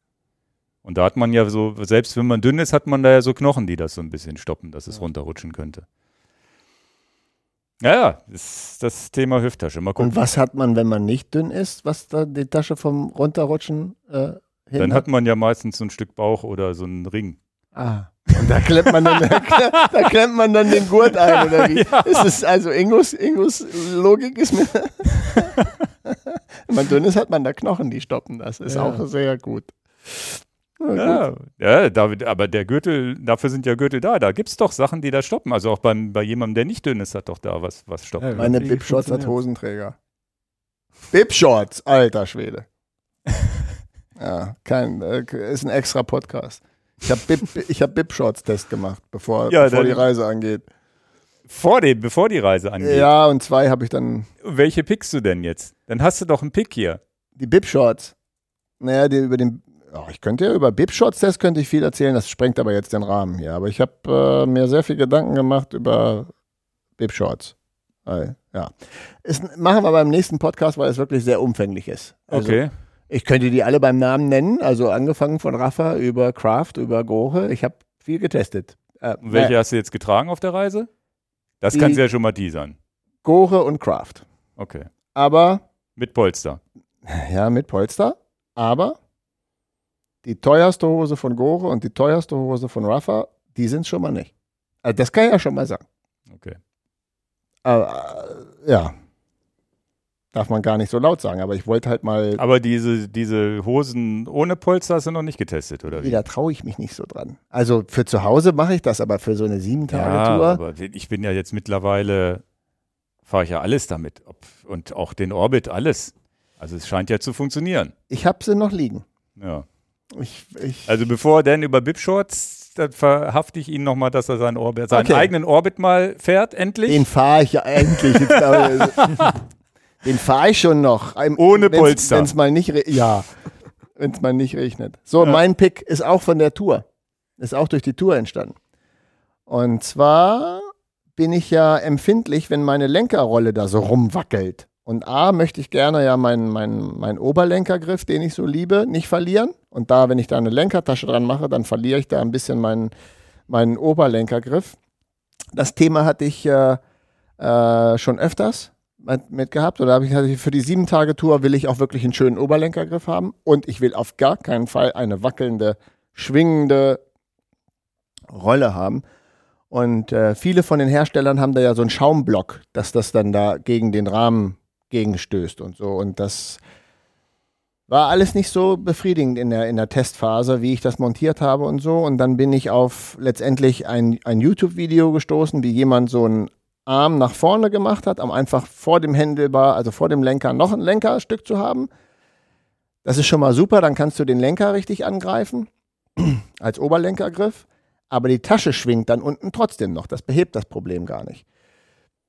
Und da hat man ja so, selbst wenn man dünn ist, hat man da ja so Knochen, die das so ein bisschen stoppen, dass es Ja. runterrutschen könnte. Ja, ja, das ist das Thema Hüfttasche. Mal gucken. Und was hat man, wenn man nicht dünn ist, was da die Tasche vom Runterrutschen äh, Dann hat man ja meistens so ein Stück Bauch oder so einen Ring. Ah. Und da klemmt man dann, da klemmt man dann den Gurt ein, oder wie? Ist es, also Ingos, Ingos Logik ist mir. Wenn man dünn ist, hat man da Knochen, die stoppen das. Ist Ja. auch sehr gut. Ja, ja David, aber der Gürtel, dafür sind ja Gürtel da. Da gibt es doch Sachen, die da stoppen. Also auch beim, bei jemandem, der nicht dünn ist, hat doch da was, was stoppt. Ja, Meine Bib-Shorts hat. Hosenträger. Bib-Shorts, alter Schwede. ja, kein, äh, ist ein extra Podcast. Ich habe Bib, ich hab Bib-Shorts-Test gemacht, bevor, Ja, bevor die Reise angeht. Vor dem, bevor die Reise angeht. Ja, und zwei habe ich dann Welche pickst du denn jetzt? Dann hast du doch einen Pick hier. die Bib-Shorts. Naja, die über den. Oh, ich könnte ja über Bib-Shorts-Test könnte ich viel erzählen, das sprengt aber jetzt den Rahmen hier. Aber ich habe äh, mir sehr viel Gedanken gemacht über Bib-Shorts. Weil, Ja. Ist, machen wir beim nächsten Podcast, weil es wirklich sehr umfänglich ist. Also, Okay. Ich könnte die alle beim Namen nennen, also angefangen von Rafa über Kraft, über Gore. Ich habe viel getestet. Äh, Und welche äh, hast du jetzt getragen auf der Reise? Das kannst du ja schon mal teasern. Gore und Kraft. Okay. Aber, Mit Polster. ja, mit Polster. Aber die teuerste Hose von Gore und die teuerste Hose von Rafa, die sind schon mal nicht. Also das kann ich ja schon mal sagen. Okay. Aber, äh, ja. Darf man gar nicht so laut sagen, aber ich wollte halt mal. Aber diese, diese Hosen ohne Polster du noch nicht getestet, oder wie? Da traue ich mich nicht so dran. Also für zu Hause mache ich das, aber für so eine ja, Sieben-Tage-Tour. aber ich bin ja jetzt mittlerweile, fahre ich ja alles damit. Und auch den Orbit, alles. Also es scheint ja zu funktionieren. Ich habe sie noch liegen. Ja. Ich, ich, Also bevor denn über Bip-Shorts, dann verhafte ich ihn nochmal, dass er seinen, Orbit, seinen Okay. eigenen Orbit mal fährt, endlich. den fahre ich ja endlich. Den fahre ich schon noch. Ein- Ohne wenn's- Polster. Wenn's mal nicht, ja, wenn es mal nicht regnet. So, Ja. mein Pick ist auch von der Tour. Ist auch durch die Tour entstanden. Und zwar bin ich ja empfindlich, wenn meine Lenkerrolle da so rumwackelt. Und A, möchte ich gerne ja meinen meinen meinen Oberlenkergriff, den ich so liebe, nicht verlieren. Und da, wenn ich da eine Lenkertasche dran mache, dann verliere ich da ein bisschen meinen, meinen Oberlenkergriff. Das Thema hatte ich äh, äh, schon öfters mit, gehabt. Oder habe ich ich für die sieben Tage Tour will ich auch wirklich einen schönen Oberlenkergriff haben und ich will auf gar keinen Fall eine wackelnde, schwingende Rolle haben. Und äh, viele von den Herstellern haben da ja so einen Schaumblock, dass das dann da gegen den Rahmen gegenstößt und so. Und das war alles nicht so befriedigend in der, in der Testphase, wie ich das montiert habe und so. Und dann bin ich auf letztendlich ein, ein YouTube-Video gestoßen, wie jemand so einen Arm nach vorne gemacht hat, um einfach vor dem Händelbar, also vor dem Lenker, noch ein Lenkerstück zu haben. Das ist schon mal super, dann kannst du den Lenker richtig angreifen, als Oberlenkergriff. Aber die Tasche schwingt dann unten trotzdem noch. Das behebt das Problem gar nicht.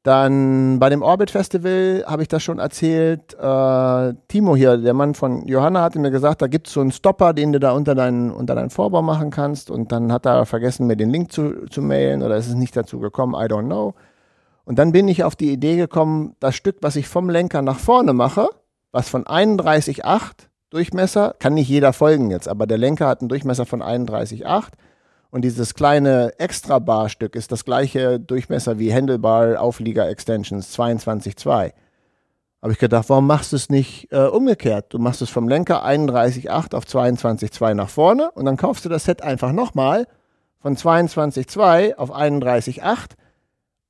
Dann bei dem Orbit Festival habe ich das schon erzählt. Äh, Timo hier, der Mann von Johanna, hatte mir gesagt, da gibt es so einen Stopper, den du da unter deinen, unter deinen Vorbau machen kannst. Und dann hat er vergessen, mir den Link zu, zu mailen oder ist es nicht dazu gekommen, I don't know. Und dann bin ich auf die Idee gekommen, das Stück, was ich vom Lenker nach vorne mache, was von 31,8 Durchmesser, kann nicht jeder folgen jetzt, aber der Lenker hat einen Durchmesser von 31,8 und dieses kleine Extra-Bar-Stück ist das gleiche Durchmesser wie Handlebar Auflieger Extensions 22,2. Habe ich gedacht, warum machst du es nicht äh, umgekehrt? Du machst es vom Lenker 31,8 auf 22,2 nach vorne und dann kaufst du das Set einfach nochmal von 22,2 auf 31,8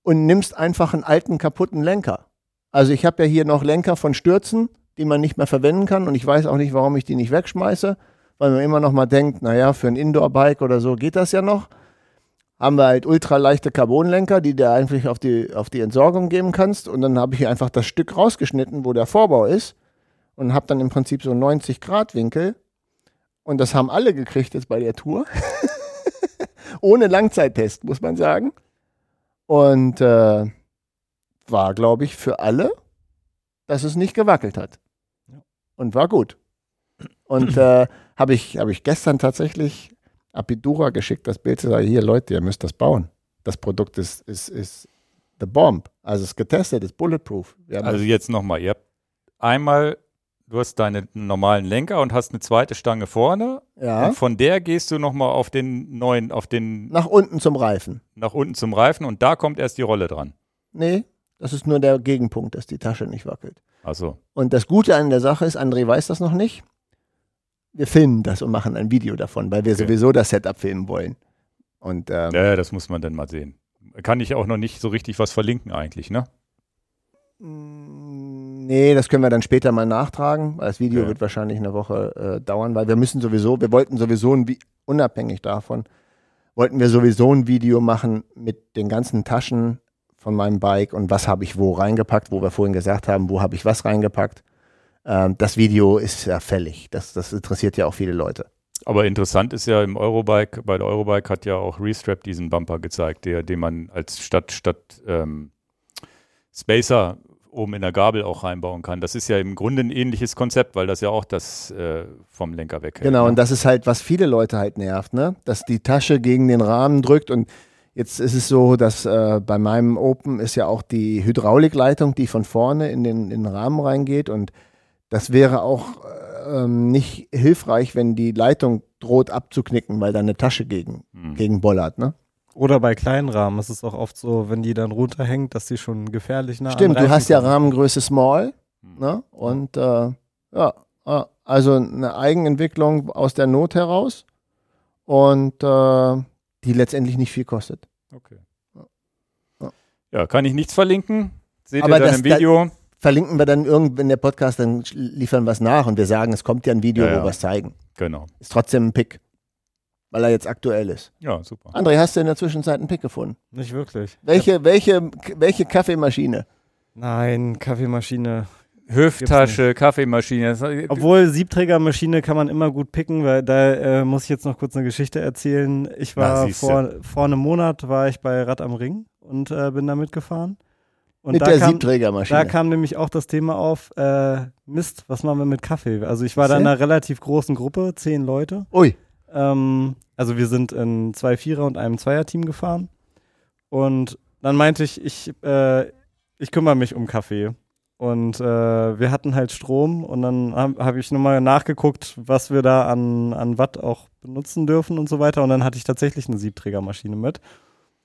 und nimmst einfach einen alten kaputten Lenker. Also ich habe ja hier noch Lenker von Stürzen, die man nicht mehr verwenden kann und ich weiß auch nicht, warum ich die nicht wegschmeiße weil man immer noch mal denkt, naja, für ein Indoor-Bike oder so geht das ja noch. Haben wir halt ultraleichte Carbonlenker, die du eigentlich auf die, auf die Entsorgung geben kannst. Und dann habe ich hier einfach das Stück rausgeschnitten, wo der Vorbau ist. Und habe dann im Prinzip so 90 Grad Winkel. Und das haben alle gekriegt jetzt bei der Tour. Ohne Langzeittest, muss man sagen. Und äh, war, glaube ich, für alle, dass es nicht gewackelt hat. Und war gut. Und äh, habe ich, hab ich gestern tatsächlich Apidura geschickt, das Bild zu sagen, hier Leute, ihr müsst das bauen. Das Produkt ist, ist, ist the bomb. Also es ist getestet, ist bulletproof. Also jetzt nochmal, ihr habt einmal, du hast deine normalen Lenker und hast eine zweite Stange vorne. Ja. Und von der gehst du nochmal auf den neuen, auf den. Nach unten zum Reifen. Nach unten zum Reifen und da kommt erst die Rolle dran. Nee, das ist nur der Gegenpunkt, dass die Tasche nicht wackelt. Achso. Und das Gute an der Sache ist, André weiß das noch nicht wir filmen das und machen ein Video davon, weil wir okay. sowieso das Setup filmen wollen. Und, ähm, ja, das muss man dann mal sehen. Kann ich auch noch nicht so richtig was verlinken eigentlich, ne? Mm, nee, das können wir dann später mal nachtragen, weil das Video ja. wird wahrscheinlich eine Woche äh, dauern, weil wir müssen sowieso, wir wollten sowieso ein, unabhängig davon, wollten wir sowieso ein Video machen mit den ganzen Taschen von meinem Bike und was habe ich wo reingepackt, wo wir vorhin gesagt haben, wo habe ich was reingepackt. Ähm, das Video ist ja fällig. Das, das interessiert ja auch viele Leute. Aber interessant ist ja im Eurobike, bei der Eurobike hat ja auch Restrap diesen Bumper gezeigt, der, den man als statt, statt ähm, Spacer oben in der Gabel auch reinbauen kann. Das ist ja im Grunde ein ähnliches Konzept, weil das ja auch das äh, vom Lenker weghält. Genau, ne? und das ist halt, was viele Leute halt nervt, ne? Dass die Tasche gegen den Rahmen drückt und jetzt ist es so, dass äh, bei meinem Open ist ja auch die Hydraulikleitung, die von vorne in den, in den Rahmen reingeht und das wäre auch ähm, nicht hilfreich, wenn die Leitung droht abzuknicken, weil da eine Tasche gegen, hm. gegen bollert, ne? Oder bei kleinen Rahmen ist es auch oft so, wenn die dann runterhängt, dass die schon gefährlich nah Stimmt, du hast ja Rahmengröße Small, hm. ne? Und äh, ja, also eine Eigenentwicklung aus der Not heraus und äh, die letztendlich nicht viel kostet. Okay. Ja, ja kann ich nichts verlinken. Seht Aber ihr dann im Video. Da, verlinken wir dann irgendwann der Podcast, dann liefern wir es nach und wir sagen, es kommt ja ein Video, ja, ja. wo wir es zeigen. Genau. Ist trotzdem ein Pick, weil er jetzt aktuell ist. Ja, super. André, hast du in der Zwischenzeit einen Pick gefunden? Nicht wirklich. Welche, welche, welche Kaffeemaschine? Nein, Kaffeemaschine. Hüfttasche, Kaffeemaschine. Obwohl Siebträgermaschine kann man immer gut picken, weil da äh, muss ich jetzt noch kurz eine Geschichte erzählen. Ich war Na, vor, vor einem Monat war ich bei Rad am Ring und äh, bin da mitgefahren. Und mit der kam, Siebträgermaschine. Da kam nämlich auch das Thema auf, äh, Mist, was machen wir mit Kaffee? Also ich war da in einer relativ großen Gruppe, zehn Leute. Ui. Ähm, also wir sind in zwei Vierer- und einem Zweierteam gefahren. Und dann meinte ich, ich, äh, ich kümmere mich um Kaffee. Und äh, wir hatten halt Strom und dann habe hab ich nochmal nachgeguckt, was wir da an, an Watt auch benutzen dürfen und so weiter. Und dann hatte ich tatsächlich eine Siebträgermaschine mit.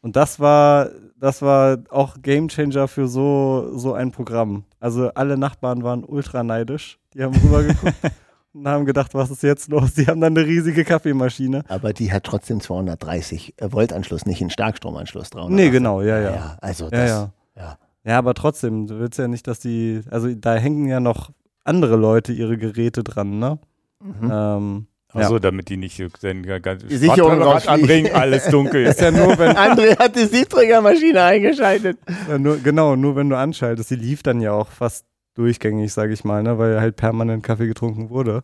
Und das war das war auch Gamechanger für so, so ein Programm. Also alle Nachbarn waren ultra neidisch. Die haben rübergeguckt und haben gedacht, was ist jetzt los? Die haben dann eine riesige Kaffeemaschine. Aber die hat trotzdem 230 Volt Anschluss, nicht einen Starkstromanschluss. 380. Nee, genau, ja, ja. Ja, also Ja, das, ja. ja. Ja, aber trotzdem, du willst ja nicht, dass die, also da hängen ja noch andere Leute ihre Geräte dran, ne? Mhm. Ähm, Achso, ja. damit die nicht den ganz Die Sicherung anbringen, alles dunkel Ist ja nur, wenn, André hat die Siebträgermaschine eingeschaltet. Ja, nur, genau, nur wenn du anschaltest. Die lief dann ja auch fast durchgängig, sage ich mal, ne, weil halt permanent Kaffee getrunken wurde.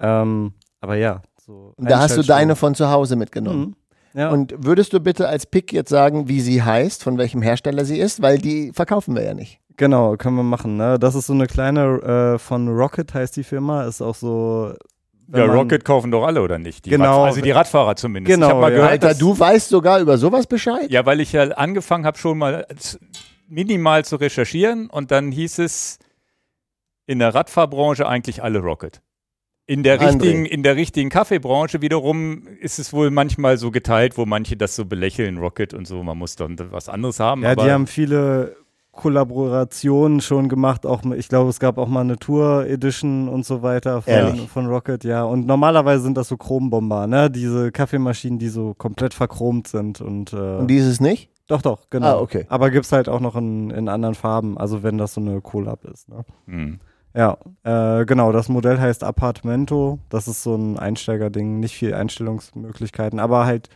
Ähm, aber ja, so. Und da hast du Einschaltstellen. deine von zu Hause mitgenommen. Mhm. Ja, Und würdest du bitte als Pick jetzt sagen, wie sie heißt, von welchem Hersteller sie ist? Weil die verkaufen wir ja nicht. genau, können wir machen. Ne? Das ist so eine kleine äh, von Rocket heißt die Firma, ist auch so. Ja, Rocket kaufen doch alle, oder nicht? Die Genau. Also die Radfahrer zumindest. Genau, ich mal ja. gehört, Alter, du weißt sogar über sowas Bescheid? Ja, weil ich ja angefangen habe, schon mal z- minimal zu recherchieren und dann hieß es in der Radfahrbranche eigentlich alle Rocket. In der André. richtigen, in der richtigen Kaffeebranche wiederum ist es wohl manchmal so geteilt, wo manche das so belächeln, Rocket und so, man muss dann was anderes haben. Ja, aber die haben viele Kollaborationen schon gemacht. Auch, ich glaube, es gab auch mal eine Tour Edition und so weiter von, Ehrlich? von Rocket, ja. Und normalerweise sind das so Chrombomber, ne? Diese Kaffeemaschinen, die so komplett verchromt sind und, äh, Und dieses nicht? doch, doch, genau. Ah, okay. Aber gibt's halt auch noch in, in anderen Farben, also wenn das so eine Collab ist, ne? Hm. Ja, äh, genau, das Modell heißt Apartmento. Das ist so ein Einsteigerding, nicht viel Einstellungsmöglichkeiten, aber halt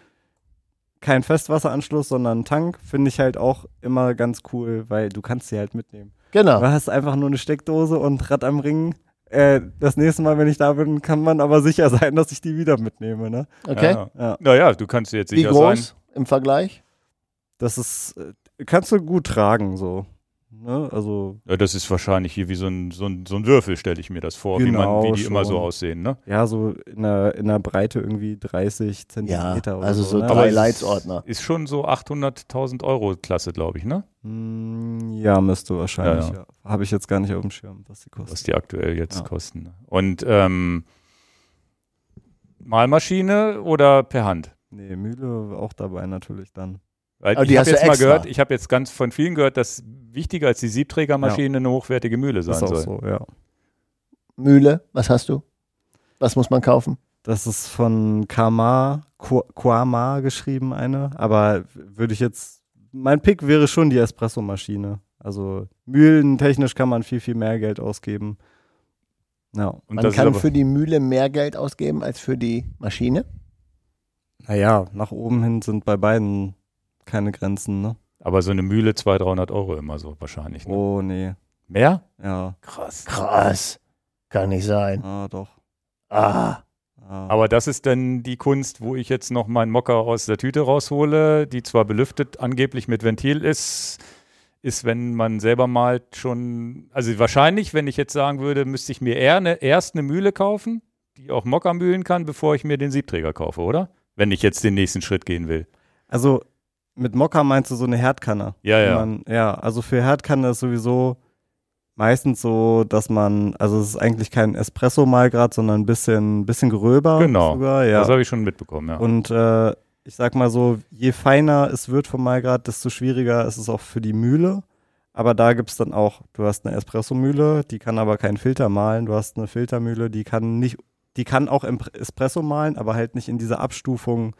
kein Festwasseranschluss, sondern ein Tank, finde ich halt auch immer ganz cool, weil du kannst sie halt mitnehmen. Genau. Du hast einfach nur eine Steckdose und Rad am Ring. Äh, das nächste Mal, wenn ich da bin, kann man aber sicher sein, dass ich die wieder mitnehme, ne? Okay. Ja. Ja, Naja, du kannst dir jetzt Wie sicher groß sein. im Vergleich? das ist, äh, kannst du gut tragen, so. Ne? Also, Ja, das ist wahrscheinlich hier wie so ein, so ein, so ein Würfel, stelle ich mir das vor, wie, Genau, man, wie die immer so schon. aussehen. Ne? ja, so in der, in der Breite irgendwie 30 Ja, Zentimeter oder also so. so ne? drei Leitsordner. Ist schon so 800.000 Euro Klasse, glaube ich, ne? Mm, Ja, müsste wahrscheinlich. Ja, Ja, Habe ich jetzt gar nicht auf dem Schirm, was die was kosten. die aktuell jetzt Ja. kosten. Und ähm, Malmaschine oder per Hand? Nee, Mühle auch dabei natürlich dann. Weil Aber ich habe jetzt mal extra. gehört, ich habe jetzt ganz von vielen gehört, dass wichtiger als die Siebträgermaschine eine hochwertige Mühle sein ist auch soll. so, ja. Mühle, was hast du? Was muss man kaufen? Das ist von Kama, Quama geschrieben, eine. Aber würde ich jetzt, mein Pick wäre schon die Espresso-Maschine. Also mühlentechnisch kann man viel, viel mehr Geld ausgeben. Ja. Und Man kann für die Mühle mehr Geld ausgeben als für die Maschine. Naja, nach oben hin sind bei beiden keine Grenzen, ne? aber so eine Mühle 200, 300 Euro immer so wahrscheinlich. Ne? Oh, nee. Mehr? Ja. Krass. Krass. Kann nicht sein. Ah, doch. Ah. Ah. Aber das ist dann die Kunst, wo ich jetzt noch meinen Mocker aus der Tüte raushole, die zwar belüftet angeblich mit Ventil ist, ist, wenn man selber malt, schon, also wahrscheinlich, wenn ich jetzt sagen würde, müsste ich mir eher eine, erst eine Mühle kaufen, die auch Mocker mühlen kann, bevor ich mir den Siebträger kaufe, oder? Wenn ich jetzt den nächsten Schritt gehen will. Also mit Mokka meinst du so eine Herdkanne? Ja, ja. Man, ja, also für Herdkanne ist sowieso meistens so, dass man, also es ist eigentlich kein Espresso-Malgrad, sondern ein bisschen, bisschen gröber Genau. sogar, ja. Das habe ich schon mitbekommen, ja. Und äh, ich sag mal so, je feiner es wird vom Malgrad, desto schwieriger ist es auch für die Mühle. Aber da gibt's dann auch, du hast eine Espresso-Mühle, die kann aber keinen Filter malen. Du hast eine Filtermühle, die kann nicht, die kann auch Espresso malen, aber halt nicht in dieser Abstufung,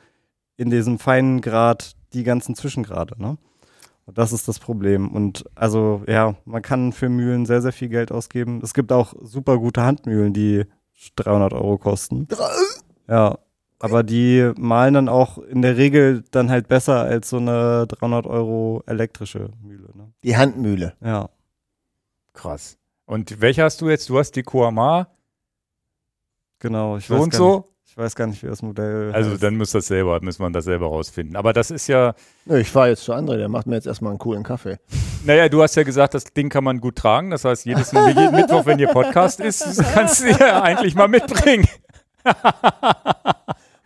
in diesem feinen Grad, die ganzen Zwischengrade, ne? Und das ist das Problem. Und also, ja, man kann für Mühlen sehr, sehr viel Geld ausgeben. Es gibt auch super gute Handmühlen, die 300 Euro kosten. Ja, aber die malen dann auch in der Regel dann halt besser als so eine 300 Euro elektrische Mühle. Ne? Die Handmühle. Ja, Krass. Und welche hast du jetzt? Du hast die Koama, genau. Ich so weiß und gar so. Ich weiß gar nicht, wie das Modell Also heißt. dann muss das selber, muss man das selber rausfinden. Aber das ist ja, ich fahre jetzt zu André, der macht mir jetzt erstmal einen coolen Kaffee. naja, du hast ja gesagt, das Ding kann man gut tragen. Das heißt, jedes jeden Mittwoch, wenn ihr Podcast ist, kannst du ja eigentlich mal mitbringen.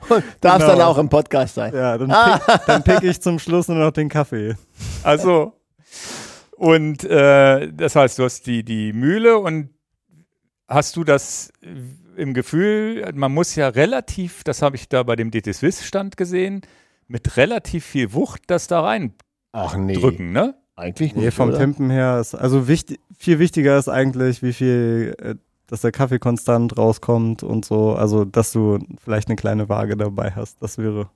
Und darf Genau. dann auch im Podcast sein. Ja, dann pick, dann pick ich zum Schluss nur noch den Kaffee. Also, und äh, das heißt, du hast die, die Mühle und hast du das im Gefühl, man muss ja relativ, das habe ich da bei dem DT Swiss Stand gesehen, mit relativ viel Wucht das da rein Ach nee. drücken, ne? Eigentlich Nee, nicht. vom oder? Tempen her ist, also wichtig, viel wichtiger ist eigentlich, wie viel, äh, dass der Kaffee konstant rauskommt und so. Also, dass du vielleicht eine kleine Waage dabei hast. Das wäre,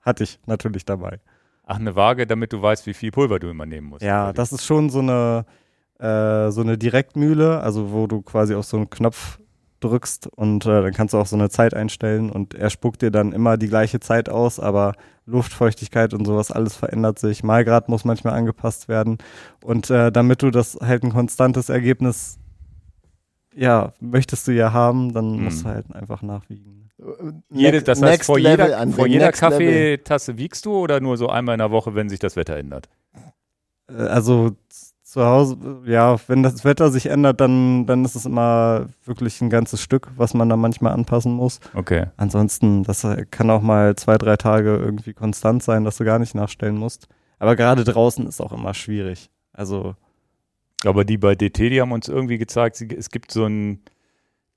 hatte ich natürlich dabei. Ach, eine Waage, damit du weißt, wie viel Pulver du immer nehmen musst. Ja, das ist schon so eine, äh, so eine Direktmühle, also wo du quasi auf so einen Knopf drückst und äh, dann kannst du auch so eine Zeit einstellen und er spuckt dir dann immer die gleiche Zeit aus, aber Luftfeuchtigkeit und sowas, alles verändert sich. Malgrad muss manchmal angepasst werden und äh, damit du das halt ein konstantes Ergebnis, ja, möchtest du ja haben, dann Hm. musst du halt einfach nachwiegen. Jede, Next- das heißt, next vor jeder, vor jeder. Kaffeetasse wiegst du oder nur so einmal in der Woche, wenn sich das Wetter ändert? Äh, Also zu Hause, ja, wenn das Wetter sich ändert, dann, dann ist es immer wirklich ein ganzes Stück, was man da manchmal anpassen muss. Okay. Ansonsten, das kann auch mal zwei, drei Tage irgendwie konstant sein, dass du gar nicht nachstellen musst. Aber gerade draußen ist auch immer schwierig. Also, Aber die bei DT, die haben uns irgendwie gezeigt, es gibt so einen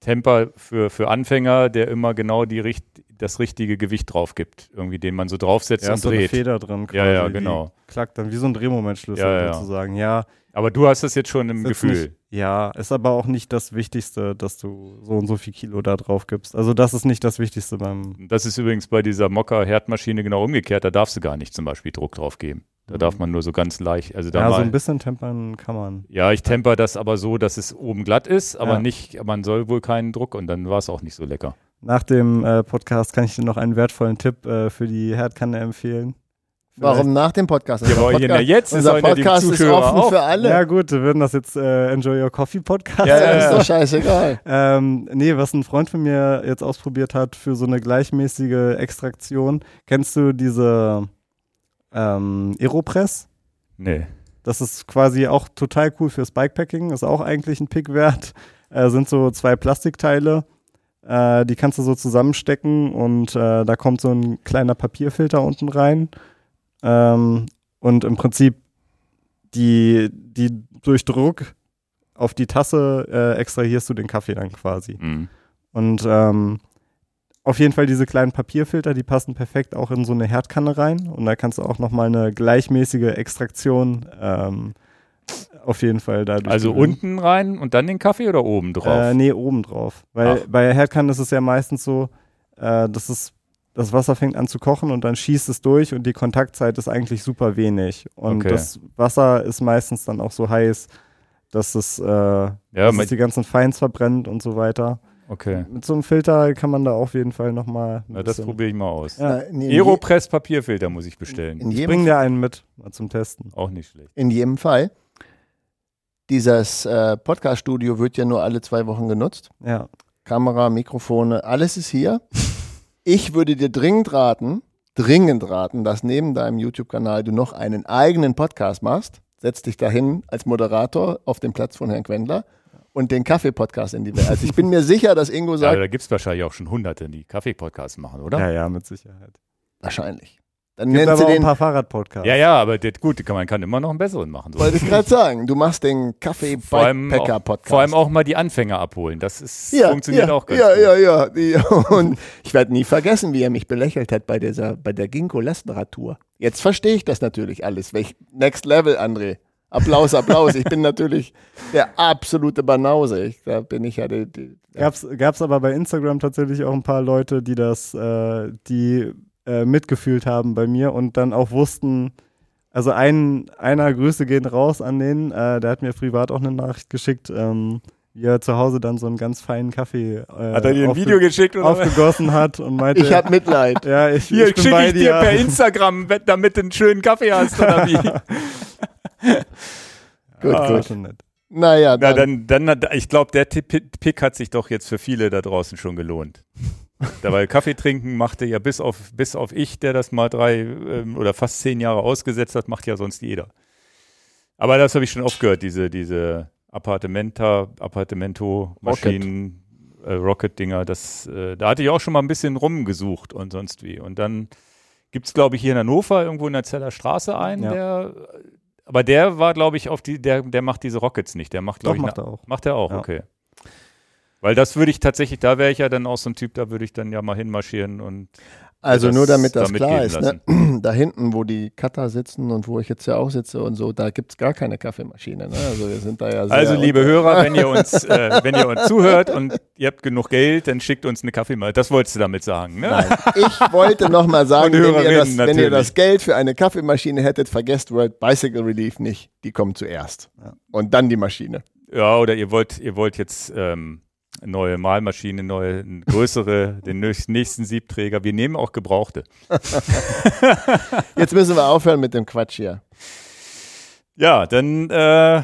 Temper für, für Anfänger, der immer genau die, richt- das richtige Gewicht drauf gibt. Irgendwie, den man so draufsetzt ja, und ist so eine dreht. Feder drin. Ja, ja, die genau. Klackt dann wie so ein Drehmomentschlüssel Ja, ja. sozusagen. Ja, Aber du hast das jetzt schon im Gefühl. Nicht, ja, ist aber auch nicht das Wichtigste, dass du so und so viel Kilo da drauf gibst. Also, das ist nicht das Wichtigste beim. Das ist übrigens bei dieser Mokka-Herdmaschine genau umgekehrt. Da darfst du gar nicht zum Beispiel Druck drauf geben. Da darf man nur so ganz leicht, also da Ja, mal, so ein bisschen tempern kann man. ja, ich temper das aber so, dass es oben glatt ist, aber Ja. nicht, man soll wohl keinen Druck und dann war es auch nicht so lecker. Nach dem äh, Podcast kann ich dir noch einen wertvollen Tipp äh, für die Herdkanne empfehlen. Warum nach dem Podcast? Unser aber Podcast, jetzt unser die Podcast ist offen auch. für alle. Ja gut, wir würden das jetzt äh, Enjoy Your Coffee Podcast. Ja, das ja, ist doch scheißegal. Ähm, nee, was ein Freund von mir jetzt ausprobiert hat für so eine gleichmäßige Extraktion. Kennst du diese ähm, Aeropress? Nee. Das ist quasi auch total cool fürs Bikepacking, ist auch eigentlich ein Pick wert. Äh, sind so zwei Plastikteile, äh, die kannst du so zusammenstecken und äh, da kommt so ein kleiner Papierfilter unten rein. Ähm, und im Prinzip die, die durch Druck auf die Tasse äh, extrahierst du den Kaffee dann quasi. Mhm. Und ähm, auf jeden Fall diese kleinen Papierfilter, die passen perfekt auch in so eine Herdkanne rein. Und da kannst du auch nochmal eine gleichmäßige Extraktion ähm, auf jeden Fall dadurch. Also gewinnen. unten rein und dann den Kaffee oder oben drauf? Äh, nee, oben drauf. Weil Ach. bei Herdkannen ist es ja meistens so, äh, dass es das Wasser fängt an zu kochen und dann schießt es durch und die Kontaktzeit ist eigentlich super wenig. Und Okay. das Wasser ist meistens dann auch so heiß, dass es, äh, dass man- es die ganzen Feins verbrennt und so weiter. okay. Mit so einem Filter kann man da auf jeden Fall nochmal. Na, das probiere ich mal aus. Ja. In, Aeropress Papierfilter muss ich bestellen. in, Ich jedem, bring dir einen mit, mal zum Testen. Auch nicht schlecht. in jedem Fall. Dieses äh, Podcast-Studio wird ja nur alle zwei Wochen genutzt. Ja. Kamera, Mikrofone, alles ist hier. Ich würde dir dringend raten, dringend raten, dass neben deinem YouTube-Kanal du noch einen eigenen Podcast machst. Setz dich dahin als Moderator auf den Platz von Herrn Quendler und den Kaffee-Podcast in die Welt. Also ich bin mir sicher, dass Ingo Ja, sagt, da gibt es wahrscheinlich auch schon Hunderte, die Kaffee-Podcasts machen, oder? Ja, ja, mit Sicherheit. wahrscheinlich. Dann Gibt nennt aber sie auch ein den, paar Fahrradpodcasts. Ja, ja, aber das, gut, man kann immer noch einen besseren machen. So. wollte ich gerade sagen, du machst den Vor allem, auch, Kaffee-Bikepacker-Podcast. vor allem auch mal die Anfänger abholen. Das ist, ja, funktioniert ja, auch ganz ja, gut. Ja, ja, ja. Und ich werde nie vergessen, wie er mich belächelt hat bei dieser, bei der Ginkgo-Lastenrad-Tour. Jetzt verstehe ich das natürlich alles. Welch Next Level, André. Applaus, Applaus. Ich bin natürlich der absolute Banause. Ich, da bin ich ja die, die ja. Gab's, gab's aber bei Instagram tatsächlich auch ein paar Leute, die das, äh, die äh, mitgefühlt haben bei mir und dann auch wussten, also ein, einer Grüße gehen raus an den, äh, der hat mir privat auch eine Nachricht geschickt, ähm, wie er zu Hause dann so einen ganz feinen Kaffee äh, Hat er dir ein Video geschickt oder aufgegossen hat und meinte, Ich habe Mitleid. ja, ich, Hier ich schicke bei ich dir dir. per Instagram, damit du einen schönen Kaffee hast oder wie? Gut, Ah, gut. schon nett. Naja, Na, dann, dann, dann, ich glaube, der Tipp- Pick hat sich doch jetzt für viele da draußen schon gelohnt. Dabei Kaffee trinken machte ja bis auf, bis auf ich, der das mal drei ähm, oder fast zehn Jahre ausgesetzt hat, macht ja sonst jeder. Aber das habe ich schon oft gehört, diese, diese Appartementa, Appartemento-Maschinen, äh, Rocket-Dinger, das, äh, da hatte ich auch schon mal ein bisschen rumgesucht und sonst wie. Und dann gibt es, glaube ich, hier in Hannover irgendwo in der Zeller Straße einen, Ja. der, aber der war, glaube ich, auf die, der, der macht diese Rockets nicht. Der macht, glaube ich, macht er auch. Macht er auch, Ja. okay. Weil das würde ich tatsächlich, da wäre ich ja dann auch so ein Typ, da würde ich dann ja mal hinmarschieren und Also das nur damit das da klar ist, ne? da hinten, wo die Cutter sitzen und wo ich jetzt ja auch sitze und so, da gibt es gar keine Kaffeemaschine. Ne? Also wir sind da ja Also, liebe unter- Hörer, wenn ihr uns, äh, wenn ihr uns zuhört und ihr habt genug Geld, dann schickt uns eine Kaffeemaschine. Das wolltest du damit sagen, ne? Nein, ich wollte nochmal sagen, wenn ihr, das, wenn ihr das Geld für eine Kaffeemaschine hättet, vergesst World Bicycle Relief nicht. Die kommen zuerst. Und dann die Maschine. Ja, oder ihr wollt, ihr wollt jetzt ähm, neue Mahlmaschine, neue, größere, den nächsten Siebträger. Wir nehmen auch Gebrauchte. Jetzt müssen wir aufhören mit dem Quatsch hier. Ja, dann äh,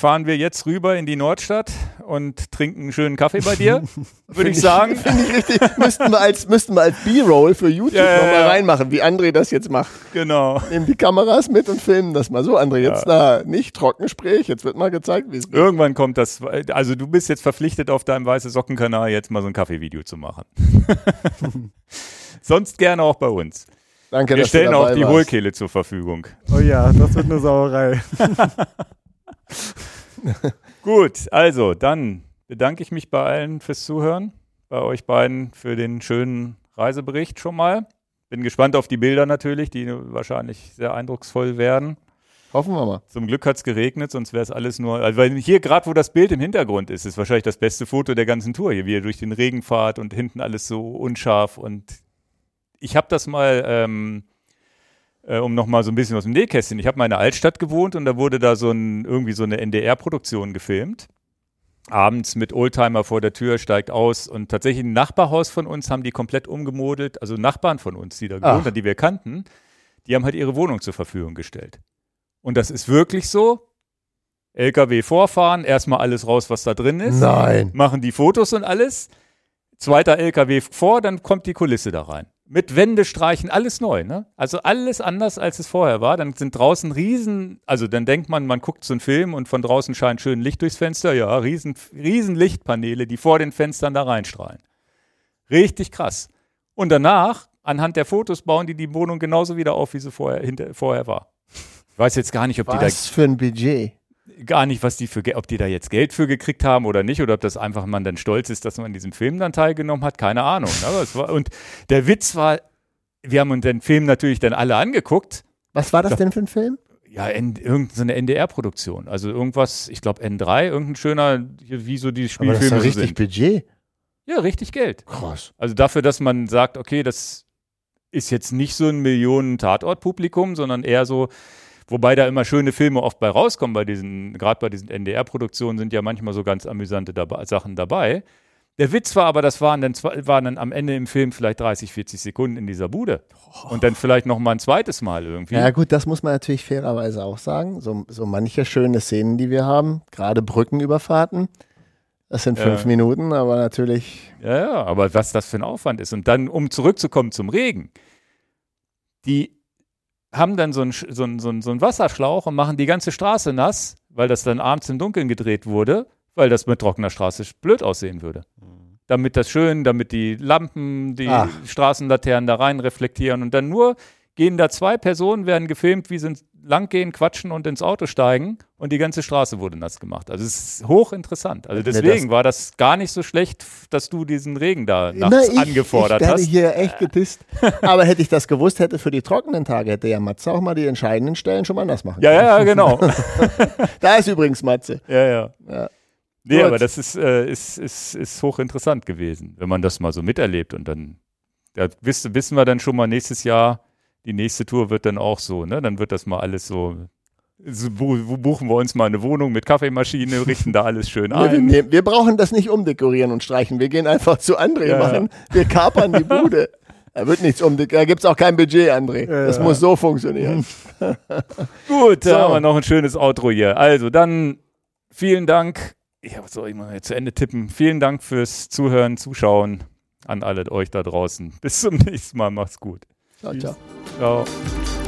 fahren wir jetzt rüber in die Nordstadt und trinken einen schönen Kaffee bei dir, würde ich sagen. Finde ich richtig. müssten wir als, müssten wir als B-Roll für YouTube Ja, nochmal ja. reinmachen, wie André das jetzt macht. Genau. Nehmen die Kameras mit und filmen das mal so. André, jetzt da nicht Trockengespräch, jetzt wird mal gezeigt, wie es geht. Irgendwann kommt das, also du bist jetzt verpflichtet, auf deinem Weiße Socken-Kanal jetzt mal so ein Kaffeevideo zu machen. Sonst gerne auch bei uns. Danke, Wir dass stellen du dabei auch die warst. Hohlkehle zur Verfügung. Oh ja, das wird eine Sauerei. Gut, also dann bedanke ich mich bei allen fürs Zuhören, bei euch beiden für den schönen Reisebericht schon mal. Bin gespannt auf die Bilder natürlich, die wahrscheinlich sehr eindrucksvoll werden. Hoffen wir mal. Zum Glück hat es geregnet, sonst wäre es alles nur. Also weil hier gerade, wo das Bild im Hintergrund ist, ist wahrscheinlich das beste Foto der ganzen Tour. Hier, wie ihr durch den Regen fahrt und hinten alles so unscharf. Und ich habe das mal, ähm, äh, um nochmal so ein bisschen aus dem Nähkästchen. Ich habe mal in einer Altstadt gewohnt und da wurde da so ein, irgendwie so eine NDR-Produktion gefilmt. Abends mit Oldtimer vor der Tür, steigt aus und tatsächlich ein Nachbarhaus von uns haben die komplett umgemodelt, also Nachbarn von uns, die da gewohnt haben, die wir kannten, die haben halt ihre Wohnung zur Verfügung gestellt. Und das ist wirklich so. LKW vorfahren, erstmal alles raus, was da drin ist. Nein. Machen die Fotos und alles. Zweiter LKW vor, dann kommt die Kulisse da rein. Mit Wände streichen, alles neu, ne? Also alles anders, als es vorher war. Dann sind draußen riesen, also dann denkt man, man guckt so einen Film und von draußen scheint schön Licht durchs Fenster. Ja, riesen, riesen Lichtpaneele, die vor den Fenstern da reinstrahlen. Richtig krass. Und danach, anhand der Fotos, bauen die die Wohnung genauso wieder auf, wie sie vorher, hinter, vorher war. Ich weiß jetzt gar nicht, ob die da Was für ein Budget. Gar nicht, was die für, ob die da jetzt Geld für gekriegt haben oder nicht, oder ob das einfach man dann stolz ist, dass man an diesem Film dann teilgenommen hat, keine Ahnung. ne? Aber es war, und der Witz war, wir haben uns den Film natürlich dann alle angeguckt. Was war das denn für ein Film? Ja, in, irgendeine NDR-Produktion. Also irgendwas, ich glaube N3, irgendein schöner, wie so die Aber das ist Spielfilme ja richtig sind. Budget. Ja, richtig Geld. Krass. Also dafür, dass man sagt, okay, das ist jetzt nicht so ein Millionen-Tatort-Publikum, sondern eher so, wobei da immer schöne Filme oft bei rauskommen, bei diesen, gerade bei diesen NDR-Produktionen sind ja manchmal so ganz amüsante dabei, Sachen dabei. Der Witz war aber, das waren dann, waren dann am Ende im Film vielleicht 30, 40 Sekunden in dieser Bude. Und dann vielleicht noch mal ein zweites Mal irgendwie. Ja gut, das muss man natürlich fairerweise auch sagen. So, so manche schöne Szenen, die wir haben, gerade Brückenüberfahrten, das sind fünf Minuten, aber natürlich Ja, ja, aber was das für ein Aufwand ist. Und dann, um zurückzukommen zum Regen, die haben dann so einen, so, einen, so, einen, so einen Wasserschlauch und machen die ganze Straße nass, weil das dann abends im Dunkeln gedreht wurde, weil das mit trockener Straße blöd aussehen würde. Damit das schön, damit die Lampen, die Ach. Straßenlaternen da rein reflektieren und dann nur gehen da zwei Personen, werden gefilmt, wie sie langgehen, quatschen und ins Auto steigen und die ganze Straße wurde nass gemacht. Also es ist hochinteressant. Also Mir deswegen war das gar nicht so schlecht, dass du diesen Regen da nachts Na, ich, angefordert ich hast. hier echt gedisst. aber hätte ich das gewusst, hätte für die trockenen Tage, hätte ja Matze auch mal die entscheidenden Stellen schon mal nass machen Ja, ja, ja, genau. Da ist übrigens Matze. ja, ja. Ja. Nee, Gut. aber das ist, äh, ist, ist, ist hochinteressant gewesen, wenn man das mal so miterlebt und dann, da wissen wir dann schon mal nächstes Jahr, die nächste Tour wird dann auch so, ne? Dann wird das mal alles so, so bu- bu- buchen wir uns mal eine Wohnung mit Kaffeemaschine, richten da alles schön Nee, wir, ein. wir brauchen das nicht umdekorieren und streichen. Wir gehen einfach zu André Ja, machen. Wir kapern die Bude. Da wird nichts umdekoriert. Da gibt es auch kein Budget, André. Ja, das ja. muss so funktionieren. Gut, da So. haben wir noch ein schönes Outro hier. Also dann vielen Dank. Ja, was soll ich mal zu Ende tippen? Vielen Dank fürs Zuhören, Zuschauen an alle euch da draußen. Bis zum nächsten Mal. Macht's gut. Ciao, Tschüss. ciao. Ciao.